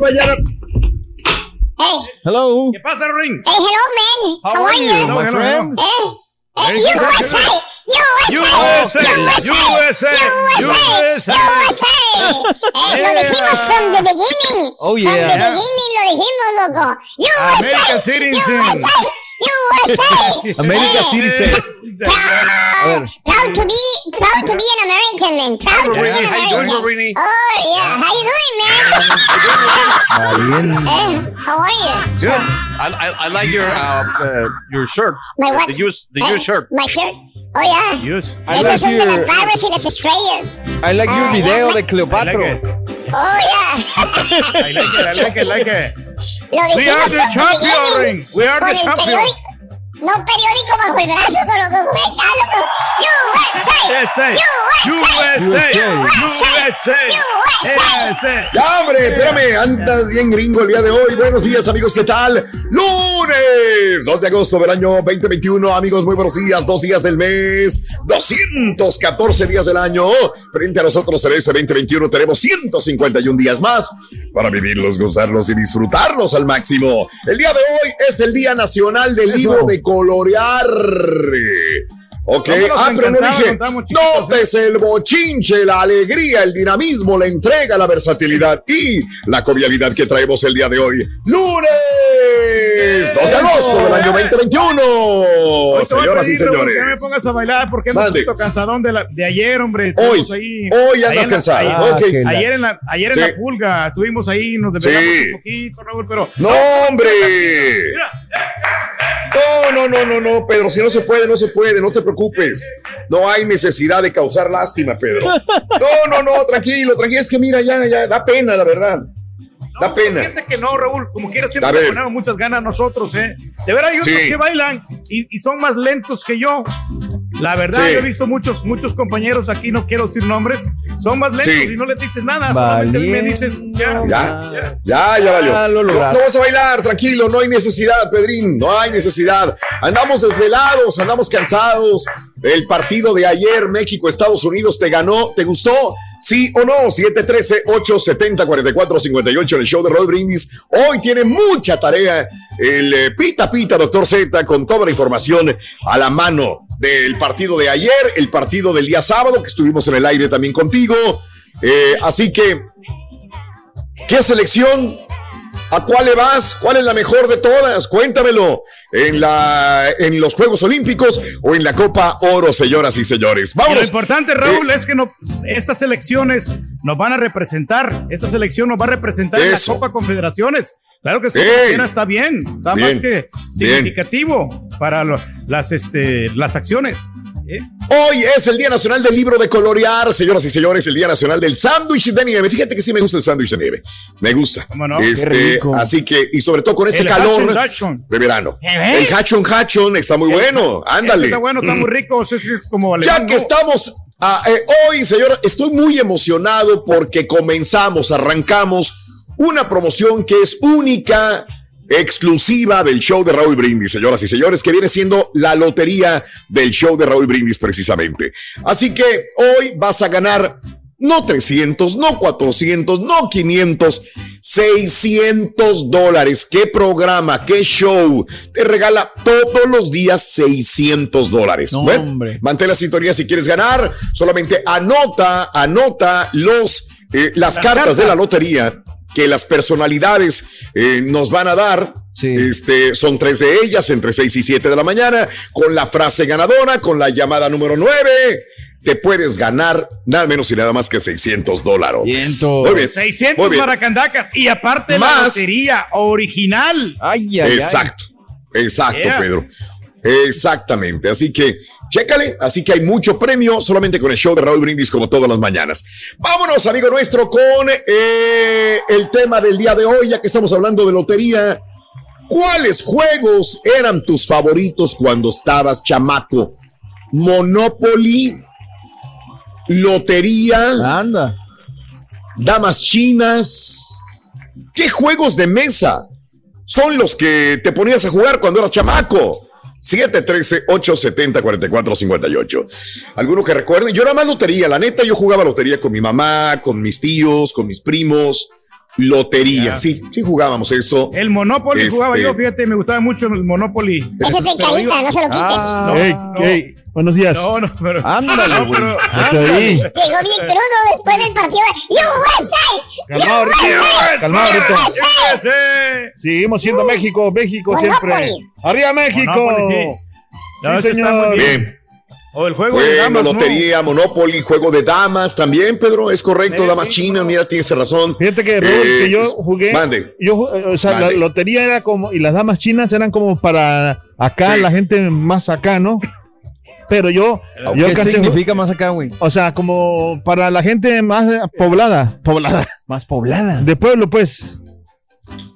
Mañana. Hey, Hello. ¿Qué pasa, Ring? hey, hello, man. How, are you? Hello, my hello, friend? hello. Eh, eh, Very good, USA, USA, USA, USA, USA, USA, USA. Eh, lo dijimos from the beginning. Oh, From yeah. the beginning lo dijimos, loco. USA, American citizen. USA, USA. America Citizen. Proud, proud to be, proud to be an American, man. Proud to be an Rini, how you doing, American. Oh, yeah. How you doing, man? Eh, how are you? Good. I, I, I like your uh, uh, your shirt. My what? The used the Eh, used shirt. My shirt. Oh, yeah. Use. I Esos like son de las your, barras y las estrellas. I like your Ah, video yeah. de I like Cleopatra. it. Oh, yeah. I like it. I like it. Like it. Lo We are the champion. We are the champion. No periódico bajo el brazo con lo que comenta, loco. USA. USA. USA. USA. USA. USA. Ya, hombre, espérame, andas bien gringo el día de hoy. Buenos días, amigos, ¿qué tal? Lunes 2 de agosto del año 2021, amigos, muy buenos días. Dos días del mes, 214 días del año. Frente a nosotros en ese 2021 tenemos 151 días más para vivirlos, gozarlos y disfrutarlos al máximo. El día de hoy es el Día Nacional del. Libro de Colorear. Ok, ¿Cómo nos ah, pero no dije, notes el bochinche, la alegría, el dinamismo, la entrega, la versatilidad y la jovialidad que traemos el día de hoy. Lunes 2 de agosto del año 2021. Hoy te voy a Señoras y señores. Que me pongas a bailar porque ando un Mande. poquito cansadón de, la, de ayer, hombre. Hoy, ahí, hoy andas cansado. Ayer, Ah, en la, ayer en Sí. la pulga estuvimos ahí, nos desvelamos Sí. un poquito, Raúl, pero No, hombre. No, no, no, no, no, Pedro. Si no se puede, no se puede. No te preocupes. No hay necesidad de causar lástima, Pedro. No, no, no. Tranquilo, tranquilo. Es que mira, ya, ya, da pena, la verdad. Da No, pena. Fíjate que no, Raúl, como quiera siempre le ver. ponemos muchas ganas nosotros, ¿eh? De verdad hay otros Sí. que bailan y, y son más lentos que yo. La verdad, Sí. yo he visto muchos, muchos compañeros aquí, no quiero decir nombres, son más lentos Sí. y no les dices nada, solamente me dices, ya, Ya, ya, ya valió. Ya lo no, vas a bailar, tranquilo, no hay necesidad, Pedrín, no hay necesidad. Andamos desvelados, andamos cansados. El partido de ayer, México, Estados Unidos, ¿te ganó? ¿Te gustó? ¿Sí o no? 713-870-4458 en el show de Roll Brindis. Hoy tiene mucha tarea el eh, Pita Pita, doctor Z, con toda la información a la mano del partido de ayer, el partido del día sábado, que estuvimos en el aire también contigo. Eh, así que ¿Qué selección? ¿A cuál le vas? ¿Cuál es la mejor de todas? Cuéntamelo. en, la, en los Juegos Olímpicos o en la Copa Oro, señoras y señores. Y lo importante, Raúl, es que no, estas elecciones nos van a representar. Esta selección nos va a representar en la Eso. Copa Confederaciones. Claro que sí, Ey. está bien, está Bien, más que bien. significativo para lo- las, este, las acciones. ¿Eh? Hoy es el Día Nacional del Libro de Colorear, señoras y señores, el Día Nacional del Sándwich de Nieve. Fíjate que sí me gusta el sándwich de nieve. Me gusta. ¿Cómo no? Este, Qué rico. Así que, y sobre todo con este El calor de verano. ¿Eh? El hachon hachon está muy bueno. Ándale. Está bueno, está muy rico. es como Ya que estamos ah, eh, hoy, señora, estoy muy emocionado porque comenzamos, arrancamos una promoción que es única, exclusiva del show de Raúl Brindis, señoras y señores, que viene siendo la lotería del show de Raúl Brindis precisamente. Así que hoy vas a ganar no 300, no 400, no 500, 600 dólares. ¿Qué programa, qué show? Te regala todos los días 600 dólares. No, Bueno, hombre. Mantén la sintonía si quieres ganar. Solamente anota, anota los, eh, las, Las cartas, cartas. de la lotería que las personalidades eh, nos van a dar. Sí. Este, son tres de ellas entre 6 y 7 de la mañana, con la frase ganadora, con la llamada número 9. Te puedes ganar nada menos y nada más que 600 dólares. Cientos. Muy bien. 600 muy bien. maracandacas y aparte la Más. lotería original. Ay, ay, ay. Exacto, exacto, Yeah. Pedro. Exactamente. Así que, chécale. Así que hay mucho premio solamente con el show de Raúl Brindis como todas las mañanas. Vámonos, amigo nuestro, con eh, el tema del día de hoy, ya que estamos hablando de lotería. ¿Cuáles juegos eran tus favoritos cuando estabas chamaco? Monopoly, lotería, Anda. damas chinas. ¿Qué juegos de mesa son los que te ponías a jugar cuando eras chamaco? 713-870-4458. ¿Alguno que recuerden? Yo era más lotería, la neta, yo jugaba lotería con mi mamá, con mis tíos, con mis primos. Lotería, Ya. sí, sí jugábamos eso. El Monopoly Este- jugaba yo, fíjate, me gustaba mucho el Monopoly. Ese es el carita, no se lo quites. Ah, No, Ey, no. ey, buenos días. No, no, pero. Ándale, No, güey. ahí. Llegó bien crudo después del partido. ¡USA! Calmado, Rito. Calmado, Seguimos siendo México, México Monopoly. siempre. ¡Arriba México! Monopoly, sí. No, Sí, señor. bien. O el juego de damas, ¿no? lotería, Monopoly, juego de damas también, Pedro, es correcto, Sí, damas sí, chinas, no. mira, tienes razón. Fíjate que, Raúl, Eh, que yo jugué. Mande. Yo, eh, o sea, Mande. la lotería era como. Y las damas chinas eran como para acá, Sí. la gente más acá, ¿no? Pero yo. yo ¿Qué alcancé- significa más acá, güey? O sea, como para la gente más eh, poblada. Poblada. Más poblada. De pueblo, pues.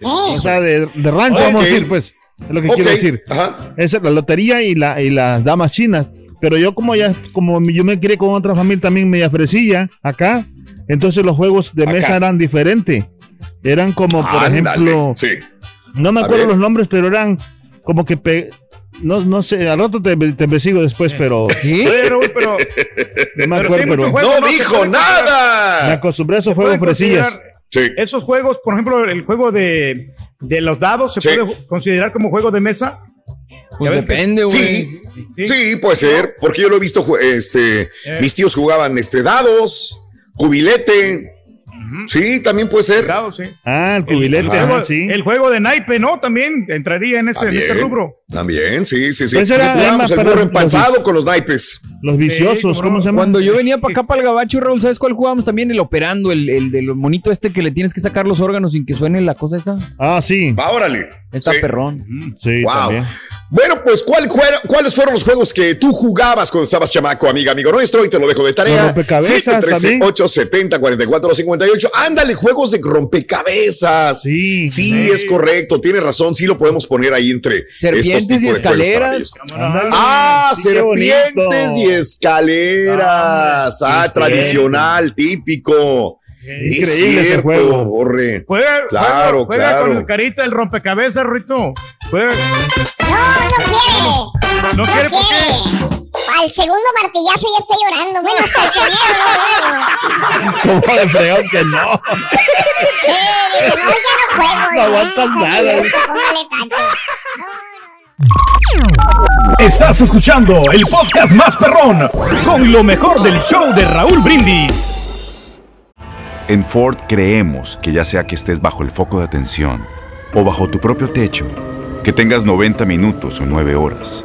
O sea, de, de rancho, vamos a decir, pues. Es lo que quiero decir. Ajá. Esa es la lotería y, la, y las damas chinas. Pero yo como ya, como yo me crié con otra familia también media fresilla acá, entonces los juegos de Acá. mesa eran diferentes. Eran como, por Ándale, ejemplo, Sí. no me A acuerdo ver. los nombres, pero eran como que, pe- no, no sé, al rato te, te investigo después, pero pero. no me pero sí, acuerdo, pero No dijo pueden me nada. acostumbré a esos juegos fresillas. Sí. Esos juegos, por ejemplo, el juego de, de los dados, ¿se Sí. puede considerar como juego de mesa? Pues depende, güey. Sí, Sí. sí, puede ser, porque yo lo he visto, este, Eh. mis tíos jugaban este dados, cubilete. Sí, también puede ser. Sí. Ah, el cubilete, el, ajá, sí. el juego de naipe, ¿no? También entraría en ese, en ese rubro. También, sí, sí, sí. Pues era- más el burro los- empanzado con los naipes. Los viciosos, cómo ¿cómo no. se llama? Cuando yo venía para acá, para el gabacho, Raúl, ¿sabes cuál jugábamos también? El operando, el, el del monito este que le tienes que sacar los órganos sin que suene la cosa esa. Ah, sí, Va, órale. Está Sí. perrón. sí, Wow. también. Bueno, pues, ¿cuál, cuál- ¿cuáles fueron los juegos que tú jugabas cuando estabas chamaco, amiga, amigo nuestro? Y te lo dejo de tarea. rompecabezas 713 870 4458 Ándale, juegos de rompecabezas. Sí. Sí, es correcto, tiene razón, sí lo podemos poner ahí entre Serpientes y escaleras. Ándale. Ah, Sí, qué serpientes y escaleras. Ah, tradicional, típico. Es Increíble ese cierto, juego. Borre. Juega, Claro, juega, juega claro. con el carita del rompecabezas, Rito. Juega. No, no quiere. ¿No quiere por qué? Al segundo martillazo ya está llorando. Bueno, hasta el primero, no, Como de fregados que no. Sí, no, ya no juego. No aguantas nada. Póngale tanto. Estás escuchando el podcast más perrón con lo mejor del show de Raúl Brindis. En Ford creemos que ya sea que estés bajo el foco de atención o bajo tu propio techo, Que tengas 90 minutos o 9 horas.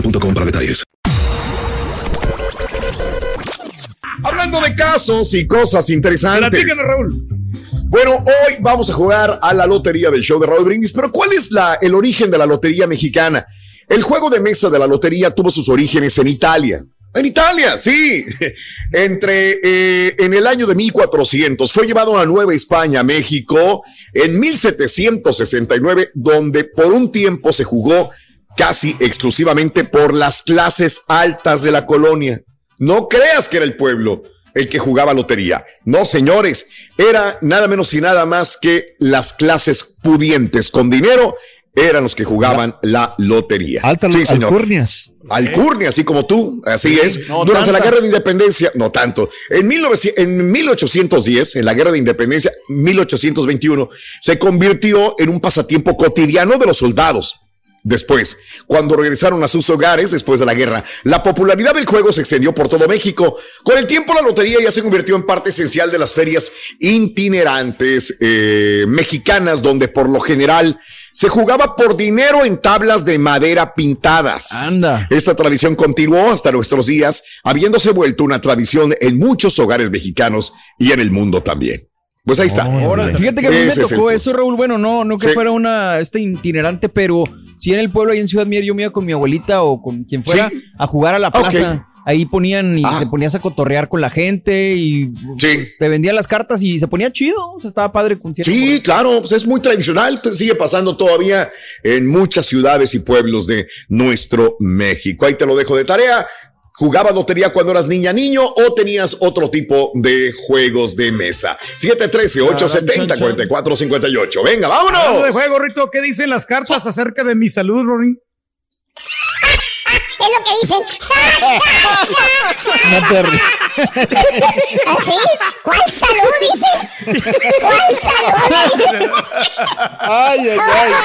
boostmobile.com para detalles. Hablando de casos y cosas interesantes. Platícanos, Raúl. Bueno, hoy vamos a jugar a la lotería del show de Raúl Brindis, pero ¿cuál es la, el origen de la lotería mexicana? El juego de mesa de la lotería tuvo sus orígenes en Italia. En Italia, sí. Entre eh, en el año de 1400 fue llevado a Nueva España, México, en 1769, donde por un tiempo se jugó casi exclusivamente por las clases altas de la colonia. No creas que era el pueblo el que jugaba lotería. No, señores, era nada menos y nada más que las clases pudientes con dinero eran los que jugaban la lotería. Alta sí, señor. alcurnias. Alcurnia, así como tú, así es. no Durante la guerra de independencia, no tanto. En, 1900 en 1810, en la guerra de independencia, 1821, se convirtió en un pasatiempo cotidiano de los soldados. Después, cuando regresaron a sus hogares después de la guerra, la popularidad del juego se extendió por todo México. Con el tiempo, la lotería ya se convirtió en parte esencial de las ferias itinerantes eh, mexicanas, donde por lo general se jugaba por dinero en tablas de madera pintadas. Anda. Esta tradición continuó hasta nuestros días, habiéndose vuelto una tradición en muchos hogares mexicanos y en el mundo también. Pues ahí está. Fíjate que a mí me el tocó eso, Raúl. Bueno, no, no que Sí. fuera una este itinerante, pero sí en el pueblo ahí en Ciudad Mier, yo me iba con mi abuelita o con quien fuera Sí. a jugar a la plaza. Ahí ponían y Ah. te ponías a cotorrear con la gente y pues, te vendían las cartas y se ponía chido. O sea, estaba padre con cierto Sí, claro, pues es muy tradicional, sigue pasando todavía en muchas ciudades y pueblos de nuestro México. Ahí te lo dejo de tarea. ¿Jugabas lotería cuando eras niña, niño o tenías otro tipo de juegos de mesa? 713-870-4458. Venga, Hablando de vámonos. juego, Rito, ¿qué dicen las cartas acerca de mi salud, Rory? Es lo que dicen. No te rías. ¿Así? ¿Cuál salud dice? ¿Cuál salud dice? Ay, ay, ay. Bueno,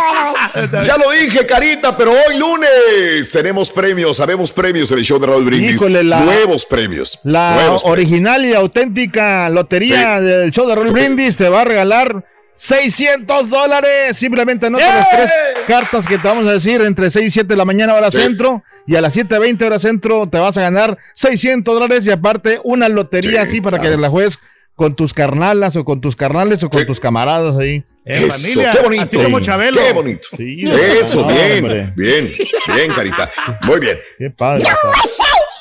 bueno, bueno. Ya lo dije, Carita, pero hoy lunes tenemos premios, sabemos premios en el show de Raúl Brindis. Híjole, la- Nuevos premios. La nuevos premios. original y auténtica lotería Sí. del show de Roll Brindis te va a regalar 600 dólares. Simplemente anota las tres cartas que te vamos a decir entre 6 y 7 de la mañana hora Sí. centro y a las 7.20 hora centro te vas a ganar 600 dólares y aparte una lotería Sí, así para claro. que la juegues con tus carnalas o con tus carnales o con Sí. tus camaradas ahí. En Eso, familia, qué bonito. así como Chabelo. Qué bonito. Sí, Eso, no, bien, hombre. bien, bien, Carita. Muy bien. Qué padre.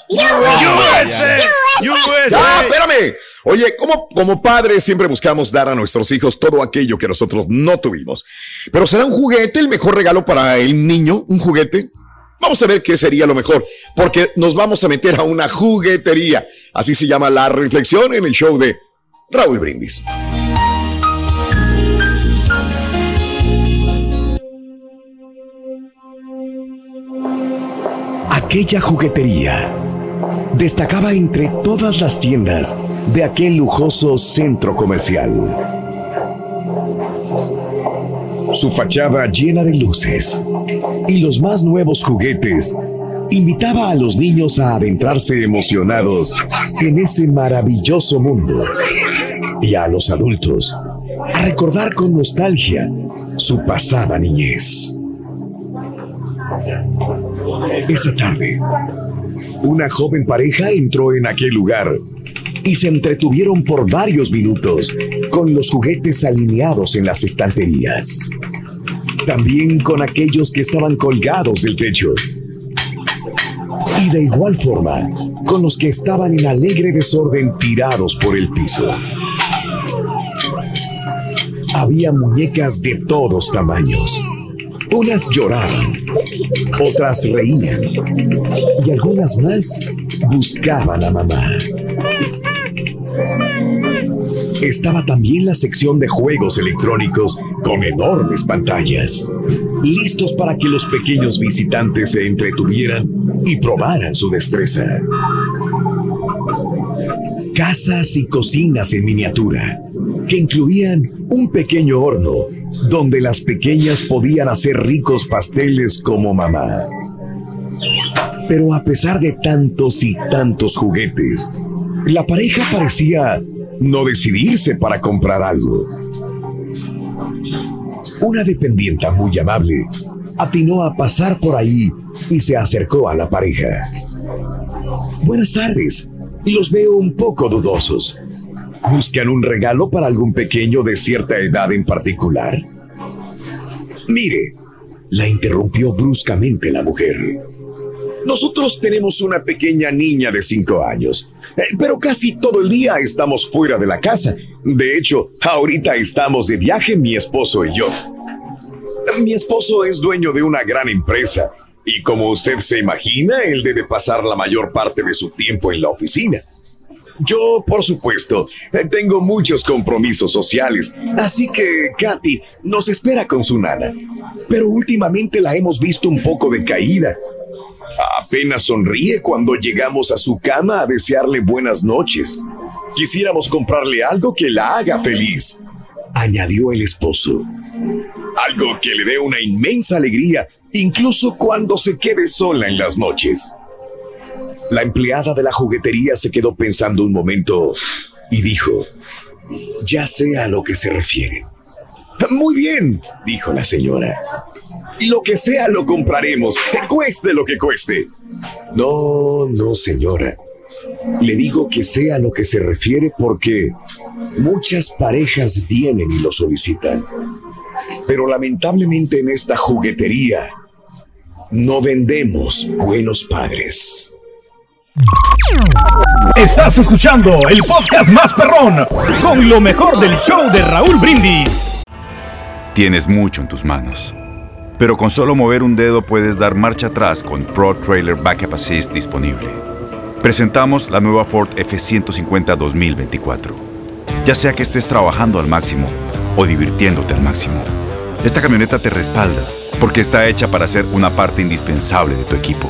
USA, USA. espérame. Oye, como, como padres siempre buscamos dar a nuestros hijos todo aquello que nosotros no tuvimos. Pero ¿será un juguete el mejor regalo para el niño? ¿Un juguete? Vamos a ver qué sería lo mejor, porque nos vamos a meter a una juguetería. Así se llama la reflexión en el show de Raúl Brindis. Aquella juguetería destacaba entre todas las tiendas de aquel lujoso centro comercial. Su fachada llena de luces y los más nuevos juguetes invitaba a los niños a adentrarse emocionados en ese maravilloso mundo y a los adultos a recordar con nostalgia su pasada niñez. Esa tarde, una joven pareja entró en aquel lugar y se entretuvieron por varios minutos con los juguetes alineados en las estanterías. También con aquellos que estaban colgados del techo. Y de igual forma con los que estaban en alegre desorden tirados por el piso. Había muñecas de todos tamaños. Unas lloraban, otras reían y algunas más buscaban a mamá. Estaba también la sección de juegos electrónicos con enormes pantallas, listos para que los pequeños visitantes se entretuvieran y probaran su destreza. Casas y cocinas en miniatura, que incluían un pequeño horno donde las pequeñas podían hacer ricos pasteles como mamá. Pero a pesar de tantos y tantos juguetes, la pareja parecía no decidirse para comprar algo. Una dependienta muy amable atinó a pasar por ahí y se acercó a la pareja. Buenas tardes, los veo un poco dudosos. ¿Buscan un regalo para algún pequeño de cierta edad en particular? Mire, la interrumpió bruscamente la mujer. Nosotros tenemos una pequeña niña de cinco años, eh, pero casi todo el día estamos fuera de la casa. De hecho, ahorita estamos de viaje mi esposo y yo. Mi esposo es dueño de una gran empresa y como usted se imagina, él debe pasar la mayor parte de su tiempo en la oficina. Yo, por supuesto, eh, tengo muchos compromisos sociales, así que Katy nos espera con su nana. Pero últimamente la hemos visto un poco decaída. Apenas sonríe cuando llegamos a su cama a desearle buenas noches. Quisiéramos comprarle algo que la haga feliz, añadió el esposo. Algo que le dé una inmensa alegría, incluso cuando se quede sola en las noches. La empleada de la juguetería se quedó pensando un momento y dijo, ya sé a lo que se refieren. Muy bien, dijo la señora. Lo que sea lo compraremos, cueste lo que cueste. No, no, señora. Le digo que sea lo que se refiere porque muchas parejas vienen y lo solicitan. Pero lamentablemente en esta juguetería no vendemos buenos padres. Estás escuchando el podcast más perrón con lo mejor del show de Raúl Brindis. Tienes mucho en tus manos, pero con solo mover un dedo puedes dar marcha atrás con Pro Trailer Backup Assist disponible. Presentamos la nueva Ford F150 2024. Ya sea que estés trabajando al máximo o divirtiéndote al máximo, esta camioneta te respalda porque está hecha para ser una parte indispensable de tu equipo.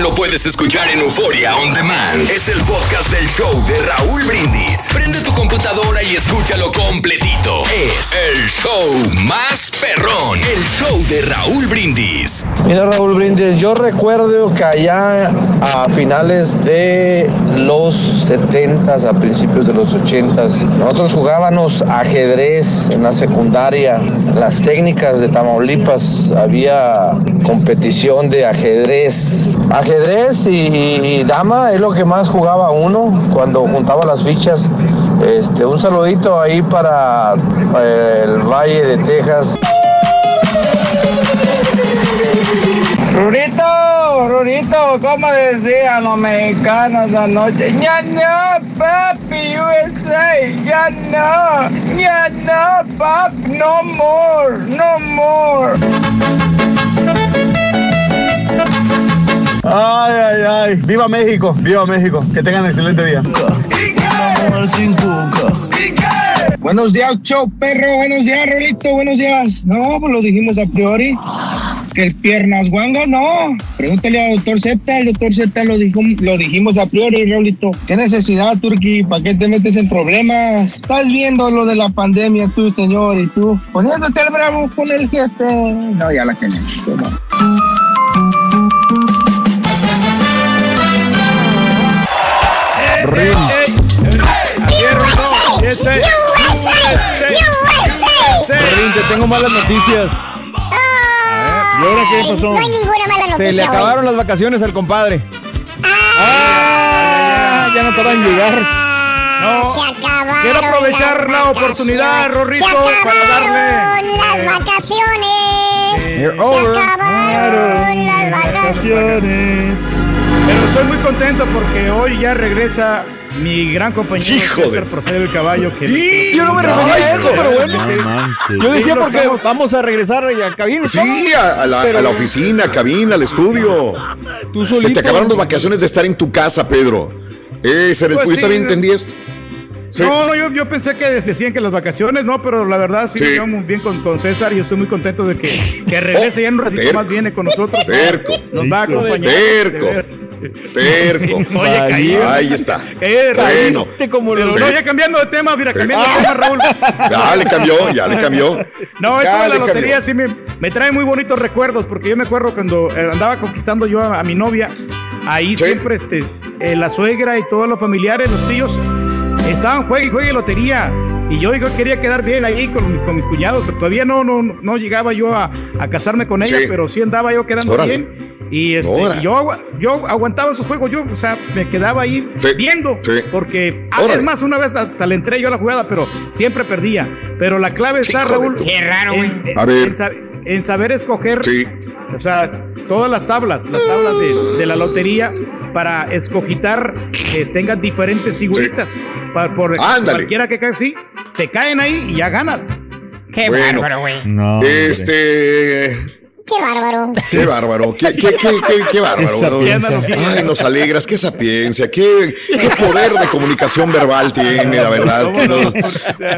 Lo puedes escuchar en Euforia On Demand. Es el podcast del show de Raúl Brindis. Prende tu computadora y escúchalo completito. Es el show más perrón. El show de Raúl Brindis. Mira Raúl Brindis, yo recuerdo que allá a finales de los 70s, a principios de los 80s, nosotros jugábamos ajedrez en la secundaria. Las técnicas de Tamaulipas había competición de ajedrez. Ajedrez y, y dama es lo que más jugaba uno cuando juntaba las fichas. Este, un saludito ahí para el Valle de Texas. Rurito, Rurito, ¿cómo decían los mexicanos anoche? Ya no, papi, USA, ya no, ya no, pap, no more, no more. Ay, ay, ay. Viva México, viva México. Que tengan excelente día. Buenos días, show perro. Buenos días, Rolito. Buenos días. No, pues lo dijimos a priori. Que el piernas guangas, no. Pregúntale al doctor Z. El doctor Z lo, dijo, lo dijimos a priori, Rolito. ¿Qué necesidad, Turki? ¿Para qué te metes en problemas? Estás viendo lo de la pandemia, tú, señor, y tú poniéndote el bravo con el jefe. No, ya la tenemos. toma. Rin, te tengo malas noticias. ¿Y ahora qué pasó? No hay ninguna mala Se noticia. le acabaron las vacaciones al compadre. Ah, ya no te van a llegar. No. Se acabaron Quiero aprovechar la oportunidad. Rorrito, Se para darle. acabaron las vacaciones. You're Se acabaron las vacaciones. Pero estoy muy contento porque hoy ya regresa mi gran compañero Hijo de- César Proceder del Caballo. Que Yo no me refería a eso, pero bueno. Sí. Yo decía Sí, porque estamos- vamos a regresar a cabina. Sí, a, a la, a la oficina, cabina, al estudio. Tú Se te acabaron las vacaciones de estar en tu casa, Pedro. Ese era el Pues yo sí, también no. entendí esto. Sí. No, no, yo, yo pensé que decían que las vacaciones, no, pero la verdad sí, Sí. bien con, con César y yo estoy muy contento de que, que regrese ya en un ratito terco. más viene con nosotros. Terco. Nos va a acompañar. Terco. Terco. Oye, caído. Ahí está. Eh, Bueno. como Pero no, ya cambiando de tema, mira, cambiando de tema, Raúl. Ya le cambió, ya le cambió. No, esto de la lotería cambió. sí me, me trae muy bonitos recuerdos, porque yo me acuerdo cuando eh, andaba conquistando yo a, a mi novia, ahí siempre este, eh, la suegra y todos los familiares, los tíos, estaban juegue y juegue lotería. Y yo, yo quería quedar bien ahí con, con mis cuñados, pero todavía no, no, no llegaba yo a, a casarme con ella, Sí. pero sí andaba yo quedando Órale. bien. Y, este, y yo, yo aguantaba esos juegos, yo, o sea, me quedaba ahí viendo, porque ah, Órale. es más, una vez hasta le entré yo a la jugada, pero siempre perdía. Pero la clave está, Hijo de Raúl, tu- en, en- A ver. en sa- en saber escoger, o sea, todas las tablas, las tablas de, de la lotería para escogitar que tengan diferentes figuritas. Para, por Ándale. cualquiera que caiga, sí, te caen ahí y ya ganas. Qué Bueno. bárbaro, güey. No. Este. Qué bárbaro. Qué bárbaro, qué, qué, qué, qué, qué bárbaro. Ay, nos alegras, qué sapiencia, qué, qué poder de comunicación verbal tiene, la verdad.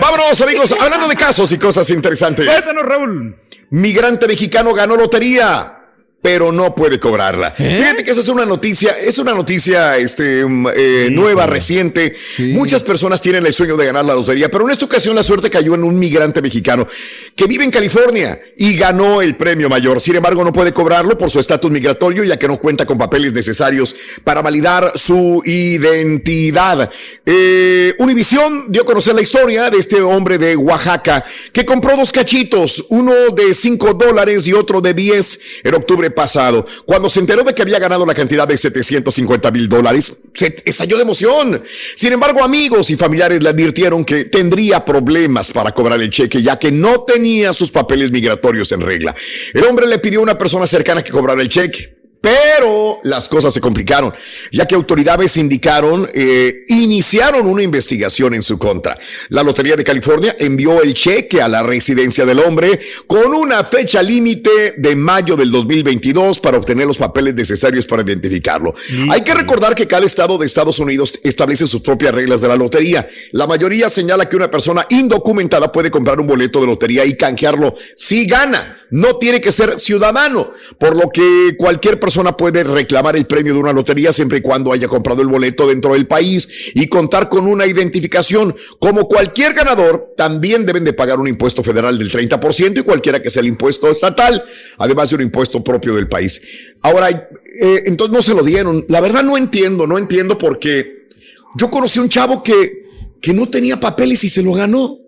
Vámonos, amigos, hablando de casos y cosas interesantes. Cuéntanos, Raúl. Migrante mexicano ganó lotería. Pero no puede cobrarla. Fíjate que esa es una noticia, es una noticia este, mm, eh, nueva, reciente. Muchas personas tienen el sueño de ganar la lotería, pero en esta ocasión la suerte cayó en un migrante mexicano que vive en California y ganó el premio mayor. Sin embargo, no puede cobrarlo por su estatus migratorio, ya que no cuenta con papeles necesarios para validar su identidad. Eh, Univisión dio a conocer la historia de este hombre de Oaxaca que compró dos cachitos, uno de 5 dólares y otro de 10 en octubre pasado. Cuando se enteró de que había ganado la cantidad de 750 mil dólares, se estalló de emoción. Sin embargo, amigos y familiares le advirtieron que tendría problemas para cobrar el cheque, ya que no tenía sus papeles migratorios en regla. El hombre le pidió a una persona cercana que cobrara el cheque. Pero las cosas se complicaron, ya que autoridades indicaron, eh, iniciaron una investigación en su contra. La Lotería de California envió el cheque a la residencia del hombre con una fecha límite de mayo del 2022 para obtener los papeles necesarios para identificarlo. Hay que recordar que cada estado de Estados Unidos establece sus propias reglas de la lotería. La mayoría señala que una persona indocumentada puede comprar un boleto de lotería y canjearlo si gana. No tiene que ser ciudadano, por lo que cualquier persona persona puede reclamar el premio de una lotería siempre y cuando haya comprado el boleto dentro del país y contar con una identificación. Como cualquier ganador, también deben de pagar un impuesto federal del 30% y cualquiera que sea el impuesto estatal, además de un impuesto propio del país. Ahora, eh, entonces no se lo dieron. La verdad no entiendo, no entiendo porque yo conocí a un chavo que, que no tenía papeles y se lo ganó.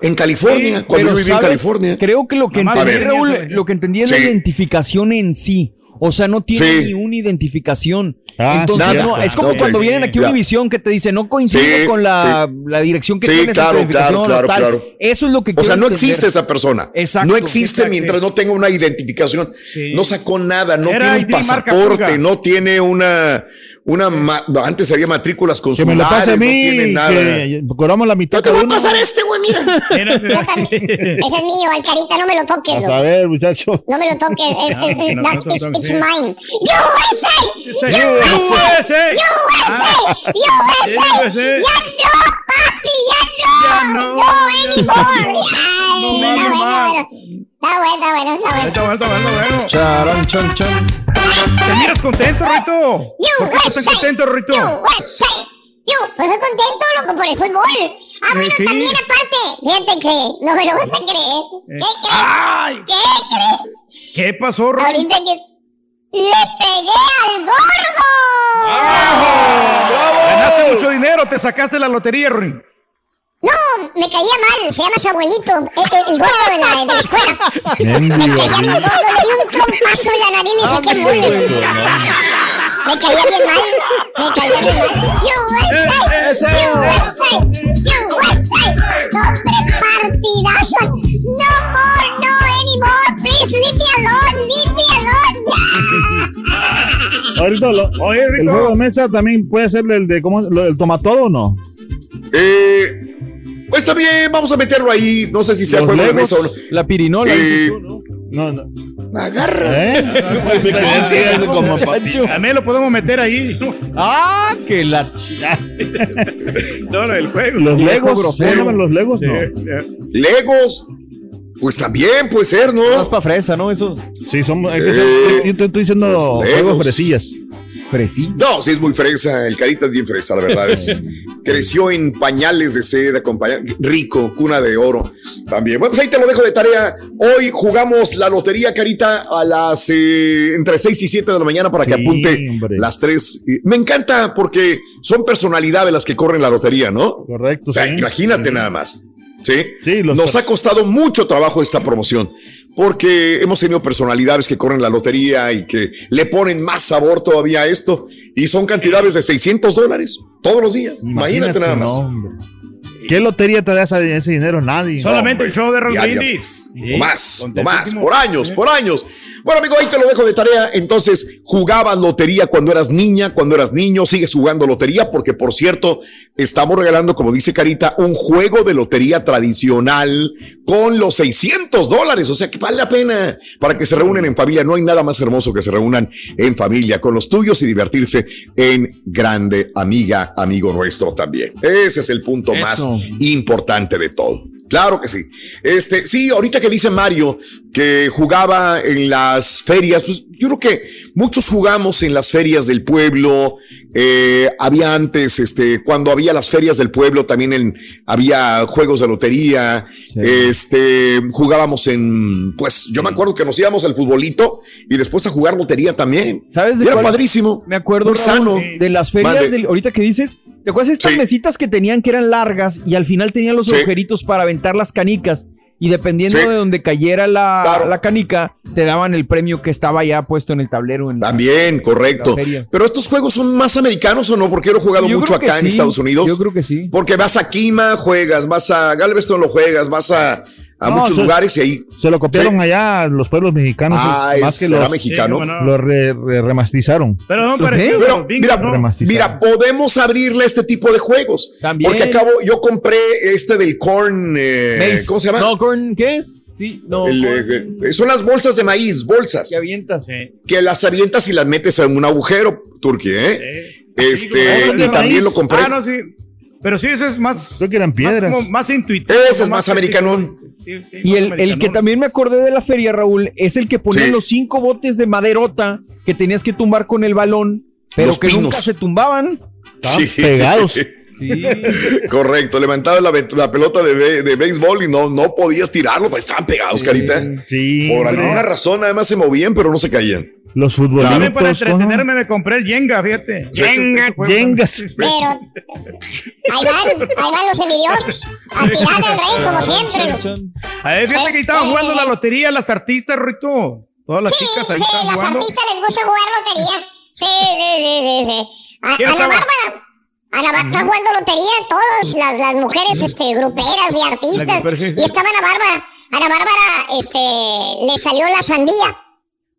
En California, Sí, cuando pero, yo vivía en. California. Creo que lo que entendí. Raúl, lo que entendí es la identificación en sí. O sea, no tiene Sí. ni una identificación. Ah, Entonces, nada. no, es como cuando vienen aquí a. Univisión que te dice no coincide Sí, con la, sí. la dirección que Sí, tienes claro, en claro, o tal. claro. Eso es lo que O sea, no entender. existe esa persona. Exacto, no existe exacto. mientras no tenga una identificación. No sacó nada, no Era tiene un ID pasaporte, no tiene una, una ma- antes había matrículas Que me consulares, lo pase a mí, no tiene nada. que cobramos la mitad. ¿Qué va cada a uno. pasar este, güey? Mira. Ese es mío, Alcarita, no me lo toques. A saber, muchacho. No me lo toques. No, no, no, it's, no, mine. USA! USA! USA. USA! USA! ¡Ya no, papi! ¡Ya no! ¡No anymore! Ay, bueno, bueno, bueno. Está bueno, está bueno, está bueno. Está bueno, está bueno, está bueno. Charan, chan, chan. Te miras contento, Rito. ¿Por qué estás tan contento, Rito? Yo, pues estoy contento, loco, por el fútbol. Ah, bueno, sí. también aparte, fíjate que no me lo vas a creer. ¿Qué crees? ¿Qué crees? ¿Qué pasó, Rito? Ahorita que le pegué al gordo. Ganaste mucho dinero, te sacaste la lotería, Ruin. No, me caía mal, se llama su abuelito, el, el- el gordo de la, de la escuela. Me caía bien gordo, le di un trompazo en la nariz y saqué mule. Me caía bien mal, me caía bien mal. USA, USA, USA, hombres partidazos. No more, no anymore, please leave me alone, leave me alone. Ahorita lo- el juego de mesa también puede ser el de cómo lo del tomatodo o no. Eh, pues está bien, vamos a meterlo ahí. No sé si sea juego de mesa o no. La pirinola, Eh, dices tú, ¿no? No, no. Agarra. ¿Eh? como Muchacho. También lo podemos meter ahí. Ah, que la. No, no, el juego. Los Legos, grosero. ¿cómo llaman los Legos? No. Legos, pues también puede ser, ¿no? Más para fresa, ¿no? Eso. Sí, son, Eh, ser- yo te estoy diciendo juegos Legos. fresillas. No, sí es muy fresa. El carita es bien fresa, la verdad. Es, creció en pañales de seda, con rico, cuna de oro. También. Bueno, pues ahí te lo dejo de tarea. Hoy jugamos la lotería, carita, a las eh, entre 6 y 7 de la mañana para que apunte hombre. las tres. Me encanta porque son personalidades las que corren la lotería, ¿no? Correcto, O sea, sí. imagínate nada más. ¿Sí? Sí, los Nos ha costado mucho trabajo esta promoción. Porque hemos tenido personalidades que corren la lotería y que le ponen más sabor todavía a esto. Y son cantidades de 600 dólares todos los días. Imagínate, nada más. no, hombre. ¿Qué lotería te da ese, dinero? Nadie. Solamente el show de Diario. Brindis. No más, no más, por años, por años. Bueno, amigo, ahí te lo dejo de tarea. Entonces, jugabas lotería cuando eras niña, cuando eras niño, sigues jugando lotería, porque por cierto, estamos regalando, como dice Carita, un juego de lotería tradicional con los 600 dólares. O sea que vale la pena para que se reúnen en familia. No hay nada más hermoso que se reúnan en familia con los tuyos y divertirse en grande, amiga, amigo nuestro también. Ese es el punto más importante de todo. Claro que sí. Este, sí, ahorita que dice Mario que jugaba en las ferias, pues yo creo que muchos jugamos en las ferias del pueblo. eh, había antes, este, cuando había las ferias del pueblo, también en- había juegos de lotería. Este, jugábamos en, pues yo me acuerdo que nos íbamos al futbolito y después a jugar lotería también. ¿Sabes de era cuál? padrísimo. Me acuerdo Muy sano. de las ferias, del- ahorita que dices, ¿te acuerdas estas Sí. mesitas que tenían que eran largas y al final tenían los Sí. agujeritos para aventar las canicas? Y dependiendo Sí. de donde cayera la, Claro. la canica, te daban el premio que estaba ya puesto en el tablero. En la- También, correcto. La. Pero estos juegos son más americanos o no, porque yo lo he jugado Yo mucho acá en. Estados Unidos. Yo creo que sí. Porque vas a Kima, juegas, vas a Galveston, lo juegas, vas a, a No, muchos se- lugares y ahí. Se lo copiaron Sí. allá los pueblos mexicanos. Ah, más que ¿será los, mexicano? Sí. Lo re- re- remastizaron. Pero no pareció. Pero, mira, mira, podemos abrirle este tipo de juegos. También. Porque acabo, yo compré este del corn, eh. ¿cómo se llama? No, corn, ¿qué es? Sí, no. El, corn eh, son las bolsas de maíz, bolsas, que avientas. que las avientas y las metes en un agujero, Turquía, ¿eh? Este, y también lo compré. Ah, no, sí. Pero sí, eso es más. Creo que eran piedras. Más, como más intuitivo. Ese es más americanón. Sí, sí, Y más el, el que también me acordé de la feria, Raúl, es el que ponían Sí. los cinco botes de maderota que tenías que tumbar con el balón, pero Los que nunca se tumbaban. Estaban pegados. Correcto, levantabas la, pelota de, de béisbol y no, no podías tirarlo, pues estaban pegados, carita. Sí. Por alguna razón, además se movían, pero no se caían. Los También para entretenerme me compré el Jenga, fíjate. Juego- Jengas. Pero ahí van, ahí van los envidiosos. A tirar al rey, como siempre. A ver, fíjate que estaban jugando la lotería las artistas, Rito. Todas las Sí, chicas ahí sí, estaban las jugando. artistas les gusta jugar lotería. Sí, sí, sí, sí. sí. A- ¿Quién Ana estaba? Bárbara. Ana Bárbara está jugando lotería, todas las, las mujeres este, gruperas y artistas. Sí, sí. Y estaba Ana Bárbara. Ana Bárbara este, le salió la sandía,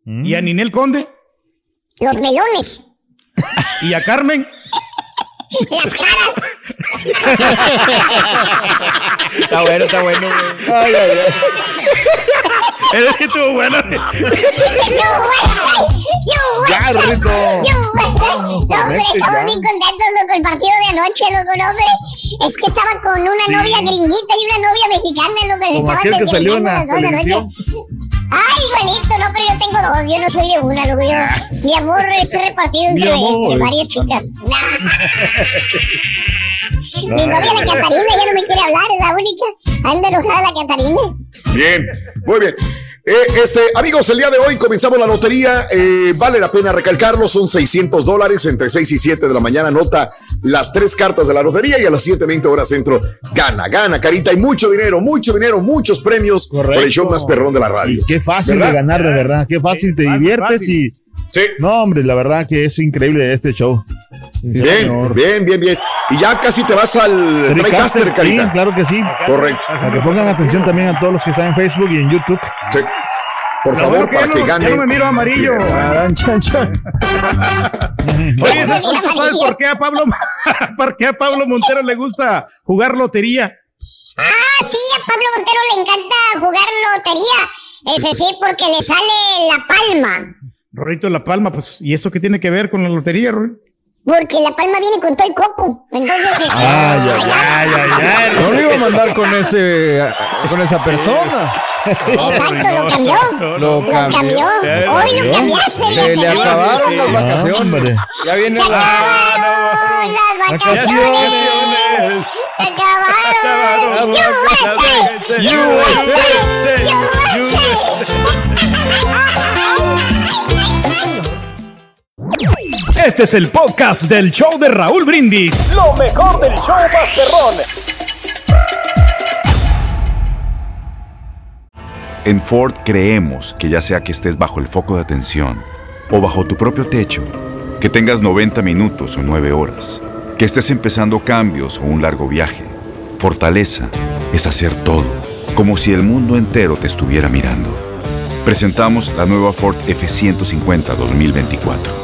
Y a Ninel Conde. los melones, Y a Carmen. las caras. Está bueno, está bueno, güey. Ay, ay, ay. Ese sí estuvo bueno. Ya, Rito. No, hombre, estamos bien contentos loco, el partido de anoche, loco, no, hombre. Es que estaba con una novia gringuita y una novia mexicana, lo que Como aquel que salió en la televisión. Ay, igualito, no, pero yo tengo dos, yo no soy de una, loco, yo, mi amor es repartido entre, entre varias chicas. Mi novia, la Catarina, ya no me quiere hablar, es la única. Anda enojada la Catarina. Bien, muy bien. Eh, este, amigos, el día de hoy comenzamos la lotería. eh, vale la pena recalcarlo, son 600 dólares entre 6 y 7 de la mañana. Anota las tres cartas de la lotería y a las 7:20 horas centro. Gana, gana, carita. Y mucho dinero, mucho dinero, muchos premios por el show más perrón de la radio. Y qué fácil ¿Verdad? de ganar, de verdad. Qué fácil te fácil, diviertes fácil. y. No, hombre, la verdad que es increíble este show. Bien, bien, bien, bien. Y ya casi te vas al TriCaster, sí, carita. claro que sí. Correcto. Para que pongan atención también a todos los que están en Facebook y en YouTube. Sí. Por favor, para que no- gane. Ya no me miro amarillo. Chan. Oye, ¿sabes ¿sabes por qué a Pablo, por qué a Pablo Montero le gusta jugar lotería? Ah, sí, a Pablo Montero le encanta jugar lotería. Ese sí, porque le sale la palma. Rorrito La Palma, pues, ¿y eso qué tiene que ver con la lotería, Rorri? Porque la palma viene con todo y coco. Entonces, este, Ay, ay, ay, ay, ay. No lo iba a mandar con ese con esa persona. Exacto, lo cambió. Lo Lo cambió. Hoy lo cambiaste, le fíjate. acabaron las No, vacaciones. hombre. Ya viene Se la. acabaron las vacaciones. Se acabaron. USA. Este es el podcast del show de Raúl Brindis. Lo mejor del show Masterrón. En Ford creemos que ya sea que estés bajo el foco de atención o bajo tu propio techo, que tengas 90 minutos o 9 horas, que estés empezando cambios o un largo viaje, fortaleza es hacer todo, como si el mundo entero te estuviera mirando. Presentamos la nueva Ford F150 2024.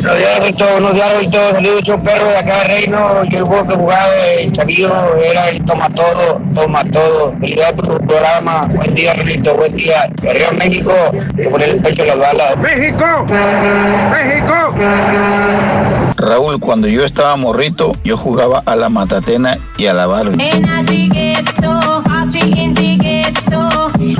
Buenos días, Rito. Buenos días, Rito. Saludos, show perro de acá de Reino. Yo el juego que jugaba de Chavillo era el toma todo, toma todo. Felicidades por tu programa. Buen día, Rito. Buen día. Y arriba México, que poner el pecho a las balas. ¡México! ¡México! Raúl, cuando yo estaba morrito, yo jugaba a la matatena y a la Barbie.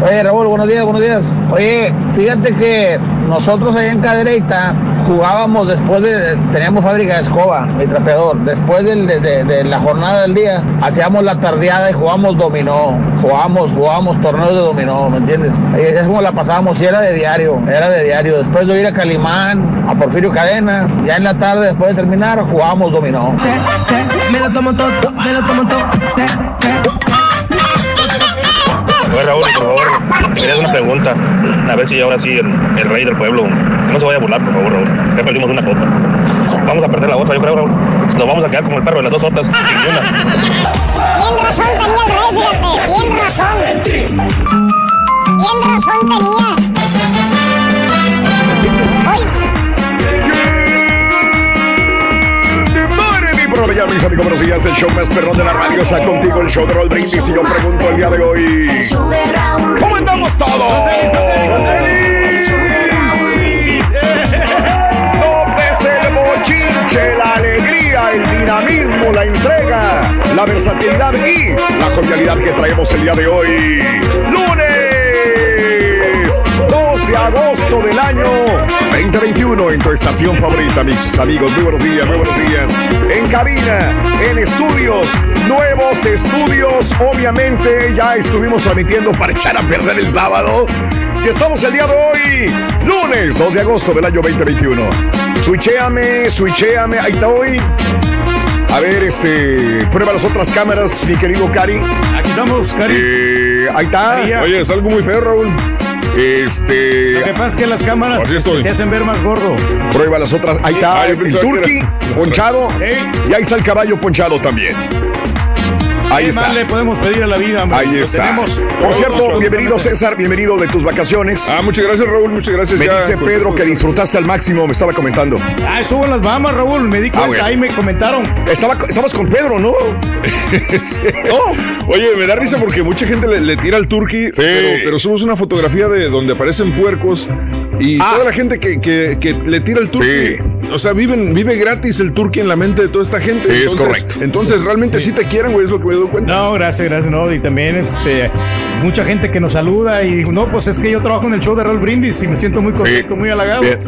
Oye, Raúl, buenos días, buenos días. Oye, fíjate que nosotros allá en Cadereyta jugábamos después de, teníamos fábrica de escoba, mi trapeador. Después de, la jornada del día, hacíamos la tardeada y jugábamos dominó. Jugábamos, jugábamos torneos de dominó, ¿me entiendes? Es como la pasábamos y era de diario, era de diario. Después de ir a Calimán, a Porfirio Cadena, ya en la tarde, después de terminar, jugábamos dominó. Me lo tomo todo, me lo tomo todo. Oye, Raúl, por favor, te quería hacer una pregunta. A ver si ahora sí el, el rey del pueblo que no se vaya a burlar, por favor, Raúl. Ya perdimos una copa. Vamos a perder la otra, yo creo, Raúl. Nos vamos a quedar como el perro de las dos otras. sin. Bien razón tenía el rey, fíjate. Bien razón. Bien razón tenía. Mañana, mis amigos, buenos días. El show más perrón de la radio está contigo, el show de Roll Brindis. Y yo pregunto el día de hoy: ¿Cómo andamos todos? Pese el bochinche, la alegría, el dinamismo, la entrega, la versatilidad y la cordialidad que traemos el día de hoy. ¡Lunes! 2 de agosto del año 2021 en tu estación favorita, mis amigos. Muy buenos días, muy buenos días. En cabina, en estudios, nuevos estudios. Obviamente ya estuvimos transmitiendo para echar a perder el sábado. Y estamos el día de hoy, lunes 2 de agosto del año 2021. Switchéame, switchéame. Ahí está hoy. A ver, este, prueba las otras cámaras, mi querido Cari. Aquí estamos, Cari. Eh, ahí está. Oye, es algo muy feo, Raúl. Este. Lo que pasa es que las cámaras Así estoy. te hacen ver más gordo. Prueba las otras. Ahí está Ah, el turkey era- ponchado. Y ahí está el caballo ponchado también. Ahí ¿Qué está. más le podemos pedir a la vida, hombre? Ahí está. tenemos. Por cierto, bienvenido César, bienvenido de tus vacaciones. Ah, muchas gracias, Raúl, muchas gracias. Me Ya, dice Pedro que disfrutaste al máximo, me estaba comentando. Ah, estuvo en las Bahamas, Raúl. Me di cuenta, bueno. ahí me comentaron. Estaba, estabas con Pedro, ¿no? Oye, me da risa porque mucha gente le, le tira al turkey, pero, pero subes una fotografía de donde aparecen puercos y Ah. toda la gente que, que- que le tira el turkey, o sea, viven, vive gratis el turkey en la mente de toda esta gente. Sí, es Entonces- correcto. Entonces, realmente sí. te quieren, güey, es lo que me doy cuenta. No, gracias, gracias. No, y también este, mucha gente que nos saluda y no, pues es que yo trabajo en el show de Raúl Brindis y me siento muy contento, muy halagado. Bien.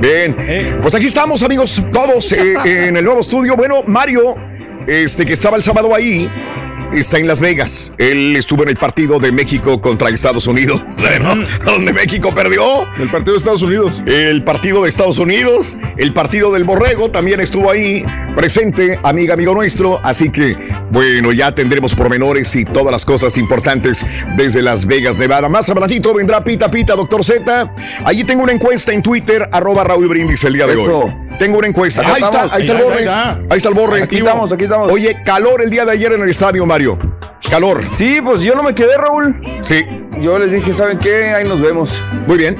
Bien, pues aquí estamos, amigos, todos eh, en el nuevo estudio. Bueno, Mario, este que estaba el sábado ahí, está en Las Vegas. Él estuvo en el partido de México contra Estados Unidos, ¿no? donde México perdió. El partido de Estados Unidos. El partido de Estados Unidos, el partido del Borrego también estuvo ahí presente, amiga, amigo nuestro. Así que, bueno, ya tendremos pormenores y todas las cosas importantes desde Las Vegas, Nevada. Más adelantito vendrá Pita Pita, doctor Z. Allí tengo una encuesta en Twitter, arroba Raúl Brindis el día de Eso. hoy. Tengo una encuesta. Acá ahí está, ahí está el Ahí borre. Ahí está el borre. Aquí estamos, aquí estamos. Oye, calor el día de ayer en el estadio, Mario. Calor. Sí, pues yo no me quedé, Raúl. Sí. Yo les dije, ¿saben qué? Ahí nos vemos. Muy bien.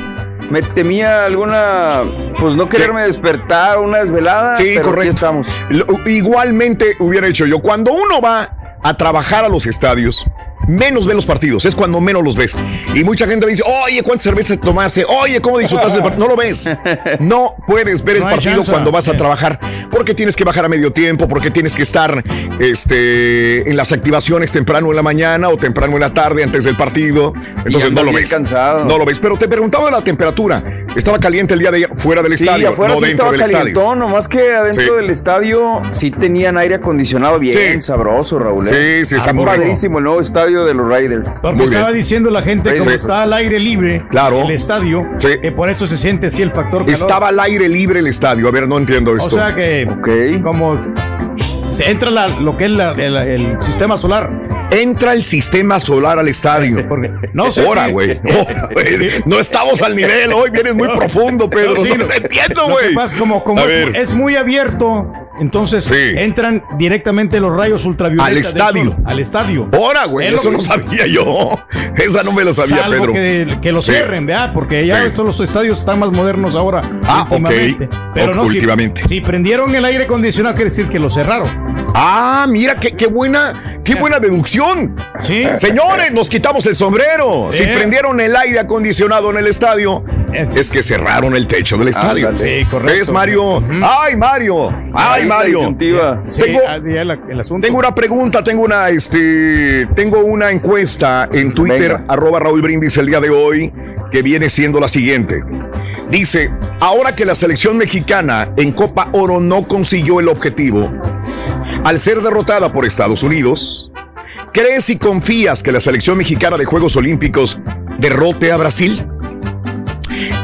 Me temía alguna, pues no quererme despertar, una desvelada. Sí, pero aquí correcto. estamos. Lo- igualmente hubiera hecho yo. Cuando uno va a trabajar a los estadios, menos ven los partidos, es cuando menos los ves. Y mucha gente me dice, oye, ¿cuántas cervezas tomaste? Oye, ¿cómo disfrutaste del partido? No lo ves. No puedes ver el No partido chance. cuando vas a trabajar, porque tienes que bajar a medio tiempo, porque tienes que estar este, en las activaciones temprano en la mañana o temprano en la tarde antes del partido. Entonces no lo ves. cansado. No lo ves. Pero te preguntaba de la temperatura. Estaba caliente el día de ayer, fuera del Sí, estadio, afuera no sí dentro estaba del estadio. calientón, nomás que adentro Sí. del estadio sí tenían aire acondicionado bien sabroso, Raúl. ¿eh? Sí, sí, Ah, padrísimo el nuevo estadio de los Raiders. Porque estaba diciendo la gente, como Sí. está al aire libre Claro. el estadio, que por eso se siente así el factor calor. Estaba al aire libre el estadio. A ver, no entiendo O esto. sea que, como se entra la- lo que es la- el, el sistema solar. Entra el sistema solar al estadio. no sé Ahora, si-. Oh, güey. No estamos al nivel hoy. Vienes muy profundo, Pedro. No, sí, no lo entiendo, güey. como, como es, muy abierto Entonces entran directamente los rayos ultravioleta. Al estadio. sol, al estadio. Ahora, güey, Es eso que- no sabía yo. Esa no me la sabía, Salvo Pedro. Que, que lo Sí. cierren, ¿verdad? Porque ya Sí. estos los estadios están más modernos ahora. Ah, ok. últimamente. Pero no, si- Últimamente. Si, prendieron el aire acondicionado, quiere decir que lo cerraron. Ah, mira qué, qué buena, qué buena deducción. Sí. Señores, nos quitamos el sombrero. Si Eh. prendieron el aire acondicionado en el estadio, es, que cerraron el techo del estadio. Ándale. Sí, correcto. ¿Ves, Mario? ¡Ay, Mario! ¡Ay, Ahí Mario! Sí, Tengo, ah, el asunto. tengo una pregunta, tengo una, este, tengo una encuesta en Twitter, Venga. arroba Raúl Brindis el día de hoy, que viene siendo la siguiente. Dice, ahora que la selección mexicana en Copa Oro no consiguió el objetivo, al ser derrotada por Estados Unidos, ¿crees y confías que la selección mexicana de Juegos Olímpicos derrote a Brasil?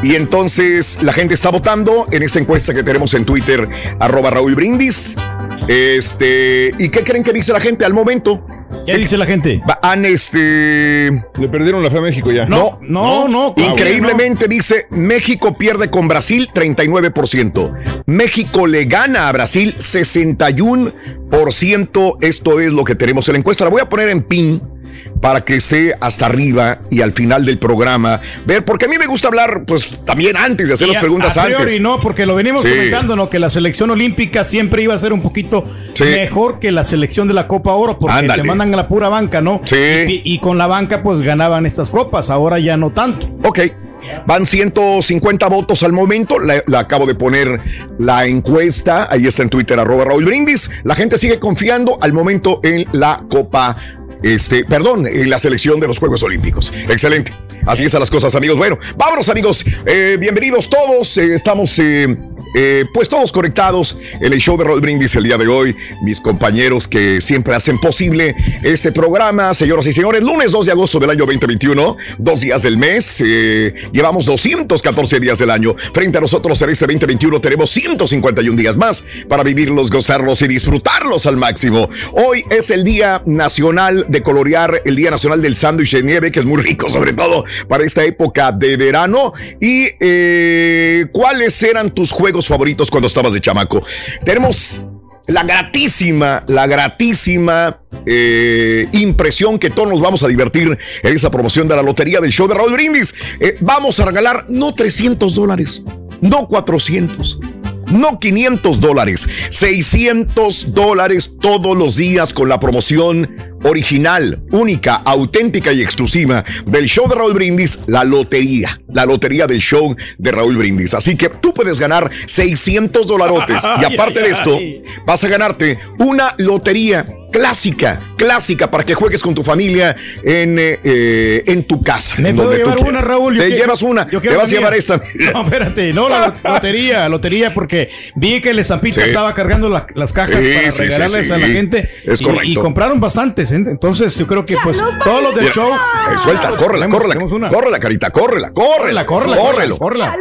Y entonces la gente está votando en esta encuesta que tenemos en Twitter, arroba Raúl Brindis. Este, ¿y qué creen que dice la gente al momento? ¿Qué dice la gente? Han este. Le perdieron la fe a México ya. No, no, no. Increíblemente dice México pierde con Brasil 39%. México le gana a Brasil 61%. Esto es lo que tenemos en la encuesta. La voy a poner en pin para que esté hasta arriba y al final del programa ver, porque a mí me gusta hablar, pues también antes de hacer Y las preguntas a priori antes. no, porque lo venimos Sí. comentando, ¿no? Que la selección olímpica siempre iba a ser un poquito Sí. mejor que la selección de la Copa Oro, porque Ándale. te mandan a la pura banca, ¿no? Sí. Y, y con la banca, pues ganaban estas copas, ahora ya no tanto. Ok. Van 150 votos al momento. La, la acabo de poner la encuesta. Ahí está en Twitter, arroba Raúl Brindis. La gente sigue confiando al momento en la Copa. Este, perdón, en la selección de los Juegos Olímpicos. Excelente. Así es a las cosas, amigos. Bueno, vámonos, amigos. Eh, bienvenidos todos. Eh, estamos, eh, eh, pues, todos conectados en el show de Raúl Brindis el día de hoy. Mis compañeros que siempre hacen posible este programa. Señoras y señores, lunes 2 de agosto del año 2021, dos días del mes. eh, llevamos 214 días del año. Frente a nosotros en este 2021 tenemos 151 días más para vivirlos, gozarlos y disfrutarlos al máximo. Hoy es el Día Nacional de Colorear, el Día Nacional del Sándwich de Nieve, que es muy rico, sobre todo para esta época de verano. ¿Y eh, cuáles eran tus juegos favoritos cuando estabas de chamaco? Tenemos la gratísima, la gratísima eh, impresión que todos nos vamos a divertir en esa promoción de la lotería del show de Raúl Brindis. Eh, vamos a regalar no 300 dólares, no 400. No 500 dólares, 600 dólares todos los días con la promoción original, única, auténtica y exclusiva del show de Raúl Brindis, la lotería, la lotería del show de Raúl Brindis. Así que tú puedes ganar 600 dolarotes y aparte de esto, vas a ganarte una lotería clásica, clásica para que juegues con tu familia en, eh, eh, en tu casa. ¿Me puedo llevar una. Raúl? Te quiero- llevas una, te vas a llevar esta. No, espérate, no, la lotería, lotería, porque vi que el estampita Sí. estaba cargando la- las cajas Sí, para sí, regalarles a la gente. Es y- correcto. Y, compraron bastantes, entonces yo creo que pues todos los del Mira, show. eh, suelta, córrela, córrela, córrela, carita, córrela, córrela, Córrela, córrelo. córrela.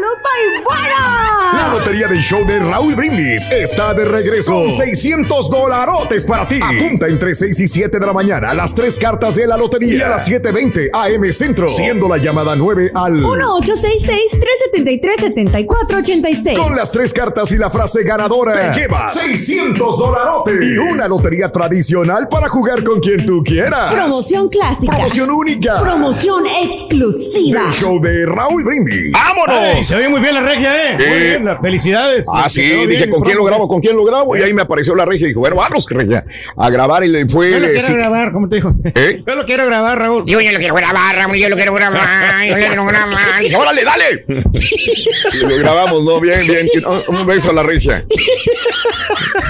La lotería del show de Raúl Brindis está de regreso con 600 dolarotes para ti. Apunta entre 6 y 7 de la mañana las tres cartas de la lotería y a las 7:20 AM Centro, siendo la llamada 9 al 1-866-373-7486. con las tres cartas y la frase ganadora. Te llevas 600 dolarotes y una lotería tradicional para jugar con quien tú quieras. Promoción clásica. Promoción única. Promoción exclusiva. El show de Raúl Brindis. Ey, se ve muy bien la regia, ¿eh? Muy bien, felicidades. Ah, sí, bien, dije, ¿con quién lo grabo? ¿Con quién lo grabo? Y ahí me apareció la regia y dijo, bueno, vamos, regia, a grabar y le fue... Yo lo eh, quiero sí. grabar, ¿cómo te dijo? ¿Eh? Yo lo quiero grabar, Raúl. Yo ya lo quiero grabar, Raúl, yo lo quiero grabar, yo lo quiero grabar. Dije, órale, dale. Y lo grabamos, ¿no? Bien, bien. Un beso a la regia.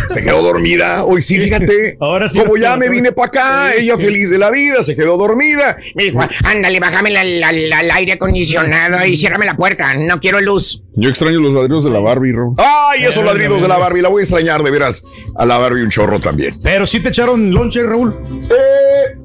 Se quedó dormida. Hoy sí, fíjate. Ahora sí. Como ya me vine para acá, ella feliz de la vida, se quedó dormida. Me dijo, ándale, bájame la- la- la- el aire acondicionado y ciérrame la puerta, no quiero luz. Yo extraño los ladrillos de la Barbie, Ro. Ay, esos ladridos de la Barbie, la voy a extrañar de veras a la Barbie un chorro también. Pero sí te echaron lonche, Raúl. Eh,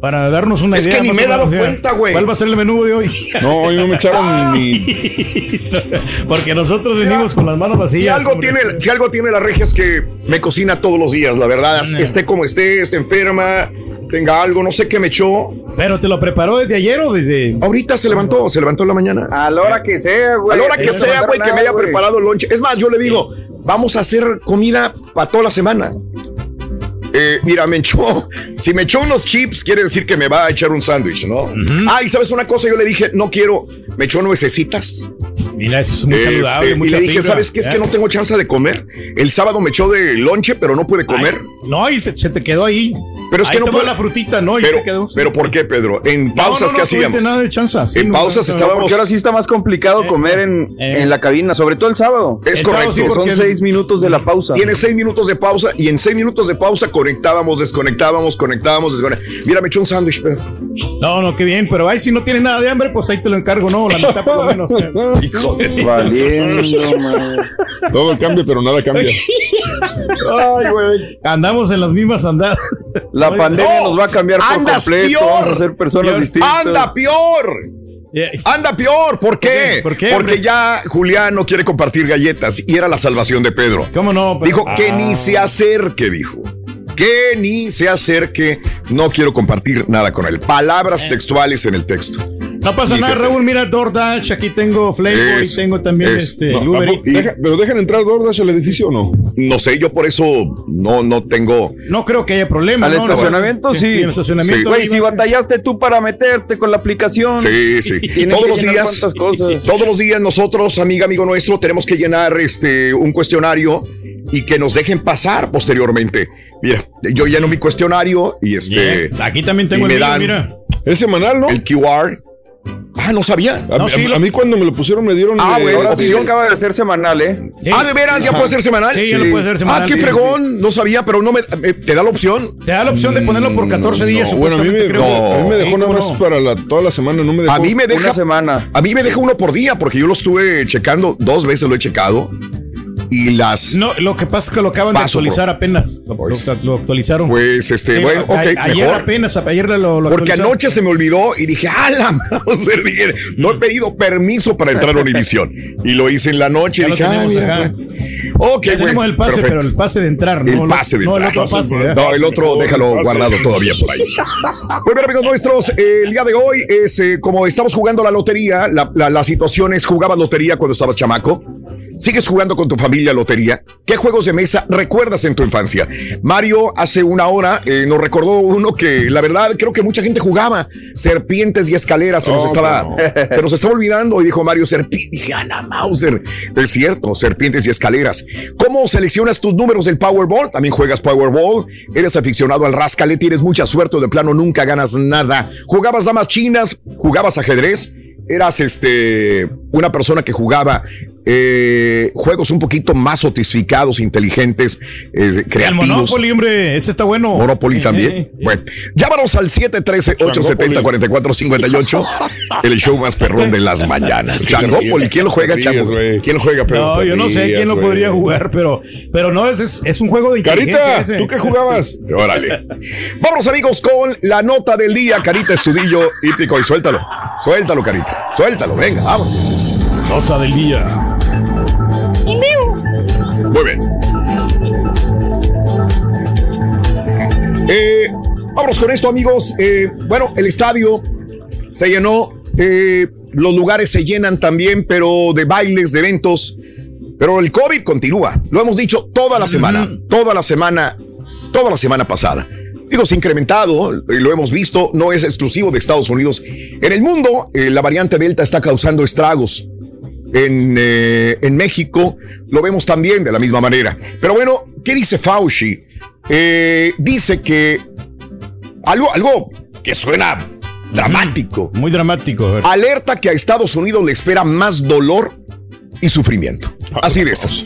Para darnos una Es idea. que ni me he dado o sea, cuenta, güey. ¿Cuál va a ser el menú de hoy? No, hoy no me echaron ni. Porque nosotros venimos con las manos Si vacías. algo, hombre. tiene, si algo tiene la regia es que me cocina todos los días, la verdad. Esté como esté, esté enferma, tenga algo, no sé qué me echó. Pero te lo preparó desde ayer o desde. Ahorita se levantó, se levantó en la mañana. A la hora que sea, A güey. la hora que No sea, güey, que me haya preparado el lonche. Es más, yo le digo, vamos a hacer comida para toda la semana. Eh, mira, me echó, si me echó unos chips, quiere decir que me va a echar un sándwich, ¿no? Ah, y sabes una cosa, yo le dije, no quiero, me echó nuecesitas. Mira, eso es muy Este, saludable, y le dije, fibra, ¿sabes qué? Es que no tengo chance de comer. El sábado me echó de lonche, pero no pude comer. No, y se, se te quedó ahí. Pero es Ahí que no tomó puedo- la frutita, ¿no? Y pero, se quedó. pero ¿por qué, Pedro? En pausas, no, no, ¿qué no hacíamos? nada de chanza, sí, en no, pausas estábamos. Porque ahora sí está más complicado comer en, en la cabina, sobre todo el sábado. Es correcto. Son seis minutos de la pausa. Tiene seis minutos de pausa y en seis minutos de pausa conectábamos, desconectábamos, conectábamos, desconectábamos. Mira, me echó un sándwich, Pedro. No, no, qué bien, pero ahí si no tienes nada de hambre, pues ahí te lo encargo, ¿no? La mitad por lo menos. Hijo de Valiendo, Todo cambia, pero nada cambia. Ay, güey. Andamos en las mismas andadas. La pandemia nos va a cambiar por Andas completo. peor. Vamos a ser personas Peor. distintas. Anda peor. Anda peor. ¿Por qué? ¿Por qué, Porque ya Julián no quiere compartir galletas y era la salvación de Pedro. ¿Cómo no? Dijo que Ah. ni se acerque, dijo. Que ni se acerque. No quiero compartir nada con él. Palabras textuales en el texto. No pasa nada. Raúl. Mira, DoorDash, aquí tengo Flavor y tengo también eso. este, No, Uber. Deja- ¿Pero dejan entrar DoorDash al edificio o no? No sé, yo por eso no, no tengo. No creo que haya problema. Al ¿no? estacionamiento, sí. en el estacionamiento. Güey, ahí si batallaste tú para meterte con la aplicación. Sí, sí. Todos que los llenar días, cuantas cosas. todos los días nosotros, amiga, amigo nuestro, tenemos que llenar este un cuestionario y que nos dejen pasar posteriormente. Mira, yo lleno mi cuestionario y este. Bien. Aquí también tengo y el me mío, dan mira. Es semanal, ¿no? el QR. Ah, no sabía. A, No, mí- sí, a- lo- a mí cuando me lo pusieron me dieron... Ah, eh, bueno, Ahora sí opción. acaba de ser semanal, ¿eh? Sí. Ah, de veras, ya puede ser semanal. Sí, ya lo puede ser semanal, Ah, qué sí. fregón, no sabía, pero no me, me- te da la opción. Te da la opción de ponerlo por 14 días. No, bueno, a mí me, a mí me dejó Sí, nada ¿cómo más no? para la, toda la semana, no me dejó... A mí me Una deja semana. A mí me deja uno por día porque yo lo estuve checando, dos veces lo he checado y las No, lo que pasa es que lo acaban de actualizar apenas. Lo, Pues- lo- lo actualizaron. pues este, Sí, bueno, a- ok, ayer mejor. apenas, ayer lo, lo Porque anoche se me olvidó y dije, ¡ah, la Mauser! Dije, no he pedido permiso para entrar a Univisión. Y lo hice en la noche Ya y lo dije, ¡ah, tenemos mira, acá. bueno". Ok, Ya tenemos el pase, perfecto. pero el pase de entrar, ¿no? El pase de no, entrar. el otro pase. No, el otro déjalo guardado todavía por ahí. Muy bien, amigos nuestros, eh, el día de hoy es eh, como estamos jugando la lotería, la, la, la situación es, jugabas lotería cuando estabas chamaco, sigues jugando con tu familia lotería, ¿qué juegos de mesa recuerdas en tu infancia? Mario hace una hora eh, nos recordó uno que la verdad creo que mucha gente jugaba, serpientes y escaleras, se nos No, estaba, no. se nos estaba olvidando y dijo Mario, a la Mauser, es cierto, serpientes y escaleras. ¿Cómo seleccionas tus números del Powerball? También juegas Powerball, eres aficionado al rascale, tienes mucha suerte de plano nunca ganas nada. ¿Jugabas damas chinas? ¿Jugabas ajedrez? Eras este una persona que jugaba eh, juegos un poquito más sofisticados, inteligentes, eh, El creativos. Monopoly, hombre, ese está bueno. Monopoly Eh, también. eh. Bueno, llámanos al 713-870-4458. El show más perrón de las mañanas. Changópoli, ¿quién lo juega, Chango? ¿Quién lo juega, Pedro? No, yo no sé quién lo podría jugar, pero, pero no, es, es, un juego de inteligencia Carita, ese. ¿tú qué jugabas? Órale. Vámonos, amigos, con la nota del día. Carita, estudillo hípico y suéltalo. Suéltalo, Carita. Suéltalo, venga, vamos. Nota del día. Muy bien. Eh, vámonos con esto, amigos. Eh, bueno, el estadio se llenó. eh, los lugares se llenan también, pero de bailes, de eventos. Pero el COVID continúa. Lo hemos dicho toda la semana. Toda la semana. Toda la semana pasada. Digo, se ha incrementado, lo hemos visto, no es exclusivo de Estados Unidos. En el mundo, eh, la variante Delta está causando estragos. En, eh, en México lo vemos también de la misma manera. Pero bueno, ¿qué dice Fauci? Eh, dice que algo, algo que suena dramático. Muy dramático. Alerta que a Estados Unidos le espera más dolor y sufrimiento. Así de esas.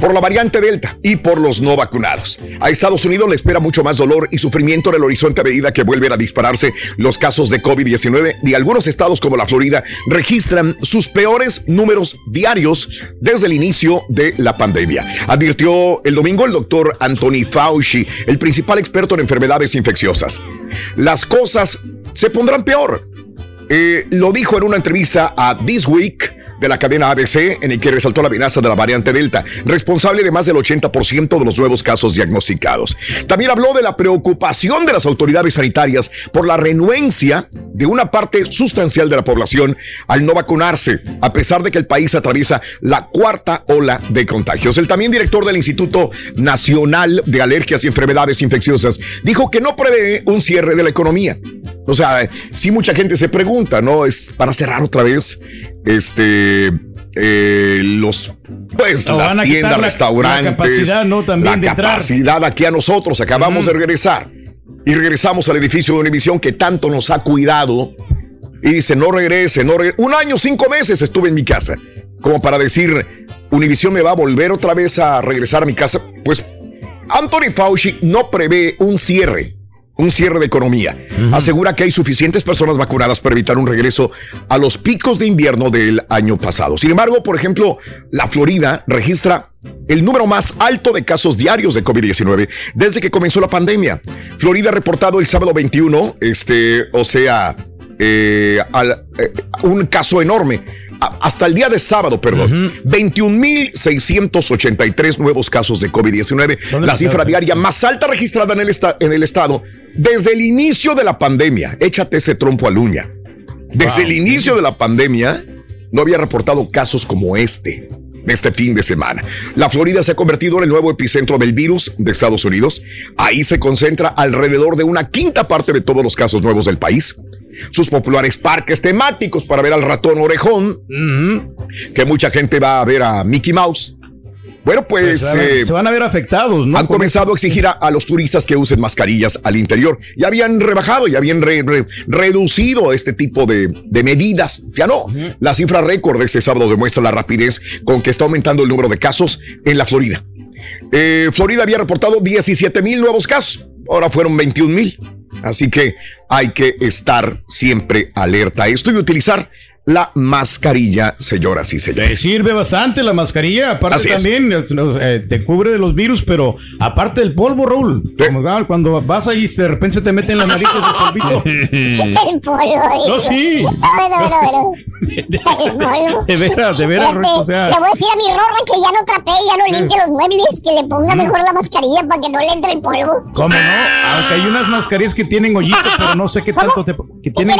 Por la variante Delta y por los no vacunados. A Estados Unidos le espera mucho más dolor y sufrimiento en el horizonte a medida que vuelven a dispararse los casos de COVID-19 y algunos estados como la Florida registran sus peores números diarios desde el inicio de la pandemia. Advirtió el domingo el doctor Anthony Fauci, el principal experto en enfermedades infecciosas. Las cosas se pondrán peor Eh, lo dijo en una entrevista a This Week de la cadena ABC, en el que resaltó la amenaza de la variante Delta, responsable de más del 80% de los nuevos casos diagnosticados. También habló de la preocupación de las autoridades sanitarias por la renuencia de una parte sustancial de la población al no vacunarse, a pesar de que el país atraviesa la cuarta ola de contagios. El también director del Instituto Nacional de Alergias y Enfermedades Infecciosas dijo que no prevé un cierre de la economía. O sea, sí mucha gente se pregunta, ¿no? Es para cerrar otra vez este eh, los pues O las tiendas, la- la restaurantes, capacidad, ¿no? También la de entrar. capacidad aquí a nosotros acabamos de regresar y regresamos al edificio de Univisión que tanto nos ha cuidado y dice no regrese, no regrese. un año cinco meses estuve en mi casa como para decir Univisión me va a volver otra vez a regresar a mi casa, pues Anthony Fauci no prevé un cierre, un cierre de economía. Asegura que hay suficientes personas vacunadas para evitar un regreso a los picos de invierno del año pasado. Sin embargo, por ejemplo, la Florida registra el número más alto de casos diarios de COVID-19 desde que comenzó la pandemia. Florida ha reportado el sábado 21, este, o sea, eh, al- eh, un caso enorme. Hasta el día de sábado, perdón, 21.683 nuevos casos de COVID-19, la cifra ¿eh? diaria más alta registrada en el, esta- en el estado desde el inicio de la pandemia. Échate ese trompo a uña. Desde el inicio de la pandemia no había reportado casos como este de este fin de semana. La Florida se ha convertido en el nuevo epicentro del virus de Estados Unidos. Ahí se concentra alrededor de una quinta parte de todos los casos nuevos del país. Sus populares parques temáticos para ver al ratón orejón, que mucha gente va a ver a Mickey Mouse. Bueno, pues, Pues, ver, eh, se van a ver afectados, ¿no? han comenzado a exigir a, a los turistas que usen mascarillas al interior. Ya habían rebajado, ya habían re- re- reducido este tipo de, de medidas. Ya no. La cifra récord de este sábado demuestra la rapidez con que está aumentando el número de casos en la Florida. Eh, Florida había reportado 17 mil nuevos casos. Ahora fueron 21 mil. Así que hay que estar siempre alerta a esto y utilizar la mascarilla, señoras y señores. Te sirve bastante la mascarilla, aparte Así también eh, te cubre de los virus, pero aparte del polvo, Raúl. Como, ah, cuando vas ahí de repente se te mete en la nariz el polvito. El polvo. No, sí. A ver. El polvo. De veras, de veras, Fíjate, o sea. Le voy a decir a mi rorra que ya no trapee, ya no limpie los muebles, que le ponga mejor la mascarilla para que no le entre el polvo. ¿Cómo no? Aunque hay unas mascarillas que tienen hoyitos, pero no sé qué tanto te. que tienen.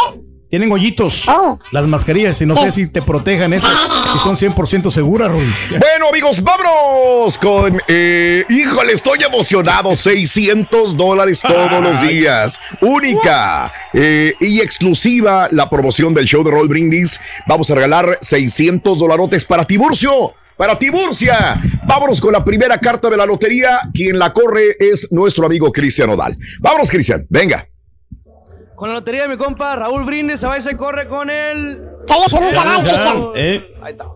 Tienen hoyitos. Las mascarillas, y no sé si te protejan esas, que son 100% seguras, Raúl. Bueno, amigos, vámonos con. eh, híjole, estoy emocionado. 600 dólares todos los días. Única eh, y exclusiva la promoción del show de Roll Brindis. Vamos a regalar 600 dolarotes para Tiburcio. Para Tiburcia, vámonos con la primera carta de la lotería. Quien la corre es nuestro amigo Cristian Odal. Vámonos, Cristian, venga. Con la lotería de mi compa Raúl Brindis, a veces corre con el. Cállese un canal, Cristian. Eh, Ahí está.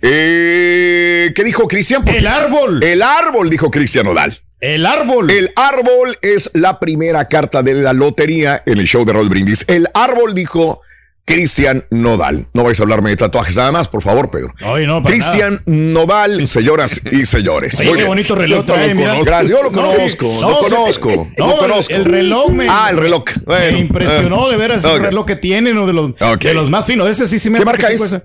Eh, ¿Qué dijo Cristian? El árbol. El árbol, dijo Cristian Odal. El árbol. El árbol es la primera carta de la lotería en el show de Roll Brindis. El árbol dijo Cristian Nodal. No vais a hablarme de tatuajes nada más, por favor, Pedro. Ay, no, para Cristian Nodal, señoras y señores. Oye, qué bonito reloj trae, mira. Gracias, yo lo No, conozco, no, lo conozco, no, lo el- conozco. el reloj me- Ah, el reloj. Bueno, me impresionó eh. de veras Ok. el reloj que tienen, uno de los, de los más finos. Ese sí, sí me ¿Qué marca que es?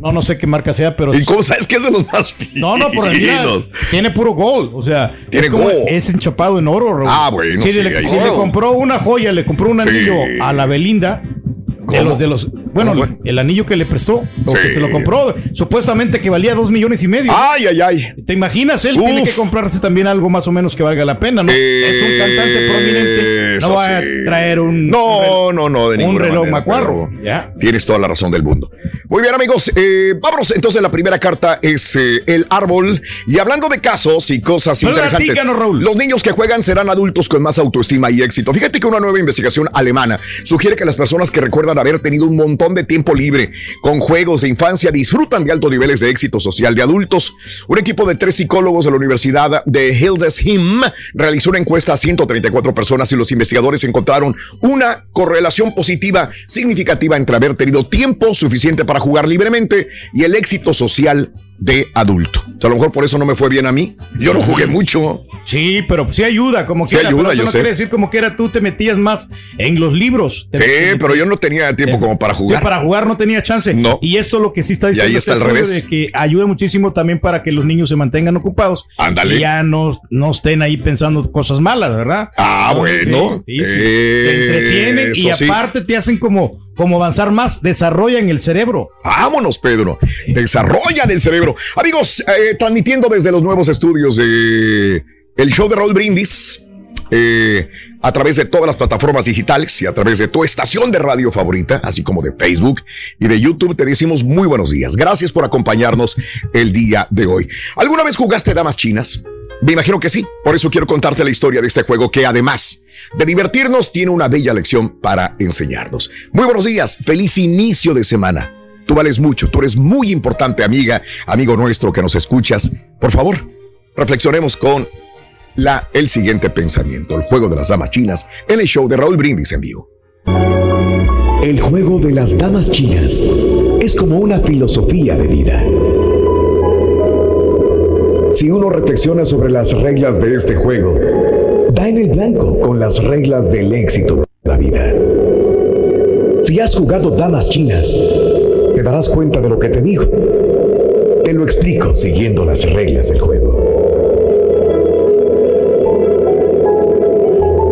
No, no sé qué marca sea, pero. ¿Y cómo sabes que es de los más finos? No, no, por mira, tiene puro gold. O sea, Tiene es, como- gold. es enchapado en oro, Raúl. Ah, bueno, sí, le, si le compró una joya, le compró un Sí. anillo a la Belinda. De los, de los, bueno, el anillo que le prestó, o que se lo compró, supuestamente que valía dos millones y medio. Ay, ay, ay. ¿Te imaginas? Él Uf. tiene que comprarse también algo más o menos que valga la pena, ¿no? es un cantante prominente. No va a traer un, No, un reloj- no, no, de un ninguna reloj manera, macuarro. Ya. Tienes toda la razón del mundo. Muy bien, amigos. eh, vámonos entonces. La primera carta es eh, el árbol. Y hablando de casos y cosas Pero interesantes. Raúl. Los niños que juegan serán adultos con más autoestima y éxito. Fíjate que una nueva investigación alemana sugiere que las personas que recuerdan haber tenido un montón de tiempo libre con juegos de infancia disfrutan de altos niveles de éxito social de adultos. Un equipo de tres psicólogos de la Universidad de Hildesheim realizó una encuesta a 134 personas y los investigadores encontraron una correlación positiva significativa entre haber tenido tiempo suficiente para jugar libremente y el éxito social de adulto. O sea, a lo mejor por eso no me fue bien a mí. Yo no jugué mucho. Sí, pero sí ayuda, como Sí quiera. ayuda, pero eso yo no sé. quiere decir como quiera tú te metías más en los libros. Sí, pero yo no tenía tiempo como para Sí, jugar. para jugar no tenía chance. No. Y esto lo que sí está Y diciendo ahí está este al revés. de que ayuda muchísimo también para que los niños se mantengan ocupados. Ándale. Y ya no, no estén ahí pensando cosas malas, ¿verdad? Ah, Entonces, bueno. Sí, sí, sí. te entretienen y sí. aparte te hacen como, como avanzar más, desarrollan el cerebro. Vámonos, Pedro. Desarrollan el cerebro. Amigos, eh, transmitiendo desde los nuevos estudios de el show de Raúl Brindis. eh, a través de todas las plataformas digitales y a través de tu estación de radio favorita, así como de Facebook y de YouTube, te decimos muy buenos días. Gracias por acompañarnos el día de hoy. ¿Alguna vez jugaste damas chinas? Me imagino que sí. Por eso quiero contarte la historia de este juego que además de divertirnos, tiene una bella lección para enseñarnos. Muy buenos días. Feliz inicio de semana. Tú vales mucho. Tú eres muy importante, amiga, amigo nuestro que nos escuchas. Por favor, reflexionemos con la, el siguiente pensamiento. El juego de las damas chinas en el show de Raúl Brindis en vivo. El juego de las damas chinas es como una filosofía de vida. Si uno reflexiona sobre las reglas de este juego, da en el blanco con las reglas del éxito de la vida. Si has jugado damas chinas, te darás cuenta de lo que te digo. Te lo explico siguiendo las reglas del juego.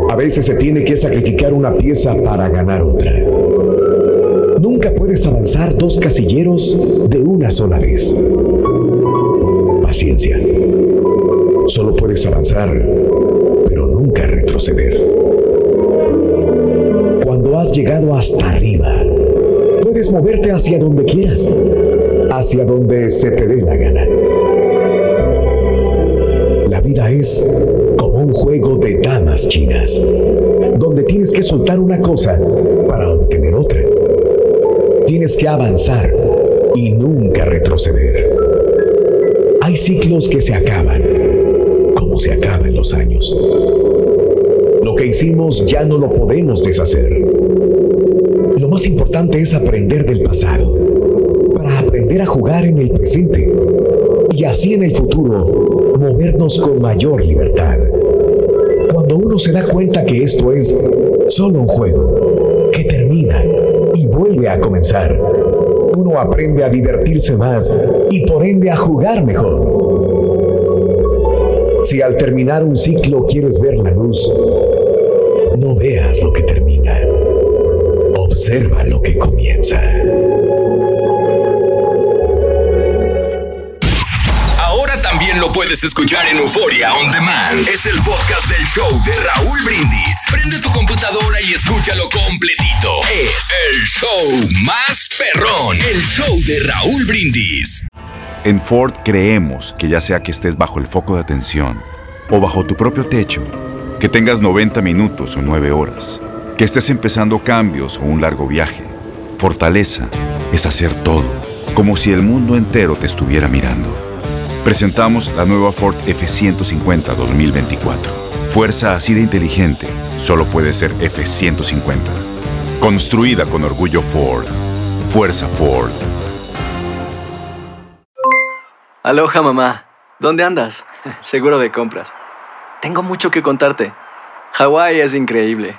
A veces se tiene que sacrificar una pieza para ganar otra. Nunca puedes avanzar dos casilleros de una sola vez. Paciencia. Solo puedes avanzar, pero nunca retroceder. Cuando has llegado hasta arriba, puedes moverte hacia donde quieras, hacia donde se te dé la gana. La vida es como un juego de damas chinas, donde tienes que soltar una cosa para obtener otra. Tienes que avanzar y nunca retroceder. Hay ciclos que se acaban, como se acaban los años. Lo que hicimos ya no lo podemos deshacer. Más importante es aprender del pasado, para aprender a jugar en el presente y así en el futuro movernos con mayor libertad. Cuando uno se da cuenta que esto es solo un juego, que termina y vuelve a comenzar, uno aprende a divertirse más y por ende a jugar mejor. Si al terminar un ciclo quieres ver la luz, no veas lo que termina, observa lo que comienza. Ahora también lo puedes escuchar en Euforia On Demand. Es el podcast del show de Raúl Brindis. Prende tu computadora y escúchalo completito. Es el show más perrón. El show de Raúl Brindis. En Ford creemos que ya sea que estés bajo el foco de atención o bajo tu propio techo, que tengas 90 minutos o 9 horas, que estés empezando cambios o un largo viaje, fortaleza es hacer todo, como si el mundo entero te estuviera mirando. Presentamos la nueva Ford F150 2024. Fuerza así de inteligente solo puede ser F150. Construida con orgullo Ford. Fuerza Ford. Aloha mamá, ¿dónde andas? Seguro de compras. Tengo mucho que contarte. Hawái es increíble.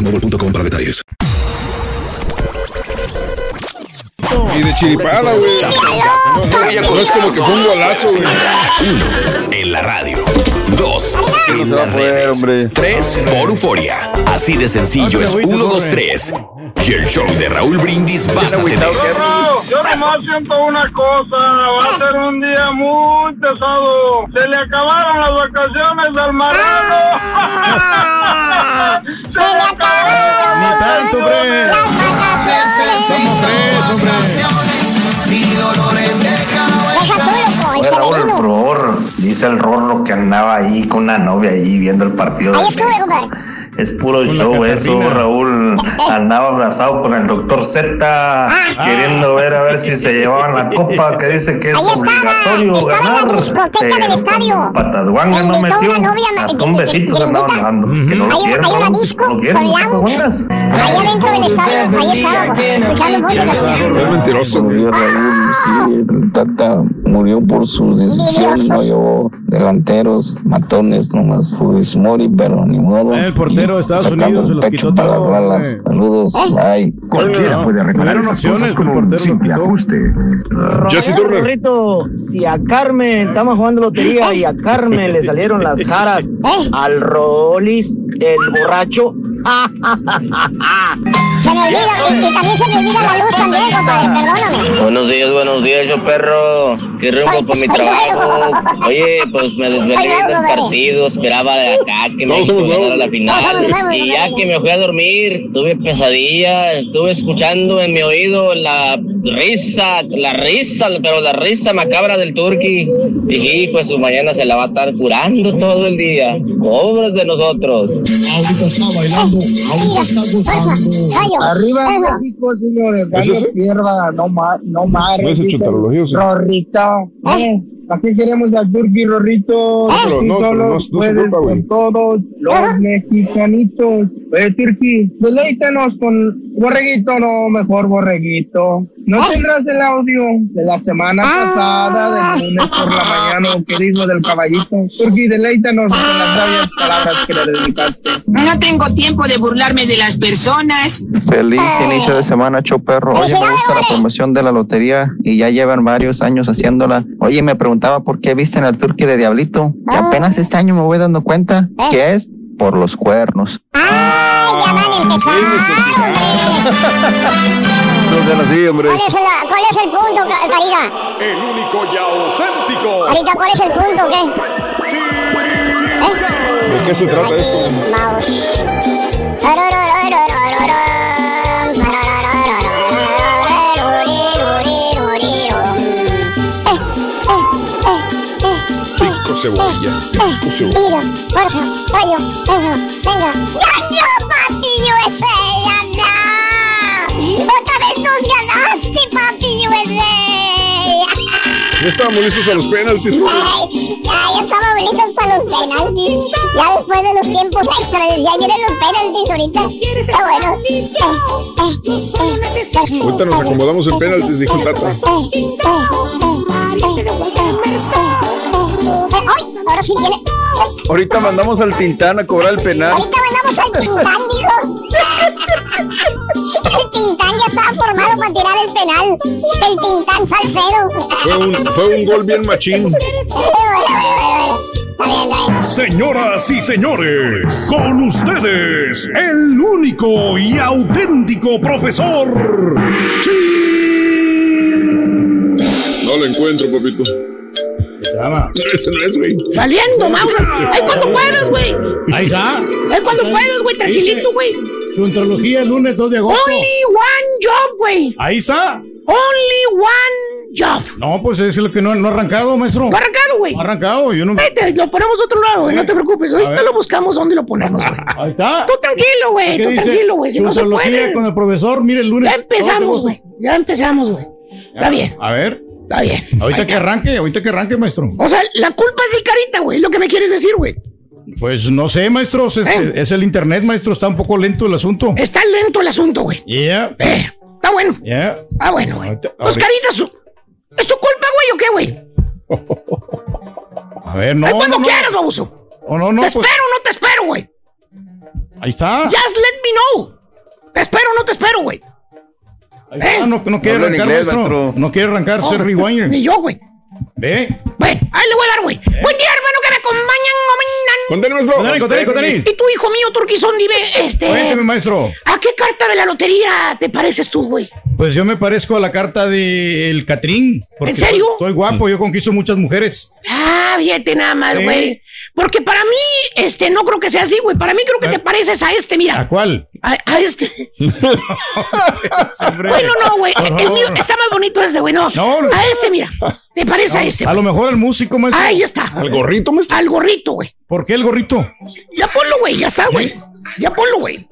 boostmobile.com para detalles. Y de chiripada, güey. No, es como que fue un golazo, güey. Uno, en la radio. Dos, en las redes. Tres, por euforia. Así de sencillo es 1, 2, 3. Y el show de Raúl Brindis vas a tener. Yo, nomás siento una cosa, va a ser un día muy pesado. Se le acabaron las vacaciones al marrano. Se le acabaron. Ni tanto, hombre. Somos tres, hombre. Oye, Raúl, el Ror, dice el Rorro que andaba ahí con una novia ahí viendo el partido. Ahí de estuve, compadre. Es puro show eso. Raúl. Andaba abrazado con el doctor Z, queriendo ver a ver si se llevaban la copa, que dice que es Ahí estaba, obligatorio estaba en la ganar. discoteca del estadio. Pataduanga no metió. una novia, Hasta un besito se andaban dando. Que no lo Hay, quieren, hay una disco no quieren, con. Pataduangas. Ahí adentro del estadio, ahí estábamos, escuchando música. Es mentiroso. Murió Raúl, sí, el Tata murió por su decisión, no llevó delanteros, matones, nomás Fuis Mori, pero ni modo. El portero de Estados Sacando Unidos se los quitó para las todo, balas. güey. Saludos, bye. Cualquiera puede arreglar esas cosas con un simple ajuste. Jesse si a Carmen estamos jugando lotería y a Carmen le salieron las jaras al Rolis, el borracho. Se me olvida, y, y también se me olvida la luz también, compadre, perdóname. Buenos días, buenos días, yo perro. ¿Qué rumbo por mi trabajo? Oye, pues me desvelé viendo el partido, esperaba de acá que somos ganara la final. Y ya que me fui a dormir, tuve pesadilla, estuve escuchando en mi oído la risa, la risa, pero la risa macabra del turqui. Y pues su mañana se la va a estar curando todo el día. Pobres de nosotros. Ahorita está bailando, ahorita está gozando. Arriba México, señores. ¿Es ese? pierda, no más, no más. No es el chuntarología, ¿o sí? Rorrito. ¿eh? ¿Para qué queremos al Turqui, Rorrito? No, pero Tú no, no no puedes güey. con todos los mexicanitos. Oye, Turqui, deleítanos con borreguito, no, mejor borreguito. ¿No tendrás el audio de la semana pasada, del lunes por la mañana, que dijo del caballito? Turqui, deleítanos con las sabias palabras que le dedicaste. No tengo tiempo de burlarme de las personas. Feliz inicio de semana, Choperro. Oye, me gusta la promoción de la lotería y ya llevan varios años haciéndola. Oye, me preguntaba por qué visten al turqui de Diablito. Y apenas este año me voy dando cuenta que es por los cuernos. Ya van a empezar. No sean así, hombre. ¿Cuál es, la- cuál es el punto, Karina? El único y auténtico. Ahorita, ¿cuál es el punto, qué? ¿Eh? ¿De qué se trata esto? Mouse. Pico cebolla. Eh, cebolla. Tiro, fuerza, rayo, eso, venga. ¡Ganó, ¿No estábamos listos para los penaltis? Ay, ya, ya estábamos listos para los penaltis. Ya después de los tiempos extras, ya vienen los penaltis ahorita. Está bueno. Eh, eh, eh, eh. Ahorita nos acomodamos en penaltis, dijo el Tata. ¡Ay! Ahora sí tiene. Ahorita mandamos al Tintán a cobrar el penal. Ahorita mandamos al Tintán, dijo. Ya estaba formado para tirar el penal. El Tintán Salcedo. Fue un, fue un gol bien machín. Señoras y señores, con ustedes, el único y auténtico profesor. No lo encuentro, papito. Ese no es, güey. Valiendo, Mauser. Ay, cuando puedas, güey. Ahí está. Ay, cuando puedas, güey. Tranquilito, güey. Su antología el lunes 2 de agosto. Only one job, güey. Ahí está. Only one job. No, pues es lo que no, no ha arrancado, maestro. No ha arrancado, güey. No ha arrancado, yo no. Vete, lo ponemos a otro lado, güey, no te preocupes. Ahorita lo buscamos dónde lo ponemos, güey. Ahí está. Tú tranquilo, güey, ¿Qué tú dice? tranquilo, güey, si no se puede. con el profesor, mire el lunes. Ya empezamos, güey. Ya empezamos, güey. Está bien, A ver. está bien. Ahorita que arranque, ahorita que arranque, maestro. O sea, la culpa es el carita, güey, lo que me quieres decir, güey. Pues no sé, maestro. Es, ¿Eh? es el internet, maestro. Está un poco lento el asunto. Está lento el asunto, güey. Yeah. Está bueno. Yeah. Ah, bueno, güey. ¿tú- ¿es tu culpa, güey, o qué, güey? A ver, no. Ay, cuando no, no. quieras, baboso. Oh, no, no, ¿Te pues, espero no te espero, güey? ahí está. Just let me know. ¿Te espero no te espero, güey? Ahí está. No, no quiere arrancar, inglés, maestro. maestro. No quiere arrancar, ser rewinder. Ni yo, güey. Ve. Bueno, ahí le voy a dar, güey. Buen día, hermano, que me acompañan. Contén, maestro. Contén, contén. Y tu hijo mío, Turquizón, dime, este... Cuénteme, maestro. ¿A qué carta de la lotería te pareces tú, güey? Pues yo me parezco a la carta del Catrín. porque ¿En serio? Estoy, guapo, yo conquisto muchas mujeres. Ah, fíjate nada más, Sí. güey. Porque para mí, este, no creo que sea así, güey. Para mí creo que te pareces a este, ¿A mira. cuál? A, a este. Bueno, no, güey. El mío está más bonito este, güey. No. No, no. A ese, mira. Te parece a este. A lo mejor al músico, maestro. Ahí está. ¿Al gorrito, maestro? Al gorrito, güey. ¿Por qué el gorrito? Ya ponlo, güey. Ya está, güey. Ya ponlo, güey.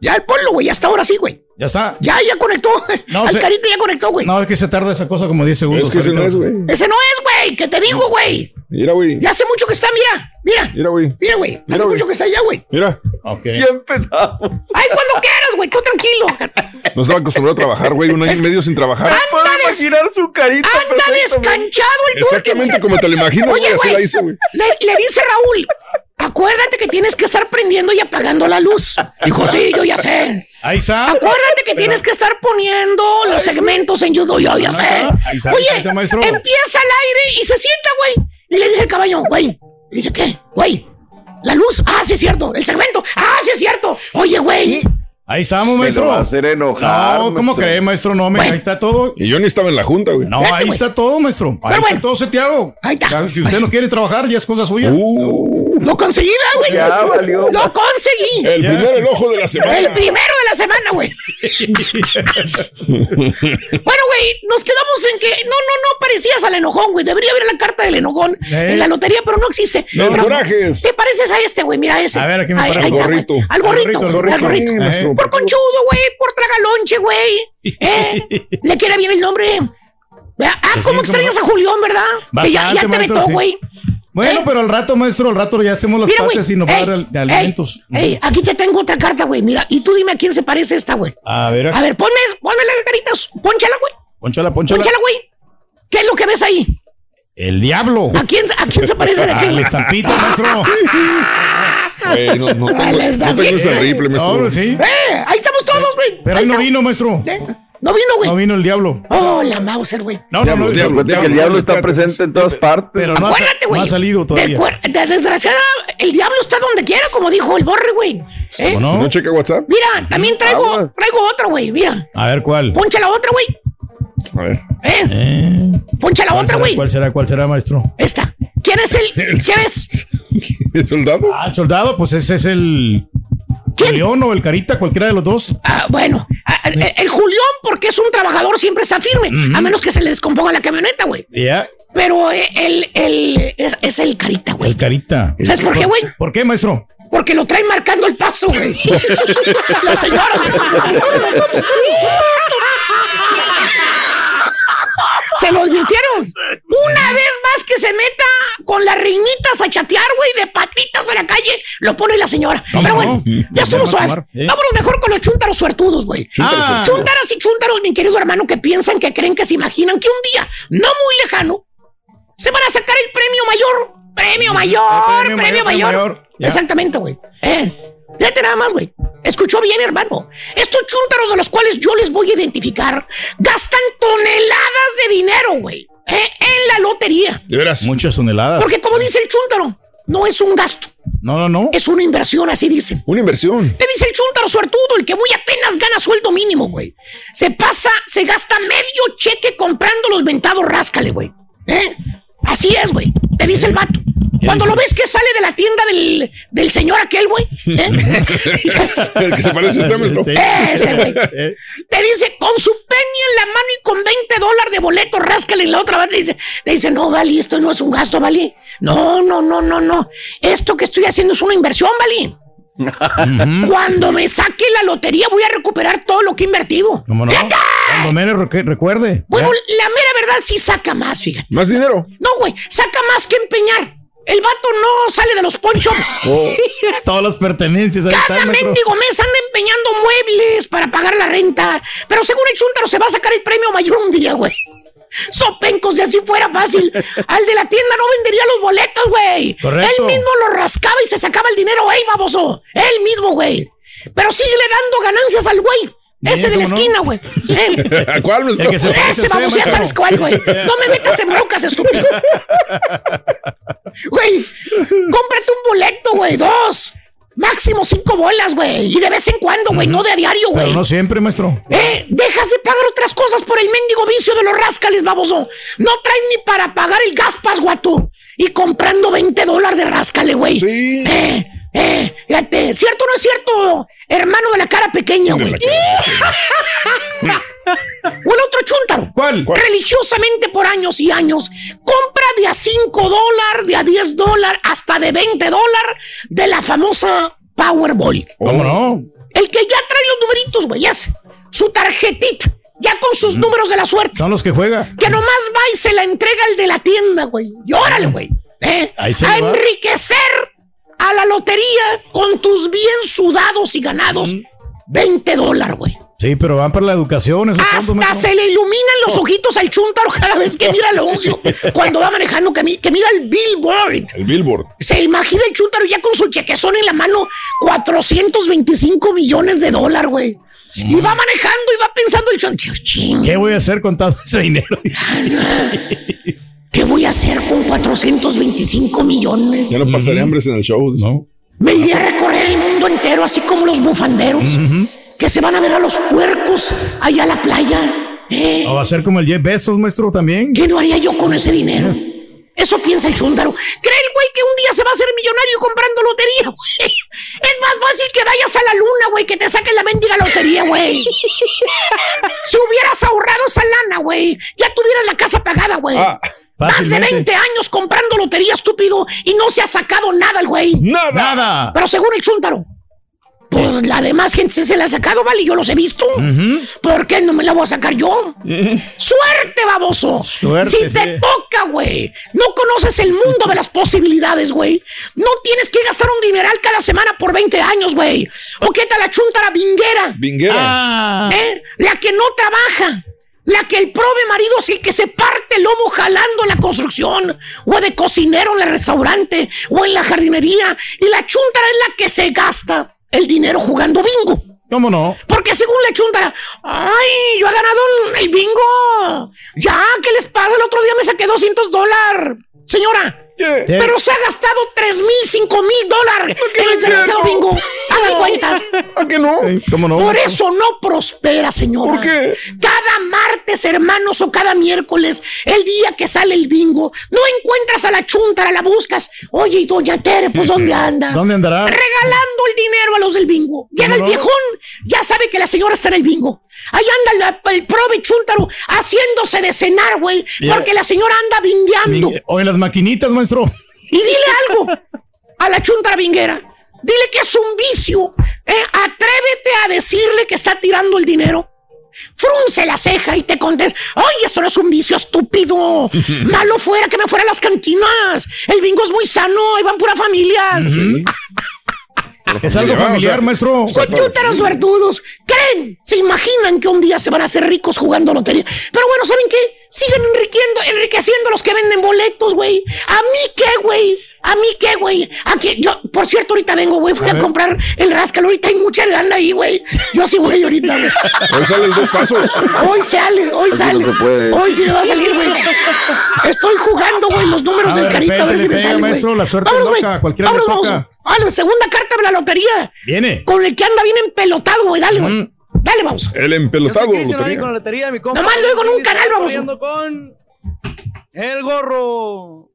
Ya ponlo, güey. Ya está ahora sí, güey. Ya está. Ya, ya conectó. No, Al se- carita ya conectó, güey. No, es que se tarda esa cosa como 10 segundos. Es que ese no es, güey. Ese no es, güey. Que te digo, güey. Mira, güey. Ya hace mucho que está, mira. Mira. Mira, güey. Mira, güey. Hace Mira, mucho que está allá, güey. Mira. Ok. Ya empezamos. Ay, cuando quieras, güey. Tú tranquilo. No estaba acostumbrado a trabajar, güey. Un año y medio sin trabajar. Puedo Anda, des- imaginar su carita. anda descanchado el turqui, Exactamente güey. como te lo imagino, Oye, güey. Así güey, la hice, güey. Le, le dice Raúl, acuérdate que tienes que estar prendiendo y apagando la luz. Dijo, sí, yo ya sé. Ahí está. Acuérdate que tienes que estar poniendo los segmentos en YouTube, yo ya sé. no, ahí está, ahí Oye, empieza al aire y se sienta, güey. Y le dice el caballo, güey. Y dice, ¿qué? Güey, la luz. Ah, sí es cierto. El segmento. Ah, sí es cierto. Oye, güey. Ahí estamos, Me maestro. lo va a hacer enojar. No, ¿cómo maestro. cree, maestro? No, me, Bueno. ahí está todo. Y yo ni estaba en la junta, güey. No, Vete, ahí está todo, maestro. Ahí Pero está bueno. todo seteado. Ahí está. Ya, Si usted no quiere trabajar, ya es cosa suya. Uh, Lo conseguí, ¿verdad, güey. Ya valió. Lo conseguí. el Ya. primer enojo de la El semana. primero de la semana, güey. Bueno, güey, nos quedamos en que no, no, no parecías al enojón, güey. Debería haber la carta del enojón Eh. en la lotería, pero no existe. Los corajes. Te pareces a este, güey. Mira ese. A ver, ¿a quién me parece? Al gorrito. Al gorrito, Al gorrito, Por conchudo, güey, por tragalonche, güey. ¿Eh? Le queda bien el nombre. Ah, Sí, ¿cómo sí, extrañas a Julián, verdad? que ya, te maestro, vetó, sí. güey. Bueno, ¿Eh? pero al rato, maestro, al rato ya hacemos las Mira, y nos va a dar de alimentos. ey, aquí te tengo otra carta, güey. Mira, y tú dime a quién se parece esta, güey. A ver, A ver, ponme, ponme las caritas. Pónchala, güey. ponchala, ponchala. Pónchala, güey. ¿Qué es lo que ves ahí? El diablo. ¿A quién, a quién se parece de qué? güey? maestro. Güey, no, no tengo, no ese rifle, maestro. No, sí. ¡Eh! Ahí estamos todos, güey. Pero Ahí no estamos. vino, maestro. ¿Eh? No vino, güey. No vino el diablo. Oh, la Mauser, güey. No, no, Diablo, no. diablo, Recuerda que el diablo está presente en todas partes. Pero no ha, Acuérdate, no güey. ha salido todavía. de desgraciada, el diablo está donde quiera, como dijo el borre, güey. ¿Eh? ¿Cómo Si no? no checa WhatsApp. Mira, también traigo, Aguas. traigo otra, güey. Mira. A ver, ¿cuál? Poncha la otra, güey. A ver. ¿Eh? Eh, Poncha la ¿cuál otra, güey. ¿Cuál será? ¿Cuál será, maestro? Esta. ¿Quién es el. ¿Quién es? ¿El soldado? Ah, el soldado, pues ese es el. ¿Quién? El León o el Carita, cualquiera de los dos. Ah, bueno, ah, el, el Julián, porque es un trabajador, siempre está firme. A menos que se le descomponga la camioneta, güey. Ya, Pero eh, el, el, es, es el carita, güey. el Carita. ¿Sabes por qué, güey? ¿Por qué, maestro? Porque lo trae marcando el paso, güey. la señora. Se lo advirtieron. Una vez más que se meta con las reinitas a chatear, güey, de patitas a la calle, lo pone la señora. ¿Cómo Pero no? bueno, ya Ya estuvo no suave. Vámonos mejor con los chúntaros suertudos, güey. Ah. Chúntaras y chúntaros, mi querido hermano, que piensan, que creen, que se imaginan que un día, no muy lejano, se van a sacar el premio mayor. Premio mayor, premio, premio mayor, mayor. premio mayor. Ya. Exactamente, güey. Eh, fíjate nada más, güey. Escuchó bien, hermano. Estos chúntaros de los cuales yo les voy a identificar gastan toneladas de dinero, güey. eh, en la lotería. De veras. Muchas toneladas. Porque como dice el chúntaro, no es un gasto, No, no, no. es una inversión, así dicen. Una inversión. Te dice el chúntaro suertudo, el que muy apenas gana sueldo mínimo, güey. Se pasa, se gasta medio cheque comprando los ventados ráscale, güey. ¿Eh? Así es, güey. Te dice el vato. Cuando lo ves que sale de la tienda del, del señor aquel, güey. ¿eh? El que se parece a usted, maestro. Sí. Ese, güey. Eh, Te dice con su penny en la mano y con 20 dólares de boleto, ráscale en la otra parte. Dice, dice, no, Vali, esto no es un gasto, Vali. No, no, no, no, no. Esto que estoy haciendo es una inversión, Vali. Cuando me saque la lotería voy a recuperar todo lo que he invertido. ¿Cómo no? Cuando menos recu- recuerde. Bueno, la mera verdad sí saca más, fíjate. ¿Más dinero? No, güey, saca más que empeñar. El vato no sale de los ponchos. Todas las pertenencias. ahí Cada mendigo mes anda empeñando muebles para pagar la renta. Pero según el Chuntaro se va a sacar el premio mayor un día, güey. Sopencos, si así fuera fácil. Al de la tienda no vendería los boletos, güey. Correcto. Él mismo los rascaba y se sacaba el dinero, ¡ey, baboso! Él mismo, güey. Pero sigue dando ganancias al güey. Ese de la ¿cómo no? esquina, güey. Eh. ¿A cuál me Ese vamos, ya sabes cuál, güey. No me metas en broncas, estúpido. Güey, cómprate un boleto, güey, dos. Máximo cinco bolas, güey. Y de vez en cuando, güey, no de a diario, Pero güey. no siempre, maestro. Eh, dejas de pagar otras cosas por el mendigo vicio de los rascales, baboso. No traes ni para pagar el gas pasguato. Y comprando 20 dólares de rascale, güey. Sí. Eh, eh, fíjate, ¿cierto o no es cierto? Hermano de la cara pequeña, güey. O el otro chúntaro. ¿Cuál? Religiosamente por años y años, compra de a 5 dólares, de a 10 dólares, hasta de 20 dólares de la famosa Powerball. ¿Cómo no? El que ya trae los numeritos, güey, ese. Su tarjetita, ya con sus números de la suerte. Son los que juega. Que nomás va y se la entrega al de la tienda, güey. Y órale, güey. ¿eh? A enriquecer a la lotería con tus bien sudados y ganados 20 dólares, güey. Sí, pero van para la educación, esos Hasta se le iluminan los ojitos al chúntaro cada vez que mira el anuncio. Cuando va manejando, que, mi- que mira el billboard. El billboard. Se imagina el chúntaro ya con su chequezón en la mano, 425 millones de dólares, güey. Y va manejando y va pensando el chúntaro, ching, ¿Qué voy a hacer con todo ese dinero? ¿qué voy a hacer con 425 millones? Ya no pasaré hambres en el show. No. Me iré a recorrer el mundo entero, así como los bufanderos, que se van a ver a los puercos allá a la playa. ¿eh? O va a ser como el Jeff Bezos, maestro, también. ¿Qué no haría yo con ese dinero? Eso piensa el chúndaro. ¿Cree el güey que un día se va a hacer millonario comprando lotería, güey? Es más fácil que vayas a la luna, güey, que te saquen la mendiga lotería, güey. si hubieras ahorrado esa lana, güey, ya tuvieras la casa pagada, güey. Ah, Más de fácilmente. 20 años comprando lotería, estúpido, y no se ha sacado nada el güey. Nada. Nada. Pero según el chúntaro, pues la demás gente se la ha sacado, vale, yo los he visto. ¿Por qué no me la voy a sacar yo? ¡Suerte, baboso! Suerte, si te sí. toca, güey. No conoces el mundo de las posibilidades, güey. No tienes que gastar un dineral cada semana por 20 años, güey. ¿O qué tal la chuntara vinguera? Vinguera. Ah. ¿Eh? La que no trabaja. La que el prove marido es el que se parte el lomo jalando en la construcción, o de cocinero en el restaurante, o en la jardinería. Y la chuntara es la que se gasta el dinero jugando bingo. ¿Cómo no? Porque según la chuntara, ay, yo he ganado el bingo. Ya, ¿qué les pasa? El otro día me saqué 200 dólares. Señora, ¿Qué? pero se ha gastado 3 mil, 5 mil dólares en el es desgraciado bingo. Hagan cuentas. ¿A que no? ¿Cómo no? Por eso no prospera, señora. ¿Por qué? Cada martes, hermanos, o cada miércoles, el día que sale el bingo, no encuentras a la chuntara, la buscas. Oye, y doña Tere, pues ¿dónde anda? ¿Dónde andará? Regalando el dinero a los del bingo. Llega el no? viejón, ya sabe que la señora está en el bingo. Ahí anda el prove chúntaro haciéndose de cenar, güey, porque la señora anda bingueando. O en las maquinitas, maestro. Y dile algo a la chuntara vinguera. Dile que es un vicio. ¿eh? Atrévete a decirle que está tirando el dinero. Frunce la ceja y te contesta. Ay, esto no es un vicio estúpido. Malo fuera que me fuera a las cantinas. El bingo es muy sano. Ahí van puras familias. Es algo Ya, o sea, familiar, maestro. Son chútaros suertudos. Creen, se imaginan que un día se van a hacer ricos jugando lotería. Pero bueno, ¿saben qué? Siguen enriqueciendo, enriqueciendo los que venden boletos, güey. ¿A mí qué, güey? ¿A mí qué, güey? Aquí, yo, por cierto, ahorita vengo, güey. Fui a, comprar el rascal. Ahorita hay mucha lana ahí, güey. Yo sí voy ahorita, güey. Hoy salen dos pasos. Hoy sale, hoy Así sale. no se puede. Hoy sí me va a salir, güey. Güey, números Ah, del de carita a ver si le me sale, güey. maestro, la suerte Vámonos, loca, güey. cualquiera le Vámonos, toca. vamos. Ah, la segunda carta de la lotería. Viene. Con el que anda bien empelotado, güey. Dale, güey. Dale, vamos. El empelotado. Ori con la lotería, mi compa. Nomás lo oigo en un canal, vamos. Con el gorro.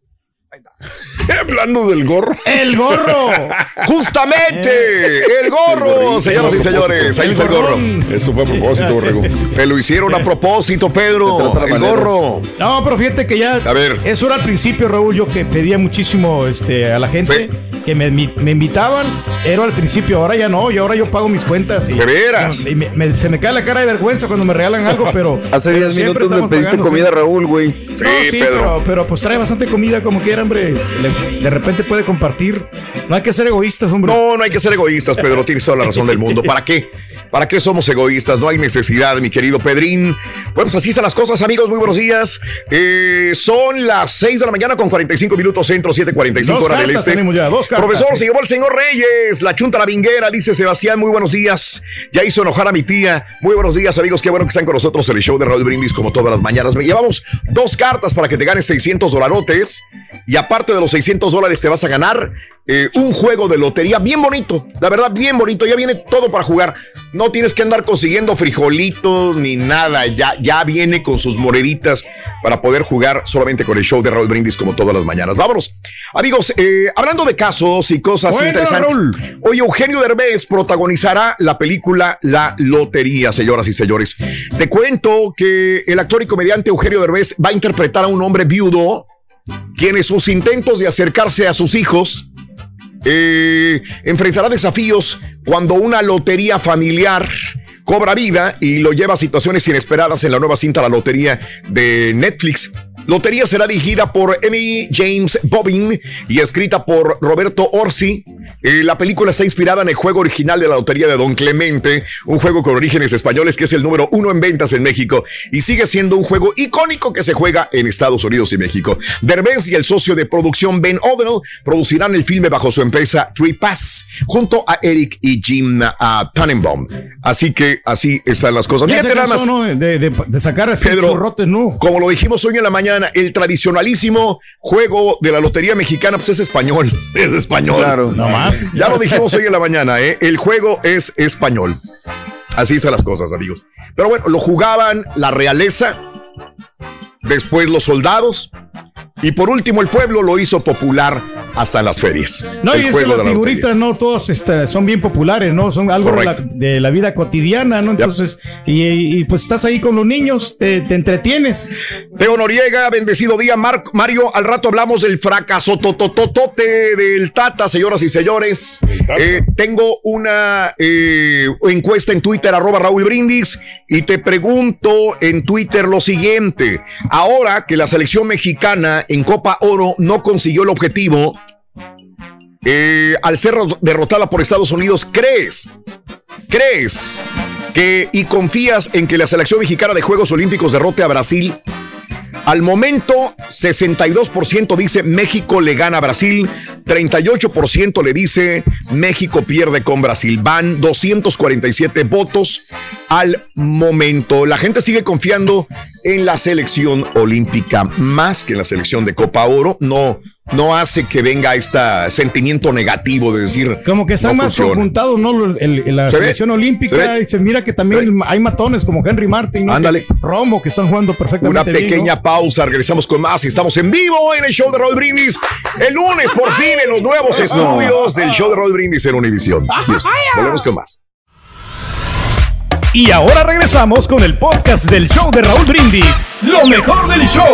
Hablando del gorro. ¡El gorro! Justamente, el gorro, señoras y señores. Ahí está el gorro. Eso fue a propósito, Borrego. Te lo hicieron a propósito, Pedro. El gorro. No, pero fíjate que ya. A ver. Eso era al principio, Raúl. Yo que pedía muchísimo este, a la gente que me, me invitaban. Era al principio, ahora ya no. Y ahora yo pago mis cuentas. Y, ¿De veras? y me- me- se me cae la cara de vergüenza cuando me regalan algo, pero. Hace pero 10 siempre minutos estamos pediste pagando, comida. Raúl, güey. Sí, no, sí, Pedro. pero, pero pues trae bastante comida como quiera, hombre. De repente puede compartir. No hay que ser egoístas, hombre. No, no hay que ser egoístas, Pedro. Tienes toda la razón del mundo. ¿Para qué? ¿Para qué somos egoístas? No hay necesidad, mi querido Pedrín. Bueno, pues así están las cosas, amigos. Muy buenos días. Eh, son las 6 de la mañana con 45 minutos centro, 7.45 Dos hora del este. tenemos ya, dos cartas, Profesor, sí. se llevó el señor Reyes, la chunta la vinguera, dice Sebastián. Muy buenos días. Ya hizo enojar a mi tía. Muy buenos días, amigos. Qué bueno que están con nosotros en el show de Raúl Brindis, como todas las mañanas. Llevamos dos cartas para que te ganes 600 dolarotes. Y aparte de los 600 dólares, te vas a ganar eh, un juego de lotería bien bonito. La verdad, bien bonito. Ya viene todo para jugar. No tienes que andar consiguiendo frijolitos ni nada. Ya, ya viene con sus moneditas para poder jugar solamente con el show de Raúl Brindis, como todas las mañanas. Vámonos. Amigos, eh, hablando de casos y cosas interesantes. Hoy Eugenio Derbez protagonizará la película La Lotería, señoras y señores. Te cuento que el actor y comediante Eugenio Derbez va a interpretar a un hombre viudo quien en sus intentos de acercarse a sus hijos eh, enfrentará desafíos cuando una lotería familiar cobra vida y lo lleva a situaciones inesperadas en la nueva cinta La Lotería de Netflix. Lotería será dirigida por Emmy James Bobbin y escrita por Roberto Orsi. Eh, la película está inspirada en el juego original de la Lotería de Don Clemente, un juego con orígenes españoles que es el número uno en ventas en México y sigue siendo un juego icónico que se juega en Estados Unidos y México. Derbez y el socio de producción Ben Odell producirán el filme bajo su empresa Three Pass junto a Eric y Jim uh, Tannenbaum. Así que así están las cosas. Ya Fíjate se nada cansó, más. ¿no? de, de- de sacar así Pedro, churrotes, ¿no? Como lo dijimos hoy en la mañana, el tradicionalísimo juego de la lotería mexicana, pues es español. Es español. Claro. No Ya lo dijimos hoy en la mañana, ¿eh? El juego es español. Así son las cosas, amigos. Pero bueno, lo jugaban la realeza, después los soldados, y por último el pueblo lo hizo popular hasta en las ferias. No, El y es que las lotería. figuritas, no, todas este, son bien populares, ¿no? Son algo de la, Correcto. de la vida cotidiana, ¿no? Entonces, y, y, pues estás ahí con los niños, te, te entretienes. Teo Noriega, bendecido día, Mar- Mario. Al rato hablamos del fracaso totototote del Tata, señoras y señores. Eh, tengo una eh, encuesta en Twitter, arroba Raúl Brindis, y te pregunto en Twitter lo siguiente. Ahora que la selección mexicana en Copa Oro no consiguió el objetivo, eh, al ser ro- derrotada por Estados Unidos, ¿crees? ¿Crees que y confías en que la selección mexicana de Juegos Olímpicos derrote a Brasil? Al momento, 62% dice México le gana a Brasil, 38% le dice México pierde con Brasil. Van 247 votos al momento. La gente sigue confiando en la selección olímpica más que en la selección de Copa Oro. No, no hace que venga este sentimiento negativo de decir Como que están no más conjuntados, ¿no? El- el- la Se selección se olímpica, se mira que también hay matones como Henry Martin, ¿no? Ándale. Romo, que están jugando perfectamente Una bien, ¿no? pequeña pausa, regresamos con más estamos en vivo en el show de Roll Brindis. El lunes, por fin, en los nuevos estudios del show de Roll Brindis en Univisión. Volvemos con más. Y ahora regresamos con el podcast del show de Raúl Brindis. Lo mejor del show.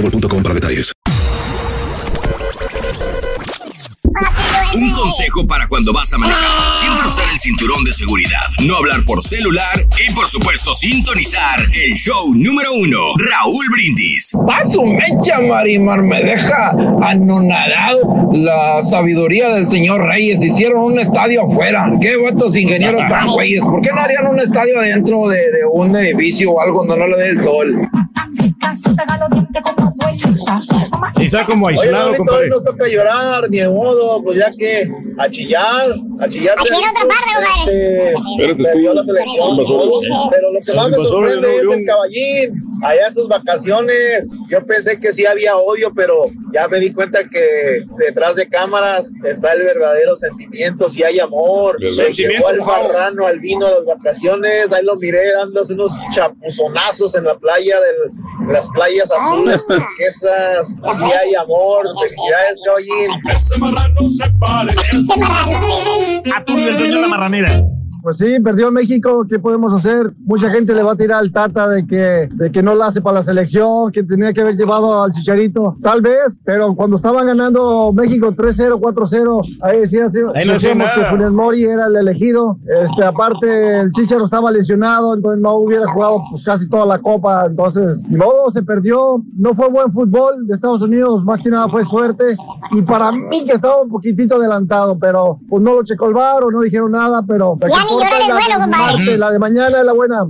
boostmobile.com para detalles. Un consejo para cuando vas a manejar. Siempre usar el cinturón de seguridad. No hablar por celular y, por supuesto, sintonizar el show número uno, Raúl Brindis. Paso mecha, Marimar, me deja anonadado. La sabiduría del señor Reyes. Hicieron un estadio afuera. Qué vatos ingenieros tan güeyes. ¿Por qué no harían un estadio adentro de, de un edificio o algo donde no le dé el sol? Y está como aislado, Oye, compadre. no toca llorar, ni de modo, pues ya que a chillar, a chillar. A chillar otra parte, compadre. Este, perdió la selección. Pero lo que más me sorprende es el caballín. Allá sus vacaciones, yo pensé que sí había odio, pero ya me di cuenta que detrás de cámaras está el verdadero sentimiento, si hay amor. Sentimiento, al marrano, al vino a las vacaciones, ahí lo miré dándose unos chapuzonazos en la playa, del- de las playas azules, turquesas, si hay amor, felicidades, caballín. Ese marrano se parece. A tú el dueño de la marranera. Pues sí, perdió México, ¿qué podemos hacer? Mucha gente le va a tirar al Tata de que, de que no la hace para la selección, que tenía que haber llevado al Chicharito, tal vez, pero cuando estaban ganando México 3-0, 4-0, ahí decía, Ahí no decía decíamos que nada. Funes Mori era el elegido, este, aparte el Chicharo estaba lesionado, entonces no hubiera jugado pues, casi toda la copa, entonces, modo, se perdió, no fue buen fútbol de Estados Unidos, más que nada fue suerte, y para mí que estaba un poquitito adelantado, pero pues no lo checó el VAR o no dijeron nada, pero... que importa la bueno, compadre. martes, la de mañana es la buena.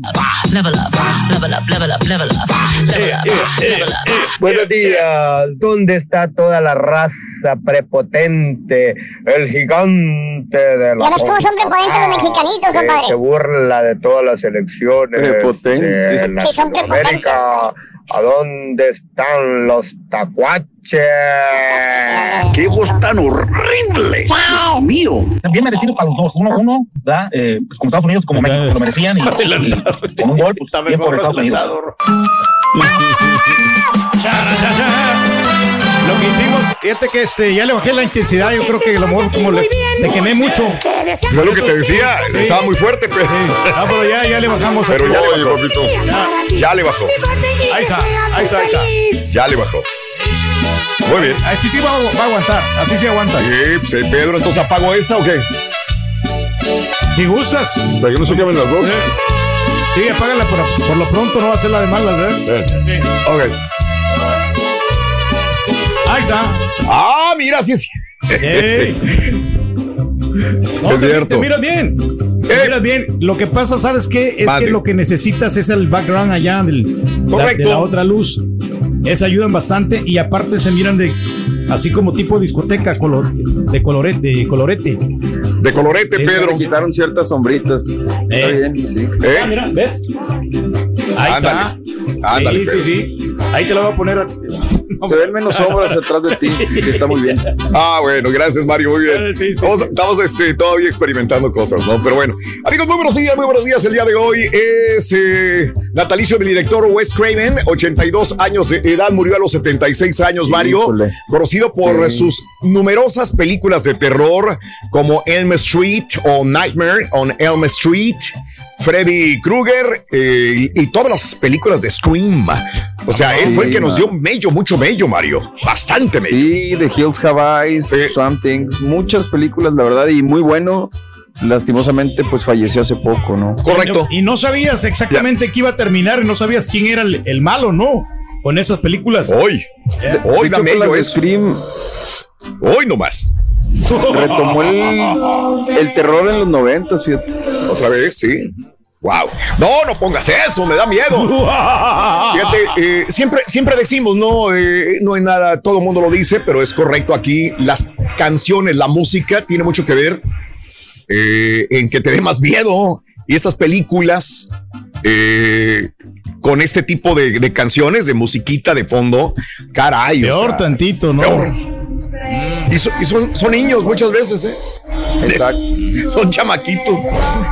Level up, level up, level up, level up, level up, level up. Buenos días. ¿Dónde está toda la raza prepotente? El gigante de la. Ya ves cómo son prepotentes los mexicanitos, que se compadre. burla de todas las elecciones Prepotente. de Sí, son Latinoamérica. ¿A dónde están los tacuaches? ¡Qué voz tan horrible! Dios mío. Bien merecido para los dos. Uno, uno, ¿verdad? Eh, pues como Estados Unidos, como México, lo merecían. Y, y con un gol, pues bien por Estados Unidos. Lo que hicimos, fíjate que este, ya le bajé la intensidad, yo creo que a lo mejor como le, le quemé mucho. Es lo que te decía, estaba muy fuerte, pero. Ah, pero ya, ya le bajamos. Pero ya le bajó. Ya, ya le bajó. Ahí está, ahí está, ahí está. Ya le bajó. Muy bien. Así sí va, va a aguantar, así sí aguanta. Sí, pues, eh, Pedro, entonces apago esta o qué? Si gustas. Para que no se quemen las dos. Sí, apágala por, por lo pronto, no va a ser la de malas, ¿verdad? Sí. Ok. Ahí está. Ah, mira, sí es. Ey. No, Es te- cierto. Te miras bien. Te miras bien. Lo que pasa, ¿sabes qué? Es que lo que necesitas es el background allá del, la, de la otra luz. Esa ayudan bastante y aparte se miran de así como tipo discoteca color, de colorete, de colorete. De colorete, Eso Pedro. Quitaron ciertas sombritas. Está Eh. bien, sí. ¿Eh? Ah, mira, ¿ves? Ahí está. Ándale, sí, sí, sí. Ahí te lo voy a poner. a- Se ven menos sombras atrás de ti, que está muy bien. Ah, bueno, gracias, Mario, muy bien. Sí, sí, estamos sí. estamos, este, todavía experimentando cosas, ¿no? Pero bueno, amigos, muy buenos días, muy buenos días. El día de hoy es eh, natalicio del director Wes Craven, 82 años de edad, murió a los 76 años, Mario, Híjole. conocido por Sí. sus numerosas películas de terror como Elm Street o Nightmare on Elm Street. Freddy Krueger eh, y todas las películas de Scream. O sea, él fue el que nos dio mello, mucho mello, Mario. Bastante mello. Sí, The Hills Have Eyes. Something, muchas películas, la verdad, y muy bueno. Lastimosamente, pues falleció hace poco, ¿no? Correcto. Y no sabías exactamente qué iba a terminar, y no sabías quién era el, el malo, ¿no? con esas películas. Hoy. Hoy De da hecho, con mello las de eso. Scream Hoy nomás. retomó el, el terror en los noventas, fíjate. Otra vez, sí. Wow. No, no pongas eso, me da miedo. Fíjate, eh, siempre, siempre decimos, no, Eh, no hay nada, todo el mundo lo dice, pero es correcto aquí. Las canciones, la música tiene mucho que ver eh, en que te dé más miedo. Y esas películas eh, con este tipo de, de canciones, de musiquita de fondo, caray. o Peor sea, tantito, ¿no? peor. Y, so- y son, son niños muchas veces, ¿eh? Exacto. Son chamaquitos.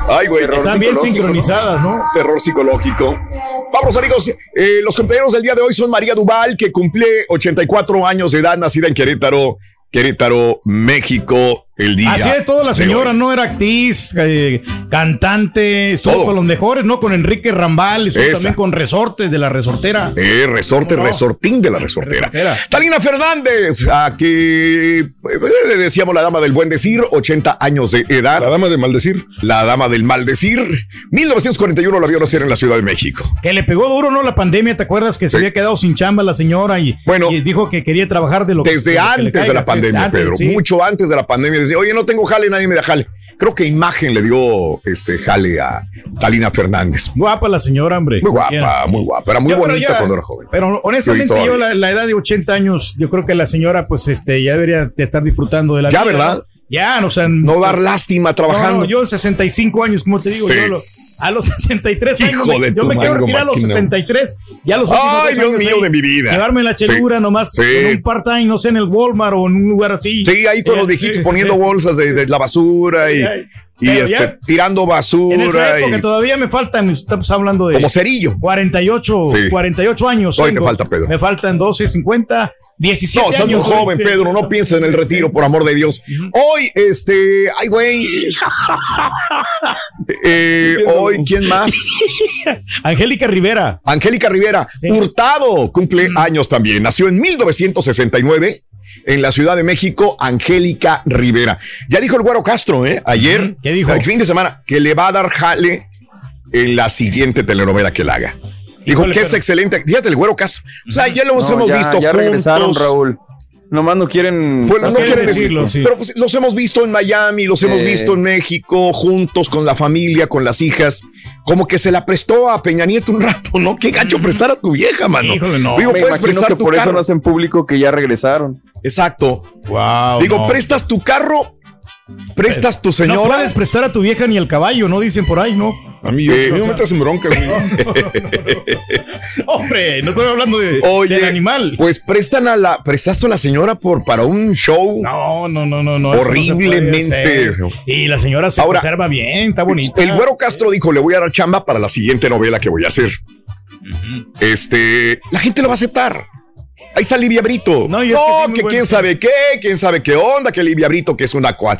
Ay, güey. Están bien sincronizadas, ¿no? Terror psicológico. Vamos, amigos. eh, los compañeros del día de hoy son María Duval, que cumple 84 años de edad, nacida en Querétaro, Querétaro, México, el día. Así de todo la señora, no era actriz, eh, cantante, estuvo Todo. con los mejores, ¿no? Con Enrique Rambal, estuvo Esa. también con Resortes de la Resortera. Eh, resorte, resortín de la resortera. Resortera. Talina Fernández, a que eh, le decíamos la dama del buen decir, 80 años de edad. La dama del maldecir. La dama del maldecir. 1941 la vio nacer en la Ciudad de México. Que le pegó duro, ¿no? La pandemia, ¿te acuerdas? Que se había quedado sin chamba la señora y, y dijo que quería trabajar de lo que Desde que antes de caiga, la pandemia, antes, Pedro. sí. Mucho antes de la pandemia. Decía, oye, no tengo jale, nadie me da jale. Creo que imagen le dio este jale a Talina Fernández. Guapa la señora, hombre. Muy guapa, muy guapa. Era muy Ya, bonita ya- cuando era joven. Pero honestamente, yo la, la edad de 80 años, yo creo que la señora, pues, este, ya debería de estar disfrutando de la Ya, vida. ¿verdad? ¿no? Ya, no, o sea, No dar lástima trabajando. No, yo 65 años, como te digo, Sí. yo lo- a los 63 años, Hijo de yo me quiero retirar a los máquina. 63, ya los últimos Ay, Dios años mío ahí, de mi vida. Llevarme la chelura Sí. nomás Sí. con un part-time, no sé, en el Walmart o en un lugar así. Sí, ahí con los viejitos poniendo bolsas de, de la basura y, y este, ya- tirando En basura. esa época y- todavía me faltan, estamos hablando de... Como cerillo. 48, Sí. 48 años. Te tengo. falta, Pedro. Me faltan 12, 50, 17 No, estás muy años. joven, Pedro. No pienses en el retiro, por amor de Dios. Hoy, este, ay, güey. Eh, hoy, ¿quién más? Angélica Rivera. Angélica Rivera. Hurtado cumple años también. Nació en 1969 en la Ciudad de México, Angélica Rivera. Ya dijo el Güero Castro, ¿eh? Ayer, ¿Qué dijo? el fin de semana, que le va a dar jale en la siguiente telenovela que la haga. Dijo que es excelente. Fíjate, el Güero Castro. O sea, ya los No, hemos ya- visto Ya regresaron, juntos. Raúl. Nomás no quieren. Pues no quieren decirlo, pero pues, los hemos visto en Miami, los hemos visto en México, juntos con la familia, con las hijas. Como que se la prestó a Peña Nieto un rato, ¿no? Qué gacho prestar a tu vieja, mano. Híjole, no. Digo, Me puedes imagino prestar que tu por eso no hacen público que ya regresaron. Exacto. Wow. Digo, no. prestas tu carro, prestas tu No señora. puedes prestar a tu vieja ni el caballo, ¿no? Dicen por ahí, ¿no? A mí, no metas en bronca, güey. Hombre, no estoy hablando de, Oye, del animal. Pues prestan a la, prestaste a la señora por para un show. No, no, no, no, no. no Horriblemente. Y la señora se Ahora, conserva bien, está bonita. El güero Castro dijo: Le voy a dar chamba para la siguiente novela que voy a hacer. Este, la gente lo va a aceptar. Ahí está Livia Brito. No, y es que muy que quién sabe qué, quién sabe qué onda, que Livia Brito, que es una cual,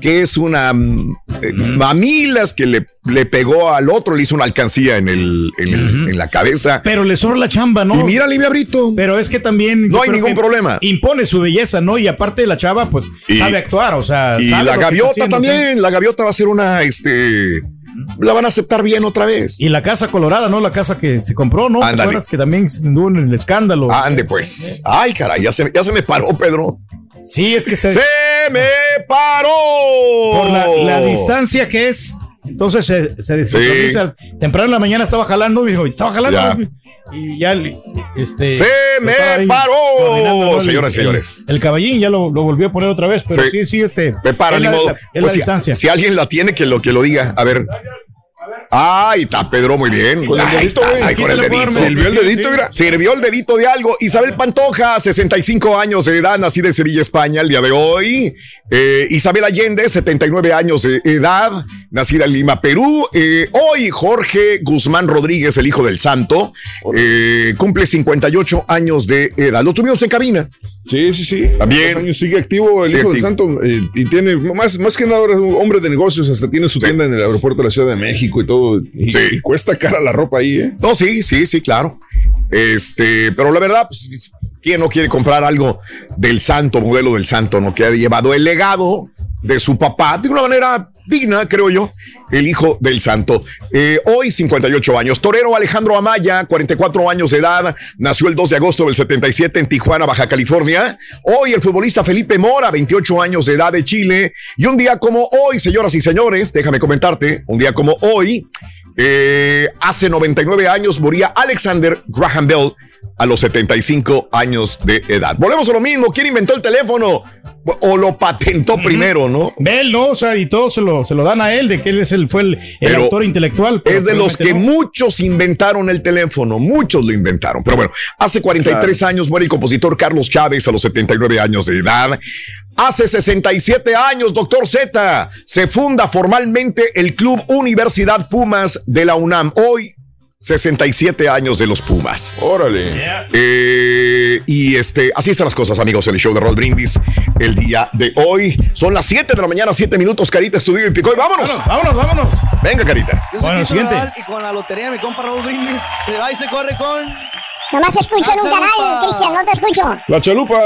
que es una mm, eh, mamilas que le, le pegó al otro, le hizo una alcancía en el, en, el- en la cabeza. Pero le sobra la chamba, ¿no? Y mira a Livia Brito. Pero es que también. No hay ningún problema. Impone su belleza, ¿no? Y aparte la chava, pues, Y- sabe actuar, o sea. Y sabe la gaviota también, la gaviota va a ser una, este, la van a aceptar bien otra vez. Y la casa colorada, ¿no? La casa que se compró, ¿no? ¿Te acuerdas que también en el escándalo? Ande pues. Ay, caray, ya se, ya se me paró, Pedro. Sí, es que se. ¡Se me paró! Por la, la distancia que es. Entonces se, se desincroniza. Temprano en la mañana estaba jalando, dijo, estaba jalando. Ya. Y ya, este. ¡Se me paró! El- Señoras y el- señores. El, caballín ya lo, lo volvió a poner otra vez, pero Sí. sí, sí, este. Me para, es ni la- modo. la- Es Pues la si- distancia. Si alguien la tiene, que lo, que lo diga. A ver. Ay, está Pedro muy bien. Con el dedito, está, güey. ahí con el dedito. Sirvió el dedito, mira. Sirvió el dedito de algo. Isabel Pantoja, 65 años de edad, nacida en Sevilla, España, el día de hoy. Eh, Isabel Allende, 79 años de edad, nacida en Lima, Perú. Eh, hoy Jorge Guzmán Rodríguez, el hijo del santo, eh, cumple 58 años de edad. Lo tuvimos en cabina. Sí, sí, sí. También. Años sigue activo el Sigue hijo del santo y tiene más, más que nada ahora es un hombre de negocios, hasta tiene su tienda en el aeropuerto de la Ciudad de México y todo. Y, Sí. y cuesta cara la ropa ahí, ¿eh? No, sí, sí, sí, claro. Este, pero la verdad, pues, ¿quién no quiere comprar algo del santo, modelo del santo, no? Que ha llevado el legado de su papá de una manera digna, creo yo, el hijo del santo. Eh, hoy 58 años. Torero Alejandro Amaya, 44 años de edad, nació el 2 de agosto del 77 en Tijuana, Baja California. Hoy el futbolista Felipe Mora, 28 años de edad de Chile. Y un día como hoy, señoras y señores, déjame comentarte, un día como hoy, eh, hace 99 años moría Alexander Graham Bell a los 75 años de edad. Volvemos a lo mismo. ¿Quién inventó el teléfono? O lo patentó primero, ¿no? Él, ¿no? O sea, y todo se lo, se lo dan a él, de que él es el, fue el, autor intelectual. Es de los que no. muchos inventaron el teléfono, muchos lo inventaron. Pero bueno, hace 43 años muere el compositor Carlos Chávez a los 79 años de edad. Hace 67 años, doctor Z, se funda formalmente el Club Universidad Pumas de la UNAM. Hoy, 67 años de los Pumas. Órale. Eh, y este, así están las cosas, amigos, en el show de Roll Brindis el día de hoy. Son las 7 de la mañana, 7 minutos, Carita, estudio y picó. Y vámonos. Vámonos, vámonos. Venga, Carita. Yo soy Cristian Nodal y con la lotería mi compa Raúl Brindis se va y se corre con... Nomás escucho en un canal, Cristian, no te escucho. La chalupa.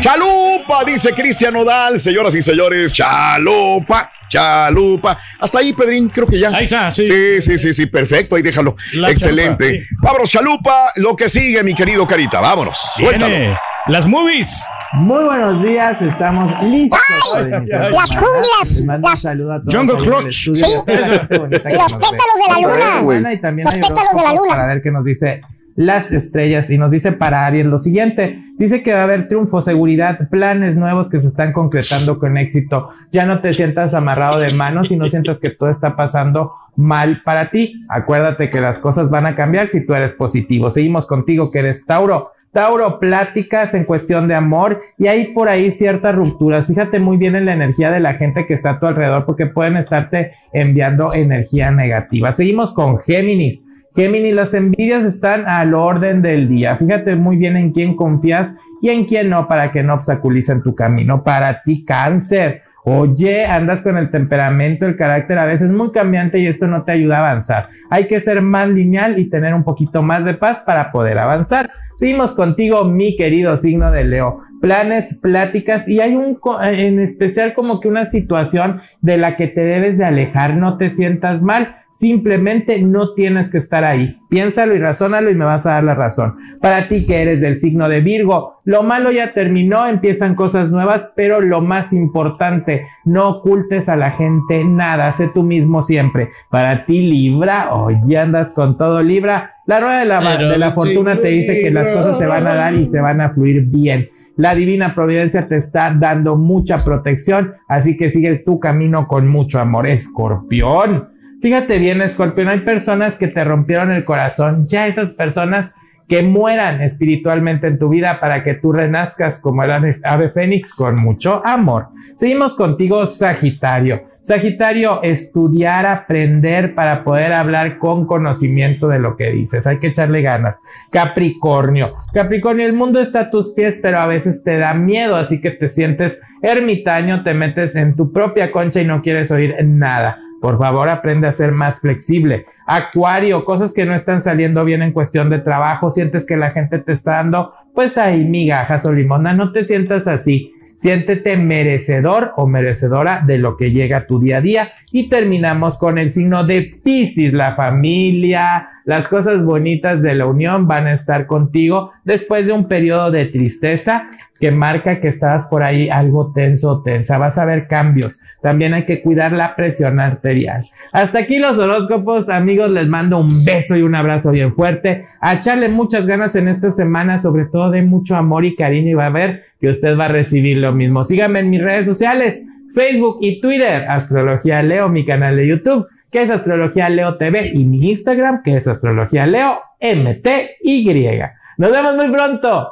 Chalupa, dice Cristian Nodal, señoras y señores, chalupa, chalupa. Hasta ahí, Pedrín, creo que ya. Ahí está, sí. Sí, sí, sí, sí, perfecto, ahí déjalo. La Excelente. chalupa, sí. Vámonos, chalupa, lo que sigue, mi querido Carita, vámonos, suéltalo. Viene Las movies. Muy buenos días, estamos listos. ¡Ay! Las un las- saludo a todos Jungle estudio. Sí. Los pétalos de la luna. buena, y también Los pétalos de la luna. Para ver qué nos dice las estrellas y nos dice para Aries lo siguiente. Dice que va a haber triunfo, seguridad, planes nuevos que se están concretando con éxito. Ya no te sientas amarrado de manos y no sientas que todo está pasando mal para ti. Acuérdate que las cosas van a cambiar si tú eres positivo. Seguimos contigo que eres Tauro. Tauro, pláticas en cuestión de amor y hay por ahí ciertas rupturas. Fíjate muy bien en la energía de la gente que está a tu alrededor porque pueden estarte enviando energía negativa. Seguimos con Géminis. Géminis, las envidias están al orden del día. Fíjate muy bien en quién confías y en quién no para que no obstaculicen tu camino. Para ti, cáncer. Oye, andas con el temperamento, el carácter a veces muy cambiante y esto no te ayuda a avanzar. Hay que ser más lineal y tener un poquito más de paz para poder avanzar. Seguimos contigo, mi querido signo de Leo. Planes, pláticas y hay un co- en especial como que una situación de la que te debes de alejar, no te sientas mal, simplemente no tienes que estar ahí. Piénsalo y razónalo y me vas a dar la razón. Para ti que eres del signo de Virgo, lo malo ya terminó, empiezan cosas nuevas, pero lo más importante, no ocultes a la gente nada, sé tú mismo siempre. Para ti Libra, oye andas con todo Libra, la rueda de la, de la fortuna te dice que las cosas se van a dar y se van a fluir bien. La divina providencia te está dando mucha protección, así que sigue tu camino con mucho amor. Escorpión. Fíjate bien, Escorpión, hay personas que te rompieron el corazón. Ya esas personas que mueran espiritualmente en tu vida para que tú renazcas como el ave, fénix con mucho amor. Seguimos contigo, Sagitario. Sagitario, estudiar, aprender para poder hablar con conocimiento de lo que dices. Hay que echarle ganas. Capricornio. Capricornio, el mundo está a tus pies, pero a veces te da miedo, así que te sientes ermitaño, te metes en tu propia concha y no quieres oír nada. Por favor, aprende a ser más flexible. Acuario, cosas que no están saliendo bien en cuestión de trabajo, sientes que la gente te está dando, pues ahí migajas o limona, no te sientas así. Siéntete merecedor o merecedora de lo que llega a tu día a día. Y terminamos con el signo de Pisces, la familia, las cosas bonitas de la unión van a estar contigo después de un periodo de tristeza que marca que estabas por ahí algo tenso o tensa. Vas a ver cambios. También hay que cuidar la presión arterial. Hasta aquí los horóscopos, amigos. Les mando un beso y un abrazo bien fuerte. A echarle muchas ganas en esta semana, sobre todo de mucho amor y cariño y va a ver que usted va a recibir lo mismo. Síganme en mis redes sociales, Facebook y Twitter, Astrología Leo, mi canal de YouTube, que es Astrología Leo TV, y mi Instagram, que es Astrología Leo MTY. Nos vemos muy pronto.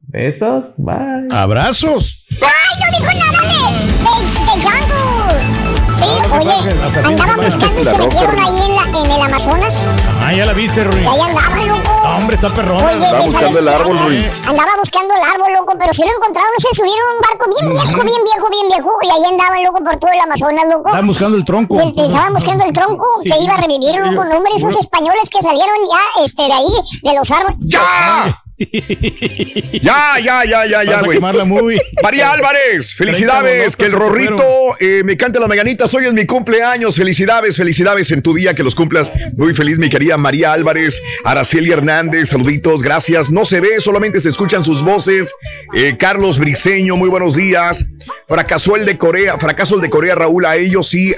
Besos, bye. Abrazos. ¡Ay, no dijo nada Sí, oye, andaban buscando y se metieron ahí en, la, en el Amazonas. Ah, ya la viste, Rui. Ahí andaba, loco. No, hombre, está perrón. Oye, me salió- Andaba buscando el árbol, loco, pero sí lo encontraron, se subieron a un barco bien viejo, bien viejo, bien viejo, y ahí andaban, loco, por todo el Amazonas, loco. Estaban buscando el tronco. Y- Estaban buscando el tronco Sí. que iba a revivir, loco, no, hombre, esos españoles que salieron ya, este, de ahí, de los árboles. ¡Ya! Ya, ya, ya, ya, ya, güey. María Álvarez, felicidades, que el rorrito eh, me cante las mañanitas. Hoy es mi cumpleaños. Felicidades, felicidades en tu día, que los cumplas. Muy feliz, mi querida María Álvarez, Araceli Hernández, saluditos, gracias. No se ve, solamente se escuchan sus voces. Eh, Carlos Briseño, muy buenos días. Fracasó el de Corea, fracaso el de Corea, Raúl, a ellos sí.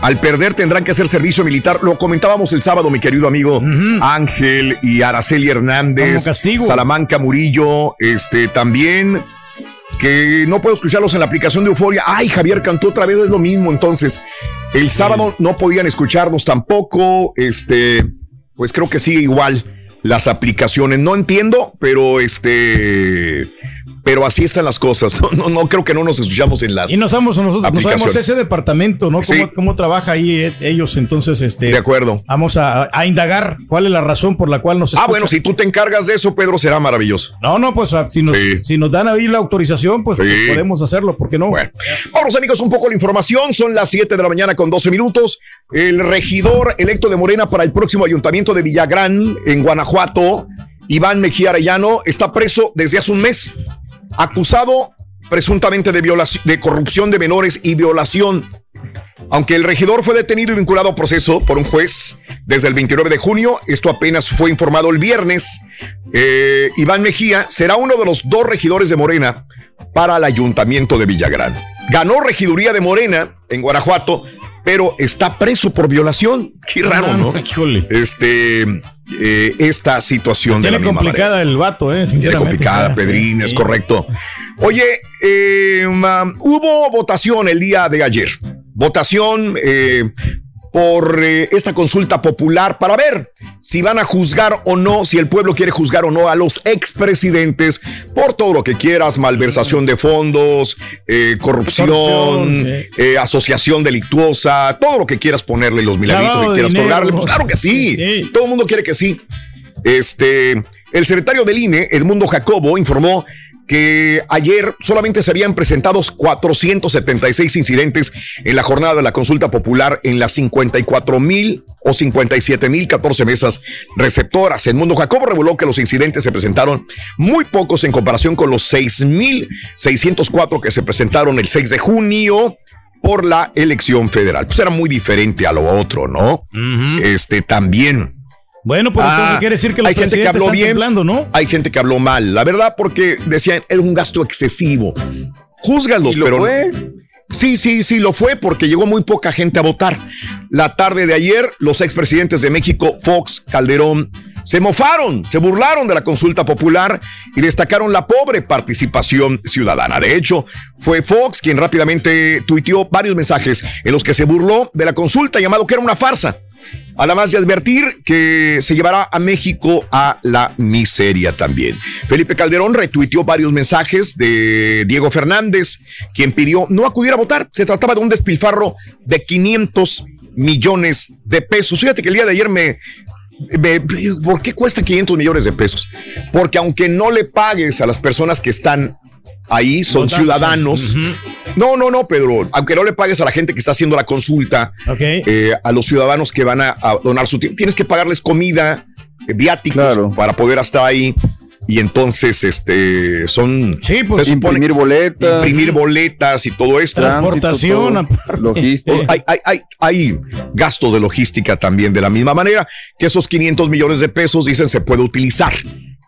Al perder tendrán que hacer servicio militar. Lo comentábamos el sábado, mi querido amigo Ángel y Araceli Hernández. Salamanca Murillo, este también que no puedo escucharlos en la aplicación de Euforia. Ay, Javier cantó otra vez, es lo mismo. Entonces, el sábado no podían escucharnos tampoco. Este, pues creo que sigue igual las aplicaciones. No entiendo, pero este, pero así están las cosas. No, no, no creo que no nos escuchamos en las. Y no sabemos nosotros, no sabemos ese departamento, ¿no? ¿Cómo, Sí. cómo trabaja ahí eh, ellos? Entonces, este. De acuerdo. Vamos a, a indagar cuál es la razón por la cual nos Ah, escuchan. bueno, si tú te encargas de eso, Pedro, será maravilloso. No, no, pues ah, si nos, si nos dan ahí la autorización, pues, pues, podemos hacerlo, ¿por qué no? Vamos amigos, un poco la información. Son las 7 de la mañana con 12 minutos. El regidor electo de Morena para el próximo ayuntamiento de Villagrán, en Guanajuato, Iván Mejía Arellano, está preso desde hace un mes, acusado presuntamente de, violación, de corrupción de menores y violación. Aunque el regidor fue detenido y vinculado a proceso por un juez desde el 29 de junio, esto apenas fue informado el viernes, eh, Iván Mejía será uno de los dos regidores de Morena para el ayuntamiento de Villagrán. Ganó regiduría de Morena en Guanajuato, pero está preso por violación. Qué raro, ¿no? Este, eh, esta situación de Tiene la misma complicada manera. el vato, ¿eh? Tiene Sinceramente. complicada, Sí, Pedrín, es correcto. Oye, eh, ma, hubo votación el día de ayer. Votación eh, por eh, esta consulta popular para ver si van a juzgar o no, si el pueblo quiere juzgar o no a los expresidentes por todo lo que quieras, malversación de fondos, eh, corrupción, Corrupción, eh, asociación delictuosa, todo lo que quieras ponerle, los milagritos Lavado que quieras dinero. colgarle. Pues claro que sí. Todo el mundo quiere que sí. Este, el secretario del INE, Edmundo Jacobo, informó que ayer solamente se habían presentado 476 incidentes en la jornada de la consulta popular en las 54 mil o 57 mil 14 mesas receptoras. Edmundo Jacobo reveló que los incidentes se presentaron muy pocos en comparación con los 6 mil 604 que se presentaron el 6 de junio por la elección federal. Pues era muy diferente a lo otro, ¿no? Este también. Bueno, pues entonces quiere decir que los hay gente que habló están bien, temblando, ¿no? hay gente que habló mal, la verdad, porque decían era un gasto excesivo. Júzgalos, ¿Y lo pero fue? Sí, sí, sí, lo fue porque llegó muy poca gente a votar. La tarde de ayer, los expresidentes de México, Fox, Calderón, se mofaron, se burlaron de la consulta popular y destacaron la pobre participación ciudadana. De hecho, fue Fox quien rápidamente tuiteó varios mensajes en los que se burló de la consulta, llamado que era una farsa. Además de advertir que se llevará a México a la miseria también. Felipe Calderón retuiteó varios mensajes de Diego Fernández, quien pidió no acudir a votar. Se trataba de un despilfarro de 500 millones de pesos. Fíjate que el día de ayer me, me- ¿Por qué cuesta 500 millones de pesos? Porque aunque no le pagues a las personas que están ahí, son ciudadanos. No, no, no, Pedro. Aunque no le pagues a la gente que está haciendo la consulta, eh, a los ciudadanos que van a, a donar su tiempo, tienes que pagarles comida, eh, viáticos para poder estar ahí. Y entonces, este, son. Sí, pues, imprimir boletas. Imprimir boletas y todo esto. Transportación, todo. aparte. Logística. Hay, hay, hay, hay gastos de logística también, de la misma manera que esos 500 millones de pesos, dicen, se puede utilizar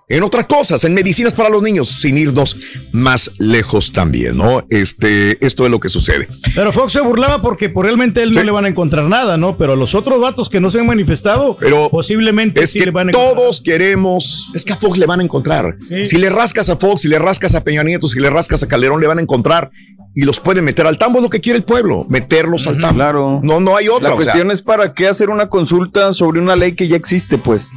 en otras cosas, en medicinas para los niños, sin irnos más lejos también, ¿no? Este, esto es lo que sucede. Pero Fox se burlaba porque por realmente él no le van a encontrar nada, ¿no? Pero los otros vatos que no se han manifestado, Pero posiblemente es sí que le van a encontrar. todos queremos, es que a Fox le van a encontrar. Sí. Si le rascas a Fox, si le rascas a Peña Nieto, si le rascas a Calderón, le van a encontrar y los pueden meter al tambo, es lo que quiere el pueblo, meterlos al tambo. Claro. No, no hay otra. La o sea. cuestión es para qué hacer una consulta sobre una ley que ya existe, pues.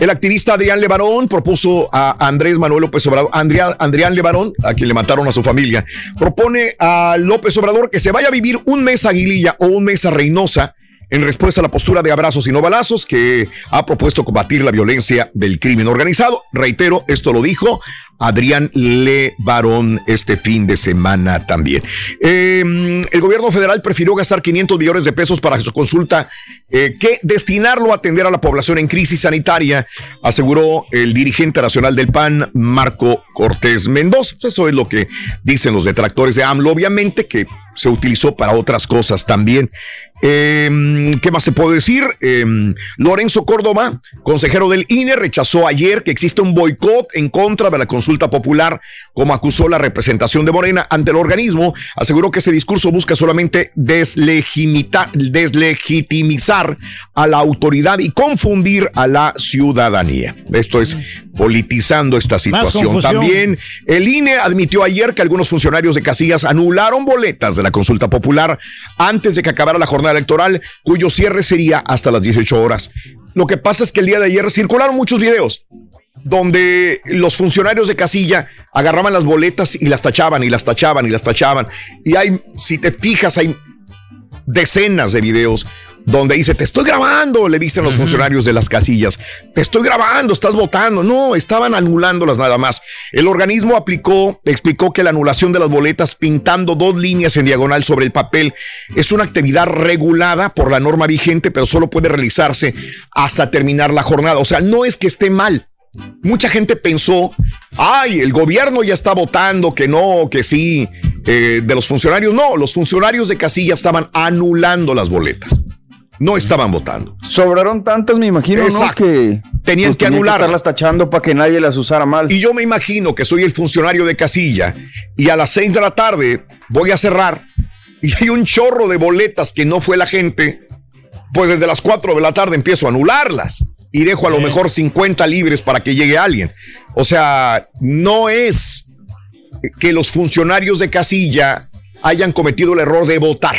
El activista Adrián Levarón propuso a Andrés Manuel López Obrador, Andrea- Adrián Levarón, a quien le mataron a su familia, propone a López Obrador que se vaya a vivir un mes a Aguililla o un mes a Reynosa en respuesta a la postura de abrazos y no balazos que ha propuesto combatir la violencia del crimen organizado. Reitero, esto lo dijo Adrián Le Barón este fin de semana también. Eh, el gobierno federal prefirió gastar 500 millones de pesos para su consulta eh, que destinarlo a atender a la población en crisis sanitaria, aseguró el dirigente nacional del PAN, Marco Cortés Mendoza. Eso es lo que dicen los detractores de AMLO, obviamente que se utilizó para otras cosas también. Eh, ¿Qué más se puede decir? Eh, Lorenzo Córdoba, consejero del INE, rechazó ayer que existe un boicot en contra de la consulta popular, como acusó la representación de Morena ante el organismo. Aseguró que ese discurso busca solamente deslegitimizar a la autoridad y confundir a la ciudadanía. Esto es politizando esta situación. También el INE admitió ayer que algunos funcionarios de Casillas anularon boletas de la consulta popular antes de que acabara la jornada electoral, cuyo cierre sería hasta las 18 horas. Lo que pasa es que el día de ayer circularon muchos videos donde los funcionarios de casilla agarraban las boletas y las tachaban y las tachaban y las tachaban. Y hay, si te fijas, hay decenas de videos donde dice, te estoy grabando, le dicen los funcionarios de las casillas, te estoy grabando, estás votando. No, estaban anulándolas nada más. El organismo aplicó, explicó que la anulación de las boletas pintando dos líneas en diagonal sobre el papel es una actividad regulada por la norma vigente, pero solo puede realizarse hasta terminar la jornada. O sea, no es que esté mal. Mucha gente pensó, ay, el gobierno ya está votando, que no, que sí, eh, de los funcionarios. No, los funcionarios de casilla estaban anulando las boletas no estaban votando. Sobraron tantas, me imagino, ¿no? Que tenían pues, que anular. estarlas tachando para que nadie las usara mal. Y yo me imagino que soy el funcionario de casilla y a las seis de la tarde voy a cerrar y hay un chorro de boletas que no fue la gente. Pues desde las cuatro de la tarde empiezo a anularlas y dejo a lo mejor 50 libres para que llegue alguien. O sea, no es que los funcionarios de casilla hayan cometido el error de votar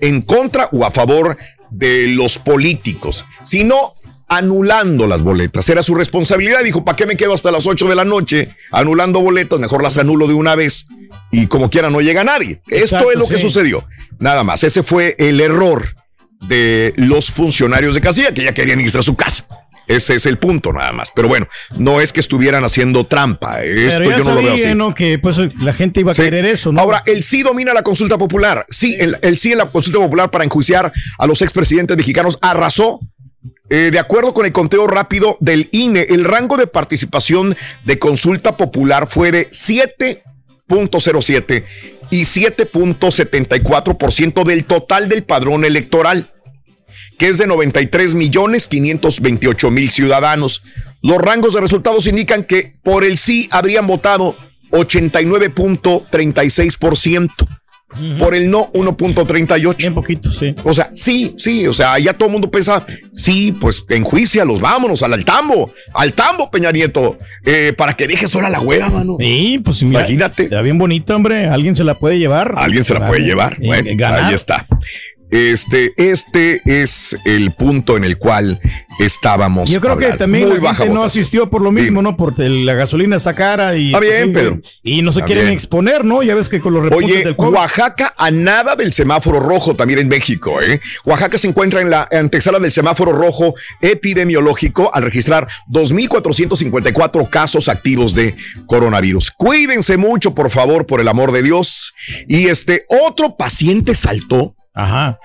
en contra o a favor de los políticos, sino anulando las boletas. Era su responsabilidad. Dijo, ¿para qué me quedo hasta las 8 de la noche anulando boletas? Mejor las anulo de una vez y como quiera no llega nadie. Esto es lo que sucedió. Nada más. Ese fue el error de los funcionarios de casilla que ya querían irse a su casa. Ese es el punto nada más. Pero bueno, no es que estuvieran haciendo trampa. Esto Pero ya yo no lo veo así. ¿no? Que pues la gente iba a Sí. querer eso, ¿no? Ahora, el sí domina la consulta popular. Sí, el, el sí en la consulta popular para enjuiciar a los expresidentes mexicanos arrasó. Eh, de acuerdo con el conteo rápido del INE, el rango de participación de consulta popular fue de 7.07 y 7.74% del total del padrón electoral que es de 93 millones 528 mil ciudadanos. Los rangos de resultados indican que por el sí habrían votado 89.36%. Por el no, 1.38. Bien poquito, sí. O sea, sí, sí, o sea, ya todo el mundo piensa, sí, pues enjuícialos, vámonos al, tambo, al tambo, Peña Nieto, eh, para que dejes sola la güera, mano. Sí, pues mira, Imagínate. Está bien bonita, hombre. Alguien se la puede llevar. Alguien se la puede llevar. Y Bueno, ganar. ahí está. Este, este es el punto en el cual estábamos. Yo creo que también Muy la baja gente no asistió por lo mismo, ¿no? Porque la gasolina está cara y. Está bien, sí, Pedro. Y no se Está quieren bien. exponer, ¿no? Ya ves que con los repuntes Oye, del COVID. Oaxaca a nada del semáforo rojo también en México, ¿eh? Oaxaca se encuentra en la antesala del semáforo rojo epidemiológico al registrar 2.454 casos activos de coronavirus. Cuídense mucho, por favor, por el amor de Dios. Y este otro paciente saltó. Ajá.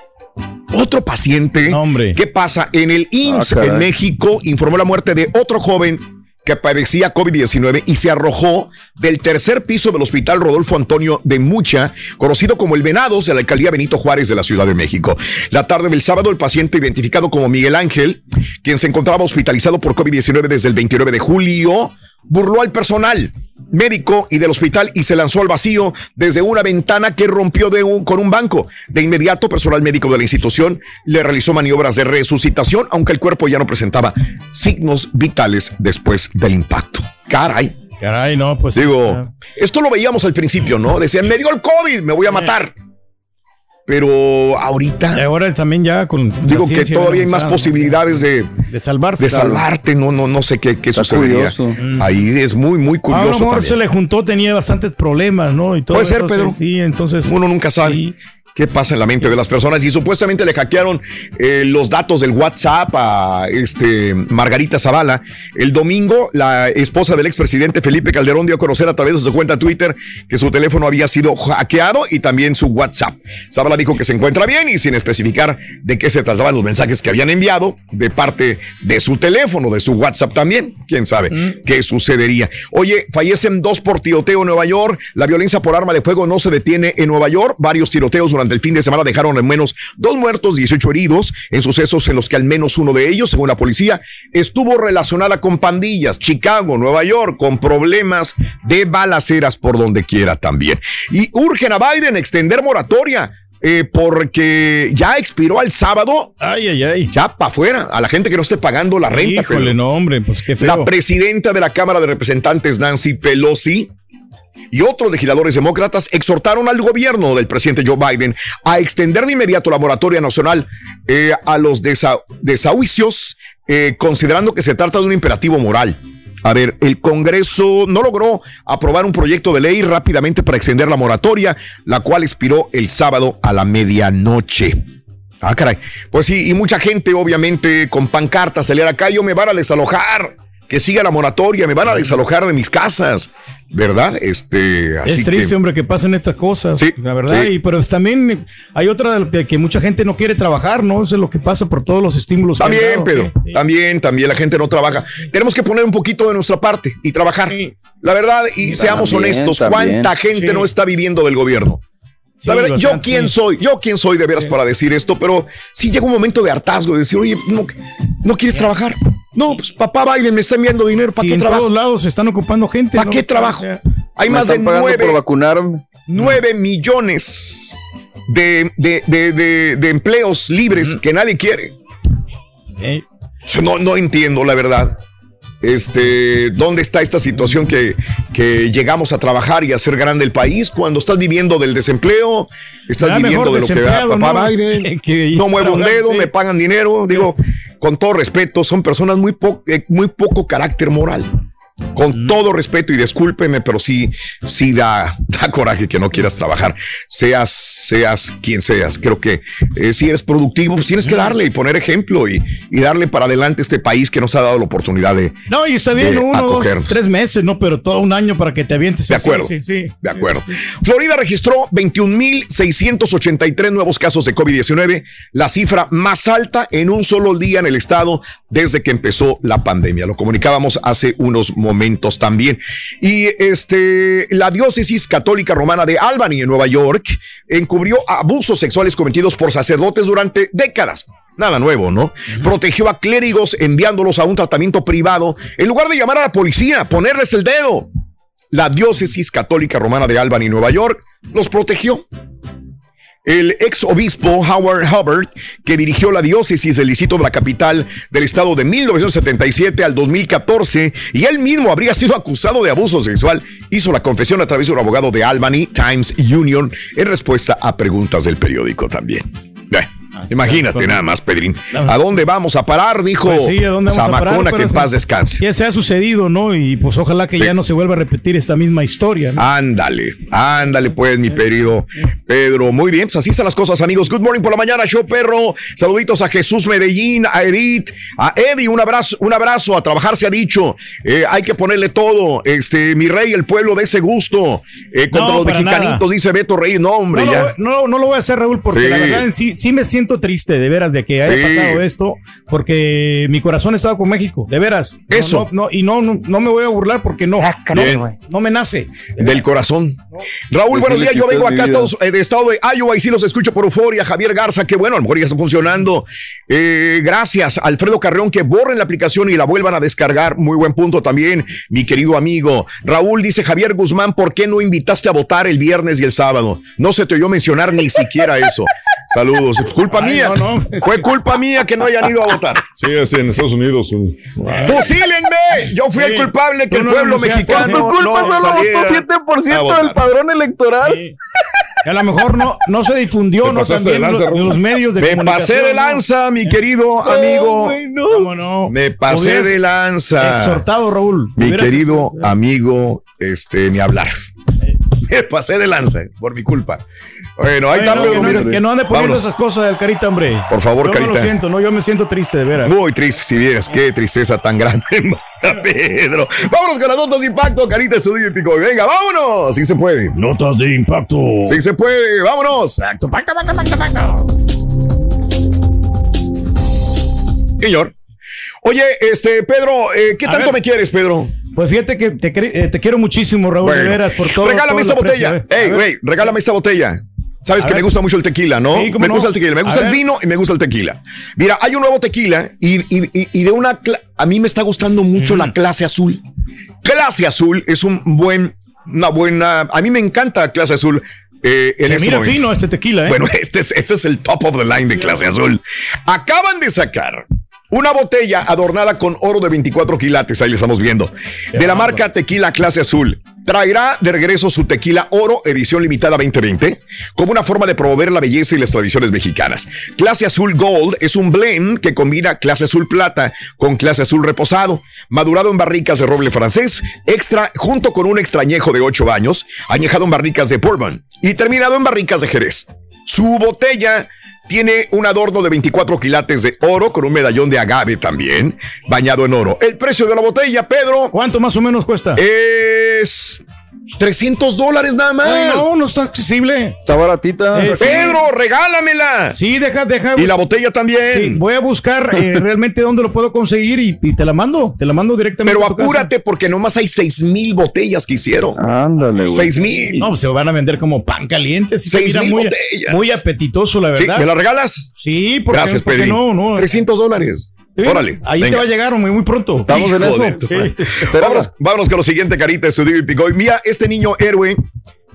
Otro paciente. ¿Qué pasa? En el IMSS Ah, caray. en México informó la muerte de otro joven que padecía COVID-19 y se arrojó del tercer piso del Hospital Rodolfo Antonio de Mucha, conocido como el Venados de la alcaldía Benito Juárez de la Ciudad de México. La tarde del sábado, el paciente identificado como Miguel Ángel, quien se encontraba hospitalizado por COVID-19 desde el 29 de julio, burló al personal médico y del hospital y se lanzó al vacío desde una ventana que rompió de un, con un banco. De inmediato, personal médico de la institución le realizó maniobras de resucitación, aunque el cuerpo ya no presentaba signos vitales después del impacto. Caray. Caray, no, pues. Digo, esto lo veíamos al principio, ¿no? Decían, me dio el COVID, me voy a matar. Pero ahorita. ahora también ya con. Digo que todavía hay más posibilidades de, de salvarse. de salvarte. No, no, no sé qué, qué sucedería. curioso. Ahí es muy, muy A lo curioso. mejor también. se le juntó, tenía bastantes problemas, ¿no? Y todo Puede ser, eso, Pedro. Sí, entonces. Uno nunca sabe. ¿Qué pasa en la mente de las personas? Y supuestamente le hackearon eh, los datos del WhatsApp a este, Margarita Zavala. El domingo, la esposa del expresidente Felipe Calderón dio a conocer a través de su cuenta Twitter que su teléfono había sido hackeado y también su WhatsApp. Zavala dijo que se encuentra bien y sin especificar de qué se trataban los mensajes que habían enviado de parte de su teléfono, de su WhatsApp también. ¿Quién sabe Mm. qué sucedería? Oye, fallecen dos por tiroteo en Nueva York. La violencia por arma de fuego no se detiene en Nueva York. Varios tiroteos durante el fin de semana dejaron al menos dos muertos, 18 heridos, en sucesos en los que al menos uno de ellos, según la policía, estuvo relacionada con pandillas, Chicago, Nueva York, con problemas de balaceras por donde quiera también. Y urgen a Biden extender moratoria. eh, porque ya expiró el sábado. Ay, ay, ay. Ya para afuera, a la gente que no esté pagando la renta. Híjole, Pedro. no, hombre, pues qué feo. La presidenta de la Cámara de Representantes, Nancy Pelosi, y otros legisladores demócratas exhortaron al gobierno del presidente Joe Biden a extender de inmediato la moratoria nacional eh, a los desa- eh, considerando que se trata de un imperativo moral. A ver, el Congreso no logró aprobar un proyecto de ley rápidamente para extender la moratoria, la cual expiró el sábado a la medianoche. Ah, caray. Pues sí, y mucha gente, obviamente, con pancartas, salir a la calle, "Oh, me van a desalojar. Que siga la moratoria, me van a desalojar de mis casas, ¿verdad? Este, así es triste, que- hombre, que pasen estas cosas. la verdad. sí. Y pero también hay otra de que, mucha gente no quiere trabajar, ¿no? Eso es lo que pasa por todos los estímulos. que También, dado, Pedro, sí. también, también la gente no trabaja. Tenemos que poner un poquito de nuestra parte y trabajar. La verdad, y seamos También, honestos, también. ¿cuánta gente Sí. no está viviendo del gobierno? Sí, La verdad, yo bastante, quién sí. soy, yo quién soy de veras para decir esto, pero sí llega un momento de hartazgo de decir, oye, no, no quieres trabajar. No, pues papá Biden me está enviando dinero, ¿para Sí, qué en trabajo? todos lados se están ocupando gente. ¿Para ¿no? qué trabajo? O sea, Hay Me más de nueve, nueve millones de, de- de- de- de empleos libres que nadie quiere. sí. No, no entiendo, la verdad. Este, ¿dónde está esta situación que, que llegamos a trabajar y a hacer grande el país cuando estás viviendo del desempleo, estás Ya, viviendo de lo que da papá ¿no? Biden? Que- no muevo un dedo, sí. me pagan dinero. Digo, con todo respeto, son personas muy, po- eh, muy poco carácter moral. Con todo respeto y discúlpeme, pero sí, sí da, da coraje que no quieras trabajar. Seas, seas quien seas. Creo que eh, si eres productivo, pues tienes que darle y poner ejemplo y, y darle para adelante este país que nos ha dado la oportunidad de. No, y está bien, uno, dos, tres meses, ¿no? Pero todo un año para que te avientes. De acuerdo. Sí, sí. De acuerdo. Florida registró 21.683 nuevos casos de COVID-19, la cifra más alta en un solo día en el estado desde que empezó la pandemia. Lo comunicábamos hace unos momentos también. Y este, la diócesis católica romana de Albany en Nueva York encubrió abusos sexuales cometidos por sacerdotes durante décadas. Nada nuevo, ¿no? Protegió a clérigos enviándolos a un tratamiento privado en lugar de llamar a la policía, ponerles el dedo. La diócesis católica romana de Albany, Nueva York, los protegió. El ex obispo Howard Hubbard, que dirigió la diócesis del distrito de la capital del estado de 1977 al 2014, y él mismo habría sido acusado de abuso sexual, hizo la confesión a través de un abogado de Albany Times Union en respuesta a preguntas del periódico también. Imagínate nada más, Pedrín. ¿A dónde vamos a parar? Dijo Pues sí, ¿a dónde vamos a parar? Zamacona, que en paz descanse. Ya se ha sucedido, ¿no? Y pues ojalá que ya no se vuelva a repetir esta misma historia. ¿no? Ándale, ándale pues, mi querido Pedro. Muy bien, pues así están las cosas, amigos. Good morning por la mañana, show perro. Saluditos a Jesús Medellín, a Edith, a Eddie, un abrazo, un abrazo. A trabajar se ha dicho. Eh, hay que ponerle todo. Este, mi rey, el pueblo de ese gusto. Eh, contra No, los mexicanitos, nada. dice Beto Rey. No, hombre, no, ya. Lo, no, no lo voy a hacer, Raúl, porque Sí. la verdad en sí, sí me siento triste, de veras, de que haya Sí. pasado esto, porque mi corazón estaba con México, de veras. No, Eso. No, no, y no, no, no me voy a burlar porque no, Bien. no, no me nace. Del corazón. Raúl, buenos días. que Yo vengo acá Estados- eh, de estado de Iowa y sí los escucho por euforia. Javier Garza, que bueno, a lo mejor ya está funcionando. Eh, gracias. Alfredo Carreón, que borren la aplicación y la vuelvan a descargar. Muy buen punto también, mi querido amigo. Raúl dice Javier Guzmán, ¿por qué no invitaste a votar el viernes y el sábado? No se te oyó mencionar ni siquiera eso. Saludos. Es culpa Ay, mía. no, no. Fue culpa mía que no hayan ido a votar. Sí, es en Estados Unidos. ¡Fusílenme! Yo fui el Sí. culpable que el no pueblo mexicano. Por tu culpa no solo votó 7% a del padrón electoral. A lo mejor no, no se difundió, ¿no? También de lanza, los, medios de Me comunicación. pasé de lanza, mi querido amigo. ¿Cómo no? Me pasé de lanza. Exhortado, Raúl. Mi querido amigo, este, ni hablar. Me pasé de lanza por mi culpa. Bueno, ahí está, que, no, que no ande poniendo Vámonos. esas cosas del carita, hombre. Por favor, yo Carita. No lo siento, no, yo me siento triste, de veras. Muy triste, si vieras qué tristeza tan grande, Pedro. Vámonos con las notas de impacto, carita estudio y pico. Venga, vámonos. Sí se puede. Notas de impacto. Sí se puede, vámonos. Señor. Oye, este, Pedro, eh, ¿qué A tanto ver. me quieres, Pedro? Pues fíjate que te, eh, te quiero muchísimo, Raúl, Bueno, veras, por todo. regálame todo esta botella. a ver. Ey, güey, regálame esta botella. Sabes A que ver. me gusta mucho el tequila, ¿no? Sí, me no. gusta el tequila, me A gusta el ver. vino y me gusta el tequila. Mira, hay un nuevo tequila y, y- y- y de una... A mí me está gustando mucho la clase azul. Clase azul es un buen, una buena... A mí me encanta clase azul. eh, en Se este mira momento. fino este tequila, ¿eh? Bueno, este es, este es el top of the line de clase azul. Acaban de sacar una botella adornada con oro de 24 quilates, ahí le estamos viendo, de la marca Tequila Clase Azul. Traerá de regreso su tequila oro edición limitada 2020 como una forma de promover la belleza y las tradiciones mexicanas. Clase Azul Gold es un blend que combina clase azul plata con clase azul reposado, madurado en barricas de roble francés, extra junto con un extrañejo de 8 años, añejado en barricas de bourbon y terminado en barricas de Jerez. Su botella tiene un adorno de 24 quilates de oro con un medallón de agave también, bañado en oro. El precio de la botella, Pedro. ¿Cuánto más o menos cuesta? Es 300 dólares nada más. Ay, no, no está accesible. Está baratita. Eh, sí. Pedro, regálamela. Sí, deja, deja. Y la botella también. Sí, voy a buscar eh, realmente dónde lo puedo conseguir y, y te la mando. Te la mando directamente. Pero a tu casa. apúrate porque nomás hay 6 mil botellas que hicieron. Ándale, güey. 6 mil. No, pues se van a vender como pan caliente. Sí, Seis mira mil muy, botellas. muy apetitoso, la Sí, verdad. ¿Me la regalas? Sí, porque, Gracias, porque Pedro. no, no. 300 dólares. Órale. Ahí venga. te va a llegar muy, muy pronto. Estamos en eso. Sí. vámonos, vámonos con lo siguiente, Carita, estudio y pico. Y Mira, este niño héroe,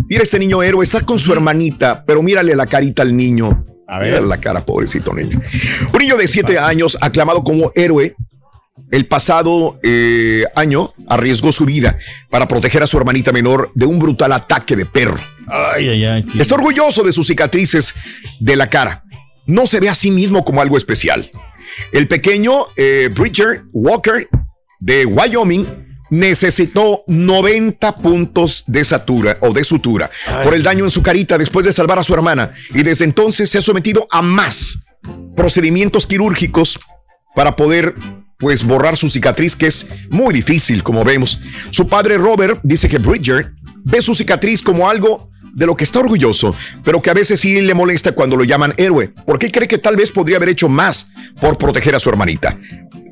mira este niño héroe, está con su hermanita, pero mírale la carita al niño. A ver. Mírale la cara, pobrecito niño. Un niño de siete años, aclamado como héroe, el pasado eh, año arriesgó su vida para proteger a su hermanita menor de un brutal ataque de perro. Ay, ay, ay. sí. Está orgulloso de sus cicatrices de la cara. No se ve a sí mismo como algo especial. El pequeño eh, Bridger Walker de Wyoming necesitó 90 puntos de satura o de sutura por el daño en su carita después de salvar a su hermana y desde entonces se ha sometido a más procedimientos quirúrgicos para poder pues borrar su cicatriz que es muy difícil como vemos. Su padre Robert dice que Bridger ve su cicatriz como algo de lo que está orgulloso, pero que a veces sí le molesta cuando lo llaman héroe, porque cree que tal vez podría haber hecho más por proteger a su hermanita.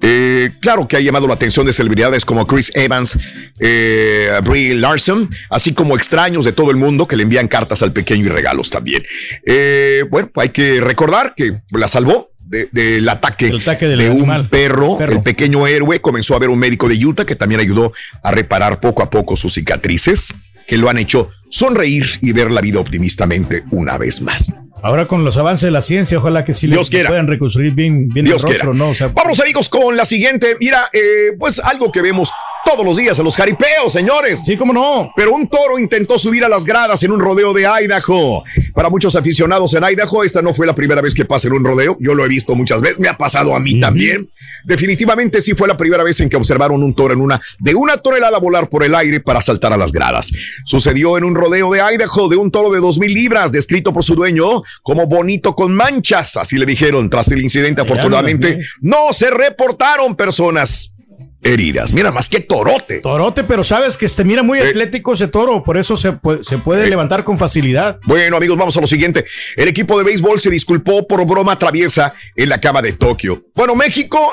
Eh, claro que ha llamado la atención de celebridades como Chris Evans, eh, Brie Larson, así como extraños de todo el mundo que le envían cartas al pequeño y regalos también. Eh, bueno, hay que recordar que la salvó de- del ataque, El ataque del de un perro, Perro. el pequeño héroe. Comenzó a ver un médico de Utah que también ayudó a reparar poco a poco sus cicatrices, que lo han hecho sonreír y ver la vida optimistamente una vez más. Ahora con los avances de la ciencia, ojalá que sí le Dios quiera. puedan reconstruir bien, bien Dios el rostro. ¿no? O sea, Vamos amigos con la siguiente. Mira, eh, pues algo que vemos todos los días en los jaripeos, señores. Sí, cómo no. Pero un toro intentó subir a las gradas en un rodeo de Idaho. Para muchos aficionados en Idaho, esta no fue la primera vez que pasa en un rodeo. Yo lo he visto muchas veces. Me ha pasado a mí también. Definitivamente sí fue la primera vez en que observaron un toro en una de una tonelada volar por el aire para saltar a las gradas. Sucedió en un rodeo de Idaho de un toro de dos mil libras, descrito por su dueño como bonito con manchas. Así le dijeron. Tras el incidente, afortunadamente, no se reportaron personas heridas. Mira más que torote. Torote, pero sabes que este mira muy atlético ese toro, por eso se puede, se puede levantar con facilidad. Bueno, amigos, vamos a lo siguiente. El equipo de béisbol se disculpó por broma traviesa en la cama de Tokio. Bueno, México,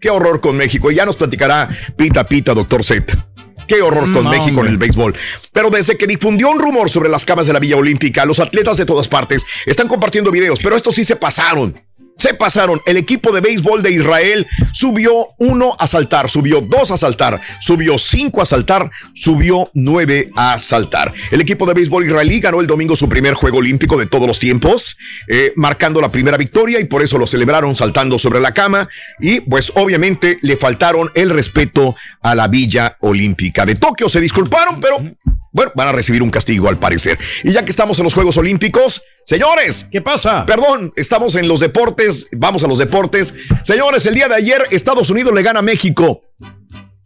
qué horror con México. Ya nos platicará Pita Pita, doctor Z. Qué horror con No, México en el béisbol. Pero desde que difundió un rumor sobre las camas de la Villa Olímpica, los atletas de todas partes están compartiendo videos, pero estos sí se pasaron. Se pasaron. El equipo de béisbol de Israel subió uno a saltar, subió dos a saltar, subió cinco a saltar, subió nueve a saltar. El equipo de béisbol israelí ganó el domingo su primer juego olímpico de todos los tiempos, eh, marcando la primera victoria y por eso lo celebraron saltando sobre la cama y pues obviamente le faltaron el respeto a la Villa Olímpica de Tokio. Se disculparon, pero bueno, van a recibir un castigo al parecer. Y ya que estamos en los Juegos Olímpicos, señores. ¿Qué pasa? Perdón, estamos en los deportes. Vamos a los deportes. Señores, el día de ayer Estados Unidos le gana a México.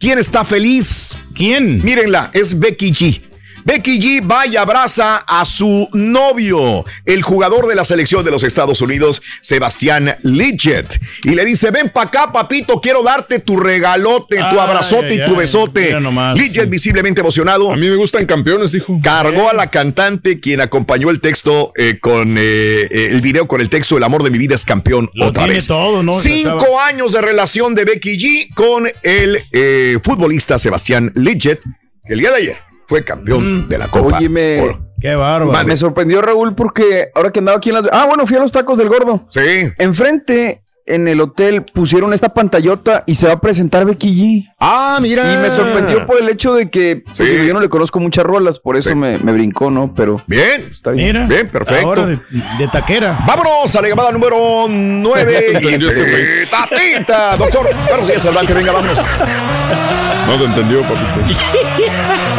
¿Quién está feliz? ¿Quién? Mírenla, es Becky G. Becky G va y abraza a su novio, el jugador de la selección de los Estados Unidos, Sebastián Lidget, y le dice, ven pa' acá, papito, quiero darte tu regalote, tu Ay, abrazote ay, y tu ay, besote. Lidget visiblemente emocionado. A mí me gustan campeones, dijo. Cargó a la cantante, quien acompañó el texto eh, con eh, eh, el video con el texto El amor de mi vida es campeón Lo otra tiene vez. todo, ¿no? Cinco años de relación de Becky G con el eh, futbolista Sebastián Lidget, el día de ayer fue campeón de la Copa. Oye, me, Qué bárbaro. me sorprendió Raúl porque ahora que andaba aquí en las... Ah, bueno, fui a los tacos del gordo. Sí. Enfrente, en el hotel, pusieron esta pantallota y se va a presentar Becky G. Ah, mira. Y me sorprendió por el hecho de que Sí. yo no le conozco muchas rolas, por eso Sí. me, me brincó, ¿no? Pero Bien. está bien. Mira. Bien, perfecto. Ahora de, de taquera. Vámonos a la llamada número 9. Entendió este. Tatita, doctor. Buenos días, adelante, venga, vámonos. No te entendió, papito.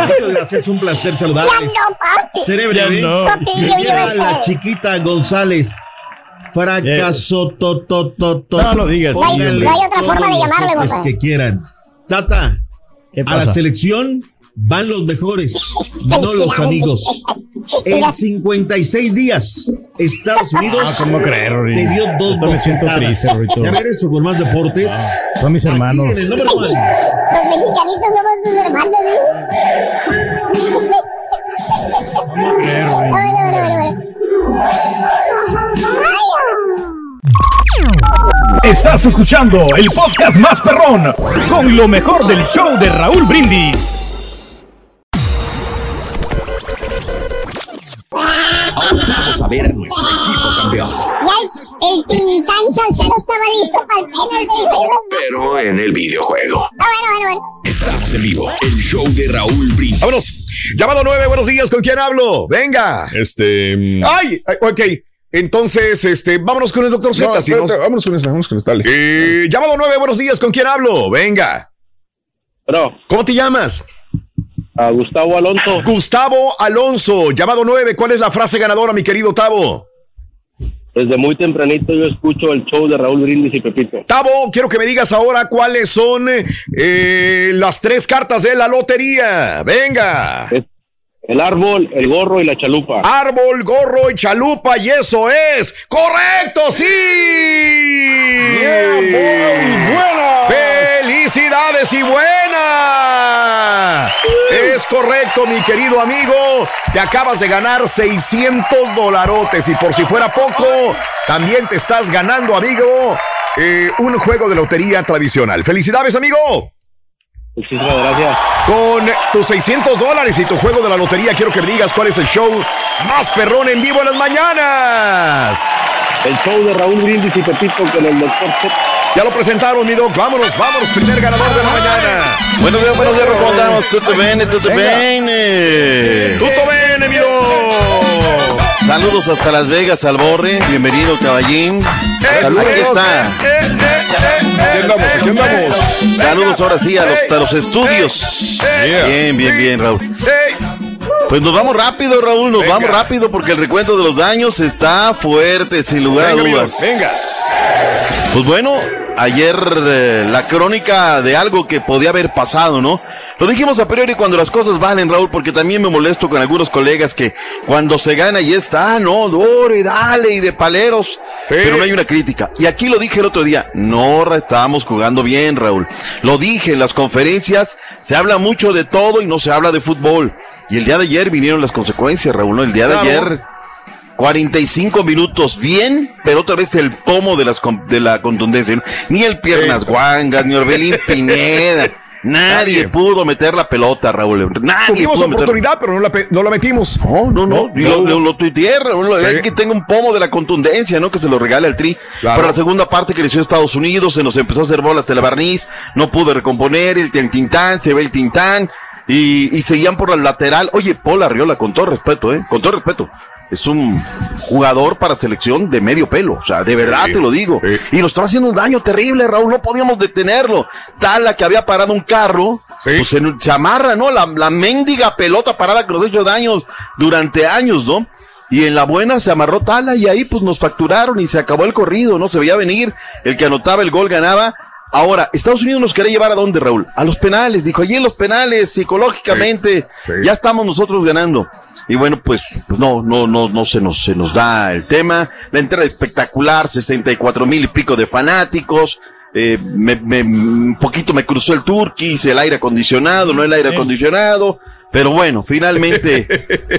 Muchas gracias, un placer Ya saludarles. no, papi. Cerebro, Ya ¿eh? no. Papi, yo iba a la chiquita González. Fracaso, to, to, to, to. No lo digas, No hay- no hay otra forma de toques papá. que quieran. Tata, ¿Qué a la selección van los mejores, no los amigos. En 56 días, Estados Unidos Ah, ¿cómo creer, te dio dos Esto me siento triste, Rorito. Ya regreso con más deportes. Son mis hermanos. Aquí en el número uno. Los mexicanitos somos tus hermanos, ¿eh? ¿Cómo creer, Rory? Ay, ay, ay, Estás escuchando el podcast más perrón con lo mejor del show de Raúl Brindis. Vamos a ver nuestro equipo campeón. El, Tintán Salcedo estaba listo para el yo, Pero en el videojuego. Ah, bueno, bueno, bueno. Estamos en vivo. El show de Raúl Brindis. Vámonos. Llamado 9, buenos días, ¿con quién hablo? Venga. Este. mm, ay, ok. Entonces, este, vámonos con el doctor Z. no, si vámonos con esta, vámonos con esta. Eh, llamado 9, buenos días, ¿con quién hablo? Venga. Pero, ¿Cómo te llamas? a Gustavo Alonso, Gustavo Alonso, llamado 9, ¿cuál es la frase ganadora, mi querido Tavo? desde muy tempranito yo escucho el show de Raúl Brindis y Pepito. Tavo, quiero que me digas ahora cuáles son eh, las tres cartas de la lotería. Venga. El árbol, el gorro y la chalupa. Árbol, gorro y chalupa, y eso es correcto, sí. Felicidades y buena. Es correcto, mi querido amigo. Te acabas de ganar 600 dolarotes y por si fuera poco, también te estás ganando, amigo, eh, un juego de lotería tradicional. Felicidades, amigo. Muchísimas gracias. Con tus 600 dólares y tu juego de la lotería, quiero que me digas cuál es el show más perrón en vivo en las mañanas. El show de Raúl Brindis y Pepito con el doctor Z. Ya lo presentaron, mi doc. Vámonos, vámonos. Primer ganador de la mañana. Buenos días, buenos días, ¿cómo andamos? Tutto bene, tutto bene. Tutto bene, mi doc. Saludos hasta Las Vegas, al Borre. Bienvenido, caballín. Saludos, aquí está. Aquí andamos, aquí andamos. Saludos ahora sí a los, a los estudios. Bien, bien, bien, Raúl. Pues nos vamos rápido, Raúl, nos vamos rápido porque el recuento de los daños está fuerte, sin lugar Venga, a dudas. venga. Pues bueno, ayer eh, la crónica de algo que podía haber pasado, ¿no? Lo dijimos a priori cuando las cosas valen, Raúl, porque también me molesto con algunos colegas que cuando se gana y está, no, dore, dale, y de paleros, pero no hay una crítica. Y aquí lo dije el otro día, no estábamos jugando bien, Raúl. Lo dije en las conferencias, se habla mucho de todo y no se habla de fútbol. Y el día de ayer vinieron las consecuencias, Raúl, ¿no? El día de ayer 45 minutos bien, pero otra vez el pomo de, las, de la contundencia. Ni el Piernas Guangas, ni Orbelín Pineda. Nadie, pudo meter la pelota, Raúl. Nadie Tuvimos pudo meter- oportunidad, pero no la, no la metimos. No, no, no. Y lo, lo, lo tuiteé, Raúl, Sí. hay que tenga un pomo de la contundencia, ¿no? Que se lo regale al Tri. Claro. Para la segunda parte creció Estados Unidos, se nos empezó a hacer bolas de la barniz, no pudo recomponer el, el Tintán, se ve el Tintán, y, y seguían por la lateral. Oye, Paul Arriola, con todo respeto, ¿eh? Con todo respeto. Es un jugador para selección de medio pelo, o sea, de verdad Sí, te lo digo. Y nos estaba haciendo un daño terrible, Raúl, no podíamos detenerlo. Tala que había parado un carro, pues se, se amarra, ¿no? La, la mendiga pelota parada que nos ha hecho daños durante años, ¿no? Y en la buena se amarró Tala y ahí pues nos facturaron y se acabó el corrido, ¿no? Se veía venir, el que anotaba el gol ganaba. Ahora, Estados Unidos nos quiere llevar a dónde, Raúl? A los penales. Dijo, allí en los penales, psicológicamente, Sí, sí. ya estamos nosotros ganando. Y bueno, pues no, no, no, no se nos, se nos da el tema. La entrada espectacular, 64 mil y pico de fanáticos. Eh, me, me- un poquito me cruzó el turquís, el aire acondicionado, no el aire acondicionado. Pero bueno, finalmente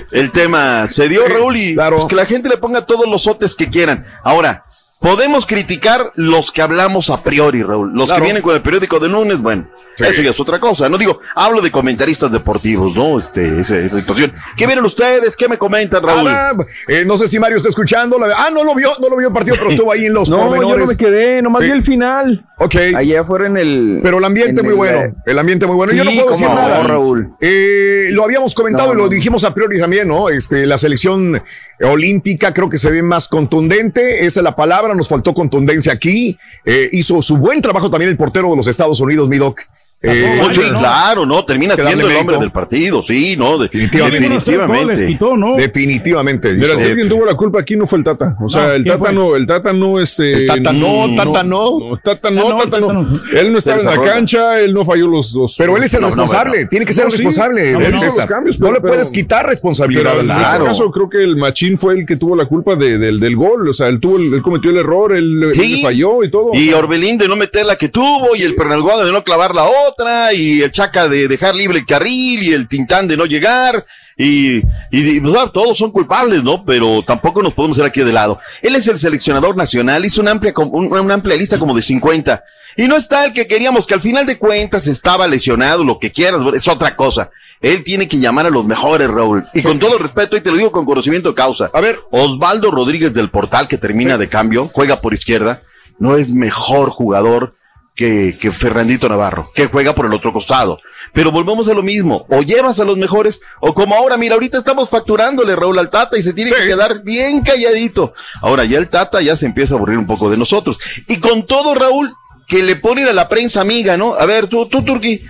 el tema se dio, Raúl, y pues, que la gente le ponga todos los sotes que quieran. Ahora, podemos criticar los que hablamos a priori, Raúl. Los Claro. que vienen con el periódico de lunes, bueno, eso ya es otra cosa. No digo, hablo de comentaristas deportivos, ¿no? Este, esa, esa situación. ¿Qué vieron ustedes? ¿Qué me comentan, Raúl? Ah, eh, no sé si Mario está escuchando. Ah, no lo vio, no lo vio el partido, pero estuvo ahí en los No, yo no pormenores. me quedé, nomás Sí. vi el final. Ok. Allá afuera en el. Pero el ambiente en muy el- bueno. El ambiente muy bueno. Yo no Sí, puedo decir no, nada. Raúl. Eh, lo habíamos comentado No, y lo dijimos a priori también, ¿no? Este, la selección olímpica creo que se ve más contundente. Esa es la palabra. Nos faltó contundencia aquí. Eh, hizo su buen trabajo también el portero de los Estados Unidos, mi doc. Eh, sí, claro, no, termina siendo el hombre del partido, sí, no, Definitivamente. definitivamente. Definitivamente. Mira, dice. si alguien tuvo la culpa aquí no fue el Tata. O sea, No, el ¿quién Tata fue? no, el Tata no, este. El Tata no, Tata no. Tata Ah, no, no, Tata Tata no. no. Él no estaba en la cancha, él no falló los dos. Pero él es el No, no, responsable, tiene que ser No, el sí, responsable. él hizo César. los cambios, no pero- le puedes pero- quitar responsabilidad. Pero en al este Tata. caso creo que el Machín fue el que tuvo la culpa de- del, del gol. O sea, él tuvo, el- él cometió el error, él, falló y todo. Y Orbelín de no meter la que tuvo, y el Pernalguado de no clavar la otra, y el Chaca de dejar libre el carril, y el Tintán de no llegar, y, y pues, todos son culpables, ¿no? Pero tampoco nos podemos hacer aquí de lado. Él es el seleccionador nacional, hizo una amplia, un- una amplia lista como de 50. Y no está el que queríamos, que al final de cuentas estaba lesionado, lo que quieras, es otra cosa. Él tiene que llamar a los mejores, Raúl. Y con todo respeto, y te lo digo con conocimiento de causa. A ver. Osvaldo Rodríguez del Portal, que termina de cambio, juega por izquierda, no es mejor jugador que, que Fernandito Navarro, que juega por el otro costado. Pero volvemos a lo mismo, o llevas a los mejores, o como ahora, mira, ahorita estamos facturándole Raúl al Tata y se tiene que quedar bien calladito. Ahora ya el Tata ya se empieza a aburrir un poco de nosotros. Y con todo, Raúl, que le ponen a la prensa amiga, ¿no? A ver, tú, tú, Turqui,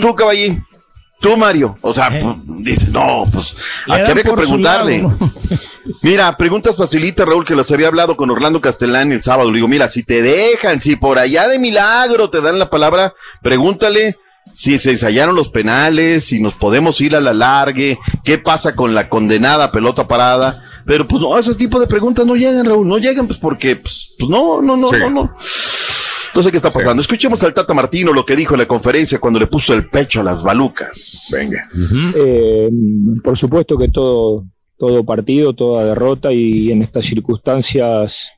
tú, Caballín, tú, Mario. O sea, pues, dices, no, pues, aquí dan había que preguntarle. lado, ¿no? Mira, preguntas facilita, Raúl, que las había hablado con Orlando Castellán el sábado. Le digo, mira, si te dejan, si por allá de milagro te dan la palabra, pregúntale si se ensayaron los penales, si nos podemos ir a la largue, qué pasa con la condenada pelota parada. Pero pues no, ese tipo de preguntas no llegan, Raúl, no llegan pues porque, pues, pues, no, no, no, Sí. no, no. No sé qué está pasando. Escuchemos al Tata Martino lo que dijo en la conferencia cuando le puso el pecho a las balucas. Venga. Eh, por supuesto que todo, todo partido, toda derrota y en estas circunstancias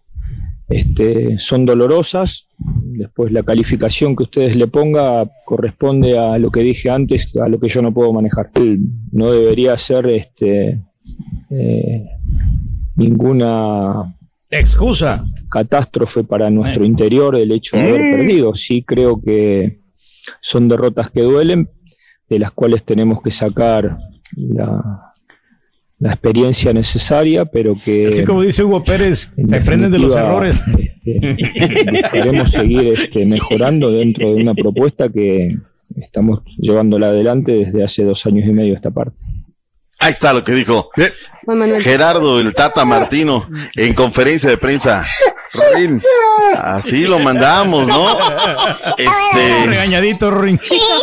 este, son dolorosas. Después la calificación que ustedes le ponga corresponde a lo que dije antes, a lo que yo no puedo manejar. No debería ser este, eh, ninguna excusa catástrofe para nuestro interior el hecho de haber perdido. Sí creo que son derrotas que duelen, de las cuales tenemos que sacar la, la experiencia necesaria, pero que Así como dice Hugo Pérez, se aprenden de los errores. este, buscaremos seguir este, mejorando dentro de una propuesta que estamos llevándola adelante desde hace dos años y medio esta parte. Ahí está lo que dijo. Gerardo, el Tata Martino, en conferencia de prensa. Rin, Así lo mandamos, ¿no? Este, Regañadito, Rin.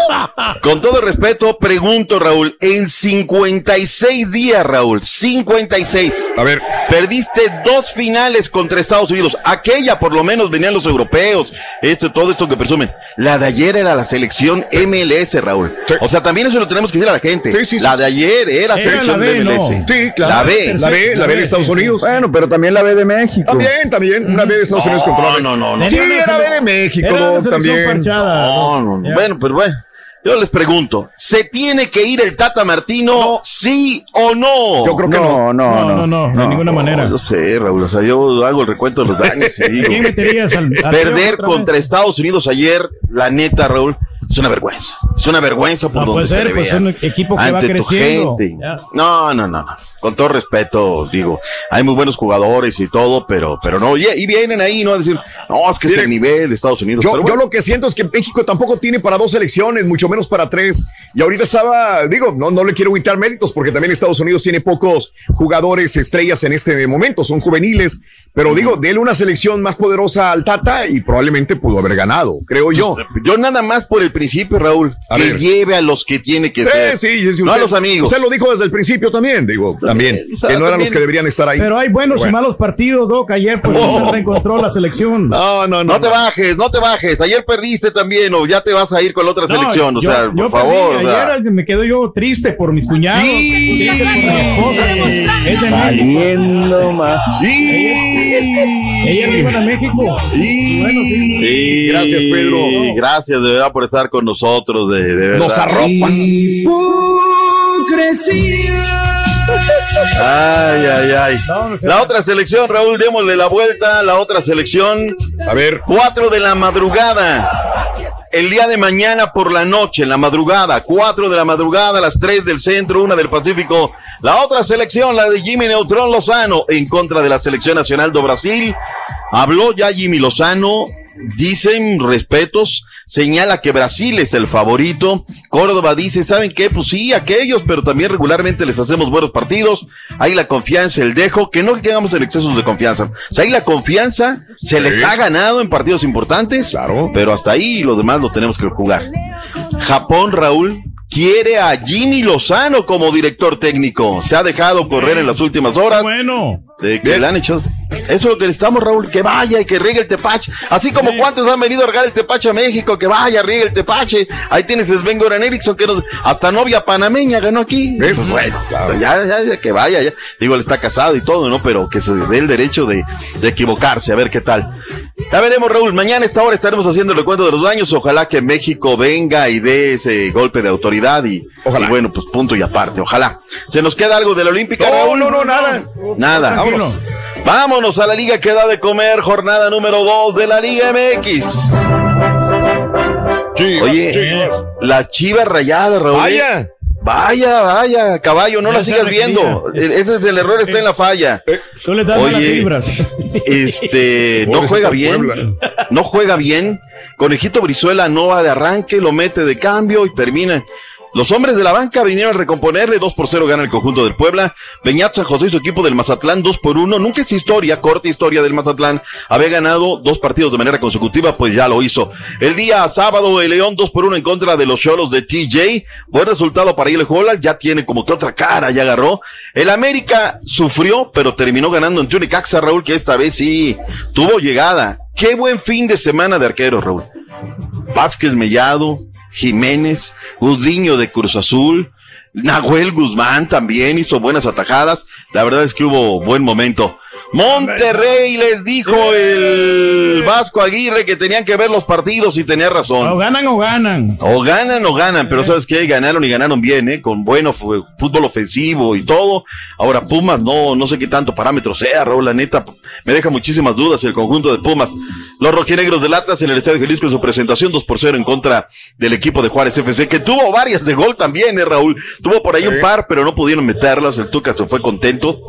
con todo respeto, pregunto, Raúl, en 56 días, Raúl, 56. A ver. Perdiste dos finales contra Estados Unidos. Aquella, por lo menos, venían los europeos. Esto, todo esto que presumen. La de ayer era la selección MLS, Raúl. O sea, también eso lo tenemos que decir a la gente. la de ayer era, Era selección la B, de MLS. ¿no? Sí, claro. La B. La B, la B de Estados Unidos. Bueno, pero también la B de México. También, también. Una de Estados Unidos contra la B. No, no, no. Sí, era B de México, no, también. No, no, no. Bueno, pero bueno. Yo les pregunto, ¿se tiene que ir el Tata Martino, sí o no? Yo creo que no. No, no, no, de ninguna manera. Yo sé, Raúl, o sea, yo hago el recuento de los daños y digo, ¿Quién meterías al- al perder vez? contra Estados Unidos ayer, la neta, Raúl, es una vergüenza. Es una vergüenza por No donde puede se ser, le pues es un equipo que va creciendo. No, no, no, no. Con todo respeto, digo, hay muy buenos jugadores y todo, pero, pero no, y, y vienen ahí, ¿no? A decir, no, es que es el nivel de Estados Unidos. Yo, pero yo lo que siento es que México tampoco tiene para dos selecciones, mucho menos para tres. Y ahorita estaba, digo, no, no le quiero quitar méritos porque también Estados Unidos tiene pocos jugadores estrellas en este momento, son juveniles, pero digo, déle una selección más poderosa al Tata y probablemente pudo haber ganado, creo yo. Yo nada más por el principio, Raúl, A que ver. lleve a los que tiene que Sí, ser. sí, sí, no a usted- los amigos. Usted lo dijo desde el principio también, digo, también, que no eran los que deberían estar ahí. Pero hay buenos y malos partidos, Doc. Ayer pues Oh. se reencontró la selección. No, no, No te bajes, no te bajes. Ayer perdiste también o ya te vas a ir con la otra No, selección. O yo- sea, yo por favor. perdí. o sea. Ayer me quedo yo triste por mis cuñados, triste por mi esposa. Es de más. Ella iban a México. Y bueno, sí. Sí, Gracias, Pedro. Gracias de verdad por estar con nosotros. De, de verdad. Nos arropas. Ay, ay, ay. La otra selección, Raúl, démosle la vuelta. La otra selección. A ver. Cuatro de la madrugada. El día de mañana por la noche, en la madrugada, cuatro de la madrugada, las tres del centro, una del Pacífico. La otra selección, la de Jimmy Neutrón Lozano, en contra de la selección nacional de Brasil. Habló ya Jimmy Lozano, dicen respetos, señala que Brasil es el favorito. Córdoba dice, ¿saben qué? Pues sí, aquellos, pero también regularmente les hacemos buenos partidos. Ahí la confianza, el dejo, que no quedamos en excesos de confianza. O sea, ahí la confianza se les ha ganado en partidos importantes, Claro. pero hasta ahí lo demás lo tenemos que jugar. Japón, Raúl, quiere a Jimmy Lozano como director técnico. Se ha dejado correr en las últimas horas. Bueno. De que le han hecho. Eso es lo que necesitamos, Raúl, que vaya y que riegue el tepache. Así como cuántos han venido a regar el tepache a México, que vaya, riegue el tepache. Ahí tienes a Sven Goran Eriksson, que nos- hasta novia panameña ganó aquí. Eso, Pues bueno, claro. ya, ya, ya, que vaya, ya. Digo, él está casado y todo, ¿no? Pero que se dé el derecho de, de equivocarse, a ver qué tal. Ya veremos, Raúl. Mañana a esta hora estaremos haciendo el recuento de los daños. Ojalá que México venga y dé ese golpe de autoridad y, Ojalá. y bueno, pues punto y aparte. Ojalá. ¿Se nos queda algo de la Olímpica, No, Raúl? no, no, nada. Nada. Tranquilo. Vámonos. Vámonos a la liga que da de comer, jornada número 2 de la Liga MX. Chivas, Oye, Chivas. la chiva rayada, Raúl. Vaya. Vaya, vaya, caballo, no Ya la sigas viendo. E- Ese es el error, está en la falla. Tú le das Oye, vibras. Este, no juega bien, Puebla. no juega bien. Conejito Brizuela no va de arranque, lo mete de cambio y termina. Los hombres de la banca vinieron a recomponerle, 2 por 0 gana el conjunto del Puebla. Beñat San José y su equipo del Mazatlán, 2 por 1. Nunca es historia, corta historia del Mazatlán. Había ganado dos partidos de manera consecutiva, pues ya lo hizo. El día sábado, el León 2 por 1 en contra de los Cholos de TJ. Buen resultado para el Holland, ya tiene como que otra cara, ya agarró. El América sufrió, pero terminó ganando en Unicaxa, Raúl, que esta vez sí tuvo llegada. Qué buen fin de semana de arqueros, Raúl. Vázquez Mellado, Jiménez, Gudiño de Cruz Azul, Nahuel Guzmán también hizo buenas atajadas. La verdad es que hubo buen momento. Monterrey les dijo el Vasco Aguirre que tenían que ver los partidos y tenía O razón. ganan o ganan. O ganan o ganan, pero sabes que ganaron y ganaron bien, ¿eh? Con bueno fútbol ofensivo y todo. Ahora Pumas no, no sé qué tanto parámetro sea, Raúl, la neta, me deja muchísimas dudas el conjunto de Pumas. Los rojinegros del Atlas en el Estadio Jalisco en su presentación 2 por 0 en contra del equipo de Juárez FC, que tuvo varias de gol también, ¿eh, Raúl? Tuvo por ahí un par, pero no pudieron meterlas, el Tuca se fue contento.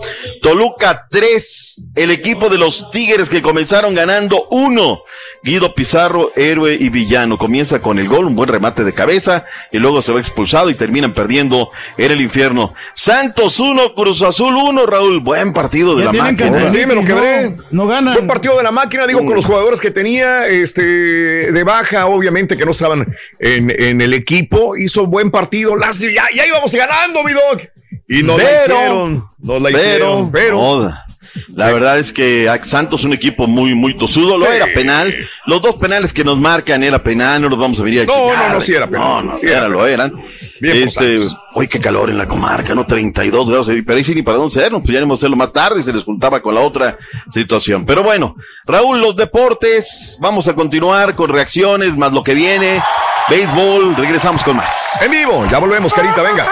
Toluca 3, el equipo de los Tigres que comenzaron ganando 1. Guido Pizarro, héroe y villano. Comienza con el gol, un buen remate de cabeza, y luego se va expulsado y terminan perdiendo en el infierno. Santos 1, Cruz Azul 1, Raúl. Buen partido de Ya la máquina. que- Sí, me lo quebré. No, no ganan. Buen partido de la máquina, digo, con los jugadores que tenía, este, de baja, obviamente que no estaban en, en el equipo. Hizo buen partido. Las, ya, ya íbamos ganando, mi dog. Y no la Pero- hicieron. No la hicieron. Pero. no, la verdad es que a Santos es un equipo muy, muy tosudo. Lo Sí. era penal. Los dos penales que nos marcan era penal. No los vamos a venir a No, no, no, sí era penal. No, no, Sí era, era lo eran. Bien este, hoy qué calor en la comarca, ¿no? 32 grados. Pero ahí sí ni para dónde ser, pues ya íbamos a hacerlo más tarde y se les juntaba con la otra situación. Pero bueno, Raúl, los deportes. Vamos a continuar con reacciones, más lo que viene. Béisbol, regresamos con más. En vivo, ya volvemos, carita, venga.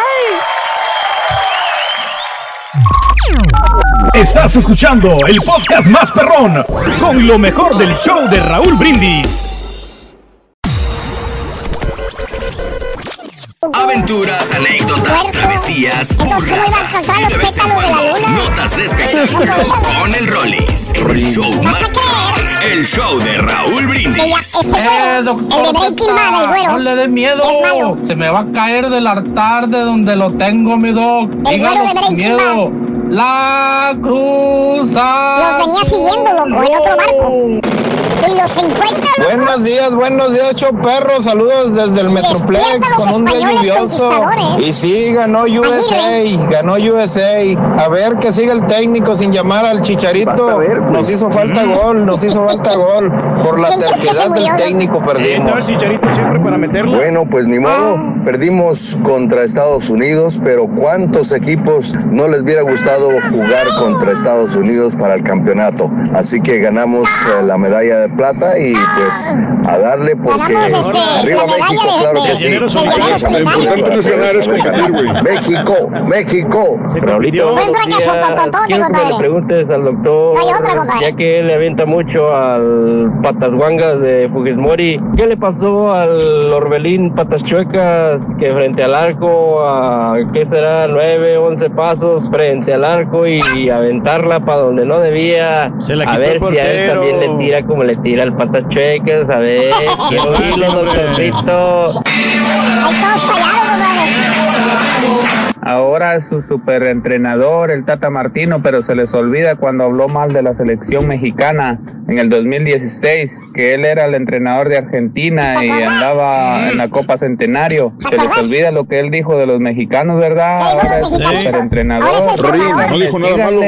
Estás escuchando el podcast más perrón con lo mejor del show de Raúl Brindis. Aventuras, anécdotas, travesías, burradas y de vez en cuando notas de espectáculo con el Rollis. El show más perrón, el show de Raúl Brindis. Eh, doctor, no le dé miedo. Se me va a caer del altar de donde lo tengo, mi doc. Dígalo sin miedo. La cruza. Los venía siguiendo, loco, en otro barco. Y los encuentra, loco. Buenos días, buenos días, ocho perros. Saludos desde el Metroplex con un día lluvioso. Y sí, ganó USA, ganó USA. A ver que siga el técnico sin llamar al chicharito. Nos hizo falta gol, nos hizo falta gol. Por la terquedad del técnico perdimos. Bueno, pues ni modo, perdimos contra Estados Unidos, pero ¿cuántos equipos no les hubiera gustado jugar contra Estados Unidos para el campeonato? Así que ganamos eh, la medalla de plata y pues a darle porque Ganamos, este, arriba México, de- claro de- que sí. de. Lo importante no es ganar, es competir, güey. México, México. Raulito, fracaso, tototote, quiero que me le preguntes al doctor, Hay otra, compadre. ya que él le avienta mucho al Patas Guangas de Fujimori, ¿qué le pasó al Orbelín Patas Chuecas que frente al arco, a, ¿qué será? 9, 11 pasos frente al arco y aventarla para donde no debía? la a ver el si a él también le tira como le tira al Patas Chuecas, a ver, quiero oírlo, doctorcito. Ahí todos fallaron, compadre. Ahora es su superentrenador, el Tata Martino, pero se les olvida cuando habló mal de la selección mexicana en el 2016, que él era el entrenador de Argentina y andaba en la Copa Centenario. Se les olvida lo que él dijo de los mexicanos, ¿verdad? Ahora es su superentrenador. No dijo nada malo.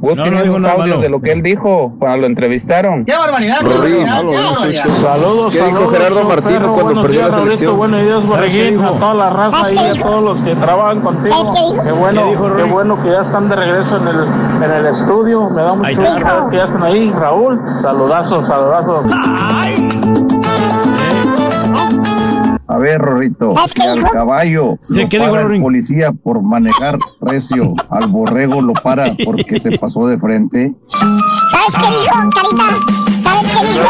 Busquen No, no dijo esos nada audios malo. de lo que él dijo cuando lo entrevistaron. ¡Qué barbaridad! qué barbaridad, malo, qué barbaridad. sí, sí. Saludos, ¿Qué dijo saludos, Gerardo Martino perro, cuando perdió días, la selección? Buenos días, ¿Sabes qué Borreguín, a toda la raza ¿Sabes y qué a todos los que trabajan contigo. ¿Sabes qué dijo? Qué bueno, ¿Qué dijo, qué bueno que ya están de regreso en el, en el estudio. Me da mucho gusto saber que ya están ahí. Raúl, saludazos, saludazos. A ver, Rorrito, ¿Sabes qué si al dijo? caballo Sí, lo ¿qué dijo, para el policía por manejar recio, al borrego lo para porque se pasó de frente. ¿Sabes qué dijo, Carita? ¿Sabes qué dijo?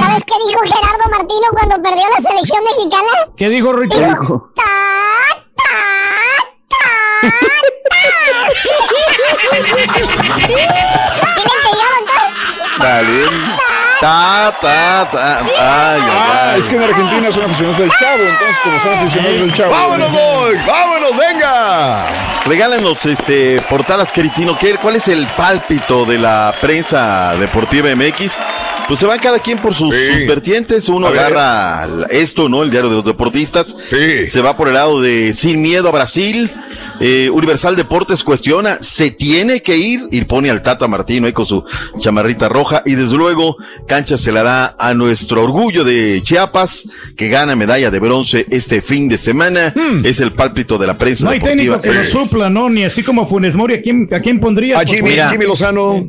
¿Sabes qué dijo Gerardo Martino cuando perdió la selección mexicana? ¿Qué dijo Richard? Dijo, ta, ta, ta, ta. ¿Sí le entendió, doctor? Dale. Ta, ta, ta. Ay, ay, Ah, ay. es que en Argentina son aficionados del Chavo, entonces como son aficionados del Chavo. ¡Vámonos hoy! ¡Vámonos, venga! Regálanos este, portadas, Queritino. ¿Qué, ¿Cuál es el pálpito de la prensa deportiva MX? Pues se van cada quien por sus, Sí. sus vertientes. Uno agarra esto, ¿no? El diario de los deportistas. Sí. Se va por el lado de Sin Miedo a Brasil. Eh, Universal Deportes cuestiona, se tiene que ir y pone al Tata Martino ahí con su chamarrita roja. Y desde luego, cancha se la da a nuestro orgullo de Chiapas, que gana medalla de bronce este fin de semana. Es el pálpito de la prensa. Hmm. No hay técnico deportiva. que lo supla, ¿no? Ni así como Funes Mori, ¿a quién, a quién pondría? A Jimmy, Mira. Jimmy Lozano.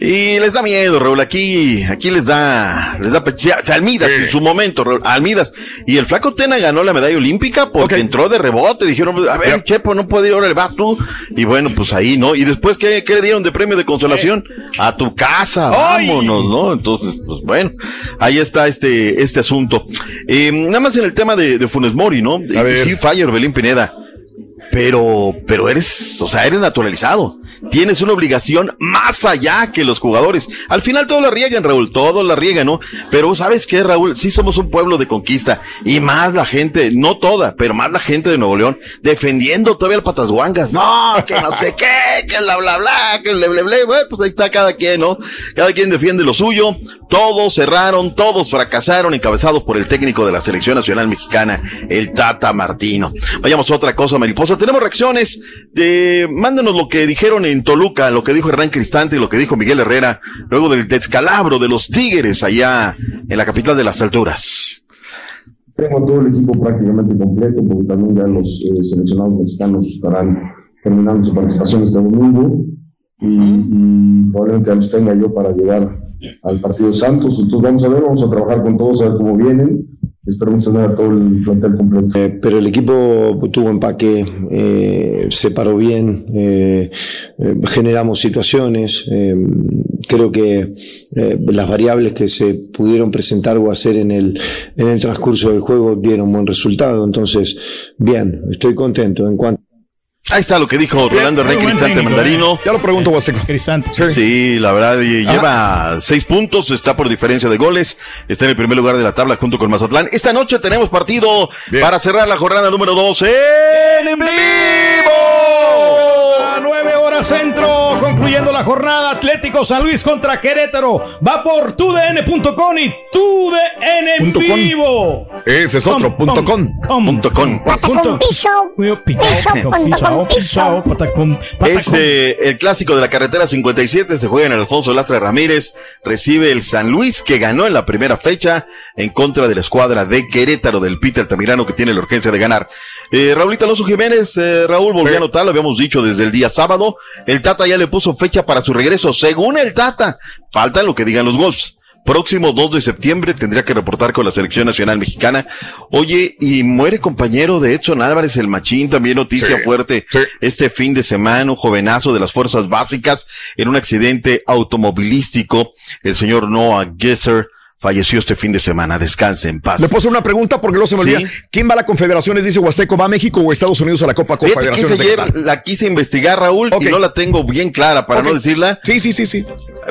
Y les da miedo, Raúl. Aquí, aquí les da, les da, Almidas en su momento, Raúl, Almidas. Y el flaco Tena ganó la medalla olímpica porque entró de rebote. Dijeron, a ver, Chepo, no puede ir, ahora vas tú. Y bueno, pues ahí, ¿no? Y después, ¿qué, qué le dieron de premio de consolación? A tu casa, vámonos, ¿no? Entonces, pues bueno, ahí está este, este asunto. Eh, nada más en el tema de, de Funes Mori, ¿no? A ver. Sí, falla Orbelín Pineda pero, pero eres, o sea, eres naturalizado. Tienes una obligación más allá que los jugadores. Al final todos la riegan, Raúl, todos la riegan, ¿no? Pero ¿sabes qué, Raúl? Sí somos un pueblo de conquista. Y más la gente, no toda, pero más la gente de Nuevo León, defendiendo todavía al Patasguangas. No, que no sé qué, que bla, bla, bla, que ble, ble, ble. Bueno, pues ahí está cada quien, ¿no? Cada quien defiende lo suyo. Todos cerraron, todos fracasaron, encabezados por el técnico de la Selección Nacional Mexicana, el Tata Martino. Vayamos a otra cosa, mariposa. Tenemos reacciones de, mándanos lo que dijeron en Toluca, lo que dijo Hernán Cristante y lo que dijo Miguel Herrera, luego del descalabro de los Tigres allá en la capital de las alturas. Tengo todo el equipo prácticamente completo porque también ya los eh, seleccionados mexicanos estarán terminando su participación este domingo y, y probablemente ya los tenga yo para llegar al partido de Santos. Entonces vamos a ver, vamos a trabajar con todos a ver cómo vienen Eh, pero el equipo tuvo empaque, eh, se paró bien, eh, eh, generamos situaciones. creo que las variables que se pudieron presentar o hacer en el, en el transcurso del juego dieron buen resultado. Entonces, bien, estoy contento. En cuanto Ahí está lo que dijo Rolando buen Cristante técnico, Mandarino. Ya lo pregunto, Huaseco. Cristante. Sí. la verdad, y lleva seis puntos, está por diferencia de goles, está en el primer lugar de la tabla junto con Mazatlán. Esta noche tenemos partido para cerrar la jornada número 12 en vivo. A nueve horas centro, concluyendo la jornada Atlético San Luis contra Querétaro. Va por tudn.com y tudn en vivo. Ese es otro, punto com. Punto com. Patacón piso. Es el clásico de la carretera 57, se juega en el Alfonso Lastra Ramírez, recibe el San Luis que ganó en la primera fecha en contra de la escuadra de Querétaro del Peter Tamirano que tiene la urgencia de ganar. Eh, Raulito Alonso Jiménez, eh, Raúl volvió a anotar, lo habíamos dicho desde el día sábado, el Tata ya le puso fecha para su regreso, según el Tata, falta lo que digan los Wolves. Próximo 2 de septiembre tendría que reportar con la selección nacional mexicana. Oye, y muere compañero de Edson Álvarez, el machín, también noticia Sí, fuerte. Este fin de semana, un jovenazo de las fuerzas básicas en un accidente automovilístico. El señor Noah Gesser falleció este fin de semana. Descanse en paz. Le puedo hacer una pregunta porque luego se me olvida. Sí. ¿Quién va a la Confederaciones? Dice Huasteco, ¿va a México o Estados Unidos a la Copa Confederaciones? ayer la quise investigar, Raúl, y no la tengo bien clara para no decirla. Sí, sí, sí, sí.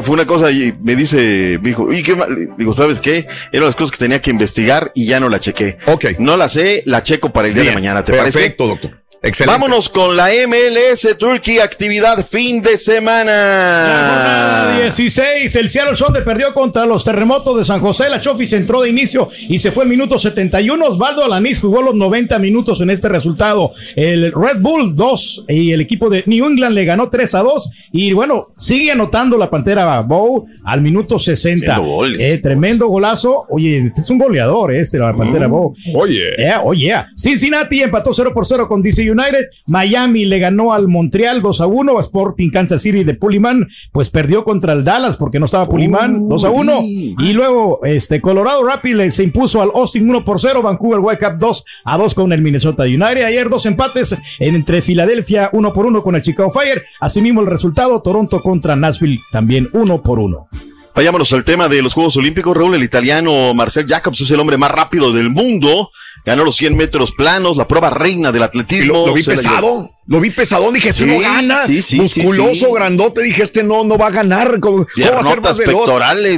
Fue una cosa y me dice, me dijo, ¿y qué mal? Digo, ¿sabes qué? Eran las cosas que tenía que investigar y ya no la chequé. Ok. No la sé, la checo para el día de mañana, ¿te Perfecto, parece? doctor. Excelente. Vámonos con la MLS Turkey, actividad fin de semana. 16, el Seattle Sounders perdió contra los terremotos de San José. La Chofis entró de inicio y se fue el minuto 71. Osvaldo Alanis jugó los 90 minutos en este resultado. El Red Bull 2 y el equipo de New England le ganó 3 a 2. Y bueno, sigue anotando la pantera Bow al minuto 60. Haciendo goles. Eh, tremendo golazo. Oye, este es un goleador, este, la pantera Mm. Bow. Oye. Yeah, oh yeah. Cincinnati empató 0 por 0 con DC United. Miami le ganó al Montreal 2 a 1. Sporting Kansas City de Puliman, pues perdió contra el Dallas porque no estaba Puliman 2 a 1. Y luego este Colorado Rapids se impuso al Austin 1 por 0. Vancouver Whitecaps 2 a 2 con el Minnesota United. Ayer dos empates entre Filadelfia 1 por 1 con el Chicago Fire. Asimismo el resultado Toronto contra Nashville también 1 por 1. Vayámonos al tema de los Juegos Olímpicos, Raúl. El italiano Marcel Jacobs es el hombre más rápido del mundo. Ganó los 100 metros planos, la prueba reina del atletismo. Lo, lo vi pesado, lo vi pesadón, dije, este Sí, no gana. sí, sí, Musculoso, grandote, dije, este no, no va a ganar. ¿Cómo, cómo va a ser más veloz?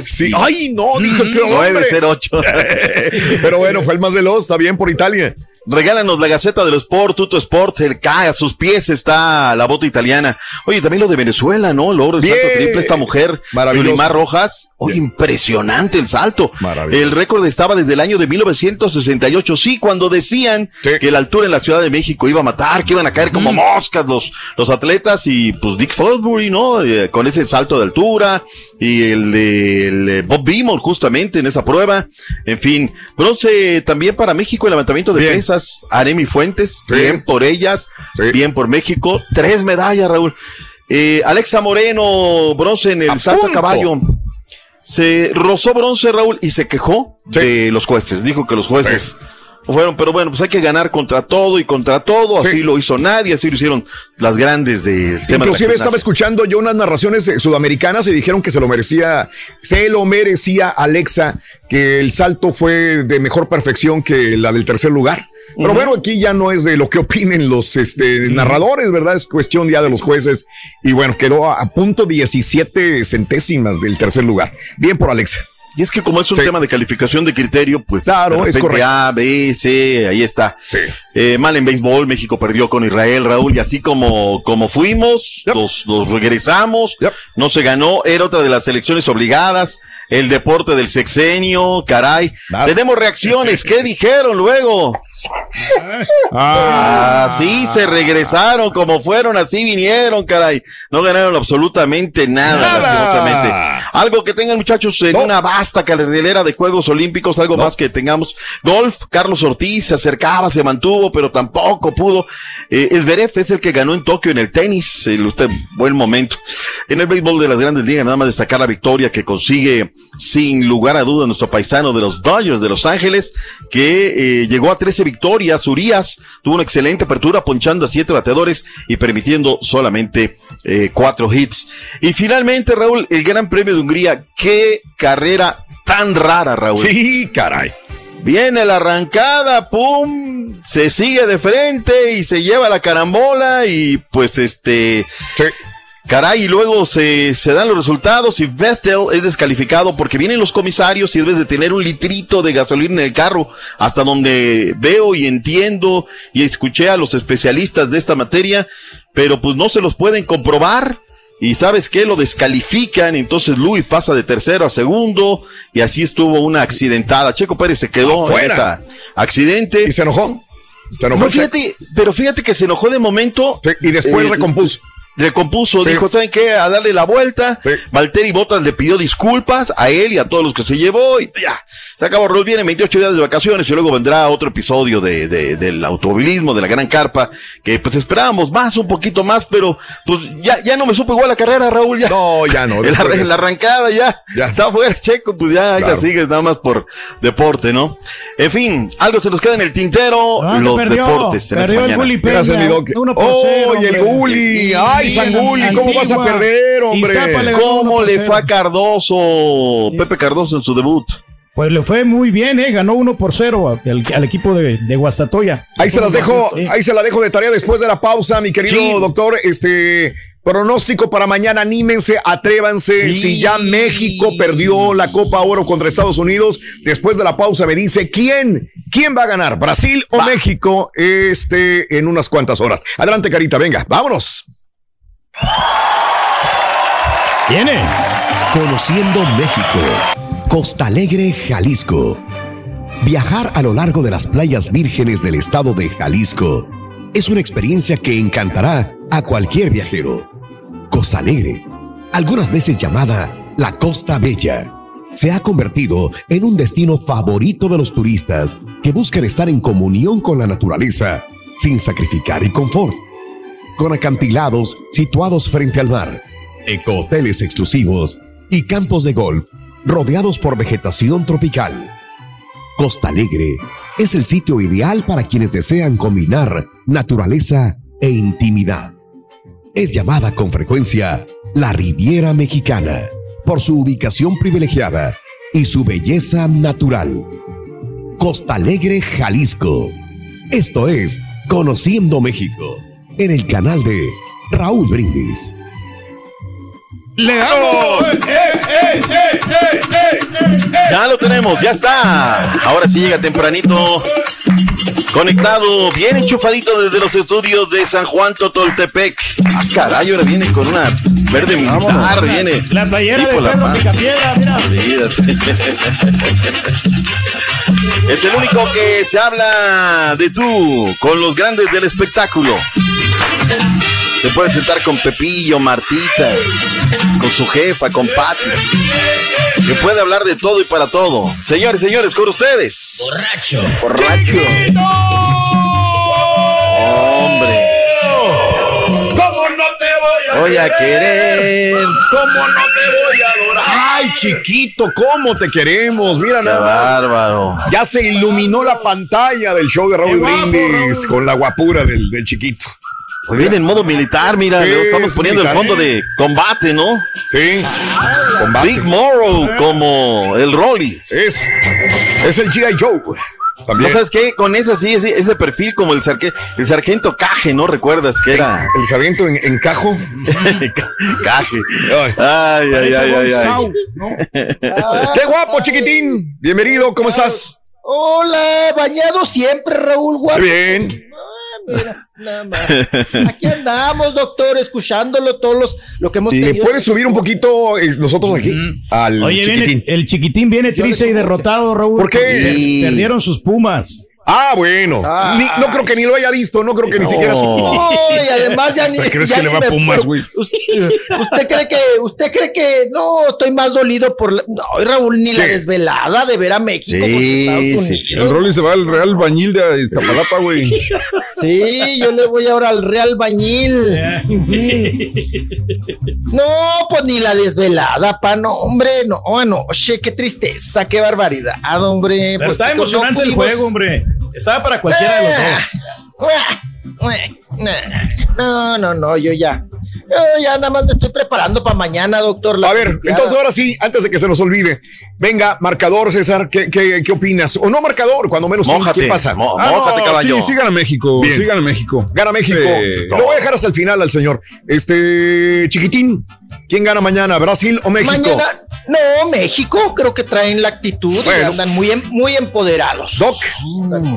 Sí. Ay, no, dije, Mm, qué hombre. 908. Pero bueno, fue el más veloz, está bien por Italia. Regálanos la Gaceta de los Sport, Tuto Sport, cerca, a sus pies está la bota italiana. Oye, también los de Venezuela, ¿no? El oro, el Bien. salto triple, esta mujer. Yulimar Rojas. Oye, impresionante el salto. Maravilloso. El récord estaba desde el año de 1968, sí, cuando decían que la altura en la Ciudad de México iba a matar, que iban a caer como moscas los, los atletas y pues Dick Fosbury, ¿no? Eh, con ese salto de altura y el de el, Bob Beamon justamente en esa prueba. En fin, bronce también para México, el levantamiento de pesas, Aremi Fuentes, bien por ellas, bien por México, tres medallas, Raúl. Eh, Alexa Moreno, bronce en el salto a caballo. Se rozó bronce, Raúl, y se quejó de los jueces. Dijo que los jueces fueron, pero bueno, pues hay que ganar contra todo y contra todo. Así lo hizo nadie, así lo hicieron las grandes tema. de la Inclusive estaba escuchando yo unas narraciones eh, sudamericanas y dijeron que se lo merecía, se lo merecía Alexa, que el salto fue de mejor perfección que la del tercer lugar. Pero bueno, aquí ya no es de lo que opinen los este, narradores, ¿verdad? Es cuestión ya de los jueces. Y bueno, quedó a, a punto 17 centésimas del tercer lugar. Bien por Alexa. Y es que como es un tema de calificación de criterio, pues Claro, es correcto. A, B, C, ahí está. Eh, mal en béisbol, México perdió con Israel, Raúl, y así como, como fuimos, los, los regresamos, no se ganó, era otra de las elecciones obligadas, el deporte del sexenio, caray. Tenemos reacciones, ¿qué dijeron luego? Así se regresaron, como fueron, así vinieron, caray. No ganaron absolutamente nada, Nada. lastimosamente. Algo que tengan muchachos en una vasta cartelera de Juegos Olímpicos, algo más que tengamos. Golf, Carlos Ortiz se acercaba, se mantuvo, pero tampoco pudo. Eh, es el que ganó en Tokio en el tenis, el usted, buen momento. En el béisbol de las grandes ligas, nada más destacar la victoria que consigue sin lugar a duda nuestro paisano de los Dodgers de Los Ángeles, que eh, llegó a 13 victorias. Urias tuvo una excelente apertura, ponchando a siete bateadores y permitiendo solamente eh, cuatro hits. Y finalmente, Raúl, el Gran Premio de Hungría. Qué carrera tan rara, Raúl. Sí, caray. Viene la arrancada, pum, se sigue de frente y se lleva la carambola y pues este... Caray, y luego se, se, dan los resultados y Vettel es descalificado porque vienen los comisarios y debes de tener un litrito de gasolina en el carro, hasta donde veo y entiendo y escuché a los especialistas de esta materia, pero pues no se los pueden comprobar. Y sabes qué, lo descalifican, entonces Luis pasa de tercero a segundo, y así estuvo una accidentada. Checo Pérez se quedó en esta accidente. ¿Y se enojó? Se enojó fíjate, pero fíjate que se enojó de momento. y después eh, recompuso recompuso, dijo, ¿saben qué? A darle la vuelta. Valtteri Bottas le pidió disculpas a él y a todos los que se llevó y ya, se acabó. Roll viene 28 días de vacaciones y luego vendrá otro episodio de, de, del automovilismo, de la gran carpa, que pues esperábamos más, un poquito más, pero pues ya, ya no me supo igual la carrera, Raúl. Ya. No, ya no. En la, en la, arrancada ya, ya. está fuera, checo, pues ya, ya sigues nada más por deporte, ¿no? En fin, algo se nos queda en el tintero, Ah, los perdió, deportes. en perdió el. Gulli Peña, uno por cero, ¡Oh, y el hombre. Gulli! ¡Ay! ¿Cómo vas a perder, hombre? Le ¿Cómo le fue a Cardoso, Pepe Cardoso en su debut? Pues le fue muy bien, ¿eh? Ganó uno por cero al, al equipo de, de Guastatoya. Ahí se las dejo, ahí se la dejo de tarea después de la pausa, mi querido Sí. doctor. Este pronóstico para mañana, anímense, atrévanse. Sí. Si ya México perdió la Copa Oro contra Estados Unidos, después de la pausa me dice quién, quién va a ganar, Brasil o México, este, en unas cuantas horas. Adelante, Carita, venga, vámonos. Viene. Conociendo México. Costa Alegre, Jalisco. Viajar a lo largo de las playas vírgenes del estado de Jalisco es una experiencia que encantará a cualquier viajero. Costa Alegre, algunas veces llamada la Costa Bella, se ha convertido en un destino favorito de los turistas que buscan estar en comunión con la naturaleza sin sacrificar el confort. Con acantilados situados frente al mar, ecohoteles exclusivos y campos de golf rodeados por vegetación tropical. Costa Alegre es el sitio ideal para quienes desean combinar naturaleza e intimidad. Es llamada con frecuencia la Riviera Mexicana por su ubicación privilegiada y su belleza natural. Costa Alegre, Jalisco. Esto es Conociendo México en el canal de Raúl Brindis. ¡Le damos! Ya lo tenemos, ya está. Ahora sí llega tempranito. Conectado, bien enchufadito desde los estudios de San Juan Totoltepec. Ah, caray, ahora viene con una verde militar, viene. La playera de la. Picapiedra, mira. Es el único que se habla de tú con los grandes del espectáculo. Se puede sentar con Pepillo, Martita, con su jefa, con Pati. Que puede hablar de todo y para todo. Señores, señores, con ustedes. Borracho. Borracho. Hombre. ¿Cómo no te voy Voy a querer. ¿Cómo no te voy a adorar? Ay, chiquito, ¿cómo te queremos? Mira Qué nada más. bárbaro. Ya se iluminó la pantalla del show de Raúl Brindis Raúl. con la guapura del, del chiquito. Pues viene en modo militar, mira, Sí, estamos es poniendo militar. el fondo de combate, ¿no? Sí. Combate. Big Morrow como el Rollis. Es, es el G.I. Joe. ¿No También. sabes qué? Con ese sí, ese, ese perfil como el, sarque- el sargento Caje, ¿no? ¿Recuerdas que era? El sargento en, en cajo. Caje. Ay. Ay, ay, ay, ay, ¿no? ¡Qué guapo, chiquitín! Bienvenido, ¿cómo estás? Hola, bañado siempre, Raúl Guapo. Bien. Ah, mira, nada más. Aquí andamos, doctor, escuchándolo todos los, lo que hemos ¿Le tenido. puedes subir un poquito eh, nosotros aquí? Al Oye, chiquitín. viene, el chiquitín viene triste y derrotado, Raúl. ¿Por qué? Per- perdieron sus pumas. Ah, bueno. Ni- no creo que ni lo haya visto, no creo que ni siquiera. No, y además ya ni. ¿Hasta crees ya que le va a me Pumas, güey? Usted, usted cree que, usted cree que no estoy más dolido por la- no, Raúl, ni la desvelada de ver a México contra Estados Unidos. El Rolly se va al Real Bañil de Iztapalapa, güey. Sí, yo le voy ahora al Real Bañil. No, pues ni la desvelada, pa, no, hombre, no, anoche, qué tristeza, qué barbaridad, hombre. Pero pues, está no emocionante el juego, hombre. Estaba para cualquiera de los dos. No, no, no, yo ya. Yo ya nada más me estoy preparando para mañana, doctor. A ver, entonces ahora sí, antes de que se nos olvide, venga, marcador, César, ¿qué, qué, qué opinas? O no marcador, cuando menos, ¿qué- Mójate, ¿qué pasa? mo- mójate, caballo. sí, sí gana México, Bien. sí gana México. Gana México. Sí. Lo voy a dejar hasta el final al señor. Este, chiquitín, ¿quién gana mañana, Brasil o México? Mañana, no, México, creo que traen la actitud y Bueno. andan muy, em- muy empoderados. Doc,